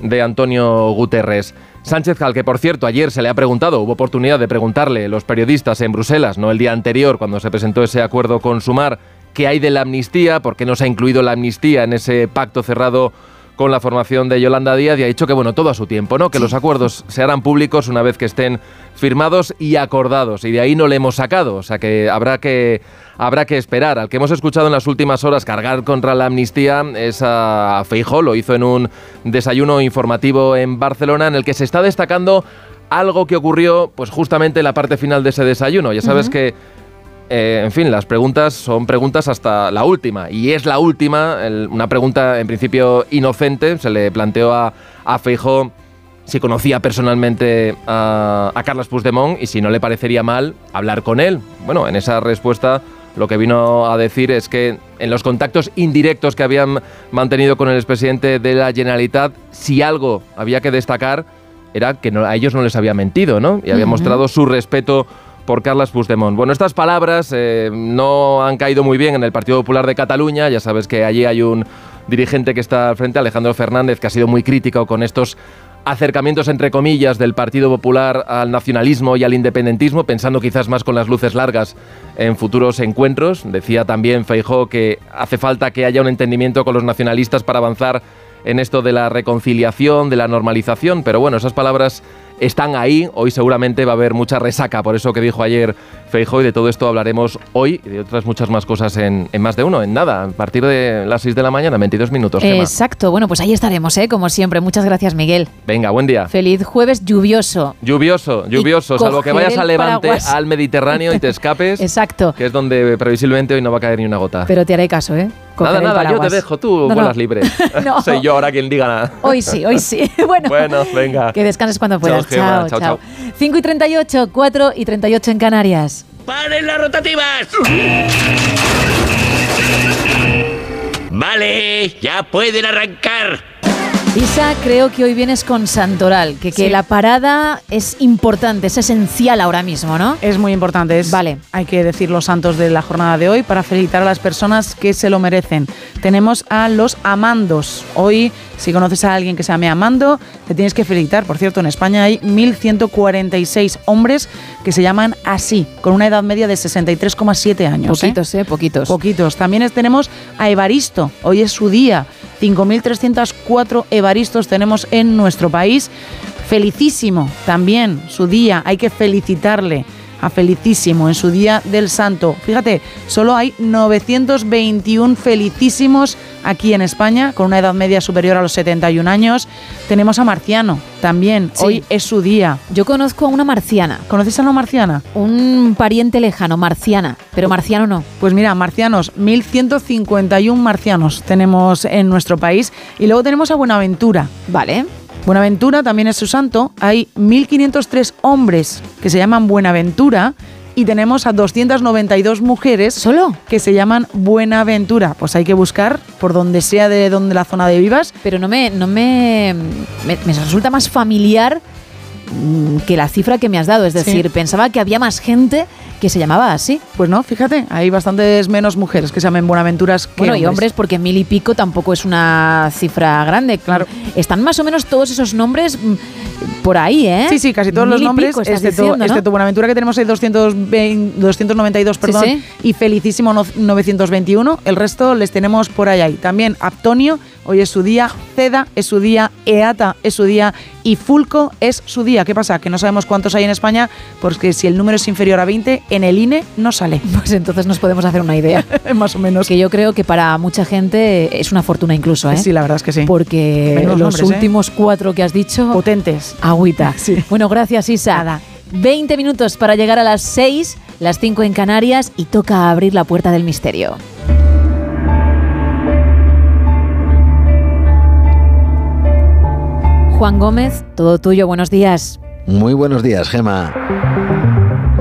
de Antonio Guterres. Sánchez, al que por cierto ayer se le ha preguntado, hubo oportunidad de preguntarle los periodistas en Bruselas, no el día anterior, cuando se presentó ese acuerdo con Sumar, qué hay de la amnistía, por qué no se ha incluido la amnistía en ese pacto cerrado con la formación de Yolanda Díaz y ha dicho que bueno, todo a su tiempo, ¿no? Que los acuerdos se harán públicos una vez que estén firmados y acordados y de ahí no le hemos sacado, o sea que habrá que habrá que esperar. Al que hemos escuchado en las últimas horas cargar contra la amnistía es a Feijó, lo hizo en un desayuno informativo en Barcelona en el que se está destacando algo que ocurrió pues justamente en la parte final de ese desayuno. Ya sabes que eh, en fin, las preguntas son preguntas hasta la última. Y es la última, una pregunta en principio inocente. Se le planteó a, a Feijó si conocía personalmente a, a Carlos Puigdemont y si no le parecería mal hablar con él. Bueno, en esa respuesta lo que vino a decir es que en los contactos indirectos que habían mantenido con el expresidente de la Generalitat, si algo había que destacar era que a ellos no les había mentido, ¿no? Y había mostrado su respeto por Carles Puigdemont. Bueno, estas palabras eh, no han caído muy bien en el Partido Popular de Cataluña. Ya sabes que allí hay un dirigente que está al frente, Alejandro Fernández, que ha sido muy crítico con estos acercamientos entre comillas del Partido Popular al nacionalismo y al independentismo, pensando quizás más con las luces largas en futuros encuentros. Decía también Feijó que hace falta que haya un entendimiento con los nacionalistas para avanzar en esto de la reconciliación, de la normalización, pero bueno, esas palabras están ahí. Hoy seguramente va a haber mucha resaca por eso que dijo ayer Feijóo y de todo esto hablaremos hoy y de otras muchas más cosas en, más de uno, en nada, a partir de las 6 de la mañana, 22 minutos. Exacto, bueno, pues ahí estaremos, ¿eh? como siempre. Muchas gracias, Miguel. Venga, buen día. Feliz jueves lluvioso. Lluvioso, lluvioso, salvo que vayas al Levante, al Mediterráneo y te escapes. (laughs) Exacto. Que es donde previsiblemente hoy no va a caer ni una gota. Pero te haré caso, ¿eh? nada, nada, yo te dejo, tú no, libre. (laughs) no. (laughs) Soy yo ahora quien diga nada. Hoy sí, hoy sí. bueno, bueno, venga. Que descanses cuando puedas. Chao, chao, chao. 5 y 38, 4 y 38 en Canarias. ¡Paren las rotativas! Vale, ya pueden arrancar. Isa, creo que hoy vienes con Santoral, que, que la parada es importante, es esencial ahora mismo, ¿no? Es muy importante, es, vale. hay que decir los santos de la jornada de hoy para felicitar a las personas que se lo merecen. Tenemos a los amandos. Hoy, si conoces a alguien que se llame Amando, te tienes que felicitar. Por cierto, en España hay 1.146 hombres que se llaman así, con una edad media de 63,7 años. Poquitos, ¿eh? Poquitos. Poquitos. También tenemos a Evaristo, hoy es su día 5.304 evaristos tenemos en nuestro país. Felicísimo también su día, hay que felicitarle a Felicísimo en su Día del Santo. Fíjate, solo hay 921 felicísimos aquí en España, con una edad media superior a los 71 años. Tenemos a Marciano también, hoy es su día. Yo conozco a una marciana. ¿Conoces a una marciana? Un pariente lejano, marciana, pero marciano no. Pues mira, marcianos, 1151 marcianos tenemos en nuestro país. Y luego tenemos a Buenaventura. Vale. Buenaventura también es su santo. Hay 1503 hombres que se llaman Buenaventura y tenemos a 292 mujeres solo que se llaman Buenaventura. Pues hay que buscar por donde sea de donde la zona de vivas. Pero no me, no me, me, resulta más familiar que la cifra que me has dado. Es decir, pensaba que había más gente que se llamaba así. Pues no, fíjate, hay bastantes menos mujeres que se llamen Buenaventuras que Bueno, y hombres, porque mil y pico tampoco es una cifra grande. Claro. Están más o menos todos esos nombres mm, por ahí, ¿eh? Sí, sí, casi todos los nombres, excepto, Buenaventura que tenemos ahí 220, 292, perdón, y Felicísimo 921. El resto les tenemos por ahí. También Aptonio, hoy es su día, Ceda es su día, Eata es su día y Fulco es su día. ¿Qué pasa? Que no sabemos cuántos hay en España, porque si el número es inferior a 20, en el INE no sale. (laughs) Pues entonces nos podemos hacer una idea. (laughs) Más o menos. Que yo creo que para mucha gente es una fortuna incluso, ¿eh? Sí, la verdad es que sí. Porque los ¿eh? últimos cuatro que has dicho... Potentes. Agüita. (laughs) Sí. Bueno, gracias Isa. Nada. 20 minutos para llegar a las 6, las 5 en Canarias y toca abrir la puerta del misterio. Juan Gómez, todo tuyo, buenos días. Muy buenos días, Gema.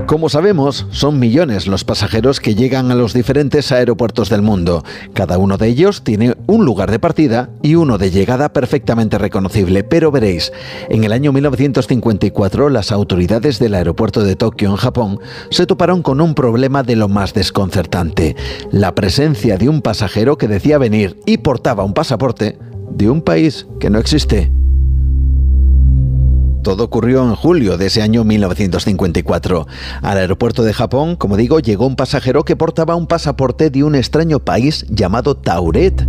Como sabemos, son millones los pasajeros que llegan a los diferentes aeropuertos del mundo. Cada uno de ellos tiene un lugar de partida y uno de llegada perfectamente reconocible. Pero veréis, en el año 1954 las autoridades del aeropuerto de Tokio en Japón se toparon con un problema de lo más desconcertante. La presencia de un pasajero que decía venir y portaba un pasaporte de un país que no existe. Todo ocurrió en julio de ese año 1954. Al aeropuerto de Japón, como digo, llegó un pasajero que portaba un pasaporte de un extraño país llamado Tauret.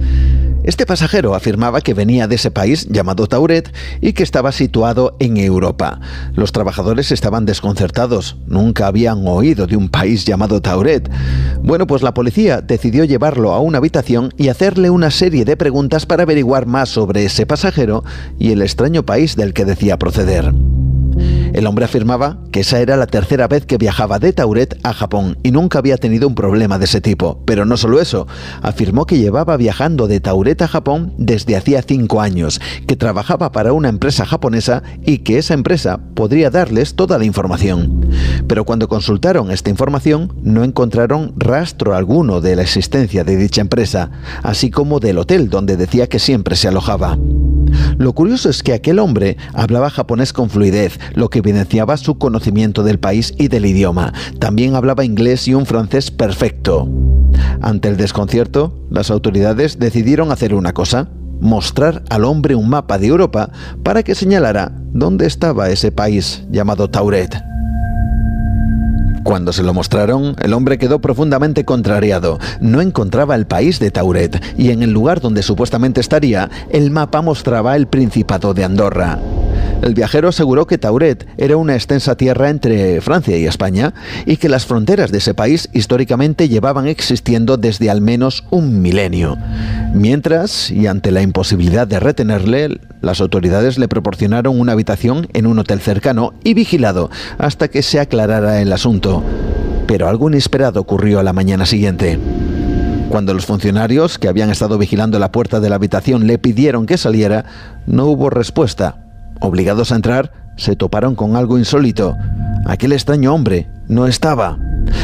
Este pasajero afirmaba que venía de ese país llamado Tauret y que estaba situado en Europa. Los trabajadores estaban desconcertados, nunca habían oído de un país llamado Tauret. Bueno, pues la policía decidió llevarlo a una habitación y hacerle una serie de preguntas para averiguar más sobre ese pasajero y el extraño país del que decía proceder. El hombre afirmaba que esa era la tercera vez que viajaba de Tauret a Japón y nunca había tenido un problema de ese tipo. Pero no solo eso, afirmó que llevaba viajando de Tauret a Japón desde hacía cinco años, que trabajaba para una empresa japonesa y que esa empresa podría darles toda la información. Pero cuando consultaron esta información no encontraron rastro alguno de la existencia de dicha empresa, así como del hotel donde decía que siempre se alojaba. Lo curioso es que aquel hombre hablaba japonés con fluidez, lo que evidenciaba su conocimiento del país y del idioma. También hablaba inglés y un francés perfecto. Ante el desconcierto, las autoridades decidieron hacer una cosa, mostrar al hombre un mapa de Europa para que señalara dónde estaba ese país llamado Tauret. Cuando se lo mostraron, el hombre quedó profundamente contrariado. No encontraba el país de Tauret y en el lugar donde supuestamente estaría, el mapa mostraba el Principado de Andorra. El viajero aseguró que Tauret era una extensa tierra entre Francia y España y que las fronteras de ese país históricamente llevaban existiendo desde al menos un milenio. Mientras, y ante la imposibilidad de retenerle, las autoridades le proporcionaron una habitación en un hotel cercano y vigilado hasta que se aclarara el asunto. Pero algo inesperado ocurrió a la mañana siguiente. Cuando los funcionarios que habían estado vigilando la puerta de la habitación le pidieron que saliera, no hubo respuesta Obligados a entrar, se toparon con algo insólito. Aquel extraño hombre no estaba.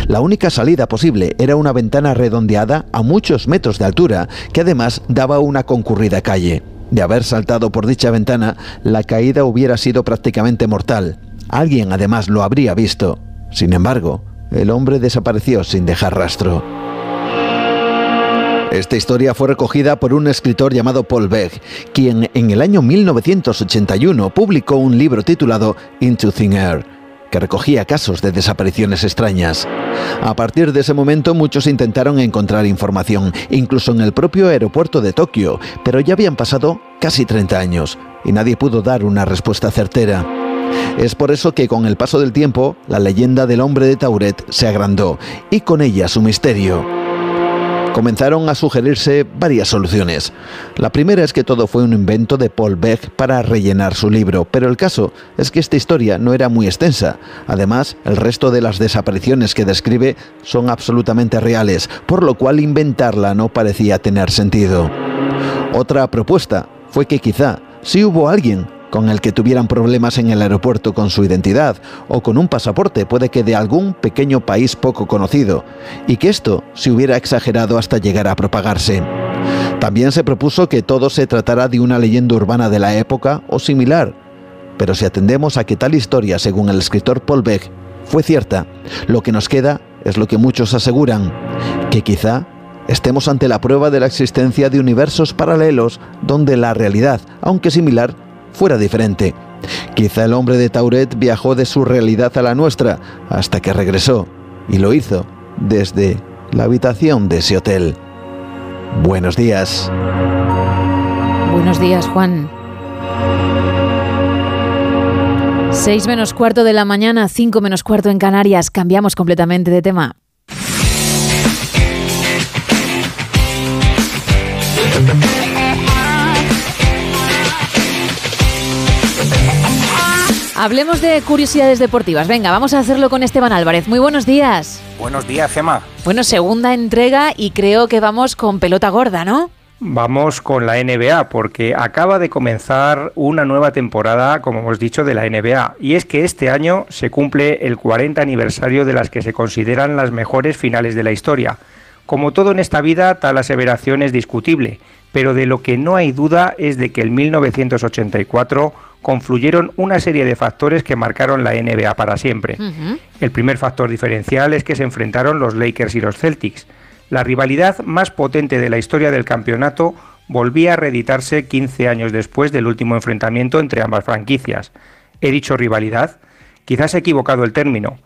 La única salida posible era una ventana redondeada a muchos metros de altura, que además daba una concurrida calle. De haber saltado por dicha ventana, la caída hubiera sido prácticamente mortal. Alguien además lo habría visto. Sin embargo, el hombre desapareció sin dejar rastro. Esta historia fue recogida por un escritor llamado Paul Beck, quien en el año 1981 publicó un libro titulado Into Thin Air. que recogía casos de desapariciones extrañas. A partir de ese momento muchos intentaron encontrar información, incluso en el propio aeropuerto de Tokio, pero ya habían pasado casi 30 años y nadie pudo dar una respuesta certera. Es por eso que con el paso del tiempo, la leyenda del hombre de Tauret se agrandó y con ella su misterio. Comenzaron a sugerirse varias soluciones. La primera es que todo fue un invento de Paul Beck para rellenar su libro, pero el caso es que esta historia no era muy extensa. Además, el resto de las desapariciones que describe son absolutamente reales, por lo cual inventarla no parecía tener sentido. Otra propuesta fue que quizá si hubo alguien con el que tuvieran problemas en el aeropuerto con su identidad o con un pasaporte, puede que de algún pequeño país poco conocido, y que esto se hubiera exagerado hasta llegar a propagarse. También se propuso que todo se tratara de una leyenda urbana de la época o similar, pero si atendemos a que tal historia, según el escritor Paul Beck, fue cierta, lo que nos queda es lo que muchos aseguran, que quizá estemos ante la prueba de la existencia de universos paralelos donde la realidad, aunque similar, fuera diferente. Quizá el hombre de Tauret viajó de su realidad a la nuestra hasta que regresó y lo hizo desde la habitación de ese hotel. Buenos días. Buenos días, Juan. Seis menos cuarto de la mañana, cinco menos cuarto en Canarias. Cambiamos completamente de tema. Hablemos de curiosidades deportivas. Venga, vamos a hacerlo con Esteban Álvarez. Muy buenos días. Buenos días, Gemma. Bueno, segunda entrega y creo que vamos con pelota gorda, ¿no? Vamos con la NBA porque acaba de comenzar una nueva temporada, como hemos dicho, de la NBA. Y es que este año se cumple el 40 aniversario de las que se consideran las mejores finales de la historia. Como todo en esta vida, tal aseveración es discutible, pero de lo que no hay duda es de que el 1984 confluyeron una serie de factores que marcaron la NBA para siempre. El primer factor diferencial es que se enfrentaron los Lakers y los Celtics. La rivalidad más potente de la historia del campeonato volvía a reeditarse 15 años después del último enfrentamiento entre ambas franquicias. He dicho rivalidad, quizás he equivocado el término.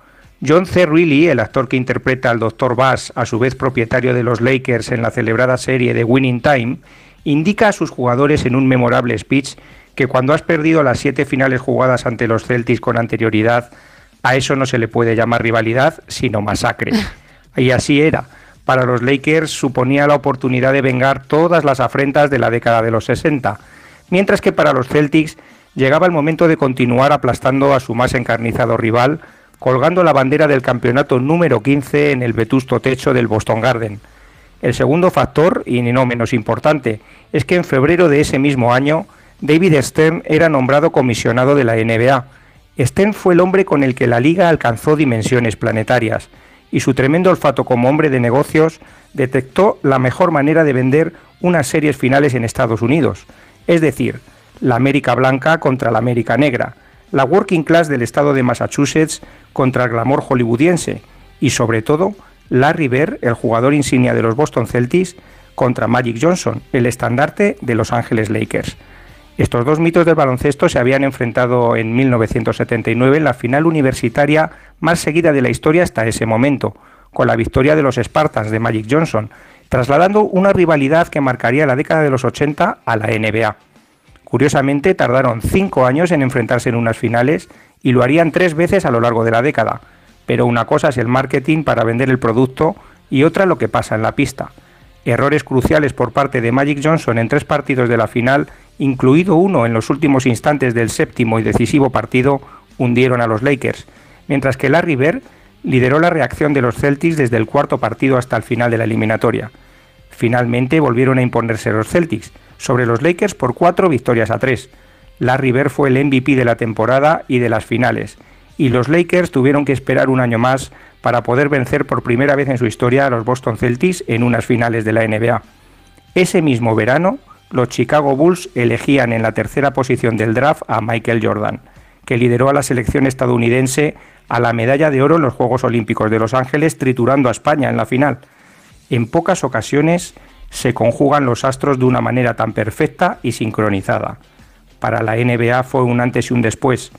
John C. Reilly, el actor que interpreta al Dr. Bass, a su vez propietario de los Lakers en la celebrada serie de Winning Time, indica a sus jugadores en un memorable speech que cuando has perdido las siete finales jugadas ante los Celtics con anterioridad, a eso no se le puede llamar rivalidad, sino masacre. (laughs) Y así era. Para los Lakers suponía la oportunidad de vengar todas las afrentas de la década de los 60, mientras que para los Celtics llegaba el momento de continuar aplastando a su más encarnizado rival, colgando la bandera del campeonato número 15 en el vetusto techo del Boston Garden. El segundo factor, y no menos importante, es que en febrero de ese mismo año David Stern era nombrado comisionado de la NBA. Stern fue el hombre con el que la liga alcanzó dimensiones planetarias, y su tremendo olfato como hombre de negocios detectó la mejor manera de vender unas series finales en Estados Unidos, es decir, la América blanca contra la América negra, la working class del estado de Massachusetts contra el glamour hollywoodiense, y sobre todo, Larry Bird, el jugador insignia de los Boston Celtics, contra Magic Johnson, el estandarte de Los Ángeles Lakers. Estos dos mitos del baloncesto se habían enfrentado en 1979 en la final universitaria más seguida de la historia hasta ese momento, con la victoria de los Spartans de Magic Johnson, trasladando una rivalidad que marcaría la década de los 80 a la NBA. Curiosamente, tardaron cinco años en enfrentarse en unas finales y lo harían tres veces a lo largo de la década. Pero una cosa es el marketing para vender el producto y otra lo que pasa en la pista. Errores cruciales por parte de Magic Johnson en tres partidos de la final incluido uno en los últimos instantes del séptimo y decisivo partido, hundieron a los Lakers, mientras que Larry Bird lideró la reacción de los Celtics desde el cuarto partido hasta el final de la eliminatoria. Finalmente volvieron a imponerse los Celtics sobre los Lakers por cuatro victorias a tres. Larry Bird fue el MVP de la temporada y de las finales, y los Lakers tuvieron que esperar un año más para poder vencer por primera vez en su historia a los Boston Celtics en unas finales de la NBA. Ese mismo verano, los Chicago Bulls elegían en la tercera posición del draft a Michael Jordan, que lideró a la selección estadounidense a la medalla de oro en los Juegos Olímpicos de Los Ángeles, triturando a España en la final. En pocas ocasiones se conjugan los astros de una manera tan perfecta y sincronizada. Para la NBA fue un antes y un después.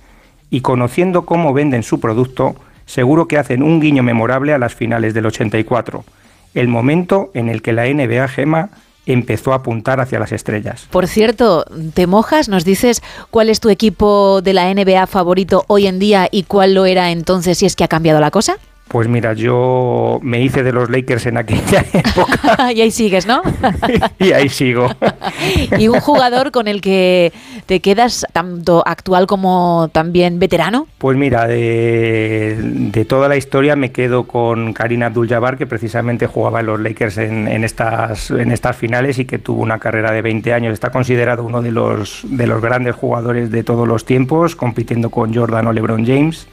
y conociendo cómo venden su producto, seguro que hacen un guiño memorable a las finales del 84, el momento en el que la NBA Gema empezó a apuntar hacia las estrellas. Por cierto, ¿te mojas? ¿Nos dices cuál es tu equipo de la NBA favorito hoy en día y cuál lo era entonces si es que ha cambiado la cosa? Pues mira, yo me hice de los Lakers en aquella (laughs) época. (laughs) y ahí sigues, ¿no? (laughs) y ahí sigo. ¿Y un jugador con el que te quedas tanto actual como también veterano? Pues mira, de, toda la historia me quedo con Karim Abdul-Jabbar, que precisamente jugaba en los Lakers en, estas, en estas finales y que tuvo una carrera de 20 años. Está considerado uno de los, de los grandes jugadores de todos los tiempos, compitiendo con Jordan o LeBron James.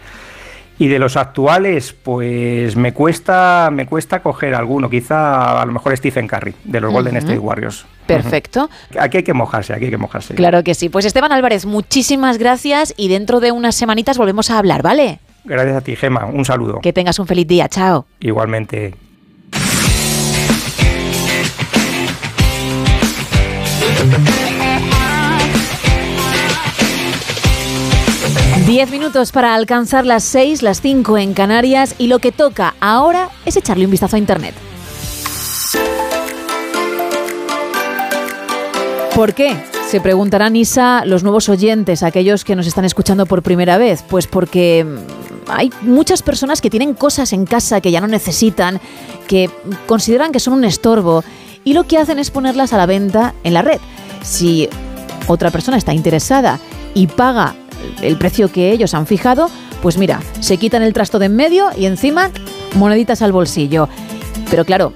Y de los actuales, pues me cuesta, me cuesta coger alguno, quizá a lo mejor Stephen Curry, de los Golden State Warriors. Perfecto. Aquí hay que mojarse, aquí hay que mojarse. Claro que sí. Pues Esteban Álvarez, muchísimas gracias y dentro de unas semanitas volvemos a hablar, ¿vale? Gracias a ti, Gema. Un saludo. Que tengas un feliz día. Chao. Igualmente. Diez minutos para alcanzar las seis, las cinco en Canarias y lo que toca ahora es echarle un vistazo a Internet. ¿Por qué? Se preguntarán, Isa, los nuevos oyentes, aquellos que nos están escuchando por primera vez. Pues porque mm, hay muchas personas que tienen cosas en casa que ya no necesitan, que consideran que son un estorbo y lo que hacen es ponerlas a la venta en la red. Si otra persona está interesada y paga el precio que ellos han fijado, pues mira, se quitan el trasto de en medio y encima moneditas al bolsillo. Pero claro,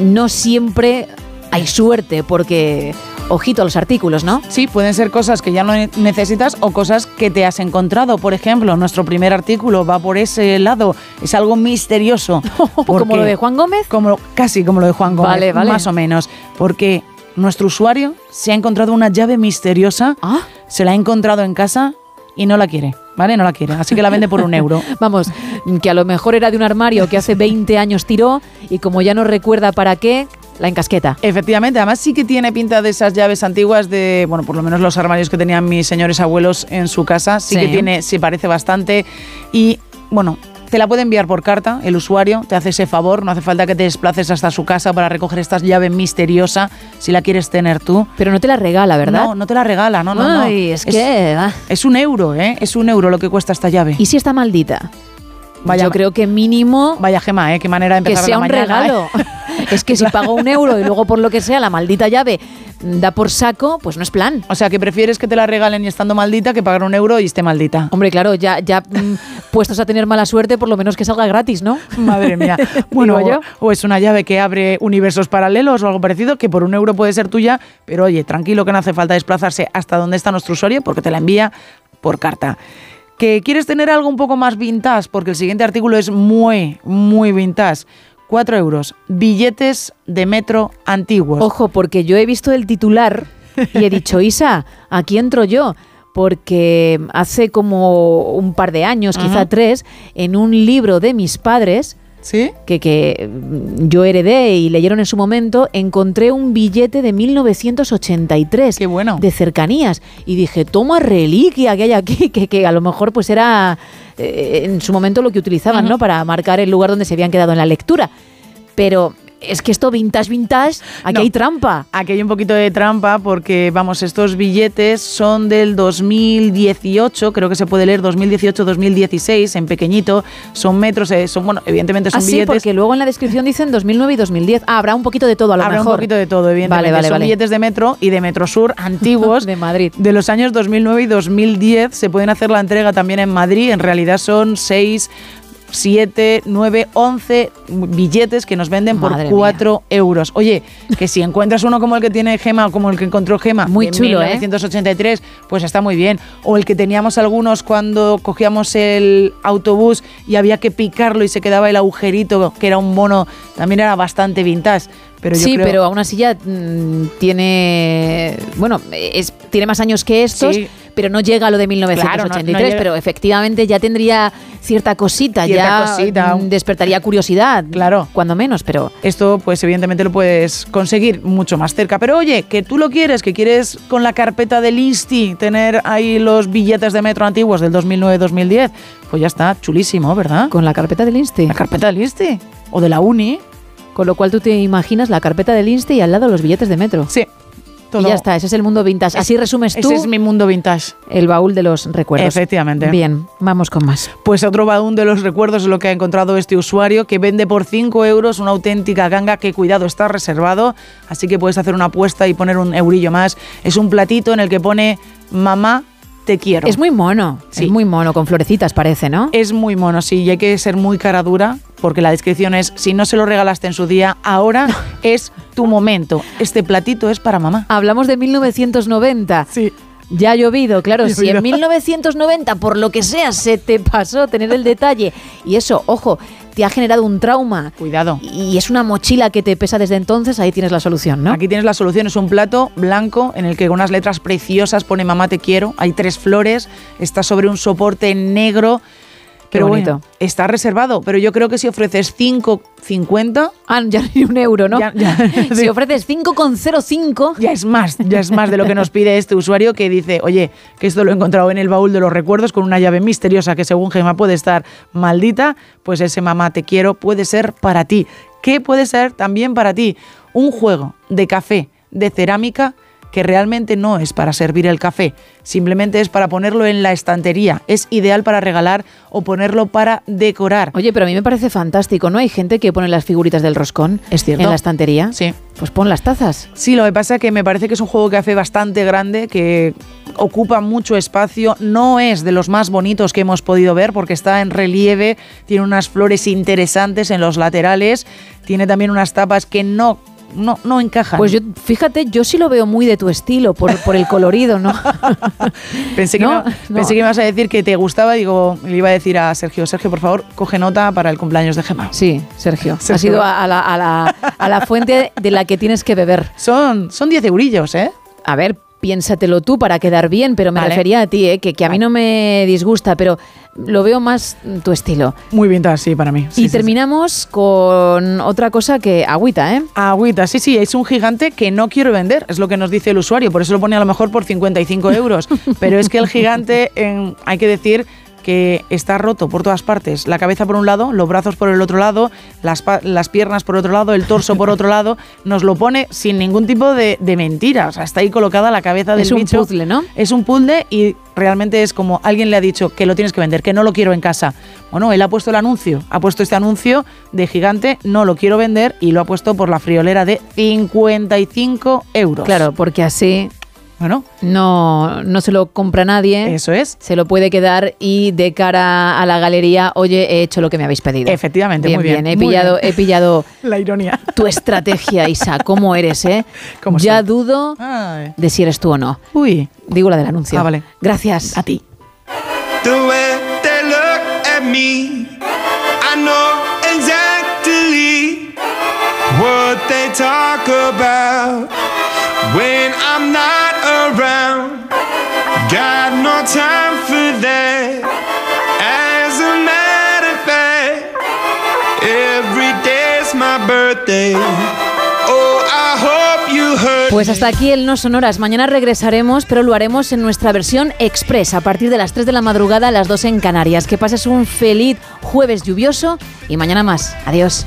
no siempre hay suerte porque ojito a los artículos, ¿no? Sí, pueden ser cosas que ya no necesitas o cosas que te has encontrado. Por ejemplo, nuestro primer artículo va por ese lado. Es algo misterioso. (laughs) ¿Como lo de Juan Gómez? Como, casi como lo de Juan Gómez, vale, vale. más o menos. Porque nuestro usuario se ha encontrado una llave misteriosa, ¿Ah? se la ha encontrado en casa y no la quiere. ¿Vale? No la quiere. Así que la vende por un euro. (laughs) Vamos, que a lo mejor era de un armario que hace 20 años tiró y como ya no recuerda para qué, la encasqueta. Efectivamente, además sí que tiene pinta de esas llaves antiguas de, bueno, por lo menos los armarios que tenían mis señores abuelos en su casa. Sí, sí. que tiene, sí parece bastante. Y bueno, te la puede enviar por carta, el usuario te hace ese favor, no hace falta que te desplaces hasta su casa para recoger esta llave misteriosa si la quieres tener tú. Pero no te la regala, ¿verdad? No, no te la regala, no, no, Ay, no. es, que... Es un euro, ¿eh? Es un euro lo que cuesta esta llave. ¿Y si está maldita? Vaya, Yo creo que mínimo... Vaya gema, ¿eh? Qué manera de empezar Que sea la un mañana, regalo. ¿eh? (laughs) es que si pago un euro y luego por lo que sea la maldita llave da por saco, pues no es plan. O sea, que prefieres que te la regalen y estando maldita que pagar un euro y esté maldita. Hombre, claro, ya, ya mm, puestos a tener mala suerte, por lo menos que salga gratis, ¿no? Madre mía. (laughs) Bueno, o, o es una llave que abre universos paralelos o algo parecido, que por un euro puede ser tuya, pero oye, tranquilo que no hace falta desplazarse hasta donde está nuestro usuario porque te la envía por carta. ¿Que quieres tener algo un poco más vintage? Porque el siguiente artículo es muy, muy vintage. 4 euros. Billetes de metro antiguos. Ojo, porque yo he visto el titular y he dicho, (laughs) Isa, aquí entro yo. Porque hace como un par de años, quizá tres, en un libro de mis padres, ¿Sí? que, que yo heredé y leyeron en su momento, encontré un billete de 1983 Qué bueno. de cercanías. Y dije, toma reliquia que hay aquí, (laughs) que, que a lo mejor pues era eh, en su momento lo que utilizaban, ¿no? Para marcar el lugar donde se habían quedado en la lectura. Pero es que esto vintage, vintage, aquí No. hay trampa. Aquí hay un poquito de trampa porque, vamos, estos billetes son del 2018, creo que se puede leer 2018-2016, en pequeñito, son metros, eh, son, bueno, evidentemente son Ah, sí, billetes. porque luego en la descripción dicen 2009 y 2010. Ah, habrá un poquito de todo a lo Habrá mejor. un poquito de todo, evidentemente. Vale, vale, son vale. billetes de metro y de Metrosur (laughs) antiguos de Madrid. de los años 2009 y 2010. Se pueden hacer la entrega también en Madrid. En realidad son 6, 7, 9, 11 billetes que nos venden Madre por 4 euros. Oye, que si encuentras uno como el que tiene Gema o como el que encontró Gema Muy de chulo, ¿eh? 1983, pues está muy bien. O el que teníamos algunos cuando cogíamos el autobús y había que picarlo y se quedaba el agujerito, que era un mono, también era bastante vintage. Pero yo sí, creo- pero aún así ya mm, tiene. Bueno, es, tiene más años que estos, Sí. Pero no llega a lo de 1983, pero efectivamente ya tendría cierta cosita, ya cosita. Despertaría curiosidad, claro, cuando menos, pero esto pues evidentemente lo puedes conseguir mucho más cerca, pero oye, que tú lo quieres, que quieres con la carpeta del Insti tener ahí los billetes de metro antiguos del 2009-2010, pues ya está, chulísimo, ¿verdad? Con la carpeta del Insti. La carpeta del Insti o de la Uni. Con lo cual tú te imaginas la carpeta del Insti y al lado los billetes de metro. Sí, y ya está, ese es el mundo vintage. Así resumes tú. Ese es mi mundo vintage. El baúl de los recuerdos. Efectivamente. Bien, vamos con más. Pues otro baúl de los recuerdos es lo que ha encontrado este usuario que vende por 5 euros una auténtica ganga que, cuidado, está reservado. Así que puedes hacer una apuesta y poner un eurillo más. Es un platito en el que pone mamá te quiero. Es muy mono, sí. es muy mono, con florecitas parece, ¿no? Es muy mono, sí, y hay que ser muy cara dura porque la descripción es, si no se lo regalaste en su día, ahora (laughs) es tu momento. Este platito es para mamá. Hablamos de 1990. Sí. Ya ha llovido, claro, si en 1990 por lo que sea se te pasó tener el detalle y eso, ojo, te ha generado un trauma. Cuidado. Y es una mochila que te pesa desde entonces, ahí tienes la solución, ¿no? Aquí tienes la solución, es un plato blanco en el que con unas letras preciosas pone mamá te quiero, hay tres flores, está sobre un soporte negro pero bonito. está reservado, pero yo creo que si ofreces 5,50... Ah, ya ni un euro, ¿no? (laughs) si ofreces 5,05... Ya es más, ya es más de lo que nos pide este usuario que dice, oye, que esto lo he encontrado en el baúl de los recuerdos con una llave misteriosa que según Gemma puede estar maldita, pues ese mamá te quiero puede ser para ti. ¿Qué puede ser también para ti? Un juego de café, de cerámica que realmente no es para servir el café, simplemente es para ponerlo en la estantería. Es ideal para regalar o ponerlo para decorar. Oye, pero a mí me parece fantástico, ¿no? Hay gente que pone las figuritas del roscón ¿Es cierto? en la estantería. Sí. Pues pon las tazas. Sí, lo que pasa es que me parece que es un juego de café bastante grande, que ocupa mucho espacio, no es de los más bonitos que hemos podido ver porque está en relieve, tiene unas flores interesantes en los laterales, tiene también unas tapas que no no, no encajan. Pues yo, fíjate, yo sí lo veo muy de tu estilo, por, por el colorido, ¿no? (laughs) pensé, que me, pensé que ibas a decir que te gustaba, digo, le iba a decir a Sergio, Sergio, por favor, coge nota para el cumpleaños de Gemma. Sí, Sergio. (laughs) Ha sido a, la, a, la, a la fuente de la que tienes que beber. Son, son 10 eurillos, ¿eh? A ver, piénsatelo tú para quedar bien, pero me refería a ti, ¿eh? que, que, a mí no me disgusta, pero lo veo más tu estilo. Muy bien, sí, para mí. y terminamos con otra cosa que agüita, ¿eh? Agüita, sí, sí, es un gigante que no quiero vender, es lo que nos dice el usuario, por eso lo pone a lo mejor por 55 euros, (laughs) pero es que el gigante, hay que decir que está roto por todas partes. La cabeza por un lado, los brazos por el otro lado, las, las piernas por otro lado, el torso por otro lado. Nos lo pone sin ningún tipo de, de mentira. O sea, está ahí colocada la cabeza del bicho. Es un puzzle, ¿no? Es un puzzle y realmente es como alguien le ha dicho que lo tienes que vender, que no lo quiero en casa. Bueno, él ha puesto el anuncio, ha puesto este anuncio de gigante, no lo quiero vender y lo ha puesto por la friolera de 55 euros. Claro, porque así bueno, no, no se lo compra nadie. Eso es. Se lo puede quedar y de cara a la galería, oye, he hecho lo que me habéis pedido. Efectivamente, muy bien. He pillado, he pillado (laughs) la ironía. Tu estrategia, Isa, cómo eres, ¿eh? (laughs) ya dudo de si eres tú o no. Uy. Digo la del anuncio. Ah, vale. Gracias. A ti. what they talk about when I'm not around. Got no time for that. As a matter of fact, every day's my birthday. Oh, I hope you heard pues hasta aquí el No Sonoras. Mañana regresaremos, pero lo haremos en nuestra versión express a partir de las 3 de la madrugada a las 2 en Canarias. Que pases un feliz jueves lluvioso y mañana más. Adiós.